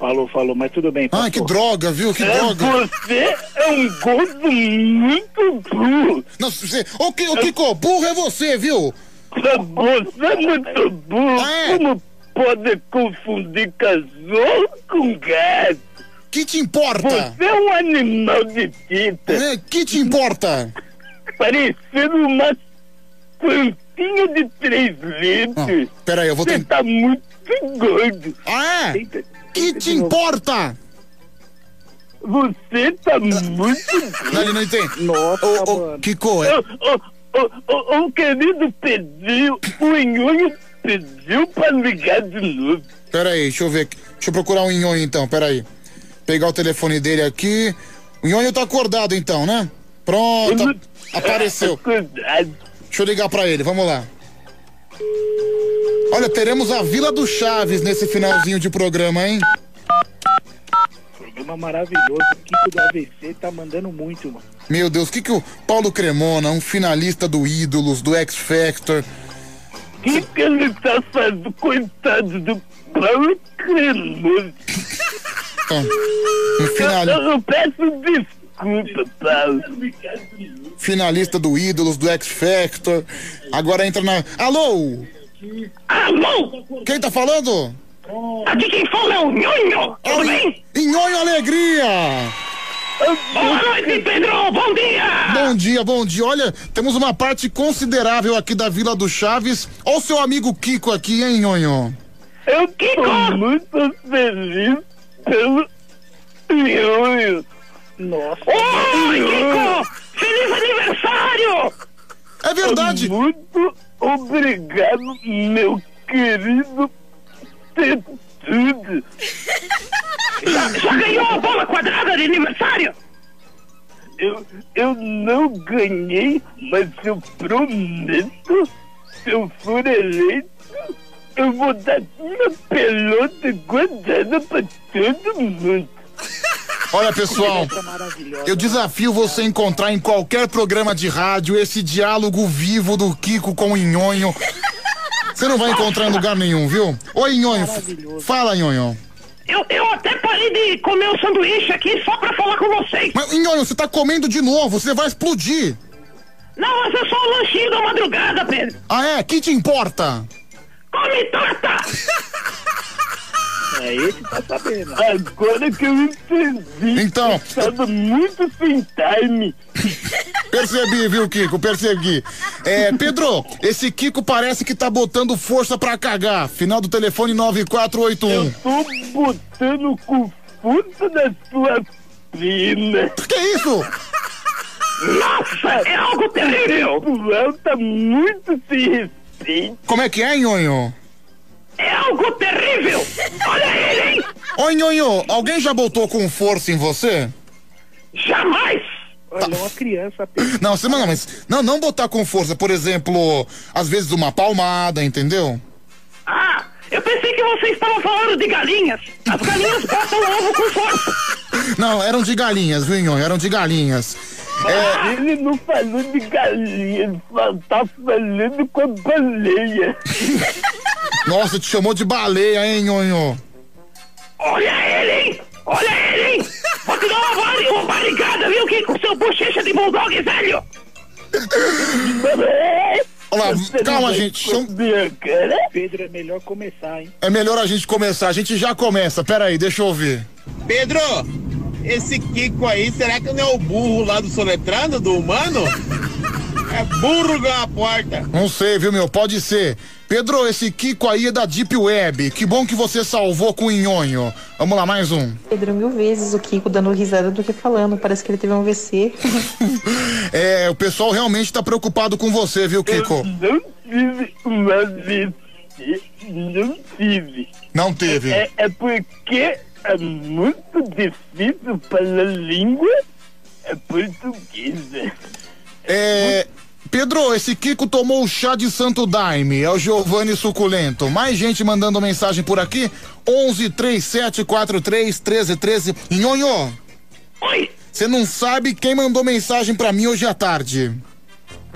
Falou, falou, mas tudo bem. Ah, que droga, viu? Que É, droga. Você é um gordo muito burro. Não, você. Ô, que, ô, Kiko, burro é você, viu? Você é muito burro. Como pode confundir cachorro com gato? Que te importa? Você é um animal de tinta. É, que te importa? Parecendo uma plantinha de três litros. Peraí, eu vou Você tentar. tá muito gordo. Ah, é? Que te importa? Você tá muito. Não, ele não entende. Nossa, ô, ô, Kiko, é. O querido pediu, o Inhonho pediu pra ligar de novo. Peraí, deixa eu ver aqui. Deixa eu procurar o Nhonho então, peraí. Pegar o telefone dele aqui. O Nhonho tá acordado então, né? Pronto, a- apareceu. Deixa eu ligar pra ele, vamos lá. Olha, teremos a Vila do Chaves nesse finalzinho de programa, hein? Programa maravilhoso. O Kiko do AVC tá mandando muito, mano. Meu Deus, o que que o Paulo Cremona, um finalista do Ídolos, do X Factor, O que, que ele tá fazendo? Coitado do Paulo Cremoso. um final- Eu, eu peço desculpa, Paulo. finalista do Ídolos, do X Factor, agora entra na... Alô? Alô? Quem tá falando? Aqui quem fala é o Nhonho. Tudo bem? Nhonho Alegria! Boa noite, Pedro. Bom dia. Bom dia, bom dia. Olha, temos uma parte considerável aqui da Vila do Chaves. Olha o seu amigo Kiko aqui, hein, Nhonho? Eu tô muito feliz pelo Nhonho. Nossa. Oi, Kiko! Feliz aniversário! É verdade! Muito obrigado, meu querido Tetudo. Já, já ganhou a bola quadrada de aniversário? Eu, eu não ganhei, mas eu prometo, se eu for eleito, eu vou dar uma pelota guardada pra todo mundo. Olha, pessoal, eu desafio você a encontrar em qualquer programa de rádio esse diálogo vivo do Kiko com o Nhonho. Você não vai encontrar em lugar nenhum, viu? Oi, Nhonho. Fala, Nhonho. Eu, eu até parei de comer o sanduíche aqui só pra falar com vocês. Mas, Nhonho, você tá comendo de novo, você vai explodir. Não, mas é só o lanchinho da madrugada, Pedro. Ah, é? Que te importa? Come torta! É esse tá sabendo. Agora que eu entendi. Então. Tava muito sem time. Percebi, viu, Kiko? Percebi. É, Pedro, esse Kiko parece que tá botando força pra cagar. Final do telefone 9481. Tô botando com força na sua prima. Que isso? Nossa, é algo terrível. O tá muito sem respeito. Como é que é, Nhonho? É algo terrível! Olha ele, hein? Oi, Nhonho, alguém já botou com força em você? Jamais! Olha, é uma criança. Não, você não, mas não, não botar com força, por exemplo, às vezes uma palmada, entendeu? Ah, eu pensei que você estava falando de galinhas. As galinhas botam ovo com força. Não, eram de galinhas, viu, Nhonho? Eram de galinhas. Ah, Ele não falou de galinhas, tá falando com a baleia. Nossa, te chamou de baleia, hein, Nhonho? Olha ele, hein? Olha ele, hein? Vou te dar uma, uma barrigada, viu, que com seu bochecha de bulldog, velho? Olha lá, calma, gente. são- Pedro, é melhor começar, hein? É melhor a gente começar. A gente já começa. Pera aí, deixa eu ouvir. Pedro, esse Kiko aí, será que não é o burro lá do soletrando, do humano? É burro igual a porta. Não sei, viu, meu? Pode ser. Pedro, esse Kiko aí é da Deep Web. Que bom que você salvou com o Nhonho. Vamos lá, mais um. Pedro, mil vezes o Kiko dando risada do que falando. Parece que ele teve um VC. É, o pessoal realmente tá preocupado com você, viu, Kiko? Não tive uma vez. Não tive. Não teve. É, é porque é muito difícil falar língua é portuguesa. É. Pedro, esse Kiko tomou o chá de Santo Daime, é o Giovanni Suculento. Mais gente mandando mensagem por aqui. 11 37 43 13 13. Nhonho. Oi. Você não sabe quem mandou mensagem pra mim hoje à tarde?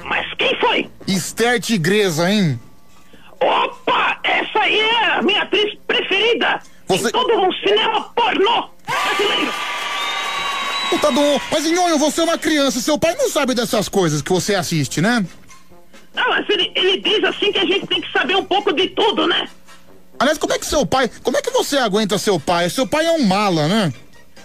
Mas quem foi? Esther Tigresa, hein? Opa! Essa aí é a minha atriz preferida! Você- Em todo um cinema pornô brasileiro! Puta do. Mas Nhonho, você é uma criança, seu pai não sabe dessas coisas que você assiste, né? Não, mas ele, ele diz assim que a gente tem que saber um pouco de tudo, né? Aliás, como é que seu pai. Como é que você aguenta seu pai? Seu pai é um mala, né?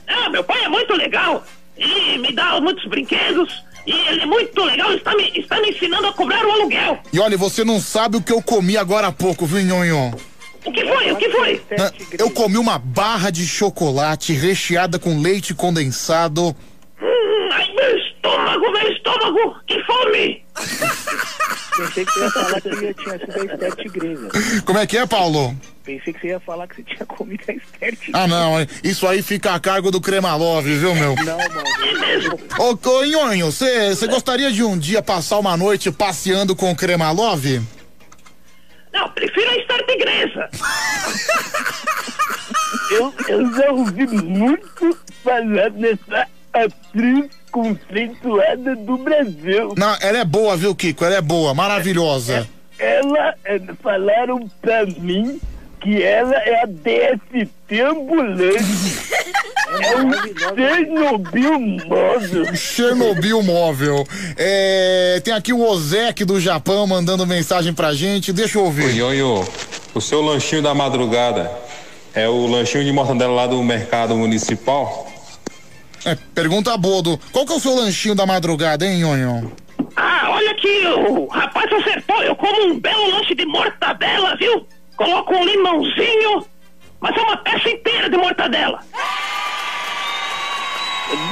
Ah, meu pai é muito legal. Ele me dá muitos brinquedos. E ele é muito legal, está me, está me ensinando a cobrar o aluguel. E olha, você não sabe o que eu comi agora há pouco, viu, Nhonho? O que foi? O que foi? Ah, Eu comi uma barra de chocolate recheada com leite condensado. Hum, ai, meu estômago, meu estômago! Que fome! Pensei que você ia falar que você tinha sido a Esther Tigresa. Como é que é, Paulo? Pensei que você ia falar que você tinha comido a Esther Tigresa. Ah, não, isso aí fica a cargo do Cremalov, viu, meu? Não, mano. Ô, ô Nhonho, você gostaria de um dia passar uma noite passeando com o Cremalov? Não, prefiro a Esther Tigresa. eu, eu já ouvi muito falar nessa atriz conceituada do Brasil. Não, ela é boa, viu, Kiko? Ela é boa, maravilhosa. Ela, eh, falaram pra mim que ela é a DST ambulante. é um Chernobyl móvel. Chernobyl móvel. É, tem aqui o Ozek do Japão mandando mensagem pra gente. Deixa eu ouvir. Nhonho, o seu lanchinho da madrugada é o lanchinho de mortadela lá do mercado municipal? É, pergunta boa do. Qual que é o seu lanchinho da madrugada, hein, Nhonho? Ah, olha que o rapaz acertou. Eu como um belo lanche de mortadela, viu? Coloco um limãozinho, mas é uma peça inteira de mortadela.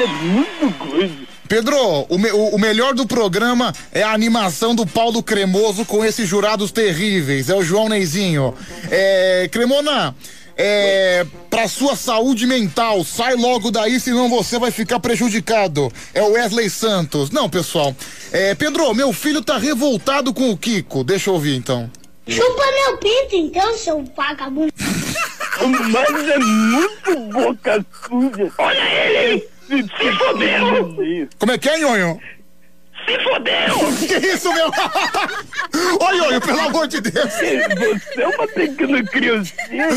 É muito coisa. Pedro, o, me- o- o melhor do programa é a animação do Paulo Cremoso com esses jurados terríveis. É o João Neizinho. É, Cremona, é, pra sua saúde mental, sai logo daí, senão você vai ficar prejudicado. É o Wesley Santos. Não, pessoal. É, Pedro, meu filho tá revoltado com o Kiko. Deixa eu ouvir então. Chupa meu pinto então, seu vagabundo. Mas é muito boca suja. Olha ele! Se, se fodeu! Como é que é, Nhonho? Se fodeu! Que isso, meu? Ô, Nhonho, pelo amor de Deus! Você é uma pequena criancinha.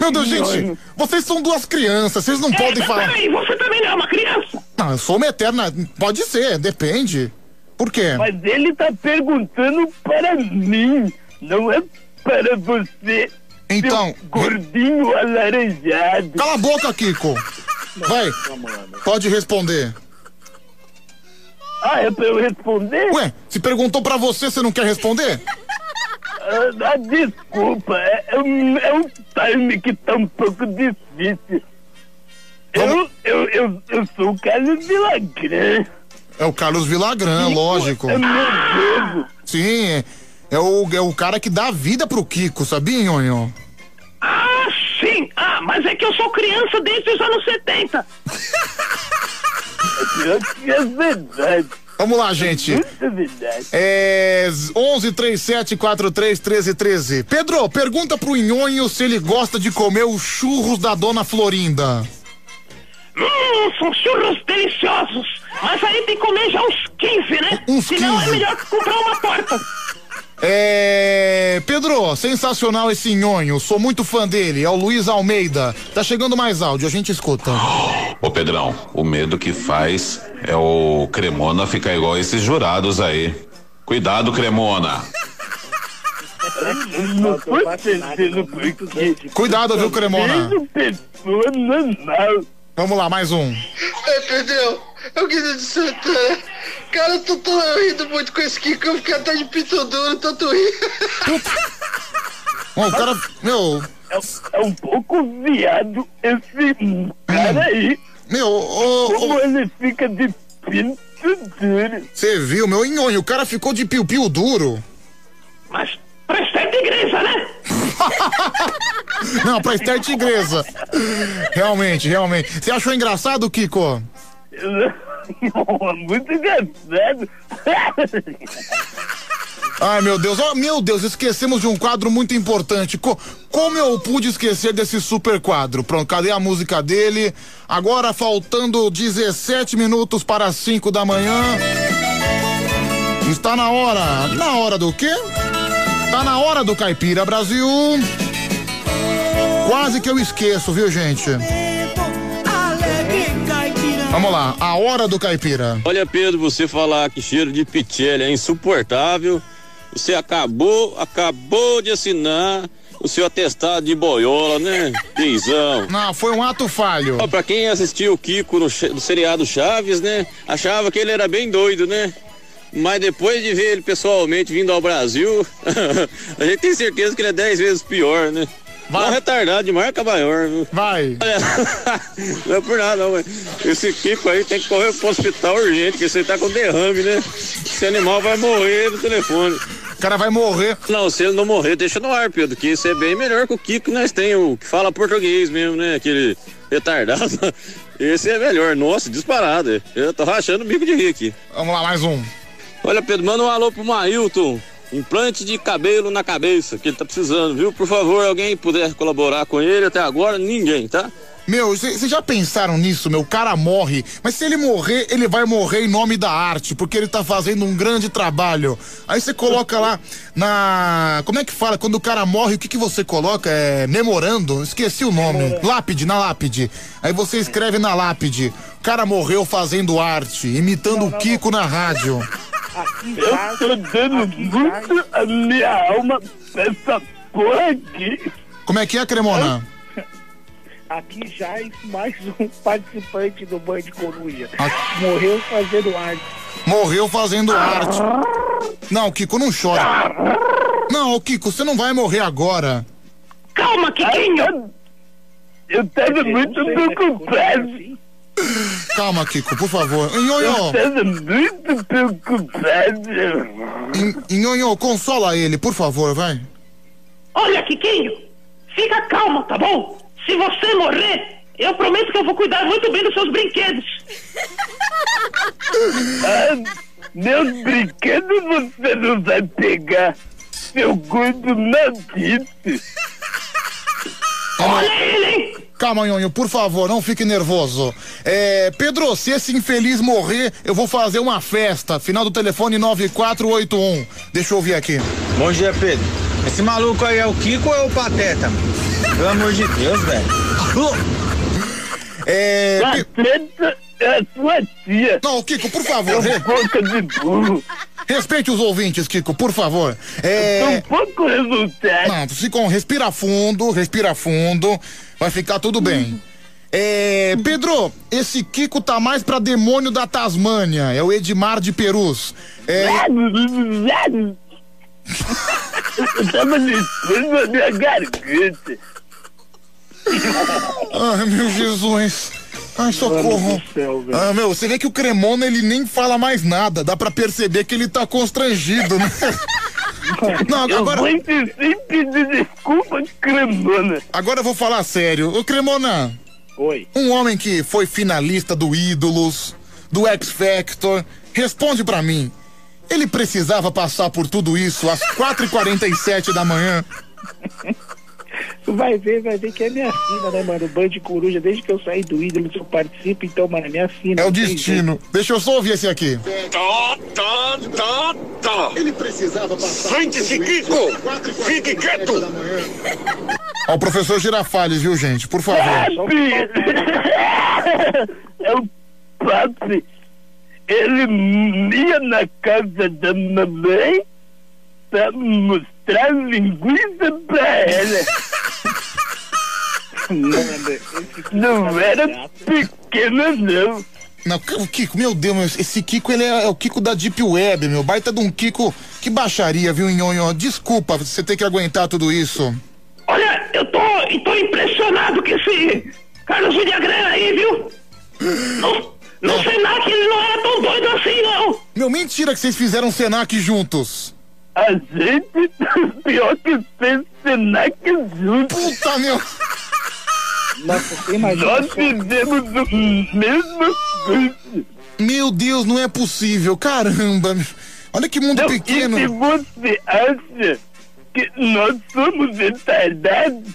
Meu Deus, gente, vocês são duas crianças, vocês não podem mas falar. Peraí, você também não é uma criança? Não, eu sou uma eterna. Pode ser, depende. Por quê? Mas ele tá perguntando para mim, não é para você. Então. Gordinho alaranjado. Cala a boca, Kiko. Vai. Pode responder. Ah, é pra eu responder? Ué, se perguntou pra você, você não quer responder? Ah, ah, desculpa, é, é um, é um time que tá um pouco difícil. Eu, eu, eu, eu sou o Carlos Villagrán. É o Carlos Vilagran, lógico. É meu dedo. Sim, é, é o, é o cara que dá vida pro Kiko, sabia, Nhonho? Sim, ah, mas é que eu sou criança desde os anos 70. é verdade. Vamos lá, gente. É 11 37 43 13 13. Pedro, pergunta pro Nhonho se ele gosta de comer os churros da dona Florinda. Hum, são churros deliciosos. Mas aí tem que comer já uns 15, né? Uns Senão 15. é melhor comprar uma torta. É. Pedro, sensacional esse nhonho. Sou muito fã dele. É o Luiz Almeida. Tá chegando mais áudio, a gente escuta. Ô Pedrão, o medo que faz é o Cremona ficar igual esses jurados aí. Cuidado, Cremona. Não foi porque. Cuidado, viu, Cremona? normal. Vamos lá, mais um. É, Pedrão, é o Guido de Santana. Cara, eu tô, tô rindo muito com esse Kiko, eu fiquei até de pinto duro, tanto rir. Ó, o cara, meu. É, um pouco viado esse cara aí. Meu, ô. Como ele fica de pinto duro. Você viu, meu nhonho, o cara ficou de piu-piu duro. Mas pra estar de igreja, né? Não, pra estar tigresa. Realmente, realmente. Você achou engraçado, Kiko? Muito engraçado. Ai, meu Deus, oh, meu Deus, esquecemos de um quadro muito importante. Co- como eu pude esquecer desse super quadro? Pronto, cadê a música dele? Agora faltando 17 minutos para as 5 da manhã. Está na hora. Na hora do quê? Tá na hora do Caipira Brasil. Quase que eu esqueço, viu, gente? Vamos lá, a hora do Caipira. Olha, Pedro, você falar que cheiro de pichelle é insuportável. Você acabou, acabou de assinar o seu atestado de boiola, né? Pisão. Não, foi um ato falho. Ó, pra quem assistiu o Kiko no, no seriado Chaves, né? Achava que ele era bem doido, né? Mas depois de ver ele pessoalmente vindo ao Brasil, a gente tem certeza que ele é dez vezes pior, né? Vai. Um retardado de marca maior, viu? Vai. não é por nada, não, mas esse Kiko aí tem que correr pro hospital urgente, porque você tá com derrame, né? Esse animal vai morrer no telefone. O cara vai morrer. Não, se ele não morrer, deixa no ar, Pedro, que isso é bem melhor que o Kiko que nós tem, o que fala português mesmo, né? Aquele retardado. Esse é melhor, nossa, disparado. Eu tô rachando o bico de rir aqui. Vamos lá, mais um. Olha, Pedro, manda um alô pro Mailton. Implante de cabelo na cabeça, que ele tá precisando, viu? Por favor, alguém puder colaborar com ele, até agora ninguém, tá? Meu, vocês já pensaram nisso, meu? O cara morre, mas se ele morrer, ele vai morrer em nome da arte, porque ele tá fazendo um grande trabalho. Aí você coloca lá na. Como é que fala? Quando o cara morre, o que que você coloca? É. Memorando? Esqueci o nome. Lápide, na lápide. Aí você escreve na lápide. O cara morreu fazendo arte, imitando o Kiko na rádio. Eu tô dando muito a minha alma pra essa porra aqui. Como é que é, Cremona? Aqui já é mais um participante do Band Coruja. Ah. Morreu fazendo arte. Morreu fazendo arte. Não, Kiko, não chora. Não, ô, Kiko, você não vai morrer agora. Calma, Kikinho! Eu tava muito preocupado. Calma, Kiko, por favor. Nhonho, Eu muito preocupado. Nho- Nhonho, consola ele, por favor, vai. Olha, Kikinho, fica calmo, tá bom? Se você morrer, eu prometo que eu vou cuidar muito bem dos seus brinquedos. Ah, meus brinquedos você não vai pegar. Eu cuido na vida. Olha ele, hein? Calma, Nhonho, por favor, não fique nervoso. É, Pedro, se esse infeliz morrer, eu vou fazer uma festa. Final do telefone 9481. Deixa eu ouvir aqui. Bom dia, Pedro. Esse maluco aí é o Kiko ou é o Pateta? Pelo amor de Deus, velho. É. Pateta é a sua tia. Não, Kiko, por favor. É um boca de burro. Respeite os ouvintes, Kiko, por favor. É... Um pouco resultado. Não, se com... respira fundo, respira fundo, vai ficar tudo bem. É, Pedro, esse Kiko tá mais pra demônio da Tasmânia, é o Edmar de Perus. É, Eu tava limpando a minha garganta. Ai, meu Jesus. Ai, socorro. ah, meu, você vê que o Cremona ele nem fala mais nada. Dá pra perceber que ele tá constrangido, né? Não, eu agora- vou insistir em pedir desculpa, Cremona. Agora eu vou falar sério. Ô Cremona. Oi. Um homem que foi finalista do Ídolos, do X Factor, responde pra mim. Ele precisava passar por tudo isso às 4h47 da manhã. Vai ver, vai ver que é minha sina, né, mano? Band de Coruja, desde que eu saí do ídolo, eu participo, então, mano, é minha sina. É o destino. Deixa eu só ouvir esse aqui. Tá, tá, tá, tá. Ele precisava passar. Sente-se, Kiko! Fique quieto! Ó, o professor Girafales, viu, gente? Por favor. É o papi. Ele ia na casa da mamãe pra mostrar linguiça pra ela. Não era pequena, não. Não, o Kiko, meu Deus, meu, esse Kiko, ele é, é o Kiko da Deep Web, meu. Baita de um Kiko. Que baixaria, viu, Nhonho? Desculpa você ter que aguentar tudo isso. Olha, eu tô, eu tô impressionado com esse Carlos Villagrán aí, viu? No, no Senac ele não era tão doido assim, não. Meu, mentira que vocês fizeram Senac juntos. A gente, pior que fez Senac juntos. Puta, meu. Nós fizemos o mesmo curso. Meu Deus, não é possível. Caramba. Olha que mundo Não, pequeno. E se você acha que nós somos retardados,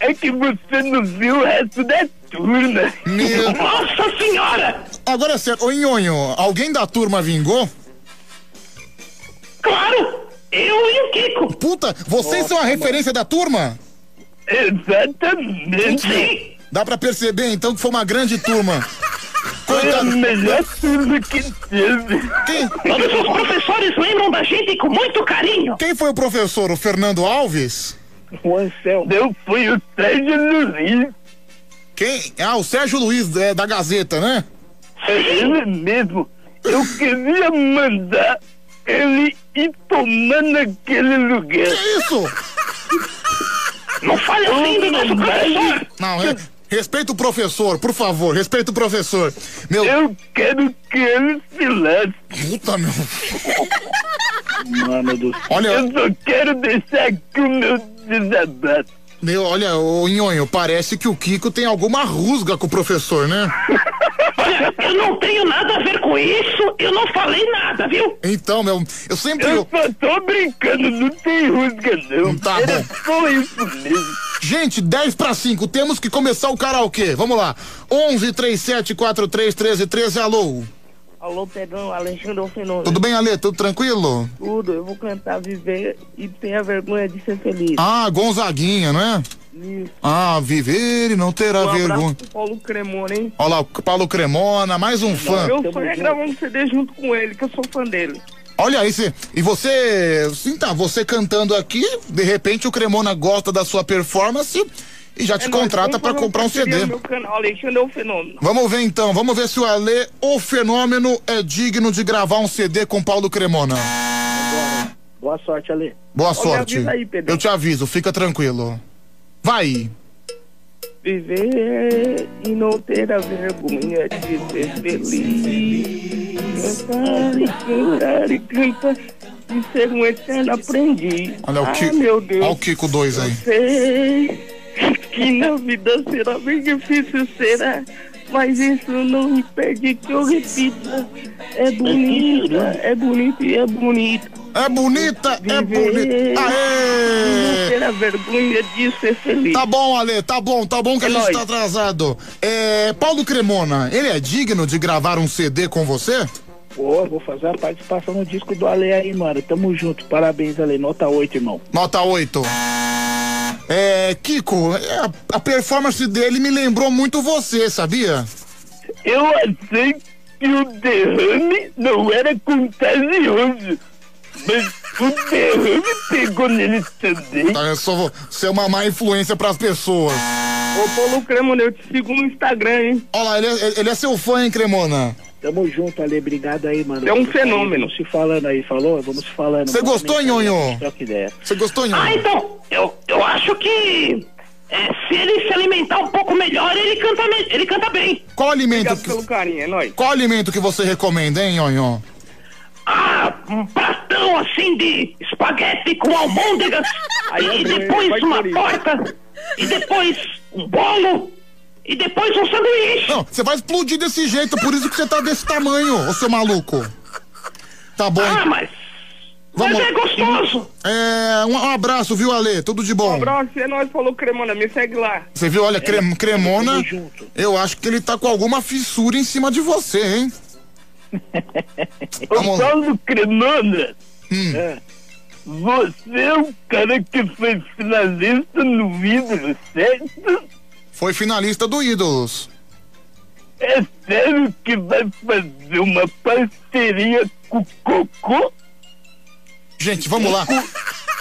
é que você não viu o resto da turma. Meu- Nossa senhora! Agora é sério, ô Nhonho, alguém da turma vingou? Claro! Eu e o Kiko! Puta, vocês são a referência da turma? Exatamente! Dá pra perceber então que foi uma grande turma. Foi a melhor turma que teve. Quem? Todos os professores lembram da gente com muito carinho. Quem foi o professor? O Fernando Alves? O Anselmo. Eu fui o Sérgio Luiz. Quem? Ah, o Sérgio Luiz, é, da Gazeta, né? É ele mesmo. Eu queria mandar ele ir tomar naquele lugar. Que isso? Não fale assim do nosso professor. Não, é, respeita o professor, por favor, respeita o professor. Meu. Eu quero que ele se lance. Puta, meu. Mano do Olha, Eu só quero deixar aqui o meu desabafo. meu, olha, ô Nhonho, parece que o Kiko tem alguma rusga com o professor, né? Eu não tenho nada a ver com isso, eu não falei nada, viu? Então, meu, eu sempre. Eu só tô brincando, não tem rusga não. Tá Era bom. só isso mesmo. Gente, 10 para 5, temos que começar o karaokê. Vamos lá. 11 37 43 13 13, alô. Alô, Pedrão, Alexandre Fenômeno. Tudo bem, Ale? Tudo tranquilo? Tudo, eu vou cantar Viver e ter a vergonha de ser feliz. Ah, Gonzaguinha, não é? Isso. Ah, viver e não terá um vergonha. pro Paulo Cremona, hein? Olha lá, o Paulo Cremona, mais um fã. Meu sonho é gravar um CD junto com ele, que eu sou fã dele. Olha aí, cê, e você, sim, tá, você cantando aqui, de repente o Cremona gosta da sua performance e já te É nóis, contrata fazer comprar um CD. Meu canal, Alexandre é o Fenômeno. Vamos ver então, vamos ver se o Ale, o fenômeno, é digno de gravar um CD com Paulo Cremona. Boa sorte, Ale. Boa me sorte. aí, Pedro. Eu te aviso, fica tranquilo. Vai. Viver e não ter a vergonha de ser feliz. Cantar e cantar e cantar e ser um eterno aprendiz. Olha o ah, Kiko. meu Deus. Olha o Kiko 2 aí. Sei que na vida será bem difícil, será. Mas isso não impede que eu repita. É bonita, é bonita e é bonita. É bonita, é bonita. Aê! Não ter a vergonha de ser feliz. Tá bom, Ale, tá bom, tá bom que É a gente nóis. tá atrasado. É, Paulo Cremona, ele é digno de gravar um CD com você? Pô, vou fazer a participação no disco do Ale aí, mano. Tamo junto. Parabéns, Ale. Nota 8, irmão. Nota 8. É, Kiko, é, a, a performance dele me lembrou muito você, sabia? Eu achei que o derrame não era contagioso. Mas o derrame pegou nele também. Tá, eu só vou ser uma má influência pras pessoas. Ô, Paulo Cremona, eu te sigo no Instagram, hein? Olha lá, ele é, ele é seu fã, hein, Cremona? Tamo junto, Ale. Obrigado aí, mano. É um fenômeno. Vamos se falando aí, falou? Vamos se falando. Você gostou, Nhonho? Você gostou, Nhonho? Ah, então, eu, eu acho que é, se ele se alimentar um pouco melhor, ele canta, ele canta bem. Qual alimento Obrigado que, pelo carinho, é nóis. qual alimento que você recomenda, hein, Nhonho? Ah, um pratão assim de espaguete com almôndegas, aí e depois uma torta, e depois um bolo, e depois um sanduíche. Não, você vai explodir desse jeito, por isso que você tá desse tamanho, ô seu maluco. Tá bom. Ah, mas. Mas é gostoso. É, um, um abraço, viu, Ale? Tudo de bom. Um abraço, é nóis, falou Cremona, me segue lá. Você viu, olha, crem, Cremona, eu acho que ele tá com alguma fissura em cima de você, hein? Ô Paulo Cremona, Hum. é, você é o cara que foi finalista no ídolo, certo? Foi finalista do Ídolos. É sério que vai fazer uma parceria com o Cocô? Gente, vamos lá.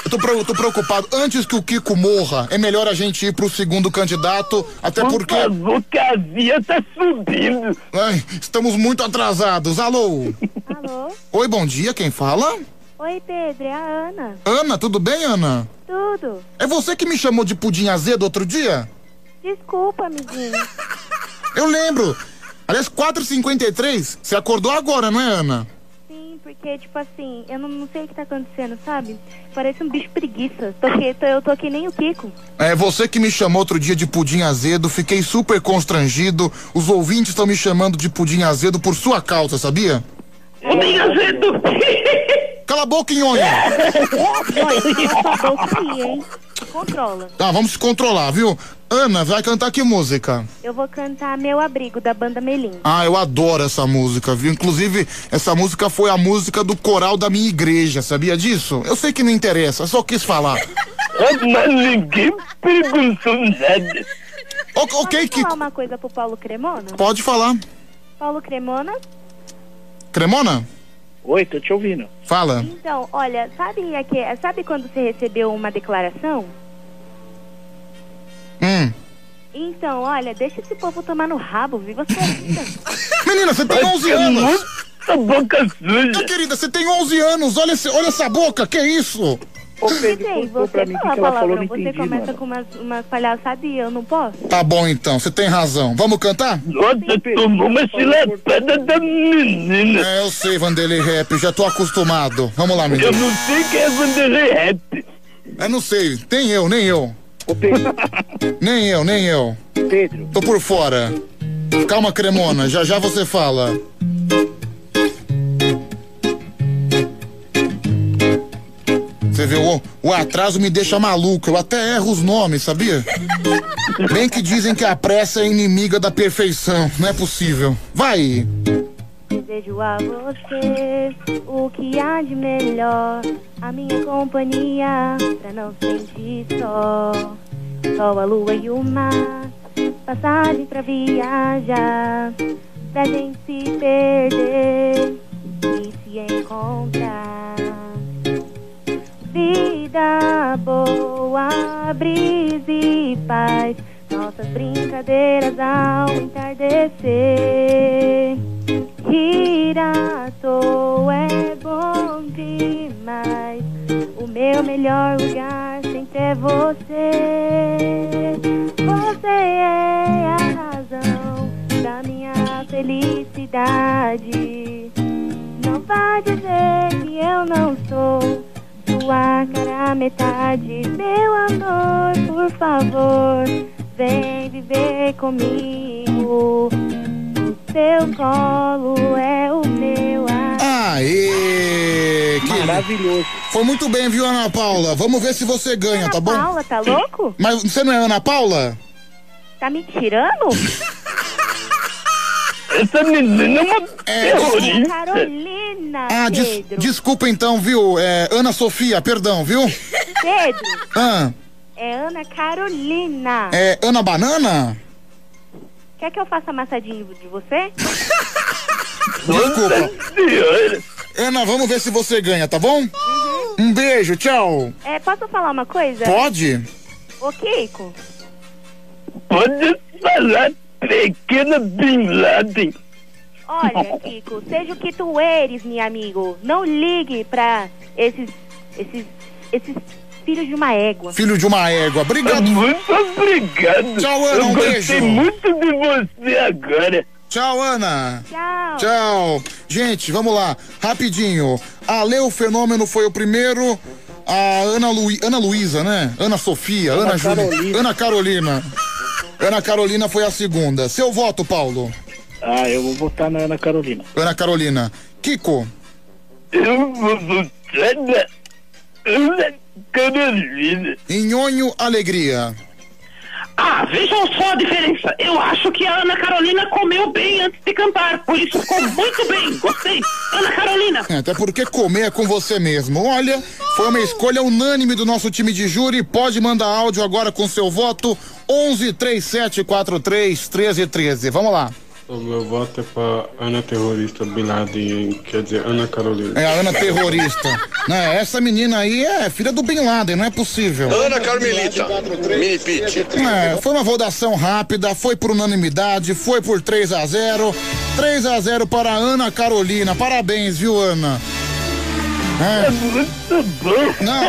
Eu tô, eu tô preocupado. Antes que o Kiko morra, é melhor a gente ir pro segundo candidato, até Por porque. favor, que a via tá subindo. Ai, estamos muito atrasados. Alô? Alô? Oi, bom dia, quem fala? Oi, Pedro, é a Ana. Ana, tudo bem, Ana? Tudo. É você que me chamou de pudim azedo outro dia? Desculpa, amiguinho. Eu lembro. Aliás, 4h53, você acordou agora, não é, Ana? Sim, porque, tipo assim, eu não, não sei o que tá acontecendo, sabe? Parece um bicho preguiça. Tô que, tô- eu tô que nem o Kiko. É você que me chamou outro dia de pudim azedo, fiquei super constrangido. Os ouvintes estão me chamando de pudim azedo por sua causa, sabia? Pudim azedo! Cala a boca, nhonha! Controla. Tá, vamos se controlar, viu? Ana, vai cantar que música? Eu vou cantar Meu Abrigo, da banda Melim. Ah, eu adoro essa música, viu? Inclusive, essa música foi a música do coral da minha igreja, sabia disso? Eu sei que não interessa, só quis falar. Mas ninguém perguntou nada. ok, Posso Kiko. falar uma coisa pro Paulo Cremona? Pode falar. Paulo Cremona? Cremona? Oi, tô te ouvindo. Fala. Então, olha, sabe, aque, sabe quando você recebeu uma declaração? Hum. Então, olha, deixa esse povo tomar no rabo, viva sua vida. Menina, você tem Vai 11 ter anos. Muita boca suja. Ô, querida, você tem 11 anos. Olha, esse- olha essa boca, que isso? Ô, Pedro, Ei, você pra mim fala que falou, palavrão, não você entendi, começa mano. com umas, umas palhaçadas e eu não posso? Tá bom então, você tem razão. Vamos cantar? Nossa, tomou uma chilepada da menina. É, eu sei, Vanderlei Rap, já tô acostumado. Vamos lá, menino. Eu não sei quem é Vanderlei Rap. Eu não sei, nem eu, nem eu. Ô, Pedro. Nem eu, nem eu. Pedro. Tô por fora. Calma, Cremona, já já você fala. Você vê, o, o atraso me deixa maluco, eu até erro os nomes, sabia? Bem que dizem que a pressa é inimiga da perfeição, não é possível. Vai! Desejo a você o que há de melhor, a minha companhia, pra não sentir só. Só a lua e o mar, passagem pra viajar, pra gente se perder e se encontrar. Vida boa, brisa e paz, nossas brincadeiras ao entardecer. Rir à toa é bom demais. O meu melhor lugar sempre é você. Você é a razão da minha felicidade. Não vá dizer que eu não sou sua cara metade. Meu amor, por favor, vem viver comigo. O seu colo é o meu Aê! Que Maravilhoso. Foi muito bem, viu, Ana Paula? Vamos ver se você ganha, tá bom? Paula, tá louco? Mas você não é Ana Paula? Tá me tirando? Essa menina é uma Ana Carolina, Ah, des- desculpa então, viu? É, Ana Sofia, perdão, viu? Pedro, Ah, é Ana Carolina. é Ana Banana? Quer que eu faça amassadinho de você? Desculpa. Ana, vamos ver se você ganha, tá bom? Um beijo, tchau. É, posso falar uma coisa? Pode? Ô, Kiko, Pode falar, pequena Bin Laden. olha, Kiko, seja o que tu eres, meu amigo. Não ligue pra esses, esses, esses filhos de uma égua. Filho de uma égua. Obrigado. Muito obrigado. Tchau, Ana, Eu um gostei beijo. muito de você agora. Tchau, Ana. Tchau. Tchau. Gente, vamos lá. Rapidinho. A Leu Fenômeno foi o primeiro. A Ana, Lu... Ana Luísa, né? Ana Sofia, Ana, Ana Júlia. Carolina. Ana Carolina. Ana Carolina foi a segunda. Seu voto, Paulo? Ah, eu vou votar na Ana Carolina. Ana Carolina. Kiko? Eu vou votar na Ana Carolina. Nhonho Alegria. Ah, vejam só a diferença. Eu acho que a Ana Carolina comeu bem antes de cantar, por isso ficou muito bem. Gostei. Ana Carolina. É, Até porque comer é com você mesmo. Olha, foi uma escolha unânime do nosso time de júri. Pode mandar áudio agora com seu voto. 11 37 43 13 13. Vamos lá. O meu voto é pra Ana Terrorista Bin Laden, quer dizer, Ana Carolina. É a Ana terrorista. né? Essa menina aí é filha do Bin Laden, não é possível. Ana Carmelita, mini pit. É, foi uma votação rápida, foi por unanimidade, foi por 3 a 0 3 a 0 para Ana Carolina. Parabéns, viu, Ana? É. Muito bom. Não.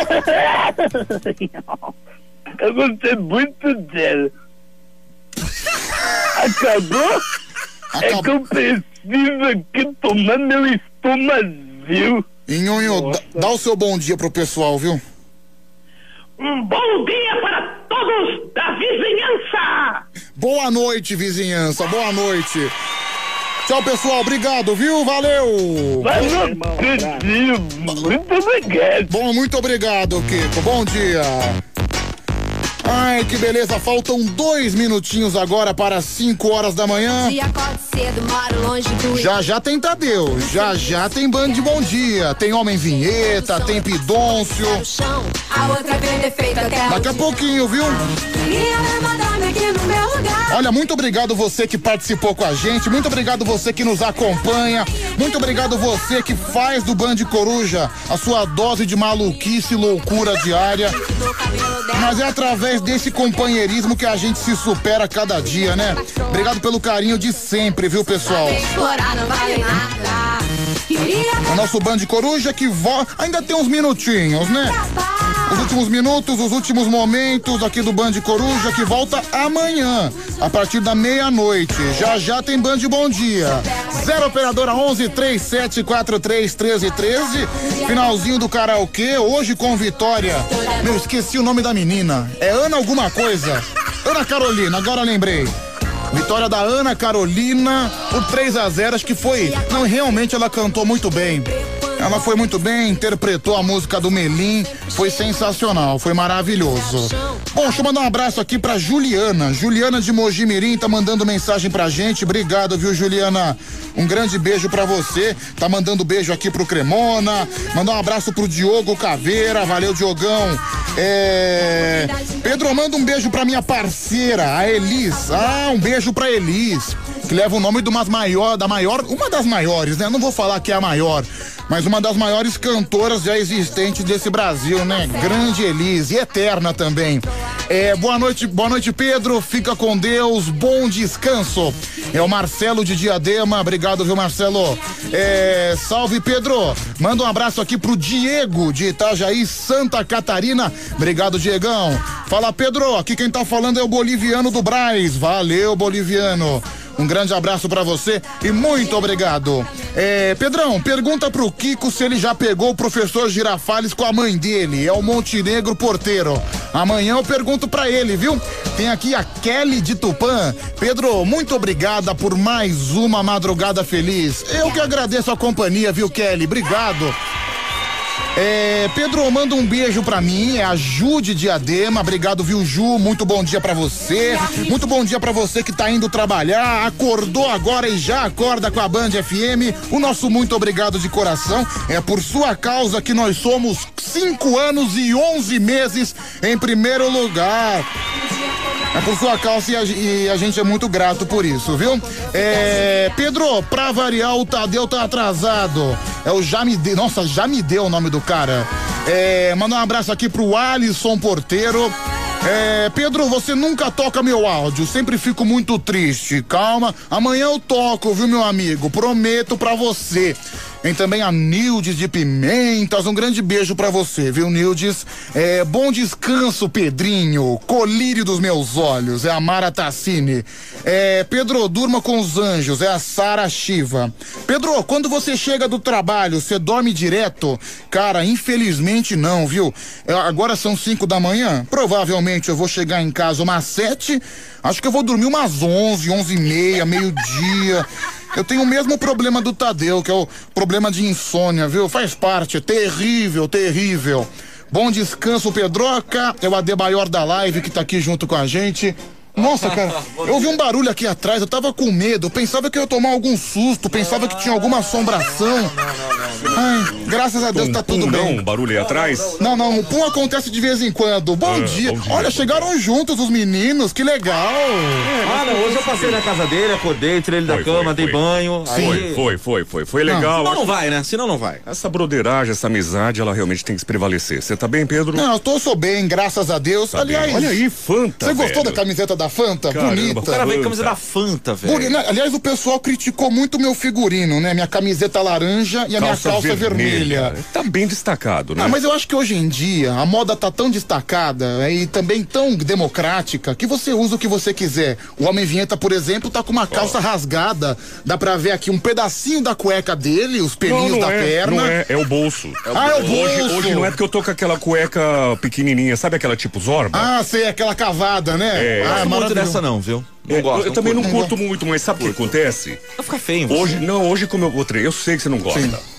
Eu gostei muito dela. Acabou? É que eu preciso aqui tomar meu estomazil. E Nhonho, dá, o seu bom dia pro pessoal, viu? Um bom dia para todos da vizinhança. Boa noite, vizinhança, boa noite. Tchau, pessoal, obrigado, viu? Valeu! Valeu, muito obrigado. Bom, muito obrigado, Kiko. Bom dia. Ai, que beleza. Faltam dois minutinhos agora para 5 horas da manhã. Cedo, moro longe do. Já já tem Tadeu, já já tem Band de Bom Dia, tem Homem Vinheta, tem Pidôncio. Daqui a pouquinho, viu? Olha, muito obrigado você que participou com a gente, muito obrigado você que nos acompanha, muito obrigado você que faz do Band Coruja a sua dose de maluquice e loucura diária. Mas é através desse companheirismo que a gente se supera cada dia, né? Obrigado pelo carinho de sempre, viu, pessoal? O nosso Band Coruja que vo... ainda tem uns minutinhos, né? Os últimos minutos, os últimos momentos aqui do Band Coruja que volta amanhã, a partir da meia-noite. Já já tem Band Bom Dia. Zero operadora 11 37 43 13 13. Finalzinho do karaokê, hoje com Vitória. Meu, esqueci o nome da menina. É Ana alguma coisa. Ana Carolina, agora lembrei. Vitória da Ana Carolina por 3 a 0 acho que foi. Não, realmente ela cantou muito bem. Ela foi muito bem, interpretou a música do Melim, foi sensacional, foi maravilhoso. Bom, deixa eu mandar um abraço aqui pra Juliana. Juliana de Mojimirim tá mandando mensagem pra gente. Obrigado, viu, Juliana? Um grande beijo pra você. Tá mandando beijo aqui pro Cremona. Mandar um abraço pro Diogo Caveira. Valeu, Diogão. É... Pedro, manda um beijo pra minha parceira, a Elis. Ah, um beijo pra Elis. Que leva o nome de umas maior, da maior, uma das maiores, né? Não vou falar que é a maior, mas uma das maiores cantoras já existentes desse Brasil, né? Grande Elis e eterna também. É, boa noite, boa noite, Pedro. Fica com Deus, bom descanso. É o Marcelo de Diadema, obrigado, viu, Marcelo? É, salve, Pedro. Manda um abraço aqui pro Diego de Itajaí, Santa Catarina. Obrigado, Diegão. Fala, Pedro. Aqui quem tá falando é o boliviano do Braz. Valeu, boliviano. Um grande abraço pra você e muito obrigado. É, Pedrão, pergunta pro Kiko se ele já pegou o professor Girafales com a mãe dele, é o Montenegro Porteiro. Amanhã eu pergunto pra ele, viu? Tem aqui a Kelly de Tupã. Pedro, muito obrigada por mais uma madrugada feliz. Eu que agradeço a companhia, viu, Kelly? Obrigado. É, Pedro, manda um beijo pra mim, é a Ju de Diadema, obrigado, viu, Ju, muito bom dia pra você, muito bom dia pra você que tá indo trabalhar, acordou agora e já acorda com a Band FM, o nosso muito obrigado de coração, é por sua causa que nós somos cinco anos e onze meses em primeiro lugar. É por sua causa e a, e a gente é muito grato por isso, viu? É, Pedro, pra variar, o Tadeu tá atrasado. É o Já Me Deu. Nossa, já me deu o nome do cara. É, manda um abraço aqui pro Alisson Porteiro. É, Pedro, você nunca toca meu áudio, sempre fico muito triste. Calma, amanhã eu toco, viu, meu amigo? Prometo pra você. Tem também a Nildes de Pimentas. Um grande beijo pra você, viu, Nildes? É, bom descanso, Pedrinho. Colírio dos meus olhos. É a Mara Tassini. É, Pedro, durma com os anjos. É a Sara Shiva. Pedro, quando você chega do trabalho, você dorme direto? Cara, infelizmente não, viu? É, agora são cinco da manhã. Provavelmente eu vou chegar em casa umas sete. Acho que eu vou dormir umas onze, onze e meia, meio-dia. Eu tenho o mesmo problema do Tadeu, que é o problema de insônia, viu? Faz parte, é terrível, terrível. Bom descanso, Pedroca. É o Adebayor da live que tá aqui junto com a gente. Nossa, cara, eu ouvi um barulho aqui atrás, eu tava com medo, eu pensava que eu ia tomar algum susto, pensava que tinha alguma assombração. Ai, graças a Deus tá tudo bem. Não, barulho aí atrás? Não, não, o pum acontece de vez em quando. Bom, Ah, dia. bom dia. Olha, chegaram juntos os meninos, que legal. Ah, não, hoje eu passei na casa dele, acordei, tirei ele da cama, foi, dei foi. banho. Foi, aí... foi, foi, foi. Foi legal. Senão não vai, né? Senão não vai. Essa broderagem, essa amizade, ela realmente tem que se prevalecer. Você tá bem, Pedro? Não, eu tô, sou bem, graças a Deus. Tá bem. Aliás, Olha aí, Fanta. Você gostou da camiseta da Fanta? Caramba, Bonita. O cara veio com a camisa da Fanta, velho. Né, Aliás, o pessoal criticou muito o meu figurino, né? Minha camiseta laranja e a minha calça vermelha. Tá bem destacado, né? Ah, mas eu acho que hoje em dia a moda tá tão destacada e também tão democrática que você usa o que você quiser. O Homem Vinheta, por exemplo, tá com uma calça rasgada. Dá pra ver aqui um pedacinho da cueca dele, os pelinhos não, não da é, perna. Não é, é o bolso. Ah, é o Hoje, bolso. hoje não é porque eu tô com aquela cueca pequenininha, sabe aquela tipo Zorba? Ah, sei, aquela cavada, né? É. ah, gosto muito dessa não, viu? É, eu, eu também não curto muito, mas sabe o que acontece? Vai ficar feio. Hoje, não, hoje como eu vou treinar, eu sei que você não gosta. Sim.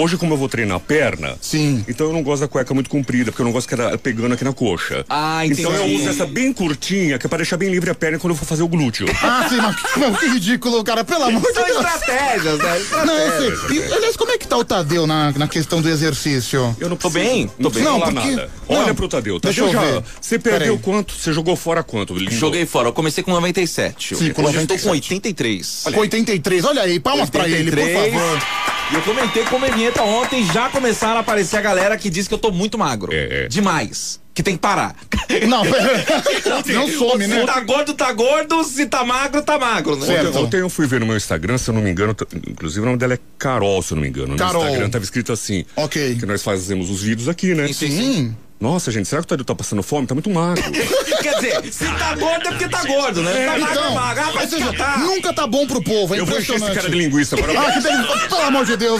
Hoje, como eu vou treinar a perna, Sim. então eu não gosto da cueca muito comprida, porque eu não gosto que ela pegando aqui na coxa. Ah, entendi. Então eu uso essa bem curtinha, que é pra deixar bem livre a perna quando eu for fazer o glúteo. Ah, sim, mas não, que ridículo, cara, pelo amor de São Deus. estratégias, né? Não, eu sei. E, aliás, como é que tá o Tadeu na, na questão do exercício? Eu não Tô preciso, bem, não tô bem. falar Não, porque- nada. não, Olha pro Tadeu. deixa Tadeu eu já. ver. Você perdeu Peraí. quanto? Você jogou fora quanto? Lindo? Joguei fora, eu comecei com 97. Sim, com Hoje eu estou 97. com 83. Com 83, olha aí, palmas pra ele, por 83. favor. E eu comentei com a vinheta ontem, já começaram a aparecer a galera que diz que eu tô muito magro. É, é. Demais. Que tem que parar. Não, não some, né? Se tá gordo, tá gordo. Se tá magro, tá magro, né? Certo. Ontem, eu fui ver no meu Instagram, se eu não me engano, inclusive o nome dela é Carol, se eu não me engano. No Carol. Instagram tava escrito assim. Ok. Que nós fazemos os vídeos aqui, né? Sim. Nossa, gente, será que o Tadeu tá passando fome? Tá muito magro. Quer dizer, se tá gordo é porque tá gordo, né? Tá magro, é Então, magro. Ah, seja, catar. nunca tá bom pro povo, é eu vou encher esse cara de linguiça agora. Ah, que delícia. Pelo amor de Deus.